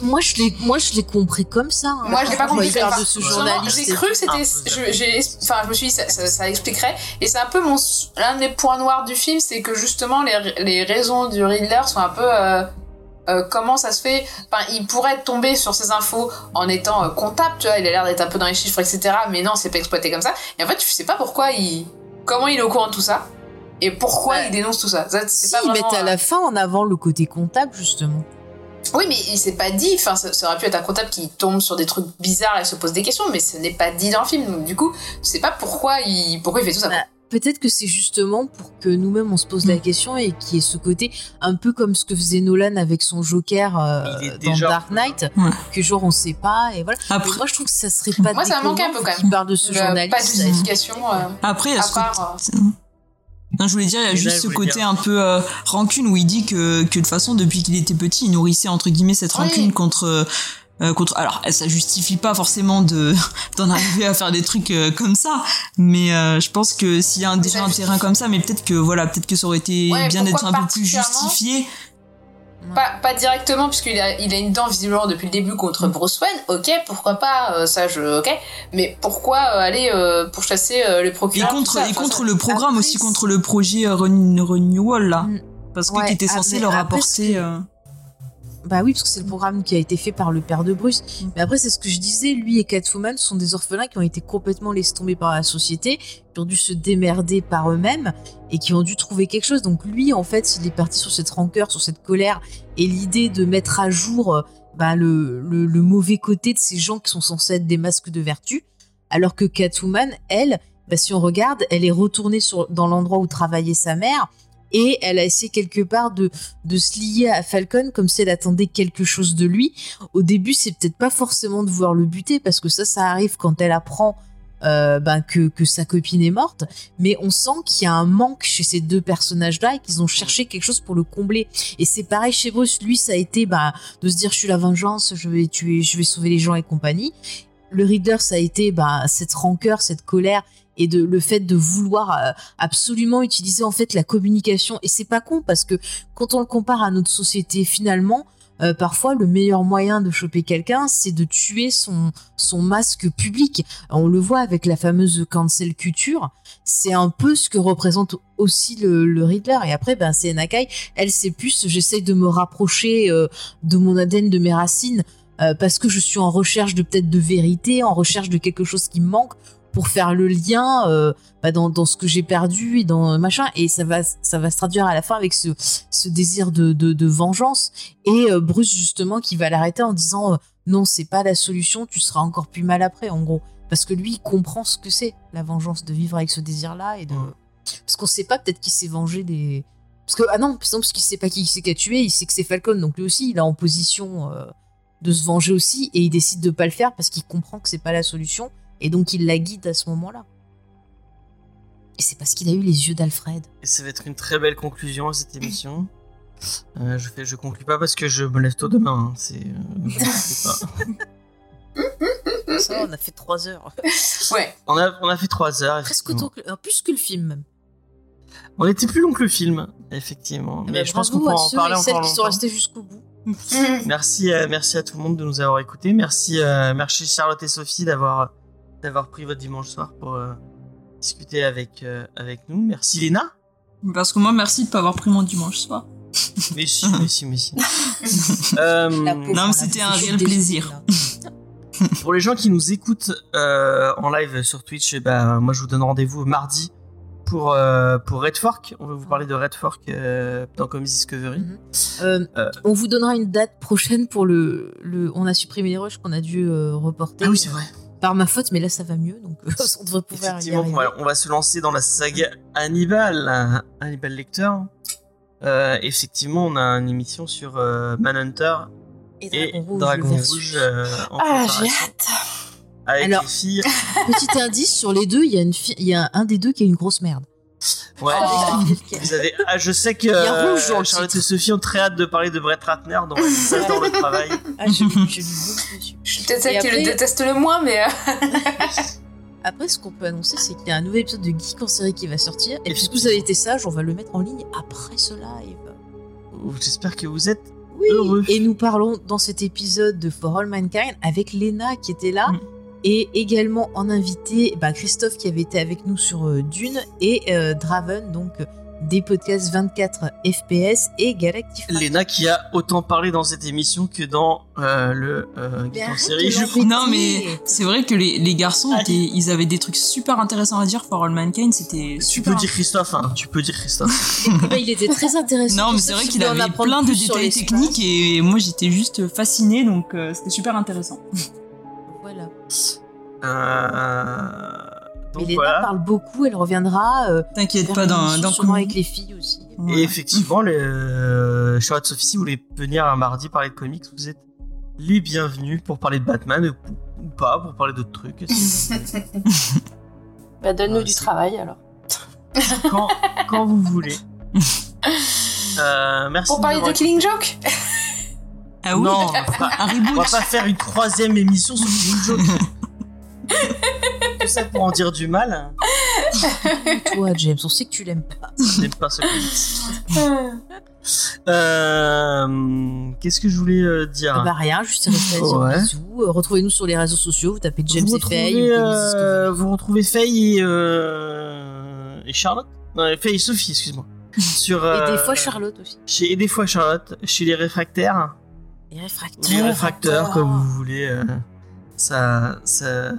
Moi, je l'ai, moi, je l'ai compris comme ça. hein. Moi, je l'ai pas compris comme ça. J'ai cru que c'était. Enfin, je me suis dit, ça, ça, ça expliquerait. Et c'est un peu mon l'un des points noirs du film, c'est que justement les, les raisons du Riddler sont un peu. euh, euh, comment ça se fait? Enfin, il pourrait tomber sur ces infos en étant euh, comptable, tu vois. Il a l'air d'être un peu dans les chiffres, etc. Mais non, c'est pas exploité comme ça. Et en fait, tu sais pas pourquoi il. Comment il est au courant de tout ça? Et pourquoi Ouais. il dénonce tout ça? Ça, c'est Si, pas ils vraiment, mettent à euh, la fin en avant le côté comptable, justement. Oui, mais il s'est pas dit. Enfin, ça, ça aurait pu être un comptable qui tombe sur des trucs bizarres et se pose des questions, mais ce n'est pas dit dans le film. Donc, du coup, tu sais pas pourquoi il, pourquoi il fait tout ça. Bah, Peut-être que c'est justement pour que nous-mêmes on se pose la question et qu'il y ait ce côté un peu comme ce que faisait Nolan avec son Joker euh, dans déjà Dark Knight, Ouais. que genre on sait pas et voilà. Après- moi je trouve que ça serait pas Moi, ça me manquait un peu, quand même. qu'il parle de ce Le- pas de journaliste. justification. euh, Après, à part. euh, Non, je voulais dire, il y a juste ce côté dire- un peu euh, rancune où il dit que, que de toute façon, depuis qu'il était petit, il nourrissait entre guillemets cette Oui. rancune contre. euh, contre alors ça justifie pas forcément de d'en arriver à faire des trucs euh, comme ça mais euh, je pense que s'il y a un, déjà un terrain comme ça mais peut-être que voilà peut-être que ça aurait été Ouais, bien d'être un peu plus particulièrement Pas, pas directement, puisqu'il a, il a une dent visiblement depuis le début contre Bruce Wayne. Ok, pourquoi pas, euh, ça je. Ok. Mais pourquoi euh, aller euh, pour chasser euh, le et procureur contre tout ça, et contre ça- le programme après, aussi contre le projet euh, Ren- Renewal là Mm. parce que Ouais, qui était censé après- leur apporter euh, Bah oui, parce que c'est le programme qui a été fait par le père de Bruce. Mais après, c'est ce que je disais, lui et Catwoman sont des orphelins qui ont été complètement laissés tomber par la société, qui ont dû se démerder par eux-mêmes et qui ont dû trouver quelque chose. Donc lui, en fait, il est parti sur cette rancœur, sur cette colère et l'idée de mettre à jour euh, bah, le, le, le mauvais côté de ces gens qui sont censés être des masques de vertu. Alors que Catwoman, elle, bah, si on regarde, elle est retournée sur, dans l'endroit où travaillait sa mère et elle a essayé quelque part de, de se lier à Falcon comme si elle attendait quelque chose de lui. Au début, c'est peut-être pas forcément de vouloir le buter parce que ça, ça arrive quand elle apprend euh, ben, que, que sa copine est morte. Mais on sent qu'il y a un manque chez ces deux personnages-là et qu'ils ont cherché quelque chose pour le combler. Et c'est pareil chez Bruce. Lui, ça a été ben, de se dire je suis la vengeance, je vais tuer, je vais sauver les gens et compagnie. Le Reader, ça a été ben, cette rancœur, cette colère et de le fait de vouloir euh, absolument utiliser en fait la communication. Et c'est pas con parce que quand on le compare à notre société finalement euh, parfois le meilleur moyen de choper quelqu'un c'est de tuer son son masque public. On le voit avec la fameuse cancel culture. C'est un peu ce que représente aussi le, le Riddler. Et après ben c'est Nakai elle c'est plus j'essaie de me rapprocher euh, de mon ADN de mes racines parce que je suis en recherche de peut-être de vérité en recherche de quelque chose qui me manque pour faire le lien euh, bah, dans, dans ce que j'ai perdu et dans machin. Et ça va ça va se traduire à la fin avec ce, ce désir de, de, de vengeance. Et euh, Bruce justement qui va l'arrêter en disant euh, non c'est pas la solution tu seras encore plus mal après en gros. Parce que lui il comprend ce que c'est la vengeance de vivre avec ce désir là et de parce qu'on sait pas peut-être qu'il s'est vengé des parce que ah non par exemple parce qu'il sait pas qui c'est qui a tué il sait que c'est Falcon. Donc lui aussi il est en position euh, de se venger aussi et il décide de pas le faire parce qu'il comprend que c'est pas la solution et donc il la guide à ce moment-là. Et c'est parce qu'il a eu les yeux d'Alfred. Et ça va être une très belle conclusion à cette émission. Euh, je fais, je conclue pas parce que je me lève tôt demain. hein. C'est, euh, je sais pas. Ça, on a fait 3 heures. Ouais. On a, on a fait 3 heures. Presque autant que, plus que le film même. On était plus long que le film, effectivement. Mais Bah, je pense qu'on peut à en ceux parler et celles encore qui sont longtemps. restés jusqu'au bout. Merci, euh, merci à tout le monde de nous avoir écoutés. Merci, euh, merci Charlotte et Sophie d'avoir d'avoir pris votre dimanche soir pour euh, discuter avec euh, avec nous. Merci Léna. Parce que moi, merci de pas avoir pris mon dimanche soir. Mais si, mais si, mais si. Euh, Non, on mais c'était un réel plaisir. pour les gens qui nous écoutent euh, en live sur Twitch, ben, moi je vous donne rendez-vous mardi pour euh, pour Red Fork. On va vous parler de Red Fork euh, dans Comics Discovery. Mhm. Euh, Euh. On vous donnera une date prochaine pour le. le on a supprimé les rushs qu'on a dû euh, reporter. Ah oui, c'est vrai. Par ma faute, mais là ça va mieux, donc euh, on devrait pouvoir y Effectivement, on va, on va se lancer dans la saga Hannibal, Hannibal Lecter. Euh, effectivement, on a une émission sur euh, Manhunter Et et Dragon Rouge, Dragon Rouge euh, en Ah, j'ai hâte. Avec Alors- les filles. Petit indice sur les deux, il y, a une fi- y a un des deux qui a une grosse merde. Ouais. Oh. Vous avez... ah, je sais que euh, rouge dans Charlotte et Sophie ont très hâte de parler de Brett Ratner, adorent le travail. Ah, je, je dessus. Je suis peut-être celle qui le déteste le moins, mais. euh, Après, ce qu'on peut annoncer, c'est qu'il y a un nouvel épisode de Geek en série qui va sortir. Et Et puisque vous avez été sage, on va le mettre en ligne après ce live. J'espère que vous êtes Oui. heureux. Et nous parlons dans cet épisode de For All Mankind avec Lena qui était là. Mm. Et également en invité bah, Christophe qui avait été avec nous sur euh, Dune et euh, Draven, donc euh, des podcasts 24 FPS et Galactif. Léna qui a autant parlé dans cette émission que dans euh, le euh, série. Je. Non, mais c'est vrai que les, les garçons, étaient, ils avaient des trucs super intéressants à dire. For All Mankind, c'était Tu super. peux dire Christophe, hein. Tu peux dire Christophe. Ben, il était très intéressant. Non, mais c'est vrai qu'il avait plein de détails techniques et moi j'étais juste fascinée, donc euh, c'était super intéressant. Euh... Mais Donc Lena voilà. parle beaucoup, elle reviendra. Euh, T'inquiète pas, dans, dans sûrement avec les filles aussi. Voilà. Et effectivement, le euh, Charlotte Sophie, si vous voulez venir un mardi parler de comics, vous êtes les bienvenus pour parler de Batman ou, ou pas, pour parler d'autres trucs. Bah, donne-nous du travail alors. quand, quand vous voulez. Euh, merci. Pour parler de Killing Joke? Ah oui, Non, on va pas- un on reboot. va pas faire une troisième émission sur Killing Joke. Tout ça pour en dire du mal. Toi, James, on sait que tu l'aimes pas. Je n'aime pas ce comics. Euh, Qu'est-ce que je voulais euh, dire Bah rien, juste dire Ouais. bisous. Euh, Retrouvez-nous sur les réseaux sociaux, vous tapez James vous et Faye euh, vous retrouvez Faye et, euh, et Charlotte Non, Faye et Sophie, excuse-moi. Sur, Et des fois Charlotte aussi. Chez, et des fois Charlotte, chez les réfractaires. Les réfractaires. Les réfracteurs, comme vous voulez. euh, ça, ça,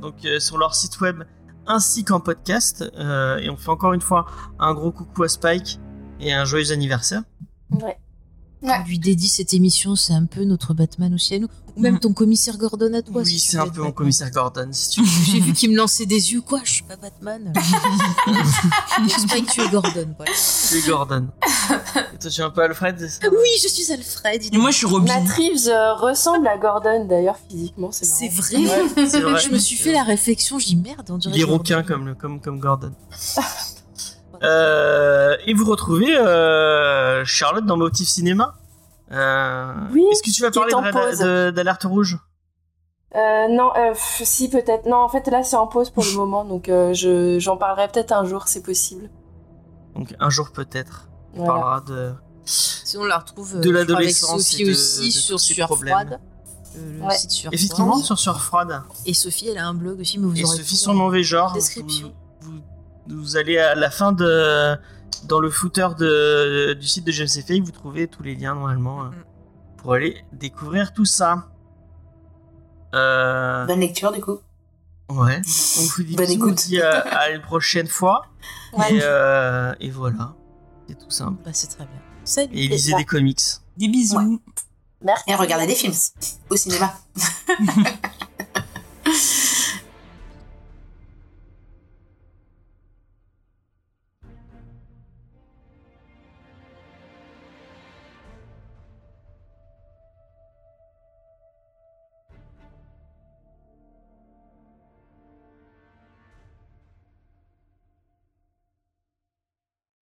donc euh, sur leur site web ainsi qu'en podcast. euh, et on fait encore une fois un gros coucou à Spike et un joyeux anniversaire. Ouais. On lui dédie cette émission, c'est un peu notre Batman aussi à nous. Ou même ton commissaire Gordon à toi. oui, si c'est un peu mon commissaire Gordon, si tu veux. J'ai vu qu'il me lançait des yeux, quoi, je suis pas Batman. Donc Spike, tu es Gordon, voilà. Tu es Gordon. Et toi, tu es un peu Alfred c'est ça? Oui, je suis Alfred. Et moi je suis Robin. Matt Reeves euh, ressemble à Gordon d'ailleurs physiquement, c'est vrai. Ouais, vrai. Je me suis fait la réflexion, je dis merde, on dirait Il est comme, le, comme, comme Gordon. Euh, et vous retrouvez euh, Charlotte dans Motif Cinéma. Euh, Oui, Est-ce que tu vas parler d'Alerte Rouge? Euh, non, euh, si peut-être. Non, en fait là c'est en pause pour le moment, donc euh, je j'en parlerai peut-être un jour, c'est possible. Donc un jour peut-être, on Voilà. parlera de... Sinon, on la retrouve De l'adolescence Sophie et de- aussi de sur Sueur. Froide. Euh, le Ouais. site Sueur Effectivement, sur Sueur Froide. Et Sophie, elle a un blog aussi, mais vous Et aurez Sophie en mauvais genre. description. Vous, allez à la fin de... Dans le footer de, du site de James Fay, vous trouvez tous les liens normalement euh, Mm. pour aller découvrir tout ça. Euh... Bonne lecture, du coup. Ouais. On vous dit Bonne bisous, on écoute. dit à, à une prochaine fois. Ouais. Et, euh, et voilà. C'est tout simple. Bah, c'est très bien. Salut. Et lisez des comics. Des bisous. Merci. Et regardez des films au cinéma.